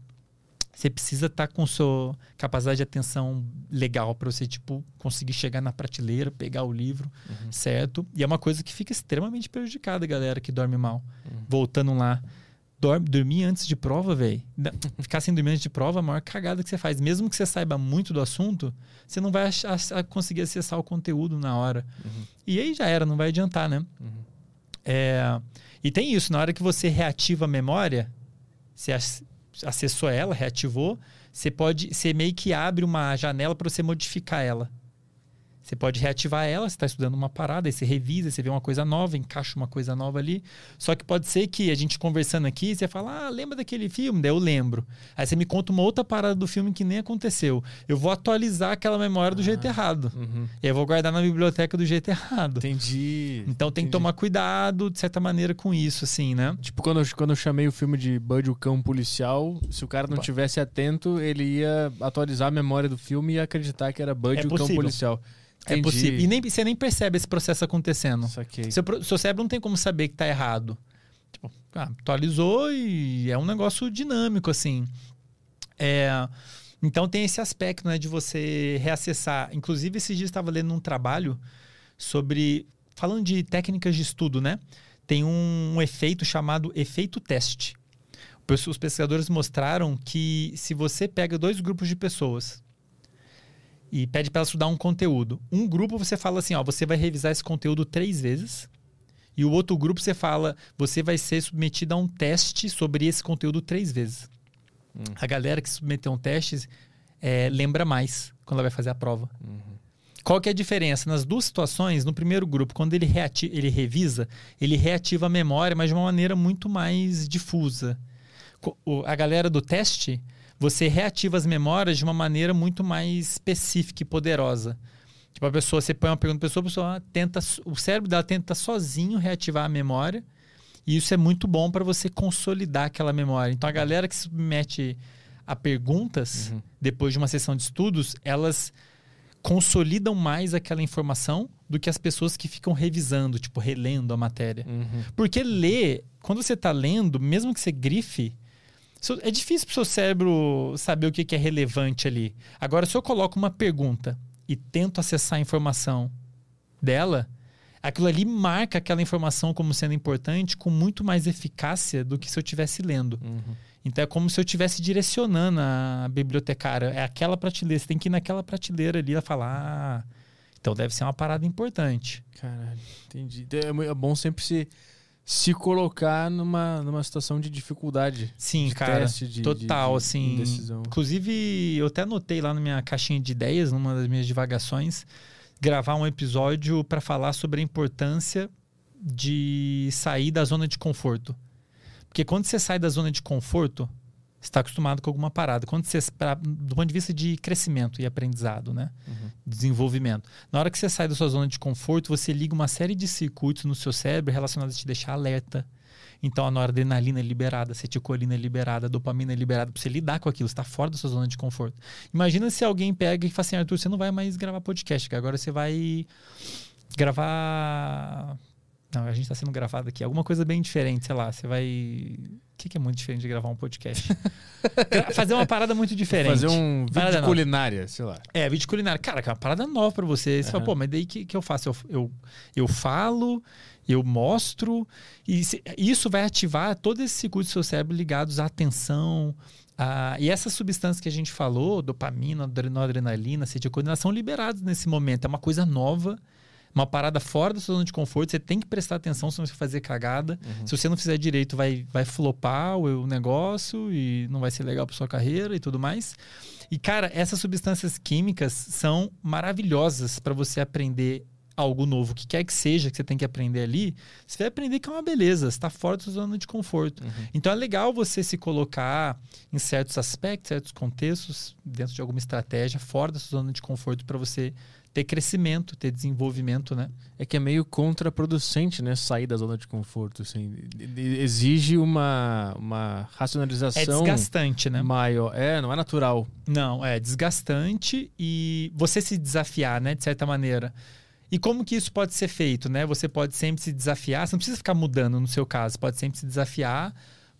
você precisa estar com sua capacidade de atenção legal para você tipo conseguir chegar na prateleira, pegar o livro, certo? E é uma coisa que fica extremamente prejudicada, galera que dorme mal. Voltando lá, dorme, dormir antes de prova, velho. Ficar sem dormir antes de prova é a maior cagada que você faz. Mesmo que você saiba muito do assunto, você não vai achar- conseguir acessar o conteúdo na hora. E aí já era, não vai adiantar, né? É, e tem isso, na hora que você reativa a memória, você ac- acessou ela, reativou, você pode, você meio que abre uma janela para você modificar ela. Você pode reativar ela, você está estudando uma parada, aí você revisa, você vê uma coisa nova, encaixa uma coisa nova ali. Só que pode ser que a gente conversando aqui, você fala, ah, lembra daquele filme? Daí eu lembro. Aí você me conta uma outra parada do filme que nem aconteceu. Eu vou atualizar aquela memória do jeito errado. Uhum. E eu vou guardar na biblioteca do jeito errado. Entendi. Então tem que tomar cuidado, de certa maneira, com isso, assim, né? Tipo, quando eu, quando eu chamei o filme de Bud o Cão Policial, se o cara não Ba- tivesse atento, ele ia atualizar a memória do filme e acreditar que era Bud É o Cão possível. É Entendi. possível. E nem, você nem percebe esse processo acontecendo. Saquei. Seu, seu cérebro não tem como saber que tá errado. Tipo, ah, atualizou e é um negócio dinâmico, assim. É, Então tem esse aspecto né, de você reacessar. Inclusive, esses dias estava lendo um trabalho sobre. Falando de técnicas de estudo, né? Tem um, um efeito chamado efeito teste. Os pesquisadores mostraram que se você pega dois grupos de pessoas e pede para elas estudar um conteúdo, um grupo você fala assim: ó, você vai revisar esse conteúdo três vezes. E o outro grupo você fala, você vai ser submetido a um teste sobre esse conteúdo três vezes. Hum. A galera que submeteu um teste é, lembra mais quando ela vai fazer a prova. Uhum. Qual que é a diferença? Nas duas situações, no primeiro grupo, quando ele, reativa, ele revisa, ele reativa a memória, mas de uma maneira muito mais difusa. A galera do teste, você reativa as memórias de uma maneira muito mais específica e poderosa. Tipo, a pessoa, você põe uma pergunta para a pessoa, a pessoa tenta, o cérebro dela tenta sozinho reativar a memória, e isso é muito bom para você consolidar aquela memória. Então, a galera que se submete a perguntas, uhum. depois de uma sessão de estudos, elas consolidam mais aquela informação do que as pessoas que ficam revisando, tipo, relendo a matéria. Uhum. Porque ler, quando você está lendo, mesmo que você grife, é difícil para o seu cérebro saber o que é relevante ali. Agora, se eu coloco uma pergunta e tento acessar a informação dela, aquilo ali marca aquela informação como sendo importante com muito mais eficácia do que se eu estivesse lendo. Uhum. Então é como se eu estivesse direcionando a bibliotecária. É aquela prateleira, você tem que ir naquela prateleira ali e falar. Ah, então deve ser uma parada importante. Caralho, entendi. É, é bom sempre se, se colocar numa, numa situação de dificuldade. Sim, de cara. Teste, de, total, de, de, assim. Inclusive, eu até anotei lá na minha caixinha de ideias, numa das minhas divagações, gravar um episódio para falar sobre a importância de sair da zona de conforto. Porque quando você sai da zona de conforto, está acostumado com alguma parada. Quando você, pra, do ponto de vista de crescimento e aprendizado, né? Uhum. Desenvolvimento. Na hora que você sai da sua zona de conforto, você liga uma série de circuitos no seu cérebro relacionados a te deixar alerta. Então, a noradrenalina é liberada, a acetilcolina é liberada, a dopamina é liberada para você lidar com aquilo. Você está fora da sua zona de conforto. Imagina se alguém pega e fala assim, Arthur, você não vai mais gravar podcast, agora você vai gravar não, a gente está sendo gravado aqui. Alguma coisa bem diferente, sei lá. Você vai. O que, que é muito diferente de gravar um podcast? [laughs] fazer uma parada muito diferente. Fazer um vídeo parada de culinária, nova. sei lá. É, vídeo de culinária. Cara, que é uma parada nova para você. Você uhum. fala, pô, mas daí que, que eu faço? Eu, eu, eu falo, eu mostro, e se, isso vai ativar todos esses circuitos do seu cérebro ligados à atenção. A, e essas substâncias que a gente falou, dopamina, adrenalina, acetilcolina, são liberadas nesse momento. É uma coisa nova uma parada fora da sua zona de conforto, você tem que prestar atenção se você fazer cagada. Uhum. Se você não fizer direito, vai, vai flopar o, o negócio e não vai ser legal para sua carreira e tudo mais. E, cara, essas substâncias químicas são maravilhosas para você aprender algo novo, o que quer que seja que você tem que aprender ali, você vai aprender que é uma beleza, está fora da sua zona de conforto. Uhum. Então é legal você se colocar em certos aspectos, certos contextos, dentro de alguma estratégia, fora da sua zona de conforto para você ter crescimento, ter desenvolvimento, né? É que é meio contraproducente, né? Sair da zona de conforto, assim. Exige uma, uma racionalização... É desgastante, né? Maior. É, não é natural. Não, é desgastante e você se desafiar, né? De certa maneira. E como que isso pode ser feito, né? Você pode sempre se desafiar, você não precisa ficar mudando no seu caso, pode sempre se desafiar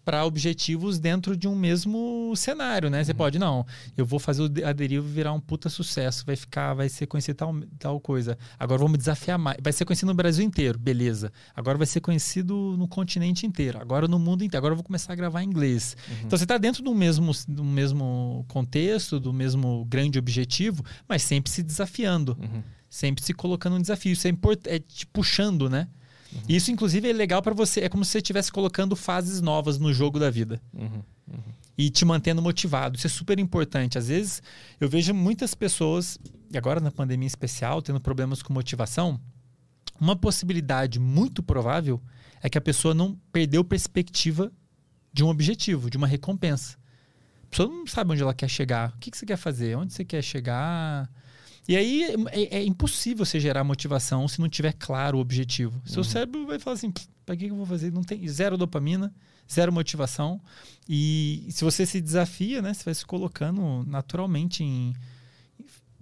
para objetivos dentro de um mesmo cenário, né? Você uhum. pode, não, eu vou fazer a deriva virar um puta sucesso, vai ficar, vai ser conhecido tal, tal coisa. Agora vamos desafiar mais. Vai ser conhecido no Brasil inteiro, beleza. Agora vai ser conhecido no continente inteiro, agora no mundo inteiro. Agora eu vou começar a gravar em inglês. Uhum. Então você está dentro do mesmo, do mesmo contexto, do mesmo grande objetivo, mas sempre se desafiando. Uhum. Sempre se colocando um desafio. Isso é, é te puxando, né? Uhum. Isso, inclusive, é legal para você. É como se você estivesse colocando fases novas no jogo da vida. Uhum. Uhum. E te mantendo motivado. Isso é super importante. Às vezes, eu vejo muitas pessoas, e agora na pandemia especial, tendo problemas com motivação. Uma possibilidade muito provável é que a pessoa não perdeu perspectiva de um objetivo, de uma recompensa. A pessoa não sabe onde ela quer chegar. O que, que você quer fazer? Onde você quer chegar? E aí é, é, impossível você gerar motivação se não tiver claro o objetivo. Uhum. Seu cérebro vai falar assim: para que eu vou fazer? Não tem zero dopamina, zero motivação. E se você se desafia, né, você vai se colocando naturalmente em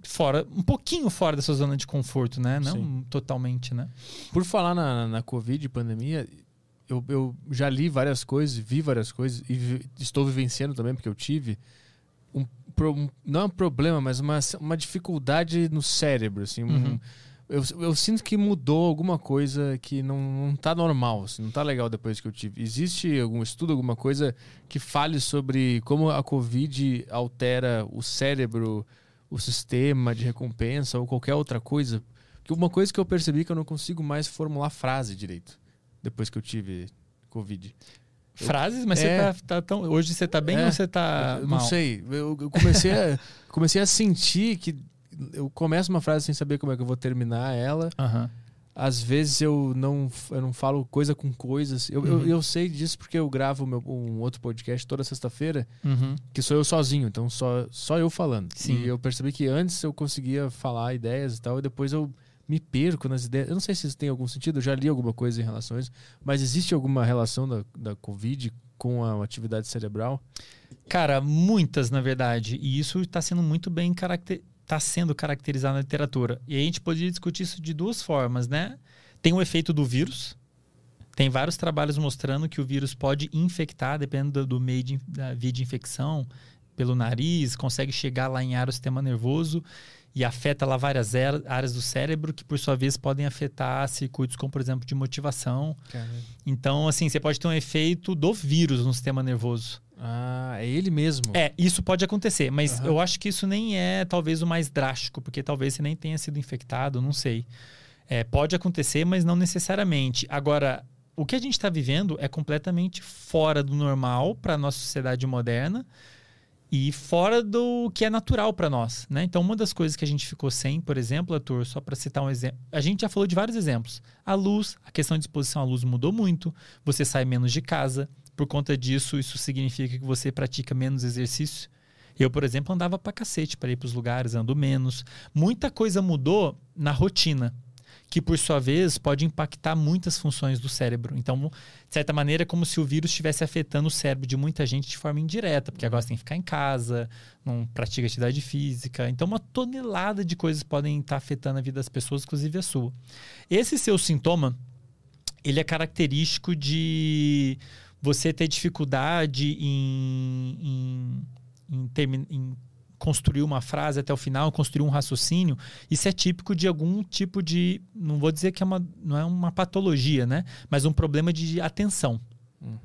fora, um pouquinho fora da sua zona de conforto, né? Não Sim. totalmente, né? Por falar na, na Covid, pandemia, eu, eu já li várias coisas, vi várias coisas e vi, estou vivenciando também, porque eu tive pro- um- não é um problema, mas uma, uma dificuldade no cérebro, assim. um- Uhum. eu, eu sinto que mudou alguma coisa que não, não tá normal, assim, não tá legal depois que eu tive. Existe algum estudo, alguma coisa que fale sobre como a Covid altera o cérebro, o sistema de recompensa ou qualquer outra coisa? Porque uma coisa que eu percebi é que eu não consigo mais formular frase direito depois que eu tive Covid. Frases, mas É. você tá, tá tão. Hoje você tá bem É. ou você tá. eu mal? não sei. Eu, eu comecei, a, [laughs] comecei a sentir que eu começo uma frase sem saber como é que eu vou terminar ela. Aham. Às vezes eu não, eu não falo coisa com coisas. Eu, eu, Uhum. eu sei disso porque eu gravo meu, um outro podcast toda sexta-feira, Uhum. que sou eu sozinho, então só, só eu falando. Sim. E eu percebi que antes eu conseguia falar ideias e tal, e depois eu me perco nas ideias. Eu não sei se isso tem algum sentido, eu já li alguma coisa em relação a isso, mas existe alguma relação da, da Covid com a atividade cerebral? Cara, muitas, na verdade. E isso está sendo muito bem caracter... tá sendo caracterizado na literatura. E a gente poderia discutir isso de duas formas, né? Tem o efeito do vírus. Tem vários trabalhos mostrando que o vírus pode infectar, dependendo do, meio de, da via de infecção, pelo nariz, consegue chegar lá em área do sistema nervoso e afeta lá várias era- áreas do cérebro que, por sua vez, podem afetar circuitos como, por exemplo, de motivação. Então, assim, você pode ter um efeito do vírus no sistema nervoso. Ah, é ele mesmo. É, isso pode acontecer, mas Aham. eu acho que isso nem é talvez o mais drástico, porque talvez você nem tenha sido infectado, não sei. É, pode acontecer, mas não necessariamente. Agora, o que a gente está vivendo é completamente fora do normal para a nossa sociedade moderna e fora do que é natural para nós, né? Então, uma das coisas que a gente ficou sem, por exemplo, Arthur, só para citar um exemplo, a gente já falou de vários exemplos. A luz, a questão de exposição à luz mudou muito, você sai menos de casa, por conta disso, isso significa que você pratica menos exercício. Eu, por exemplo, andava pra cacete para ir para os lugares, ando menos. Muita coisa mudou na rotina, que por sua vez pode impactar muitas funções do cérebro. Então, de certa maneira, é como se o vírus estivesse afetando o cérebro de muita gente de forma indireta, porque agora você tem que ficar em casa, não pratica atividade física. Então, uma tonelada de coisas podem estar afetando a vida das pessoas, inclusive a sua. Esse seu sintoma, ele é característico de você ter dificuldade em, em, em, em construir uma frase até o final, construir um raciocínio, isso é típico de algum tipo de, não vou dizer que é uma, não é uma patologia, né? Mas um problema de atenção. Hum.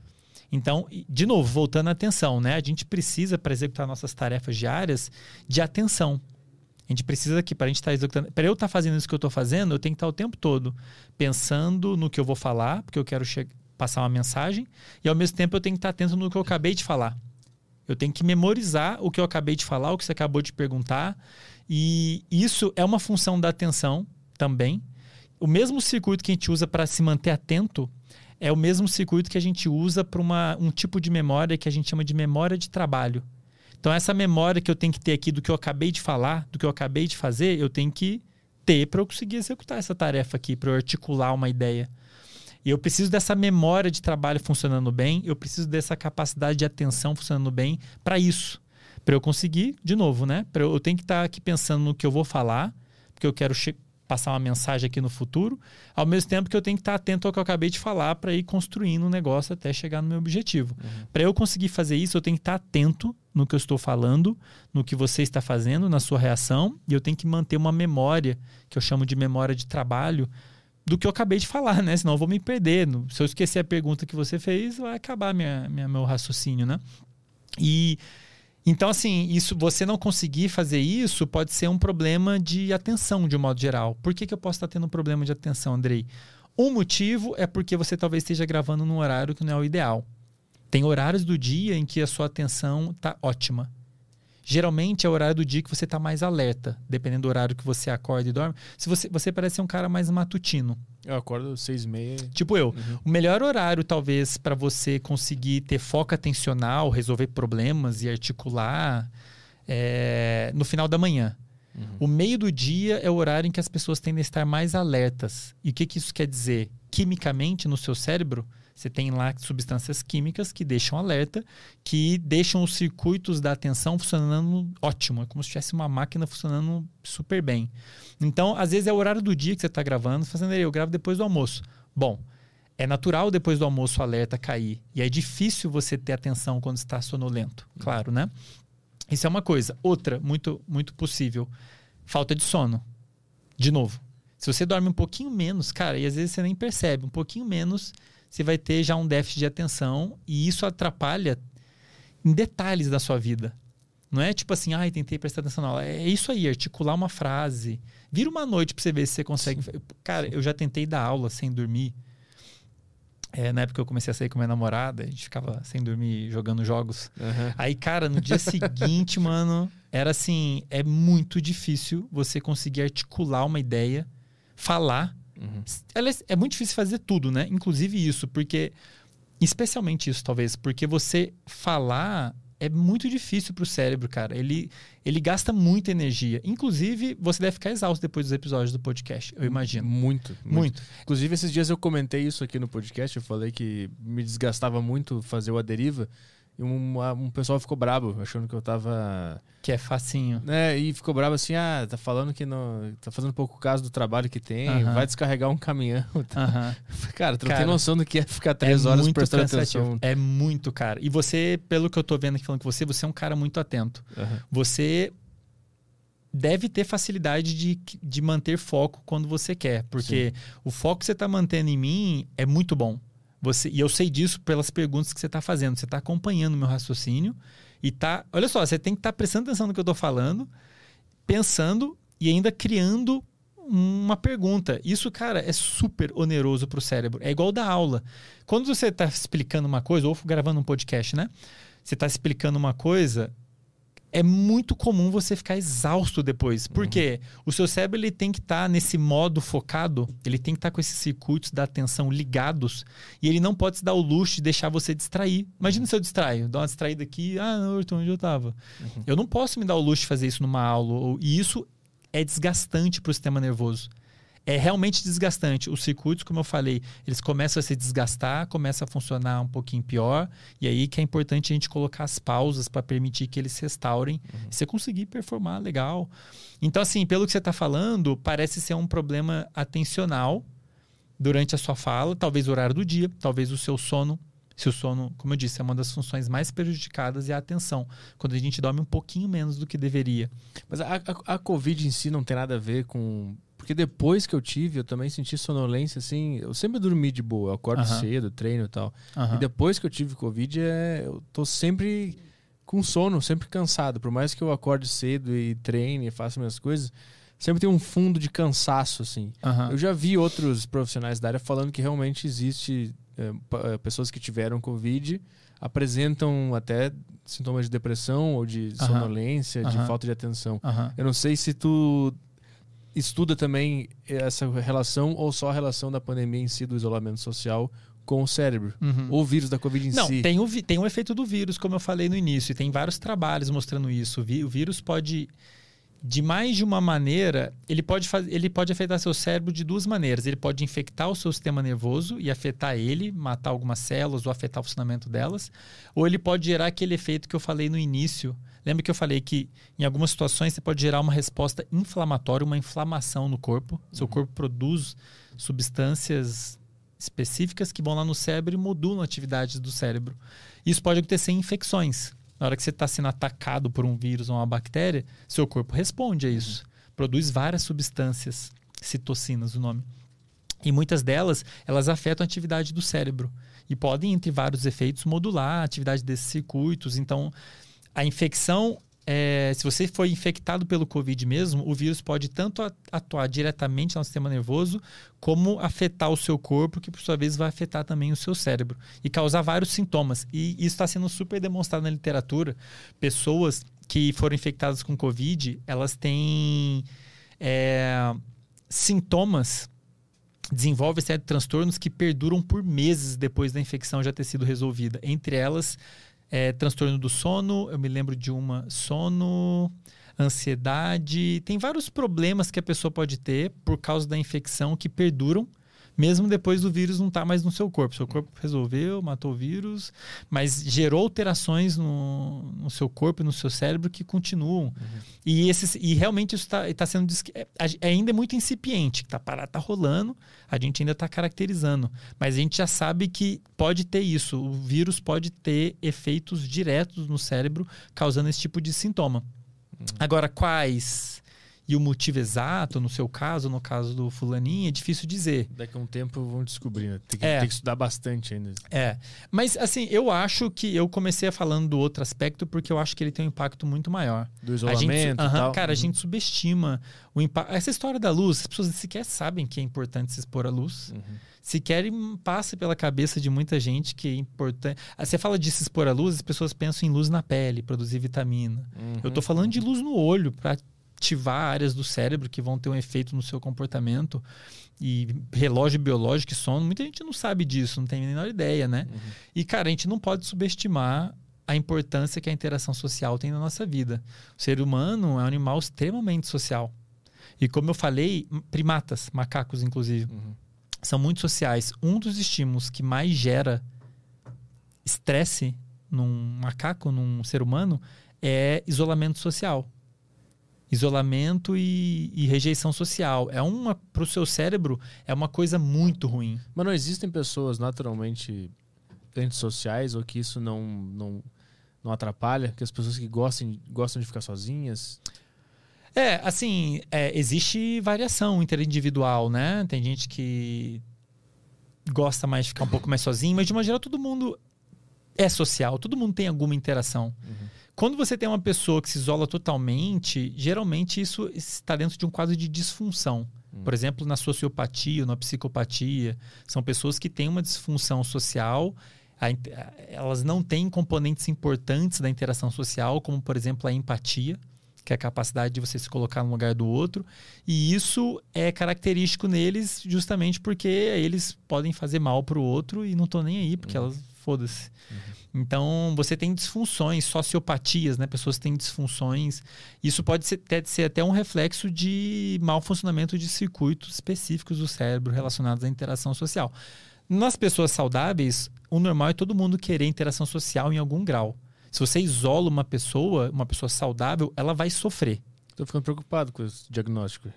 Então, de novo, voltando à atenção, né? A gente precisa, para executar nossas tarefas diárias, de atenção. A gente precisa que, para a gente estar executando. Para eu estar fazendo isso que eu estou fazendo, eu tenho que estar o tempo todo pensando no que eu vou falar, porque eu quero passar uma mensagem, e ao mesmo tempo eu tenho que estar atento no que eu acabei de falar. Eu tenho que memorizar o que eu acabei de falar, o que você acabou de perguntar. E isso é uma função da atenção também. O mesmo circuito que a gente usa para se manter atento é o mesmo circuito que a gente usa para um tipo de memória que a gente chama de memória de trabalho. Então, essa memória que eu tenho que ter aqui do que eu acabei de falar, do que eu acabei de fazer, eu tenho que ter para eu conseguir executar essa tarefa aqui, para eu articular uma ideia. E eu preciso dessa memória de trabalho funcionando bem, eu preciso dessa capacidade de atenção funcionando bem para isso. Para eu conseguir, de novo, né? Pra eu, eu tenho que estar aqui pensando no que eu vou falar, porque eu quero passar uma mensagem aqui no futuro, ao mesmo tempo que eu tenho que estar atento ao que eu acabei de falar para ir construindo um negócio até chegar no meu objetivo. Para eu conseguir fazer isso, eu tenho que estar atento no que eu estou falando, no que você está fazendo, na sua reação, e eu tenho que manter uma memória, que eu chamo de memória de trabalho, do que eu acabei de falar, né? Senão eu vou me perder. Se eu esquecer a pergunta que você fez, vai acabar minha, minha- meu raciocínio, né? E então, assim, isso, você não conseguir fazer isso pode ser um problema de atenção, de um modo geral. Por que, que eu posso estar tendo um problema de atenção, Andrei? Um motivo é porque você talvez esteja gravando num horário que não é o ideal. Tem horários do dia em que a sua atenção está ótima. Geralmente é o horário do dia que você está mais alerta, dependendo do horário que você acorda e dorme. Se você, você parece ser um cara mais matutino, Eu acordo seis e meia. tipo eu. Uhum. O melhor horário, talvez, para você conseguir ter foco atencional, resolver problemas e articular é no final da manhã. O meio do dia é o horário em que as pessoas tendem a estar mais alertas. E o que, que isso quer dizer? Quimicamente, no seu cérebro, você tem lá substâncias químicas que deixam alerta, que deixam os circuitos da atenção funcionando ótimo. É como se tivesse uma máquina funcionando super bem. Então, às vezes é o horário do dia que você está gravando, fazendo eu gravo depois do almoço. Bom, é natural depois do almoço o alerta cair. E é difícil você ter atenção quando está sonolento, claro, né? Isso é uma coisa. Outra, muito, muito possível, falta de sono. De novo. Se você dorme um pouquinho menos, cara, e às vezes você nem percebe, um pouquinho menos, você vai ter já um déficit de atenção e isso atrapalha em detalhes da sua vida. Não é tipo assim, ai, tentei prestar atenção na aula. É isso aí, articular uma frase. Vira uma noite pra você ver se você consegue. Cara, eu já tentei dar aula sem dormir. É, na época eu comecei a sair com minha namorada, a gente ficava sem dormir jogando jogos. Aham. Aí, cara, no dia seguinte, [laughs] mano, era assim: é muito difícil você conseguir articular uma ideia, falar. Uhum. Aliás, é muito difícil fazer tudo, né? Inclusive isso, porque. Especialmente isso, talvez, porque você falar é muito difícil pro cérebro, cara. Ele, ele gasta muita energia. Inclusive, você deve ficar exausto depois dos episódios do podcast, eu imagino. Muito, muito. Muito. Inclusive, esses dias eu comentei isso aqui no podcast. Eu falei que me desgastava muito fazer o A Deriva. E um, um pessoal ficou brabo, achando que eu tava. Que é facinho. Né, e ficou brabo assim: ah, tá falando que não. Tá fazendo pouco caso do trabalho que tem, Aham. vai descarregar um caminhão. [laughs] Aham. Cara, tu não tem noção do que é ficar três é horas prestando atenção. É muito, cara. E você, pelo que eu tô vendo aqui falando com você, você é um cara muito atento. Aham. Você deve ter facilidade de, de manter foco quando você quer. Porque o foco que você está mantendo em mim é muito bom. Você, e eu sei disso pelas perguntas que você está fazendo. Você está acompanhando o meu raciocínio e tá. Olha só, você tem que estar prestando atenção no que eu estou falando, pensando e ainda criando uma pergunta. Isso, cara, é super oneroso para o cérebro. É igual da aula. Quando você está explicando uma coisa, ou gravando um podcast, né? Você está explicando uma coisa, é muito comum você ficar exausto depois. Porque o seu cérebro ele tem que estar nesse modo focado, ele tem que estar com esses circuitos da atenção ligados e ele não pode se dar o luxo de deixar você distrair. Imagina se eu distraio, dou uma distraída aqui, ah, não, Arthur, onde eu estava? Eu não posso me dar o luxo de fazer isso numa aula. ou- E isso é desgastante para o sistema nervoso. É realmente desgastante. Os circuitos, como eu falei, eles começam a se desgastar, começam a funcionar um pouquinho pior. E aí que é importante a gente colocar as pausas para permitir que eles se restaurem e você conseguir performar legal. Então, assim, pelo que você está falando, parece ser um problema atencional durante a sua fala, talvez o horário do dia, talvez o seu sono. Se o sono, como eu disse, é uma das funções mais prejudicadas é a atenção. Quando a gente dorme um pouquinho menos do que deveria. Mas a, a, a Covid em si não tem nada a ver com. Porque depois que eu tive, eu também senti sonolência, assim. Eu sempre dormi de boa, eu acordo cedo, treino e tal. E depois que eu tive Covid, é, eu tô sempre com sono, sempre cansado. Por mais que eu acorde cedo e treine e faça minhas coisas, sempre tem um fundo de cansaço, assim. Eu já vi outros profissionais da área falando que realmente existe é, é, pessoas que tiveram Covid apresentam até sintomas de depressão ou de sonolência, de falta de atenção. Eu não sei se tu estuda também essa relação ou só a relação da pandemia em si, do isolamento social com o cérebro. Uhum. Ou o vírus da Covid em Não, si. tem o, tem o efeito do vírus, como eu falei no início, e tem vários trabalhos mostrando isso. O, vírus pode, de mais de uma maneira, ele pode, faz, ele pode afetar seu cérebro de duas maneiras. Ele pode infectar o seu sistema nervoso e afetar ele, matar algumas células ou afetar o funcionamento delas. Ou ele pode gerar aquele efeito que eu falei no início. Lembra que eu falei que em algumas situações você pode gerar uma resposta inflamatória, uma inflamação no corpo. Seu corpo produz substâncias específicas que vão lá no cérebro e modulam atividades do cérebro. Isso pode acontecer em infecções. Na hora que você está sendo atacado por um vírus ou uma bactéria, seu corpo responde a isso. Produz várias substâncias, citocinas o nome. E muitas delas, elas afetam a atividade do cérebro. E podem, entre vários efeitos, modular a atividade desses circuitos. Então, a infecção, é, se você foi infectado pelo Covid mesmo, o vírus pode tanto atuar diretamente no sistema nervoso, como afetar o seu corpo, que por sua vez vai afetar também o seu cérebro e causar vários sintomas. E isso está sendo super demonstrado na literatura. Pessoas que foram infectadas com Covid, elas têm é, sintomas, desenvolvem série de transtornos que perduram por meses depois da infecção já ter sido resolvida. Entre elas, é, transtorno do sono, eu me lembro de uma sono, ansiedade, tem vários problemas que a pessoa pode ter por causa da infecção que perduram mesmo depois do vírus não estar tá mais no seu corpo. Seu corpo resolveu, matou o vírus, mas gerou alterações no, no seu corpo e no seu cérebro que continuam. Uhum. E, esses, e realmente isso está tá sendo. É, é, ainda é muito incipiente, está parado, está rolando, a gente ainda está caracterizando. Mas a gente já sabe que pode ter isso. O vírus pode ter efeitos diretos no cérebro causando esse tipo de sintoma. Uhum. Agora, quais e o motivo exato, no seu caso, no caso do fulaninho, é difícil dizer. Daqui a um tempo vão descobrir, né? Tem que, é. tem que estudar bastante ainda. É. Mas, assim, eu acho que eu comecei falando do outro aspecto porque eu acho que ele tem um impacto muito maior. Do isolamento gente, uh -huh, tal. Cara, uhum. a gente subestima o impacto. Essa história da luz, as pessoas sequer sabem que é importante se expor à luz. Uhum. Sequer passa pela cabeça de muita gente que é importante. Ah, você fala de se expor à luz, as pessoas pensam em luz na pele, produzir vitamina. Uhum. Eu tô falando de luz no olho, para ativar áreas do cérebro que vão ter um efeito no seu comportamento. E relógio biológico e sono, muita gente não sabe disso, não tem a menor ideia, né? Uhum. E, cara, a gente não pode subestimar a importância que a interação social tem na nossa vida. O ser humano é um animal extremamente social. E como eu falei, primatas, macacos inclusive, uhum. são muito sociais. Um dos estímulos que mais gera estresse num macaco, num ser humano, é isolamento social isolamento e, e, rejeição social. É uma para o seu cérebro é uma coisa muito ruim. Mas não existem pessoas naturalmente antissociais ou que isso não não, não atrapalha, que as pessoas que gostam gostam de ficar sozinhas. É, assim, é, existe variação interindividual, né? Tem gente que gosta mais de ficar um pouco mais sozinho, mas de uma geral todo mundo é social, todo mundo tem alguma interação. Uhum. Quando você tem uma pessoa que se isola totalmente, geralmente isso está dentro de um quadro de disfunção. Hum. Por exemplo, na sociopatia ou na psicopatia, são pessoas que têm uma disfunção social, elas não têm componentes importantes da interação social, como, por exemplo, a empatia, que é a capacidade de você se colocar no lugar do outro. E isso é característico neles justamente porque eles podem fazer mal para o outro e não estão nem aí, porque uhum. elas, foda-se. Uhum. Então, você tem disfunções, sociopatias, né? Pessoas têm disfunções. Isso pode ser, ser até um reflexo de mau funcionamento de circuitos específicos do cérebro relacionados à interação social. Nas pessoas saudáveis, o normal é todo mundo querer interação social em algum grau. Se você isola uma pessoa, uma pessoa saudável, ela vai sofrer. Estou ficando preocupado com esse diagnóstico.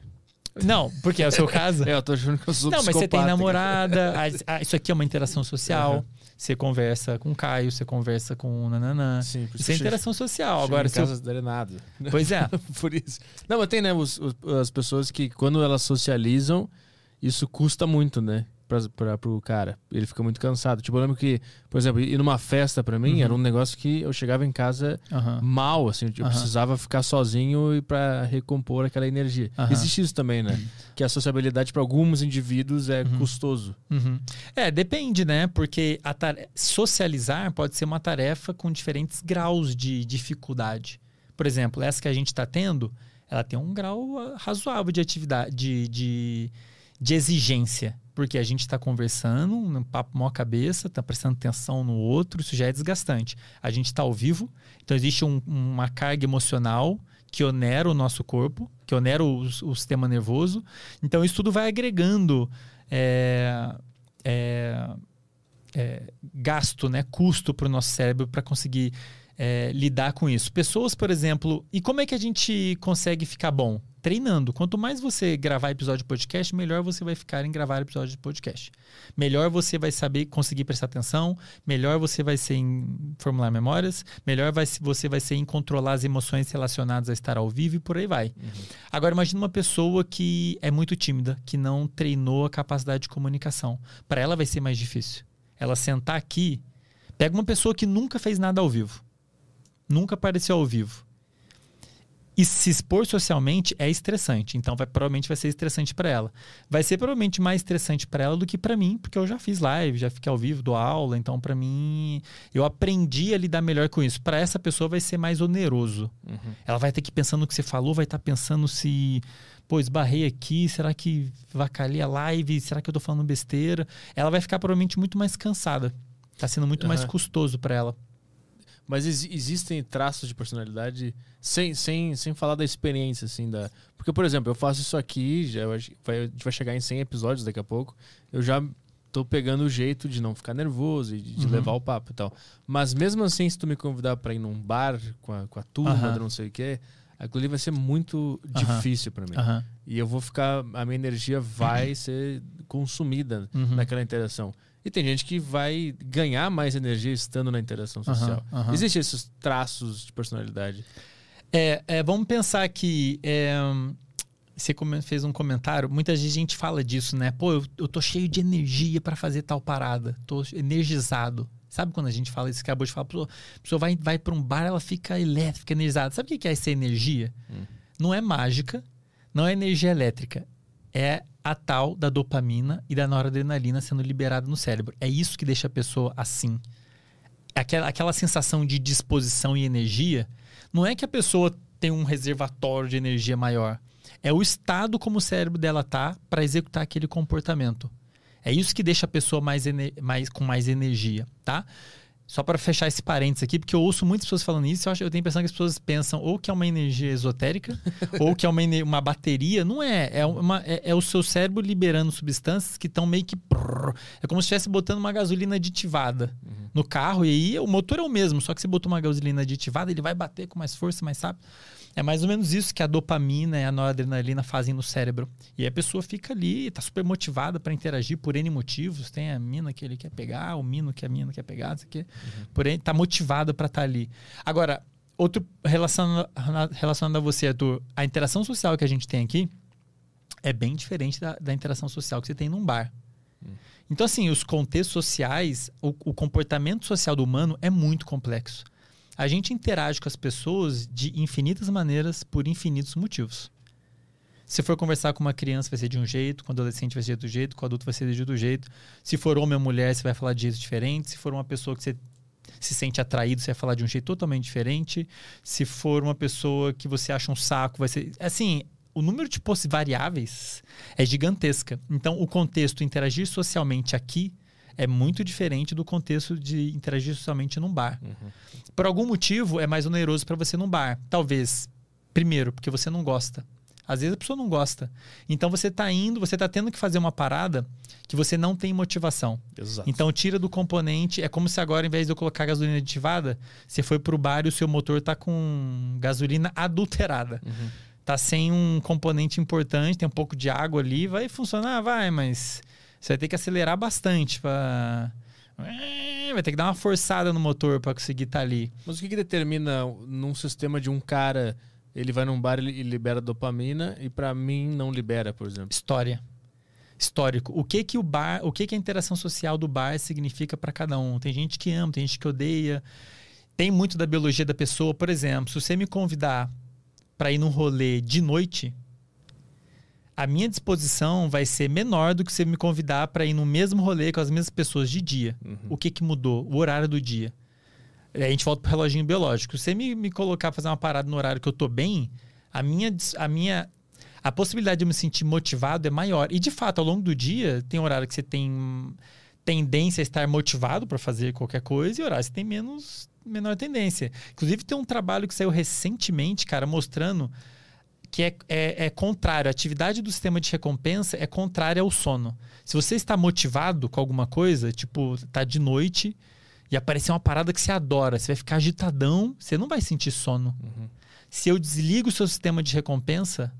Não, porque é o seu caso. [laughs] é, eu tô achando que eu sou Não, mas você tem namorada, [laughs] ah, isso aqui é uma interação social. Uhum. Você conversa com o Caio, você conversa com o Nananã. Sim, por isso, é interação social. Agora, em casa eu... nada. Pois é. [laughs] por isso. Não, mas tem, né, os, os, as pessoas que quando elas socializam, isso custa muito, né? Para pro cara. Ele fica muito cansado. Tipo, eu lembro que, por exemplo, ir numa festa para mim uhum. era um negócio que eu chegava em casa uhum. mal, assim, eu uhum. precisava ficar sozinho e para recompor aquela energia. Existe isso também, né? Que a sociabilidade para alguns indivíduos é uhum. custoso. Uhum. É, depende, né? Porque socializar pode ser uma tarefa com diferentes graus de dificuldade. Por exemplo, essa que a gente está tendo, ela tem um grau ah, razoável de atividade, de, de, de exigência porque a gente está conversando, um papo maior cabeça, está prestando atenção no outro, isso já é desgastante. A gente está ao vivo, então existe um, uma carga emocional que onera o nosso corpo, que onera o, o sistema nervoso. Então isso tudo vai agregando é, é, é, gasto, né, custo para o nosso cérebro para conseguir é, lidar com isso. Pessoas, por exemplo, e como é que a gente consegue ficar bom? Treinando. Quanto mais você gravar episódio de podcast, melhor você vai ficar em gravar episódio de podcast. Melhor você vai saber conseguir prestar atenção, melhor você vai ser em formular memórias, melhor vai, você vai ser em controlar as emoções relacionadas a estar ao vivo e por aí vai. Uhum. Agora imagine uma pessoa que é muito tímida, que não treinou a capacidade de comunicação. Para ela vai ser mais difícil. Ela sentar aqui, pega uma pessoa que nunca fez nada ao vivo. Nunca apareceu ao vivo e se expor socialmente é estressante, então vai, provavelmente vai ser estressante para ela. Vai ser provavelmente mais estressante para ela do que para mim, porque eu já fiz live, já fiquei ao vivo, dou aula, então para mim eu aprendi a lidar melhor com isso. Para essa pessoa vai ser mais oneroso. Uhum. Ela vai ter que pensar no que você falou, vai estar tá pensando se pô, esbarrei aqui, será que vacalhei a live? Será que eu tô falando besteira? Ela vai ficar provavelmente muito mais cansada. Tá sendo muito uhum. mais custoso para ela. Mas ex- existem traços de personalidade sem, sem, sem falar da experiência, assim, da... Porque, por exemplo, eu faço isso aqui, já, vai, a gente vai chegar em 100 episódios daqui a pouco, eu já tô pegando o jeito de não ficar nervoso e de, Uhum. levar o papo e tal. Mas mesmo assim, se tu me convidar pra ir num bar com a, com a turma do não sei o quê, aquilo ali vai ser muito Aham. difícil pra mim. E eu vou ficar. A minha energia vai [clears throat] ser consumida Uhum. naquela interação. E tem gente que vai ganhar mais energia estando na interação social. aham. Existem esses traços de personalidade. É, é, vamos pensar que é, você fez um comentário, muita gente fala disso, né? Pô, eu, eu tô cheio de energia para fazer tal parada, tô energizado. Sabe quando a gente fala isso? Acabou de falar, pô, a pessoa vai, vai para um bar, ela fica elétrica, energizada. Sabe o que que é essa energia? Não é mágica, não é energia elétrica. É a tal da dopamina e da noradrenalina sendo liberada no cérebro. É isso que deixa a pessoa assim. Aquela, aquela sensação de disposição e energia não é que a pessoa tem um reservatório de energia maior. É o estado como o cérebro dela tá para executar aquele comportamento. É isso que deixa a pessoa mais, mais com mais energia, tá? Só para fechar esse parênteses aqui, porque eu ouço muitas pessoas falando isso, eu, acho, eu tenho a impressão que as pessoas pensam ou que é uma energia esotérica, [laughs] ou que é uma, uma bateria. Não é. É, uma- é- é o seu cérebro liberando substâncias que estão meio que. É como se estivesse botando uma gasolina aditivada no carro, e aí o motor é o mesmo, só que você botou uma gasolina aditivada, ele vai bater com mais força, mais rápido. É mais ou menos isso que a dopamina e a noradrenalina fazem no cérebro. E a pessoa fica ali, tá super motivada para interagir por N motivos. Tem a mina que ele quer pegar, o mino que a mina quer pegar, isso aqui. Porém, tá motivada para estar ali. Agora, outro relacionado, relacionado a você, Arthur, a interação social que a gente tem aqui é bem diferente da, da interação social que você tem num bar. Então, assim, os contextos sociais, o, o comportamento social do humano é muito complexo. A gente interage com as pessoas de infinitas maneiras por infinitos motivos. Se for conversar com uma criança, vai ser de um jeito, com um adolescente vai ser de outro jeito, com um adulto vai ser de outro jeito. Se for homem ou mulher, você vai falar de jeito diferente. Se for uma pessoa que você se sente atraído, você vai falar de um jeito totalmente diferente. Se for uma pessoa que você acha um saco, vai ser. Assim, o número de variáveis é gigantesca. Então, o contexto interagir socialmente aqui é muito diferente do contexto de interagir socialmente num bar. Por algum motivo, é mais oneroso para você num bar. Talvez, primeiro, porque você não gosta. Às vezes a pessoa não gosta. Então você tá indo, você tá tendo que fazer uma parada que você não tem motivação. Exato. Então tira do componente. É como se agora, em vez de eu colocar gasolina aditivada, você foi pro bar e o seu motor tá com gasolina adulterada. Uhum. Tá sem um componente importante, tem um pouco de água ali, vai funcionar, vai, mas você vai ter que acelerar bastante para vai ter que dar uma forçada no motor para conseguir estar ali. Mas o que, que determina num sistema de um cara, ele vai num bar e libera dopamina e pra mim não libera, por exemplo? História. Histórico. O que que o bar, o que que a interação social do bar significa para cada um? Tem gente que ama, tem gente que odeia. Tem muito da biologia da pessoa. Por exemplo, se você me convidar para ir num rolê de noite, a minha disposição vai ser menor do que você me convidar para ir no mesmo rolê com as mesmas pessoas de dia. O que que mudou? O horário do dia. Aí a gente volta pro reloginho biológico. Se você me, me colocar fazer uma parada no horário que eu tô bem, a minha, a minha a possibilidade de eu me sentir motivado é maior. E de fato, ao longo do dia, tem horário que você tem tendência a estar motivado para fazer qualquer coisa e horário que você tem menos menor tendência. Inclusive, tem um trabalho que saiu recentemente, cara, mostrando que é, é, é contrário. A atividade do sistema de recompensa é contrária ao sono. Se você está motivado com alguma coisa, tipo, tá de noite e aparecer uma parada que você adora, você vai ficar agitadão, você não vai sentir sono. Se eu desligo o seu sistema de recompensa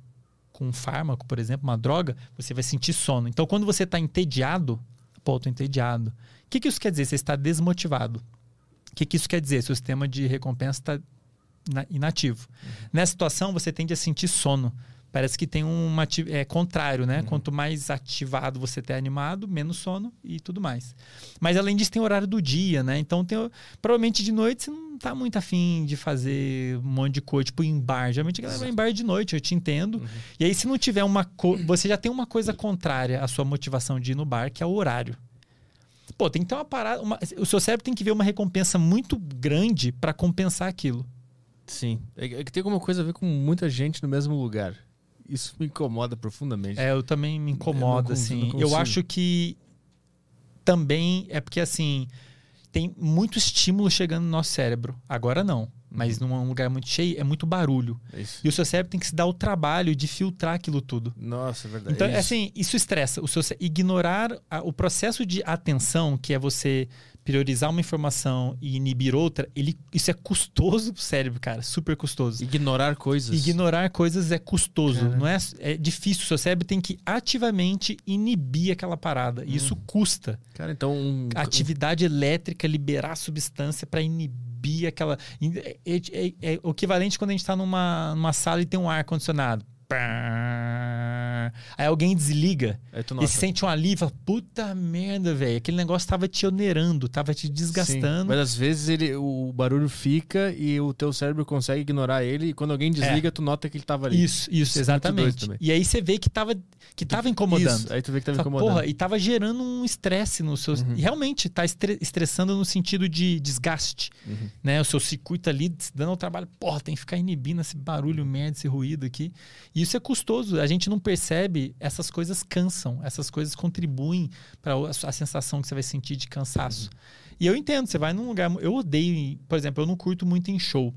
com um fármaco, por exemplo, uma droga, você vai sentir sono. Então, quando você está entediado, pô, eu tô entediado. O que, que isso quer dizer? Você está desmotivado. O que, que isso quer dizer? Seu sistema de recompensa está na- inativo. Nessa situação, você tende a sentir sono. Parece que tem um é contrário, né? Quanto mais ativado você tá animado, menos sono e tudo mais. Mas além disso, tem o horário do dia, né? Então, tem, provavelmente de noite você não tá muito afim de fazer um monte de coisa, tipo em bar. Geralmente a galera vai em bar de noite, eu te entendo. E aí, se não tiver uma coisa. Você já tem uma coisa contrária à sua motivação de ir no bar, que é o horário. Pô, tem que ter uma parada. uma- o seu cérebro tem que ver uma recompensa muito grande para compensar aquilo. Sim. É é que tem alguma coisa a ver com muita gente no mesmo lugar. Isso me incomoda profundamente. É, eu também me incomoda, não consigo, assim. Eu acho que também é porque, assim, tem muito estímulo chegando no nosso cérebro. Agora não. Mas num lugar muito cheio, é muito barulho. É isso. E o seu cérebro tem que se dar o trabalho de filtrar aquilo tudo. Nossa, é verdade. Então, É assim, isso estressa. O seu, ignorar a- o processo de atenção, que é você priorizar uma informação e inibir outra, ele, isso é custoso pro cérebro, cara. Super custoso. Ignorar coisas. Ignorar coisas é custoso, Cara. não é, é difícil. O seu cérebro tem que ativamente inibir aquela parada. E isso custa. Cara, então. Um, Atividade elétrica, liberar substância para inibir aquela. É, é- é o equivalente quando a gente está numa, numa sala e tem um ar-condicionado. Aí alguém desliga e sente um alívio. Puta merda, velho. Aquele negócio tava te onerando, tava te Sim, desgastando. Mas às vezes ele, o barulho fica e o teu cérebro consegue ignorar ele. E quando alguém desliga, tu nota que ele tava ali. Isso, isso, é exatamente. E aí você vê que tava, que tava incomodando. Isso, Aí tu vê que tava Fala, incomodando. Porra, e tava gerando um estresse no seu. Uhum. E realmente tá estre- estressando no sentido de desgaste. Uhum. Né? O seu circuito ali dando ao trabalho. Porra, tem que ficar inibindo esse barulho merda, esse ruído aqui. E isso é custoso. A gente não percebe, essas coisas cansam, essas coisas contribuem para a sensação que você vai sentir de cansaço. E eu entendo, você vai num lugar. Eu odeio, por exemplo, eu não curto muito em show,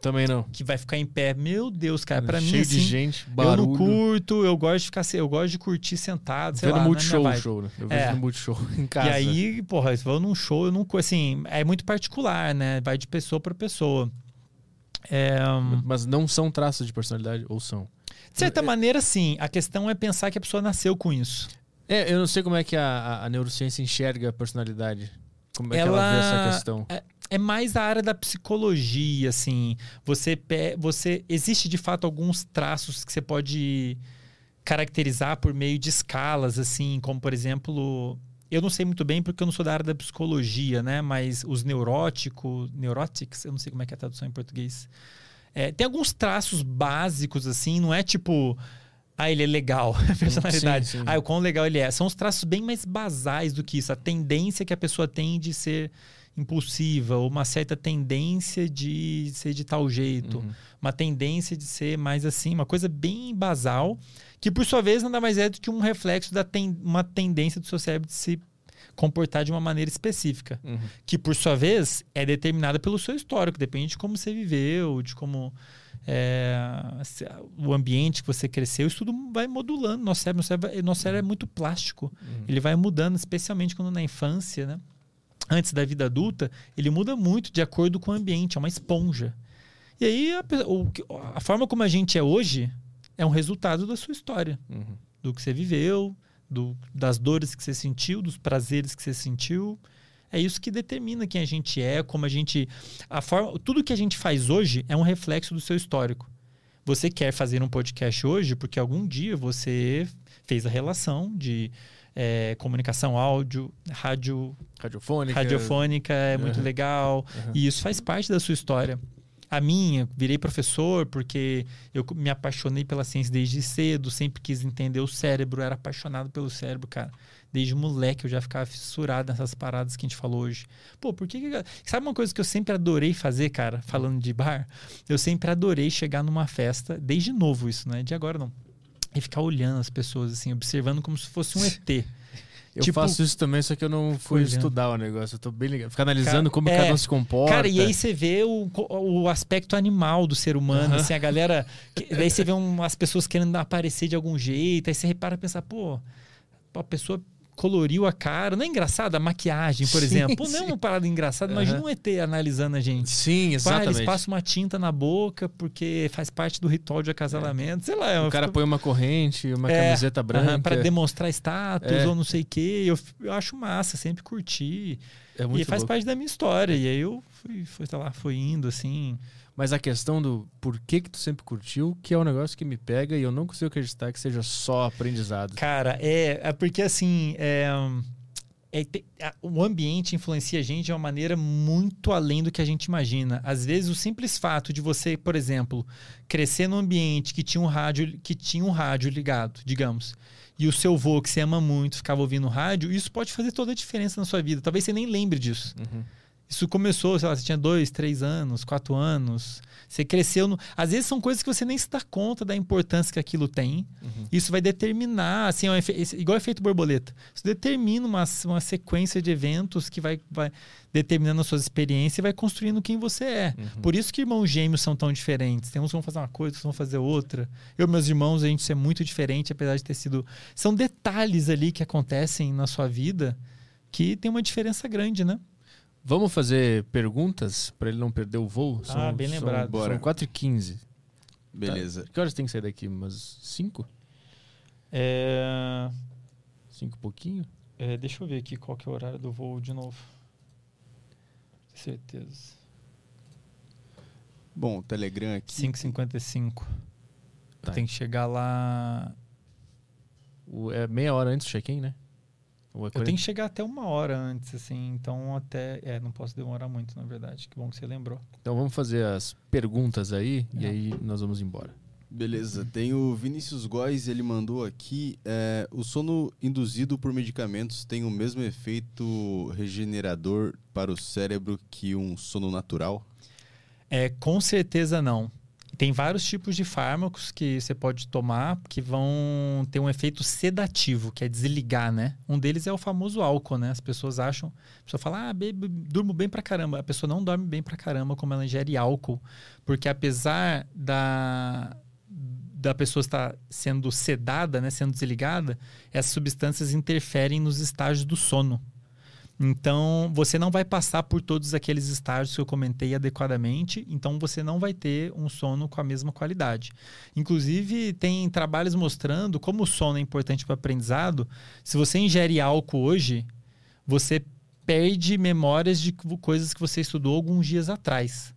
Também não. que vai ficar em pé. Meu Deus, cara, pra mim. Cheio assim, de gente, barulho. eu não curto, eu gosto de ficar, eu gosto de curtir sentado, sei Vendo lá, é Multishow, vibe. show, né? Eu É. vejo no Multishow [laughs] em casa. E aí, porra, se vou num show, eu não curto, assim, é muito particular, né? Vai de pessoa para pessoa. É, hum, Mas não são traços de personalidade, ou são? De certa É- maneira, sim. A questão é pensar que a pessoa nasceu com isso. É, eu não sei como é que a, a- neurociência enxerga a personalidade. Como é que ela vê essa questão? É mais a área da psicologia, assim. Você, você existe de fato alguns traços que você pode caracterizar por meio de escalas, assim, como por exemplo, eu não sei muito bem porque eu não sou da área da psicologia, né? Mas os neuróticos, neuróticos, eu não sei como é que é a tradução em português. É, tem alguns traços básicos, assim, não é tipo. Ah, ele é legal, [laughs] a personalidade. Sim, sim. Ah, o quão legal ele é. São os traços bem mais basais do que isso. A tendência que a pessoa tem de ser impulsiva, ou uma certa tendência de ser de tal jeito, Uhum. uma tendência de ser mais assim, uma coisa bem basal, que por sua vez nada mais é do que um reflexo da ten uma tendência do seu cérebro de se comportar de uma maneira específica, Uhum. que por sua vez é determinada pelo seu histórico, depende de como você viveu, de como é, se- o ambiente que você cresceu, isso tudo vai modulando. Nosso cérebro, nosso cérebro, nosso cérebro é muito plástico. Uhum. Ele vai mudando, especialmente quando na infância, né? Antes da vida adulta, ele muda muito de acordo com o ambiente, é uma esponja. E aí, a, a forma como a gente é hoje é um resultado da sua história, Uhum. do que você viveu, do- das dores que você sentiu, dos prazeres que você sentiu. É isso que determina quem a gente é, como a gente. A forma, tudo que a gente faz hoje é um reflexo do seu histórico. Você quer fazer um podcast hoje porque algum dia você fez a relação de eh, comunicação áudio, rádio, Radiofônica. radiofônica, é muito Uhum. legal. Uhum. E isso faz parte da sua história. A minha, virei professor porque eu me apaixonei pela ciência desde cedo, sempre quis entender o cérebro, era apaixonado pelo cérebro, cara. Desde moleque eu já ficava fissurado nessas paradas que a gente falou hoje. Pô, por que. que- Sabe uma coisa que eu sempre adorei fazer, cara, falando de bar? Eu sempre adorei chegar numa festa, desde novo isso, não é de agora não. E ficar olhando as pessoas, assim, observando como se fosse um [laughs] ET. Eu Tipo, faço isso também, só que eu não fui olhando. estudar o negócio. Eu tô bem ligado. Ficar analisando Cara, como é. cada um se comporta. Cara, e aí você vê o, o aspecto animal do ser humano, Aham. assim, a galera. daí você vê um- as pessoas querendo aparecer de algum jeito, aí você repara e pensa, pô, a pessoa coloriu a cara. Não é engraçado a maquiagem, por Sim, exemplo? Pô, não é sim. uma parada engraçada. Imagina Aham. um ET analisando a gente. Sim, Pá, exatamente. eles passam uma tinta na boca porque faz parte do ritual de acasalamento. Sei lá. O cara fico- põe uma corrente, uma É, camiseta branca. para demonstrar status É. ou não sei o quê. Eu, eu acho massa, sempre curti. É muito e faz louco. parte da minha história. E aí eu fui, fui, sei lá, fui indo assim. Mas a questão do por que que tu sempre curtiu, que é um negócio que me pega e eu não consigo acreditar que seja só aprendizado. Cara, é, é porque assim, é, é o ambiente influencia a gente de uma maneira muito além do que a gente imagina. Às vezes, o simples fato de você, por exemplo, crescer num ambiente que tinha um rádio, que tinha um rádio ligado, digamos, e o seu vô que você ama muito ficava ouvindo rádio, isso pode fazer toda a diferença na sua vida. Talvez você nem lembre disso. Uhum. Isso começou, sei lá, você tinha dois, três anos, quatro anos. Você cresceu. No... Às vezes são coisas que você nem se dá conta da importância que aquilo tem. Uhum. Isso vai determinar, assim, é um efe... igual efeito borboleta. Isso determina uma, uma sequência de eventos que vai, vai determinando as suas experiências e vai construindo quem você é. Uhum. Por isso que irmãos gêmeos são tão diferentes. Tem uns que vão fazer uma coisa, outros vão fazer outra. Eu e meus irmãos, a gente é muito diferente, apesar de ter sido. São detalhes ali que acontecem na sua vida que tem uma diferença grande, né? Vamos fazer perguntas para ele não perder o voo? Ah, bem lembrado. São 4 e 15 Beleza. Que horas tem que sair daqui? Umas 5? É... 5 e pouquinho? é, deixa eu ver aqui qual que é o horário do voo de novo. Certeza. Bom, o Telegram aqui. 5h55. Tá. Tem que chegar lá. O- é meia hora antes do check-in, né? Eu 40? tenho que chegar até uma hora antes, assim. Então, até. É, não posso demorar muito, na verdade. Que bom que você lembrou. Então vamos fazer as perguntas aí e É. aí nós vamos embora. Beleza, tem o Vinícius Góes, ele mandou aqui: é, o sono induzido por medicamentos tem o mesmo efeito regenerador para o cérebro que um sono natural? É, com certeza não. Tem vários tipos de fármacos que você pode tomar que vão ter um efeito sedativo, que é desligar, né? Um deles é o famoso álcool, né? As pessoas acham, a pessoa fala, ah, bebo, durmo bem pra caramba. A pessoa não dorme bem pra caramba como ela ingere álcool, porque apesar da da pessoa estar sendo sedada, né, sendo desligada, essas substâncias interferem nos estágios do sono. Então, você não vai passar por todos aqueles estágios que eu comentei adequadamente, então você não vai ter um sono com a mesma qualidade. Inclusive, tem trabalhos mostrando como o sono é importante para o aprendizado. Se você ingere álcool hoje, você perde memórias de coisas que você estudou alguns dias atrás.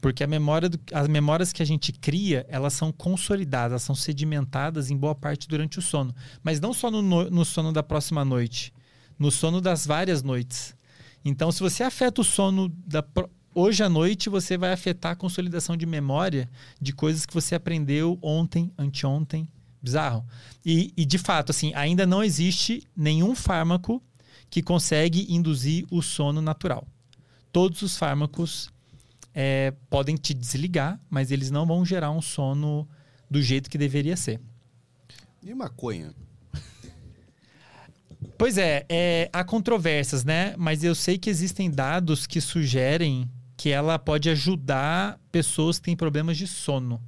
Porque a memória do- as memórias que a gente cria, elas são consolidadas, elas são sedimentadas em boa parte durante o sono. Mas não só no, no- no sono da próxima noite, no sono das várias noites. Então, se você afeta o sono da hoje à noite, você vai afetar a consolidação de memória de coisas que você aprendeu ontem, anteontem. Bizarro. E, e, de fato, assim, ainda não existe nenhum fármaco que consegue induzir o sono natural. Todos os fármacos é, podem te desligar, mas eles não vão gerar um sono do jeito que deveria ser. E maconha? Pois é, é, há controvérsias, né? Mas eu sei que existem dados que sugerem que ela pode ajudar pessoas que têm problemas de sono.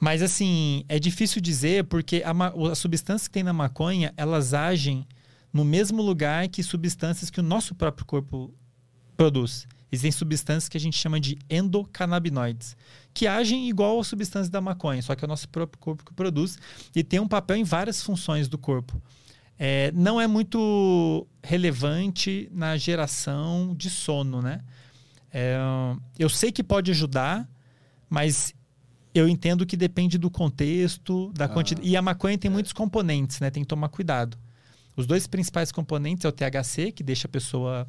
Mas assim, é difícil dizer porque as substâncias que tem na maconha, elas agem no mesmo lugar que substâncias que o nosso próprio corpo produz. Existem substâncias que a gente chama de endocannabinoides, que agem igual às substâncias da maconha, só que é o nosso próprio corpo que produz e tem um papel em várias funções do corpo. É, não é muito relevante na geração de sono, né? É, eu sei que pode ajudar, mas eu entendo que depende do contexto, da Ah. quantidade. E a maconha tem muitos componentes, né? Tem que tomar cuidado. Os dois principais componentes é o THC, que deixa a pessoa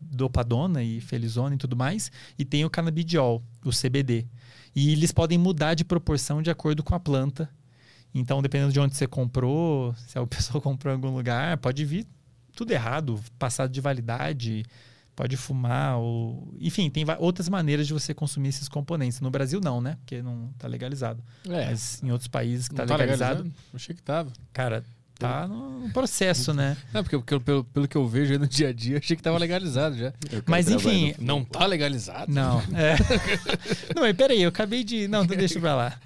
dopadona e felizona e tudo mais, e tem o canabidiol, o CBD. E eles podem mudar de proporção de acordo com a planta. Então, dependendo de onde você comprou, se a pessoa [laughs] comprou em algum lugar, pode vir tudo errado, passado de validade, pode fumar, ou... enfim, tem outras maneiras de você consumir esses componentes. No Brasil não, né? Porque não está legalizado. É, Mas em outros países que está tá legalizado, legalizado? Achei que tava. cara, tá no processo, né? Não, porque, porque pelo, pelo que eu vejo aí no dia a dia, achei que tava legalizado já. Mas enfim, Não tá legalizado? Não. É. [laughs] não, mas peraí, eu acabei de. Não, então deixa pra lá.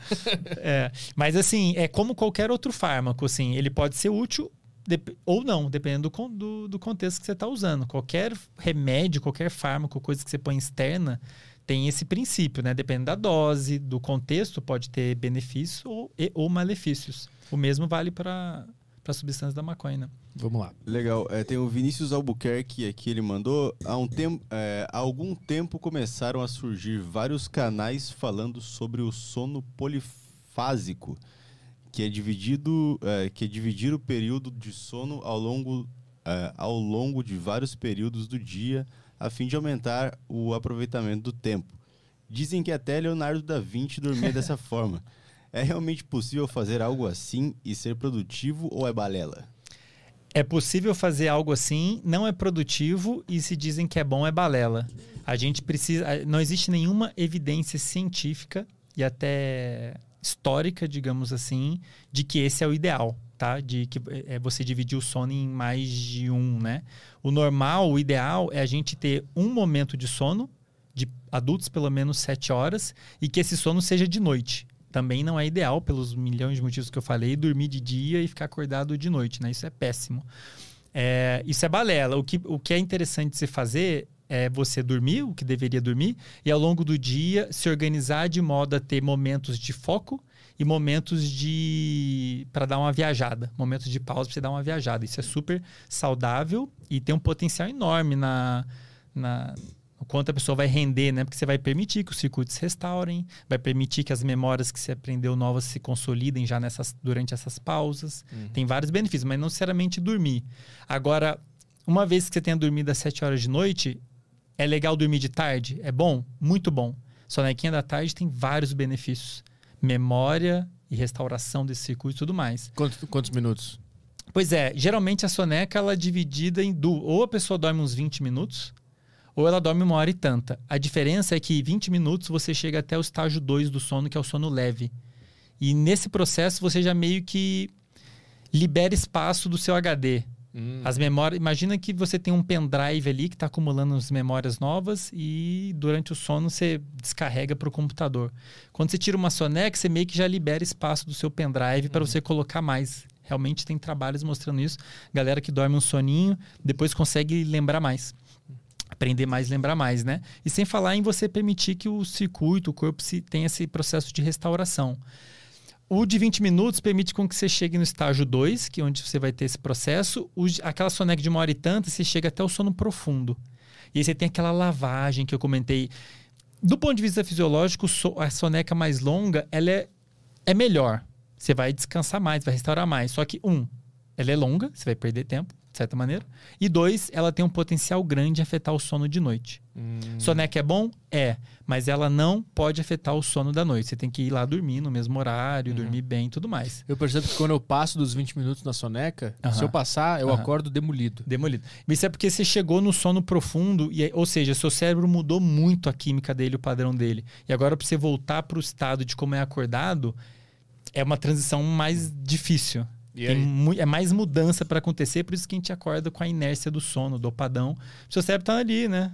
É. Mas assim, é como qualquer outro fármaco, assim, ele pode ser útil dep- ou não, dependendo do, con- do, do contexto que você está usando. Qualquer remédio, qualquer fármaco, coisa que você põe externa, tem esse princípio, né? Dependendo da dose, do contexto, pode ter benefícios ou, e- ou malefícios. O mesmo vale para a substância da maconha. né? Vamos lá. Legal. É, tem o Vinícius Albuquerque aqui, ele mandou. Há, um tempo, é, há algum tempo começaram a surgir vários canais falando sobre o sono polifásico, que é dividido, é, que é dividir o período de sono ao longo, é, ao longo de vários períodos do dia, a fim de aumentar o aproveitamento do tempo. Dizem que até Leonardo da Vinci dormia dessa [laughs] forma. É realmente possível fazer algo assim e ser produtivo ou é balela? É possível fazer algo assim, não é produtivo e se dizem que é bom é balela. A gente precisa. Não existe nenhuma evidência científica e até histórica, digamos assim, de que esse é o ideal, tá? De que é você dividir o sono em mais de um, né? O normal, o ideal é a gente ter um momento de sono, de adultos pelo menos sete horas, e que esse sono seja de noite. Também não é ideal, pelos milhões de motivos que eu falei, dormir de dia e ficar acordado de noite, né? Isso é péssimo. É, isso é balela. O que, o que é interessante se fazer é você dormir, o que deveria dormir, e ao longo do dia se organizar de modo a ter momentos de foco e momentos de para dar uma viajada, momentos de pausa para você dar uma viajada. Isso é super saudável e tem um potencial enorme na, na o quanto a pessoa vai render, né? Porque você vai permitir que os circuitos se restaurem, vai permitir que as memórias que você aprendeu novas se consolidem já nessas durante essas pausas. Uhum. Tem vários benefícios, mas não necessariamente dormir. Agora, uma vez que você tenha dormido às 7 horas de noite, é legal dormir de tarde? É bom? Muito bom. Sonequinha da tarde tem vários benefícios. Memória e restauração desse circuito e tudo mais. Quantos, quantos minutos? Pois é, geralmente a soneca ela é dividida em duas. Ou a pessoa dorme uns 20 minutos, ou ela dorme uma hora e tanta. A diferença é que 20 minutos você chega até o estágio 2 do sono, que é o sono leve. E nesse processo você já meio que libera espaço do seu HD. Hum. As memórias. Imagina que você tem um pendrive ali que está acumulando as memórias novas e durante o sono você descarrega para o computador. Quando você tira uma soneca, você meio que já libera espaço do seu pendrive para uhum. você colocar mais. Realmente tem trabalhos mostrando isso. Galera que dorme um soninho, depois consegue lembrar mais. Aprender mais, lembrar mais, né? E sem falar em você permitir que o circuito, o corpo se, tenha esse processo de restauração. O de 20 minutos permite com que você chegue no estágio 2, que é onde você vai ter esse processo. O, aquela soneca de uma hora e tanta, você chega até o sono profundo. E aí você tem aquela lavagem que eu comentei. Do ponto de vista fisiológico, a soneca mais longa, ela é, é melhor. Você vai descansar mais, vai restaurar mais. Só que, um, ela é longa, você vai perder tempo de certa maneira. E dois, ela tem um potencial grande de afetar o sono de noite. Hum. Soneca é bom? É. Mas ela não pode afetar o sono da noite. Você tem que ir lá dormir no mesmo horário, uhum. dormir bem e tudo mais. Eu percebo que quando eu passo dos 20 minutos na soneca, uhum. se eu passar, eu uhum. acordo demolido. Demolido. Isso é porque você chegou no sono profundo, e, ou seja, seu cérebro mudou muito a química dele, o padrão dele. E agora, para você voltar para o estado de como é acordado, é uma transição mais difícil. Tem é mais mudança para acontecer, por isso que a gente acorda com a inércia do sono, do padrão. O seu cérebro está ali, né?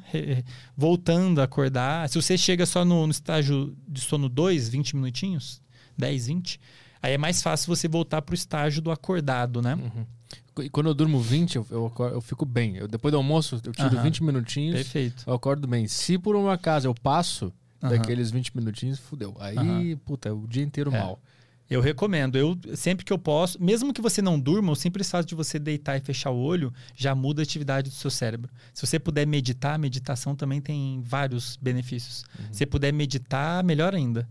Voltando a acordar. Se você chega só no, no estágio de sono 2, 20 minutinhos, 10, 20, aí é mais fácil você voltar para o estágio do acordado, né? Uhum. E quando eu durmo 20, eu, eu, eu fico bem. Eu, depois do almoço, eu tiro uhum. 20 minutinhos. Perfeito. Eu acordo bem. Se por uma casa eu passo uhum. daqueles 20 minutinhos, fudeu. Aí, puta, é o dia inteiro é. mal. Eu recomendo. Eu sempre que eu posso, mesmo que você não durma, o simples fato de você deitar e fechar o olho já muda a atividade do seu cérebro. Se você puder meditar, a meditação também tem vários benefícios. Uhum. Se puder meditar, melhor ainda.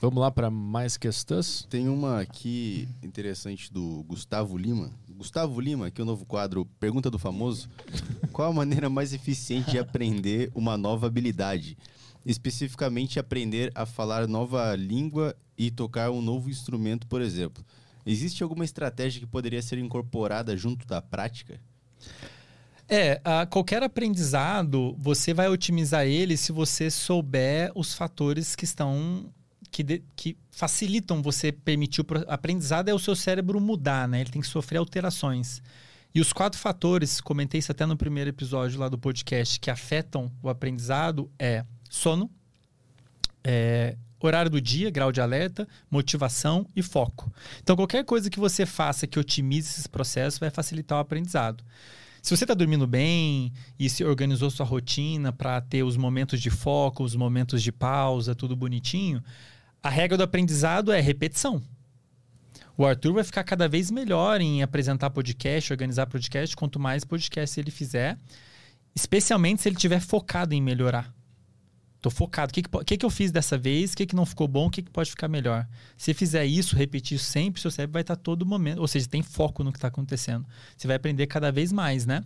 Vamos lá para mais questões? Tem uma aqui interessante do Gustavo Lima. Gustavo Lima, aqui é o novo quadro Pergunta do Famoso. Qual a maneira mais eficiente de aprender uma nova habilidade? Especificamente aprender a falar nova língua e tocar um novo instrumento, por exemplo. Existe alguma estratégia que poderia ser incorporada junto da prática? É, a qualquer aprendizado, você vai otimizar ele se você souber os fatores que estão que, de, que facilitam você permitir o aprendizado é o seu cérebro mudar, né? Ele tem que sofrer alterações. E os quatro fatores, comentei isso até no primeiro episódio lá do podcast, que afetam o aprendizado é sono, é, horário do dia, grau de alerta, motivação e foco. Então, qualquer coisa que você faça que otimize esses processos vai facilitar o aprendizado. Se você está dormindo bem e se organizou sua rotina para ter os momentos de foco, os momentos de pausa, tudo bonitinho, a regra do aprendizado é repetição. O Arthur vai ficar cada vez melhor em apresentar podcast, organizar podcast, quanto mais podcast ele fizer, especialmente se ele estiver focado em melhorar. Tô focado. O que, que, que, eu fiz dessa vez? O que, que não ficou bom? O que, que pode ficar melhor? Se fizer isso, repetir isso sempre, seu cérebro vai estar todo momento. Ou seja, tem foco no que está acontecendo. Você vai aprender cada vez mais, né?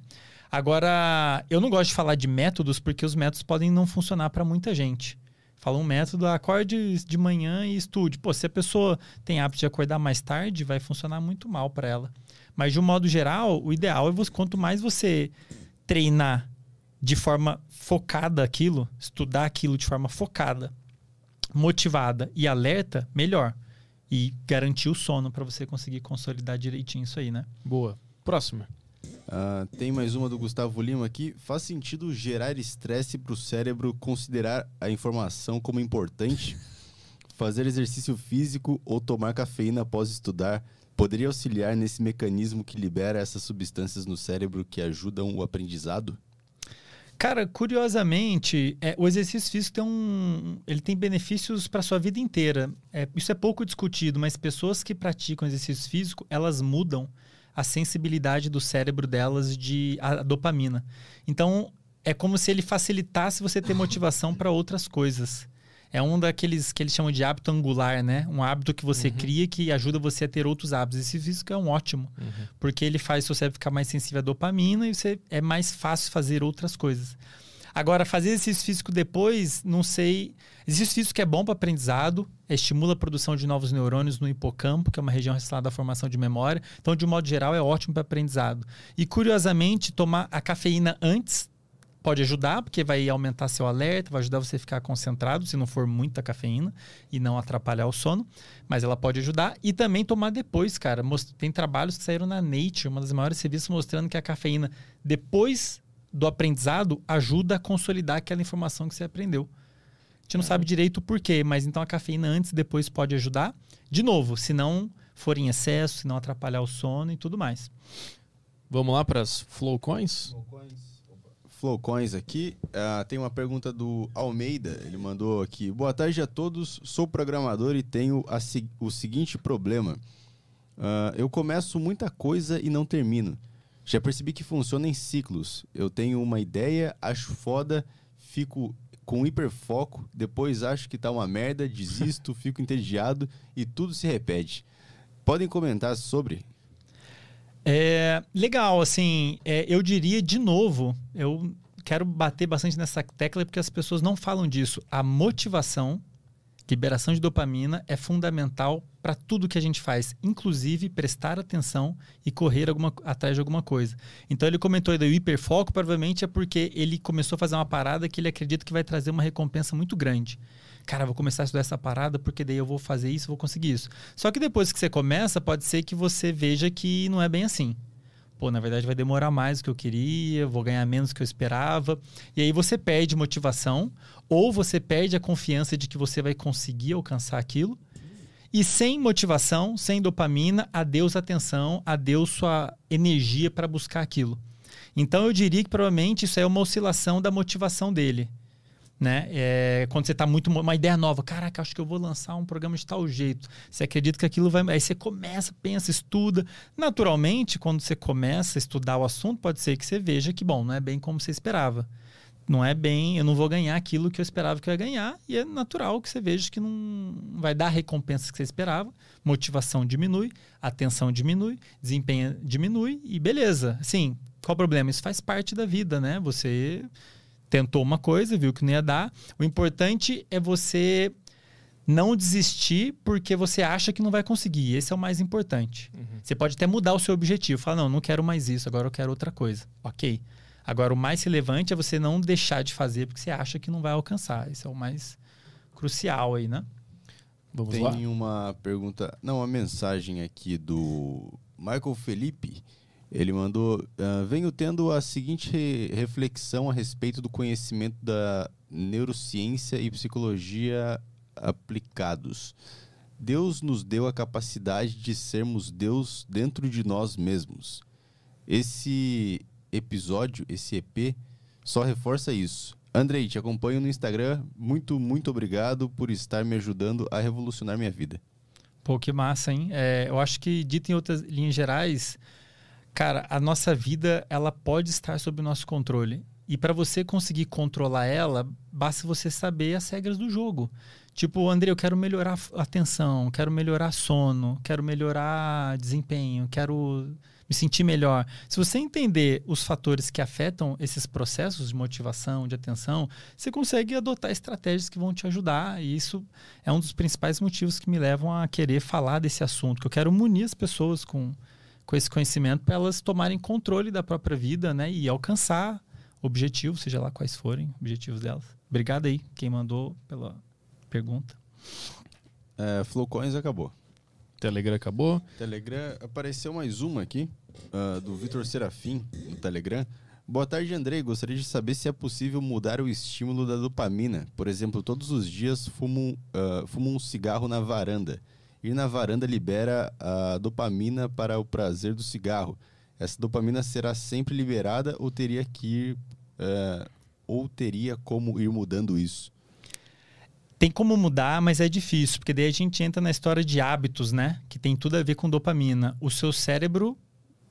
Agora, eu não gosto de falar de métodos porque os métodos podem não funcionar para muita gente. Fala um método, acorde de manhã e estude. Pô, se a pessoa tem hábito de acordar mais tarde, vai funcionar muito mal para ela. Mas de um modo geral, o ideal é você, quanto mais você treinar de forma focada aquilo, estudar aquilo de forma focada, motivada e alerta, melhor. E garantir o sono para você conseguir consolidar direitinho isso aí, né? Boa. Próxima. Uh, tem mais uma do Gustavo Lima aqui. Faz sentido gerar estresse para o cérebro considerar a informação como importante? Fazer exercício físico ou tomar cafeína após estudar poderia auxiliar nesse mecanismo que libera essas substâncias no cérebro que ajudam o aprendizado? Cara, curiosamente, é, o exercício físico tem um, ele tem benefícios para sua vida inteira. É, isso é pouco discutido, mas pessoas que praticam exercício físico, elas mudam a sensibilidade do cérebro delas de a, a dopamina. Então, é como se ele facilitasse você ter motivação para outras coisas. É um daqueles que eles chamam de hábito angular, né? Um hábito que você uhum. cria que ajuda você a ter outros hábitos. Esse físico é um ótimo, uhum. porque ele faz seu cérebro ficar mais sensível à dopamina e você é mais fácil fazer outras coisas. Agora, fazer exercício físico depois, não sei. Exercício físico é bom para aprendizado, estimula a produção de novos neurônios no hipocampo, que é uma região relacionada à formação de memória. Então, de um modo geral, é ótimo para aprendizado. E, curiosamente, tomar a cafeína antes pode ajudar, porque vai aumentar seu alerta, vai ajudar você a ficar concentrado, se não for muita cafeína, e não atrapalhar o sono. Mas ela pode ajudar. E também tomar depois, cara. Tem trabalhos que saíram na Nature, uma das maiores revistas, mostrando que a cafeína, depois do aprendizado, ajuda a consolidar aquela informação que você aprendeu. A gente não é. sabe direito o porquê, mas então a cafeína antes e depois pode ajudar. De novo, se não for em excesso, se não atrapalhar o sono e tudo mais. Vamos lá para as Flowcoins? Flowcoins. Flowcoins aqui. Uh, tem uma pergunta do Almeida. Ele mandou aqui: Boa tarde a todos. Sou programador e tenho a, o seguinte problema. Uh, eu começo muita coisa e não termino. Já percebi que funciona em ciclos. Eu tenho uma ideia, acho foda, fico com hiperfoco, depois acho que tá uma merda, desisto, [laughs] fico entediado e tudo se repete. Podem comentar sobre? É, legal, assim, é, eu diria de novo, eu quero bater bastante nessa tecla porque as pessoas não falam disso. A motivação, liberação de dopamina é fundamental para tudo que a gente faz, inclusive prestar atenção e correr alguma, atrás de alguma coisa. Então ele comentou aí do hiperfoco, provavelmente é porque ele começou a fazer uma parada que ele acredita que vai trazer uma recompensa muito grande cara, vou começar a estudar essa parada porque daí eu vou fazer isso, vou conseguir isso. Só que depois que você começa, pode ser que você veja que não é bem assim. Pô, na verdade vai demorar mais do que eu queria, vou ganhar menos do que eu esperava. E aí você perde motivação ou você perde a confiança de que você vai conseguir alcançar aquilo. E sem motivação, sem dopamina, adeus atenção, adeus sua energia para buscar aquilo. Então eu diria que provavelmente isso é uma oscilação da motivação dele né? É, quando você está muito uma ideia nova, caraca, acho que eu vou lançar um programa de tal jeito. Você acredita que aquilo vai, aí você começa, pensa, estuda. Naturalmente, quando você começa a estudar o assunto, pode ser que você veja que bom, não é bem como você esperava. Não é bem, eu não vou ganhar aquilo que eu esperava que eu ia ganhar, e é natural que você veja que não vai dar a recompensa que você esperava, motivação diminui, atenção diminui, desempenho diminui, e beleza. Assim, qual o problema? Isso faz parte da vida, né? Você tentou uma coisa, viu que não ia dar. O importante é você não desistir porque você acha que não vai conseguir. Esse é o mais importante. Uhum. Você pode até mudar o seu objetivo. Falar, não, não quero mais isso, agora eu quero outra coisa. Ok. Agora, o mais relevante é você não deixar de fazer porque você acha que não vai alcançar. Esse é o mais crucial aí, né? Vamos Tem lá? uma pergunta, não, uma mensagem aqui do Michael Felipe. Ele mandou: uh, Venho tendo a seguinte re reflexão a respeito do conhecimento da neurociência e psicologia aplicados. Deus nos deu a capacidade de sermos Deus dentro de nós mesmos. Esse episódio, esse EP, só reforça isso. Andrei, te acompanho no Instagram. Muito, muito obrigado por estar me ajudando a revolucionar minha vida. Pô, que massa, hein? É, eu acho que, dito em outras linhas gerais, Cara, a nossa vida ela pode estar sob o nosso controle. E para você conseguir controlar ela, basta você saber as regras do jogo. Tipo, André, eu quero melhorar atenção, quero melhorar sono, quero melhorar desempenho, quero me sentir melhor. Se você entender os fatores que afetam esses processos de motivação, de atenção, você consegue adotar estratégias que vão te ajudar. E isso é um dos principais motivos que me levam a querer falar desse assunto, que eu quero munir as pessoas com, com esse conhecimento para elas tomarem controle da própria vida né, e alcançar objetivos, seja lá quais forem objetivos delas. Obrigado aí, quem mandou pela pergunta. É, Flowcoins acabou. Telegram acabou. Telegram, apareceu mais uma aqui, uh, do Vitor Serafim, no Telegram. Boa tarde, Andrei. Gostaria de saber se é possível mudar o estímulo da dopamina. Por exemplo, todos os dias fumo, uh, fumo um cigarro na varanda. Ir na varanda libera a dopamina para o prazer do cigarro. Essa dopamina será sempre liberada ou teria que ir, uh, ou teria como ir mudando isso? tem como mudar, mas é difícil, porque daí a gente entra na história de hábitos, né? Que tem tudo a ver com dopamina. O seu cérebro,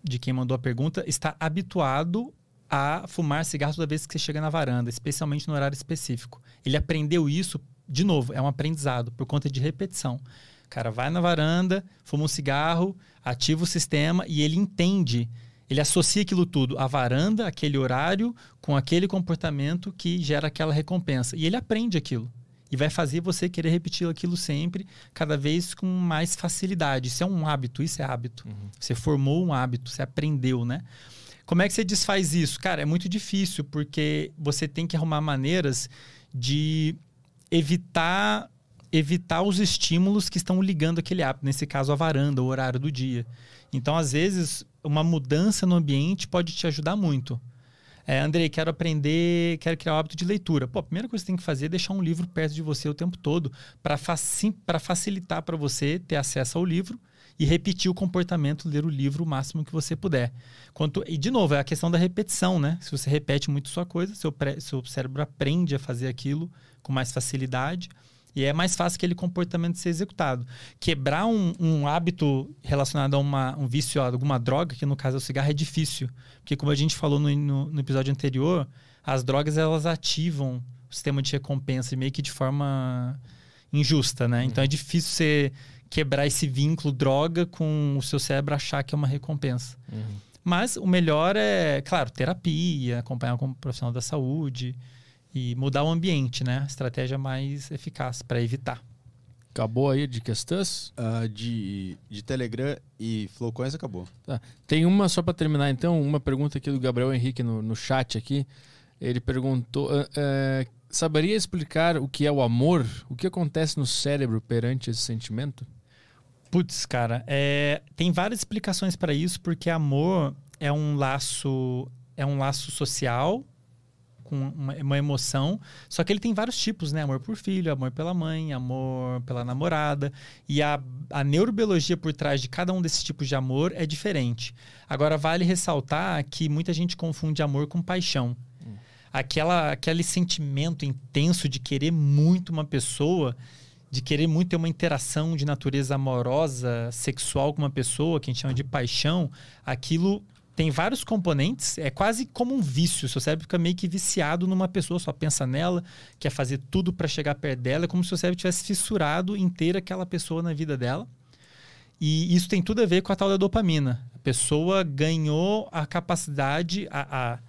de quem mandou a pergunta, está habituado a fumar cigarro toda vez que você chega na varanda, especialmente no horário específico. Ele aprendeu isso, de novo, é um aprendizado por conta de repetição. O cara vai na varanda, fuma um cigarro, ativa o sistema e ele entende. Ele associa aquilo tudo, a varanda, aquele horário, com aquele comportamento que gera aquela recompensa. E ele aprende aquilo e vai fazer você querer repetir aquilo sempre, cada vez com mais facilidade. Isso é um hábito, isso é hábito. Uhum. Você formou um hábito, você aprendeu, né? Como é que você desfaz isso? Cara, é muito difícil, porque você tem que arrumar maneiras de evitar evitar os estímulos que estão ligando aquele hábito, nesse caso a varanda, o horário do dia. Então, às vezes, uma mudança no ambiente pode te ajudar muito. É, Andrei, quero aprender, quero criar o hábito de leitura. Pô, a primeira coisa que você tem que fazer é deixar um livro perto de você o tempo todo para faci facilitar para você ter acesso ao livro e repetir o comportamento, ler o livro o máximo que você puder. Quanto, e, de novo, é a questão da repetição, né? Se você repete muito sua coisa, seu, seu cérebro aprende a fazer aquilo com mais facilidade. E é mais fácil aquele comportamento ser executado. Quebrar um, um hábito relacionado a uma, um vício, a alguma droga, que no caso é o cigarro, é difícil. Porque, como a gente falou no, no, no episódio anterior, as drogas elas ativam o sistema de recompensa meio que de forma injusta, né? Uhum. Então é difícil você quebrar esse vínculo droga com o seu cérebro achar que é uma recompensa. Uhum. Mas o melhor é, claro, terapia, acompanhar com um profissional da saúde e mudar o ambiente, né? A estratégia mais eficaz para evitar. Acabou aí de questões? Uh, de, de Telegram e Flowcoins acabou. Tá. Tem uma só para terminar, então, uma pergunta aqui do Gabriel Henrique no, no chat aqui. Ele perguntou: uh, uh, saberia explicar o que é o amor? O que acontece no cérebro perante esse sentimento? Putz, cara, é, tem várias explicações para isso, porque amor é um laço é um laço social com uma, uma, emoção. Só que ele tem vários tipos, né? Amor por filho, amor pela mãe, amor pela namorada. E a, a neurobiologia por trás de cada um desses tipos de amor é diferente. Agora, vale ressaltar que muita gente confunde amor com paixão. Hum. Aquela, aquele sentimento intenso de querer muito uma pessoa de querer muito ter uma interação de natureza amorosa, sexual com uma pessoa, que a gente chama de paixão, aquilo tem vários componentes, é quase como um vício. Seu cérebro fica meio que viciado numa pessoa, só pensa nela, quer fazer tudo para chegar perto dela, é como se o cérebro tivesse fissurado inteira aquela pessoa na vida dela. E isso tem tudo a ver com a tal da dopamina. A pessoa ganhou a capacidade, a, a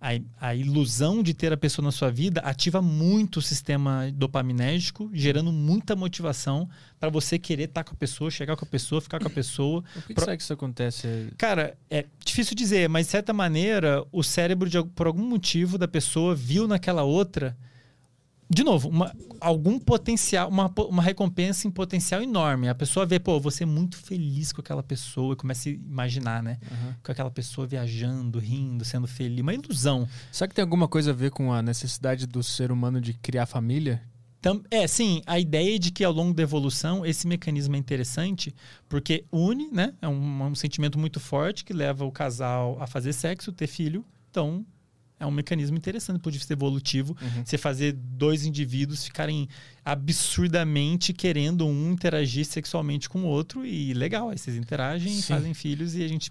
a, a, ilusão de ter a pessoa na sua vida ativa muito o sistema dopaminérgico, gerando muita motivação para você querer estar tá com a pessoa, chegar com a pessoa, ficar com a pessoa. Por que, Pro... será que isso acontece? Cara, é difícil dizer, mas de certa maneira, o cérebro, de, por algum motivo da pessoa, viu naquela outra de novo, uma, algum potencial, uma, uma recompensa em potencial enorme. A pessoa vê, pô, você é muito feliz com aquela pessoa e começa a imaginar, né? Uhum. Com aquela pessoa viajando, rindo, sendo feliz. Uma ilusão. Será que tem alguma coisa a ver com a necessidade do ser humano de criar família? Tam, é, sim, a ideia de que ao longo da evolução esse mecanismo é interessante porque une, né? É um, um sentimento muito forte que leva o casal a fazer sexo, ter filho. Então, é um mecanismo interessante do ponto de vista evolutivo. Uhum. Você fazer dois indivíduos ficarem absurdamente querendo um interagir sexualmente com o outro e legal. Aí vocês interagem, Sim. fazem filhos e a gente.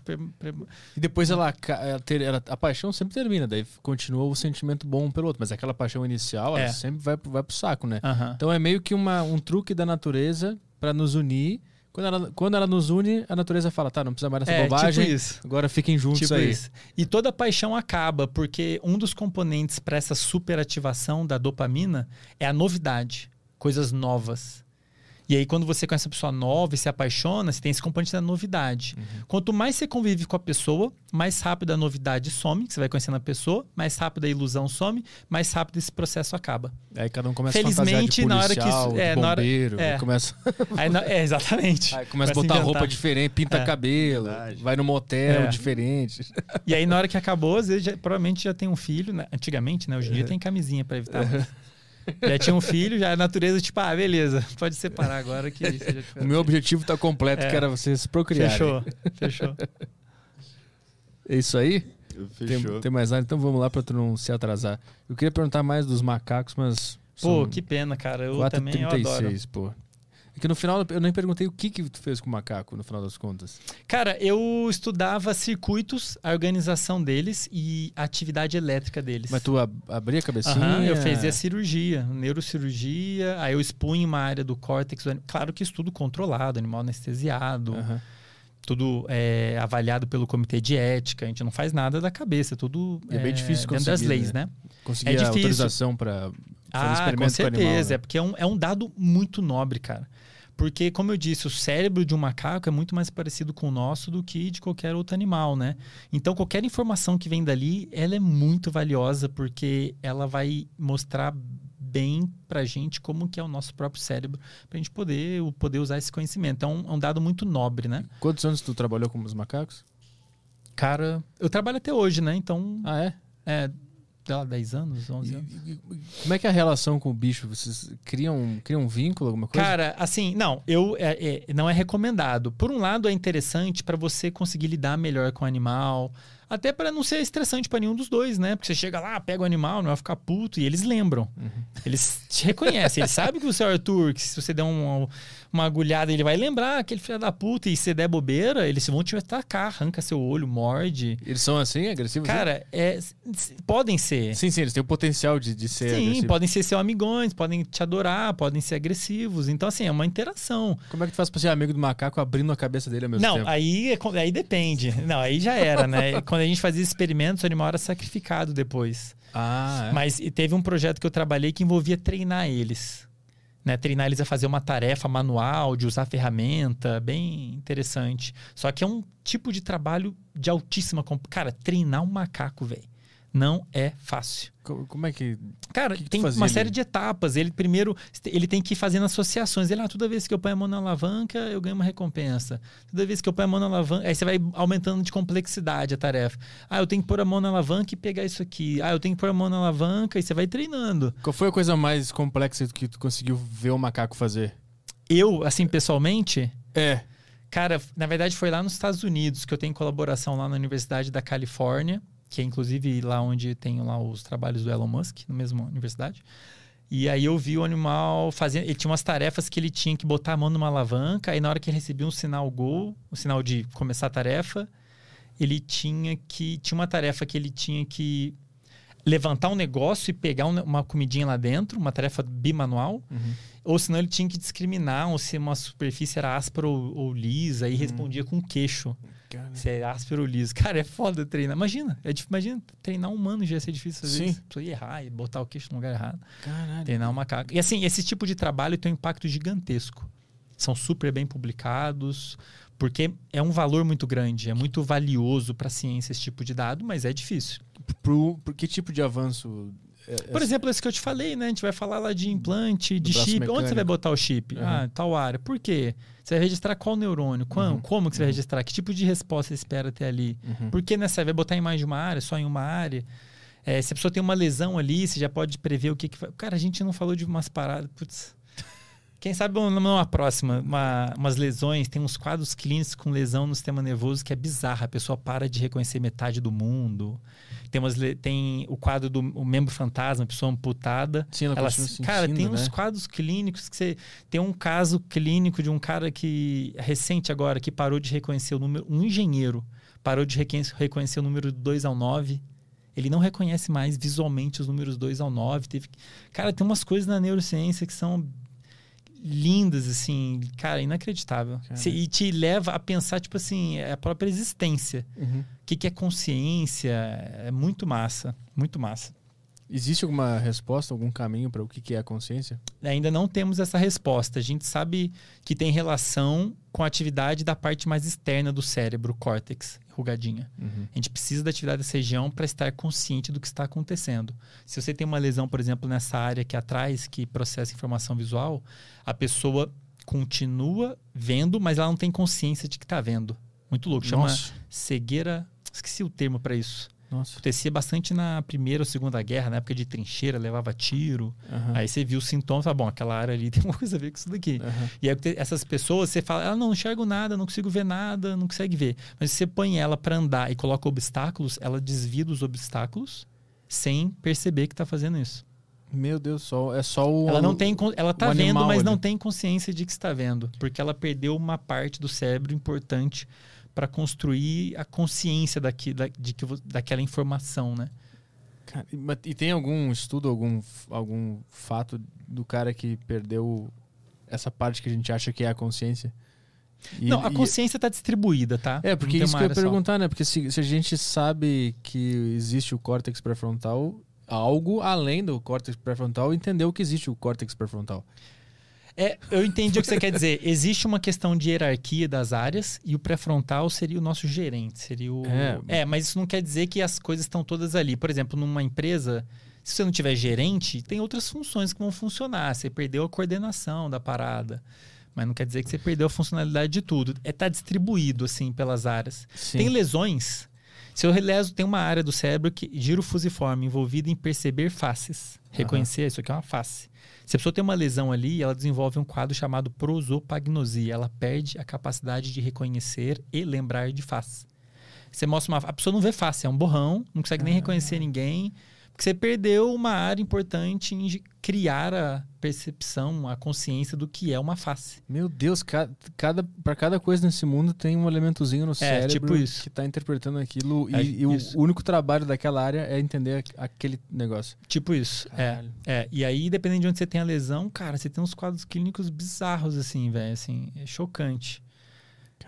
E depois ela, ela, ter, ela, a paixão sempre termina, daí continua o sentimento bom pelo outro. Mas aquela paixão inicial, ela é. sempre vai, vai pro saco, né? Uhum. Então é meio que uma, um truque da natureza para nos unir Quando ela, quando ela nos une, a natureza fala, tá, não precisa mais dessa É, bobagem. tipo isso. Agora fiquem juntos Tipo aí. isso. E toda paixão acaba, porque um dos componentes para essa superativação da dopamina é a novidade, coisas novas. E aí, quando você conhece uma pessoa nova e se apaixona, você tem esse componente da novidade. Uhum. Quanto mais você convive com a pessoa, mais rápido a novidade some, que você vai conhecendo a pessoa, mais rápido a ilusão some, mais rápido esse processo acaba. Aí cada um começa a Felizmente, fantasiar de na hora que policial, isso- é, na hora- é. começa, [laughs] Aí, na- é, exatamente. aí começa a botar inventar. roupa diferente, pinta É. cabelo, Verdade. vai no motel É. diferente. E aí, na hora que acabou, às vezes já- provavelmente já tem um filho. né? Antigamente, né? Hoje em É. dia tem camisinha pra evitar. Já tinha um filho, já a natureza, tipo, ah, beleza, pode separar agora que [laughs] O meu objetivo tá completo, É. que era vocês procriarem. Fechou, fechou. É isso aí? Fechou. Tem, tem mais nada? Então vamos lá pra tu não se atrasar. Eu queria perguntar mais dos macacos, mas. Pô, que pena, cara. Eu também eu adoro. 4h36, pô. É que no final eu nem perguntei o que, que tu fez com o macaco, no final das contas. Cara, eu estudava circuitos, a organização deles e a atividade elétrica deles. Mas tu ab abria a cabecinha? Aham, eu fazia cirurgia, neurocirurgia, aí eu expunha uma área do córtex. do Claro que estudo controlado, animal anestesiado, Aham. tudo é, avaliado pelo comitê de ética. A gente não faz nada da cabeça, tudo E é bem difícil dentro das leis, né? Conseguir É a difícil. autorização pra fazer Ah, com certeza. animal. né? É porque é um, é um dado muito nobre, cara. Porque, como eu disse, o cérebro de um macaco é muito mais parecido com o nosso do que de qualquer outro animal, né? Então, qualquer informação que vem dali, ela é muito valiosa, porque ela vai mostrar bem pra gente como que é o nosso próprio cérebro, pra gente poder, poder usar esse conhecimento. É um, é um dado muito nobre, né? Quantos anos tu trabalhou com os macacos? Cara, eu trabalho até hoje, né? Então, Ah, é? é, lá, 10 anos, 11 anos. Como é que é a relação com o bicho? Vocês criam, criam um vínculo, alguma coisa? Cara, assim, não, eu é- é- não é recomendado. Por um lado, é interessante para você conseguir lidar melhor com o animal, até para não ser estressante para nenhum dos dois, né? Porque você chega lá, pega o animal, não vai ficar puto e eles lembram. Uhum. Eles te reconhecem, eles sabem que você é o Arthur, que se você der um- uma agulhada, ele vai lembrar aquele filho da puta e se der bobeira, eles vão te atacar, arranca seu olho, morde. Eles são assim, agressivos? Cara, é, podem ser. Sim, sim, eles têm o potencial de, de ser Sim, agressivos. podem ser seus amigões, podem te adorar, podem ser agressivos. Então, assim, é uma interação. Como é que tu faz pra ser amigo do macaco abrindo a cabeça dele ao mesmo Não, tempo? aí, é aí depende. Não, aí já era, né? [laughs] Quando a gente fazia experimentos, o animal era sacrificado depois. Ah, é? Mas teve um projeto que eu trabalhei que envolvia treinar eles. Né? Treinar eles a fazer uma tarefa manual, de usar ferramenta, bem interessante. Só que é um tipo de trabalho de altíssima... Cara, treinar um macaco, velho, não é fácil. Co- Como é que... Cara, que que tem uma ali? série de etapas. Ele primeiro ele tem que ir fazendo associações. Ele, ah, toda vez que eu ponho a mão na alavanca, eu ganho uma recompensa. Toda vez que eu ponho a mão na alavanca, aí você vai aumentando de complexidade a tarefa. Ah, eu tenho que pôr a mão na alavanca e pegar isso aqui. Ah, eu tenho que pôr a mão na alavanca e você vai treinando. Qual foi a coisa mais complexa que tu conseguiu ver o macaco fazer? Eu, assim, pessoalmente, É. Cara, na verdade foi lá nos Estados Unidos que eu tenho colaboração lá na Universidade da Califórnia, que é inclusive lá onde tenho lá os trabalhos do Elon Musk, na mesma universidade. E aí eu vi o animal fazendo. Ele tinha umas tarefas que ele tinha que botar a mão numa alavanca, aí na hora que ele recebia um sinal gol, o sinal de começar a tarefa, ele tinha que. Tinha uma tarefa que ele tinha que levantar um negócio e pegar um- uma comidinha lá dentro, uma tarefa bimanual. Uhum. Ou senão ele tinha que discriminar se uma superfície era áspera ou, ou lisa e respondia com queixo. Se é áspero ou liso. [laughs] Cara, é foda treinar. Imagina, é imagina treinar um humano já ia ser difícil às Sim. vezes. A pessoa ia errar e botar o queixo no lugar errado. Caralho. Treinar um macaco. E assim, esse tipo de trabalho tem um impacto gigantesco. São super bem publicados, porque é um valor muito grande, é muito valioso para a ciência esse tipo de dado, mas é difícil. Pro, pro que tipo de avanço? É- Por exemplo, esse que eu te falei, né? A gente vai falar lá de implante, de chip. Onde você mecânico. vai botar o chip? Uhum. Ah, tal área. Por quê? Você vai registrar qual neurônio? Quando? Uhum. Como que você vai registrar? Que tipo de resposta você espera ter ali? Uhum. Por que nessa? Vai botar em mais de uma área, só em uma área? É, se a pessoa tem uma lesão ali, você já pode prever o que, que vai. Cara, a gente não falou de umas paradas. Putz. Quem sabe numa próxima, uma- umas lesões, tem uns quadros clínicos com lesão no sistema nervoso que é bizarra. A pessoa para de reconhecer metade do mundo. Tem, umas, tem o quadro do o membro fantasma, pessoa amputada. Sim, ela, Ela- sentindo, cara, tem uns né? quadros clínicos que você. Tem um caso clínico de um cara que. recente agora, que parou de reconhecer o número. Um engenheiro parou de reconhecer o número 2 ao 9. Ele não reconhece mais visualmente os números 2 ao 9. Teve... Cara, tem umas coisas na neurociência que são lindas, assim, cara, inacreditável. Cara. Cê- e te leva a pensar, tipo assim, a própria existência. Uhum. O que, que é consciência? É muito massa, muito massa. Existe alguma resposta, algum caminho para o que que é a consciência? Ainda não temos essa resposta. A gente sabe que tem relação com a atividade da parte mais externa do cérebro, o córtex, rugadinha. Uhum. A gente precisa da atividade dessa região para estar consciente do que está acontecendo. Se você tem uma lesão, por exemplo, nessa área aqui atrás, que processa informação visual, a pessoa continua vendo, mas ela não tem consciência de que está vendo. Muito louco. Chama Nossa. cegueira. Esqueci o termo para isso. Nossa. Acontecia bastante na Primeira ou Segunda Guerra, na época de trincheira, levava tiro. Aham. Aí você viu os sintomas, tá bom, aquela área ali [laughs] tem uma coisa a ver com isso daqui. Aham. E aí essas pessoas, você fala, ah, não, não enxergo nada, não consigo ver nada, não consegue ver. Mas você põe ela para andar e coloca obstáculos, ela desvia dos obstáculos sem perceber que tá fazendo isso. Meu Deus, só, é só o. Ela não tem, ela tá vendo, mas ali. não tem consciência de que está vendo, porque ela perdeu uma parte do cérebro importante para construir a consciência daqui, da, de que, daquela informação, né? Cara, e- mas- E tem algum estudo, algum, algum fato do cara que perdeu essa parte que a gente acha que é a consciência? E- não, a consciência está distribuída, tá? É, porque isso que eu ia área só. perguntar, né? Porque se, se a gente sabe que existe o córtex pré-frontal, algo além do córtex pré-frontal entendeu que existe o córtex pré-frontal. É, eu entendi o que você quer dizer. Existe uma questão de hierarquia das áreas e o pré-frontal seria o nosso gerente, seria o É. É, mas isso não quer dizer que as coisas estão todas ali. Por exemplo, numa empresa, se você não tiver gerente, tem outras funções que vão funcionar. Você perdeu a coordenação da parada. Mas não quer dizer que você perdeu a funcionalidade de tudo. É tá distribuído assim pelas áreas. Sim. Tem lesões. Se eu leso, tem uma área do cérebro que giro fusiforme envolvida em perceber faces. Reconhecer, isso aqui é uma face. Se a pessoa tem uma lesão ali, ela desenvolve um quadro chamado prosopagnosia. Ela perde a capacidade de reconhecer e lembrar de face. Você mostra uma. A pessoa não vê face, é um borrão, não consegue nem reconhecer ninguém. Porque você perdeu uma área importante em criar a percepção, a consciência do que é uma face. Meu Deus, ca- cada, para cada coisa nesse mundo tem um elementozinho no cérebro tipo isso. que tá interpretando aquilo É e, e o único trabalho daquela área é entender aquele negócio. Tipo isso. É. Caralho. É, e aí, dependendo de onde você tem a lesão, cara, você tem uns quadros clínicos bizarros, assim, velho. Assim, é chocante.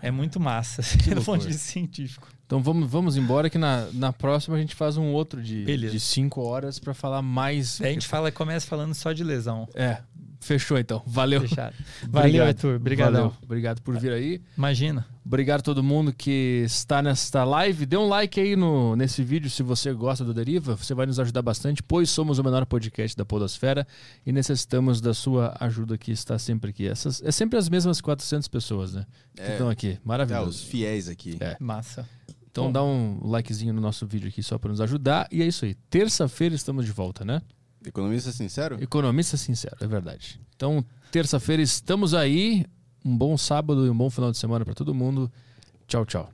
É muito massa, do [laughs] ponto de vista científico. Então vamos, vamos embora que na, na próxima a gente faz um outro de, Beleza. de cinco horas pra falar mais. A gente fala, começa falando só de lesão. É, fechou então. Valeu. Fechado. [laughs] Valeu, Obrigado. Arthur. Obrigadão. Valeu. Obrigado por vir aí. Imagina. Obrigado a todo mundo que está nesta live. Dê um like aí no, nesse vídeo se você gosta do Deriva. Você vai nos ajudar bastante, pois somos o menor podcast da Podosfera e necessitamos da sua ajuda que está sempre aqui. Essas, é sempre as mesmas 400 pessoas, né? Que É. estão aqui. É, Maravilhoso. os fiéis aqui. É. Massa. Então Bom. dá um likezinho no nosso vídeo aqui só para nos ajudar. E é isso aí. Terça-feira estamos de volta, né? Economista sincero? Economista sincero, é verdade. Então, terça-feira estamos aí. Um bom sábado e um bom final de semana para todo mundo. Tchau, tchau.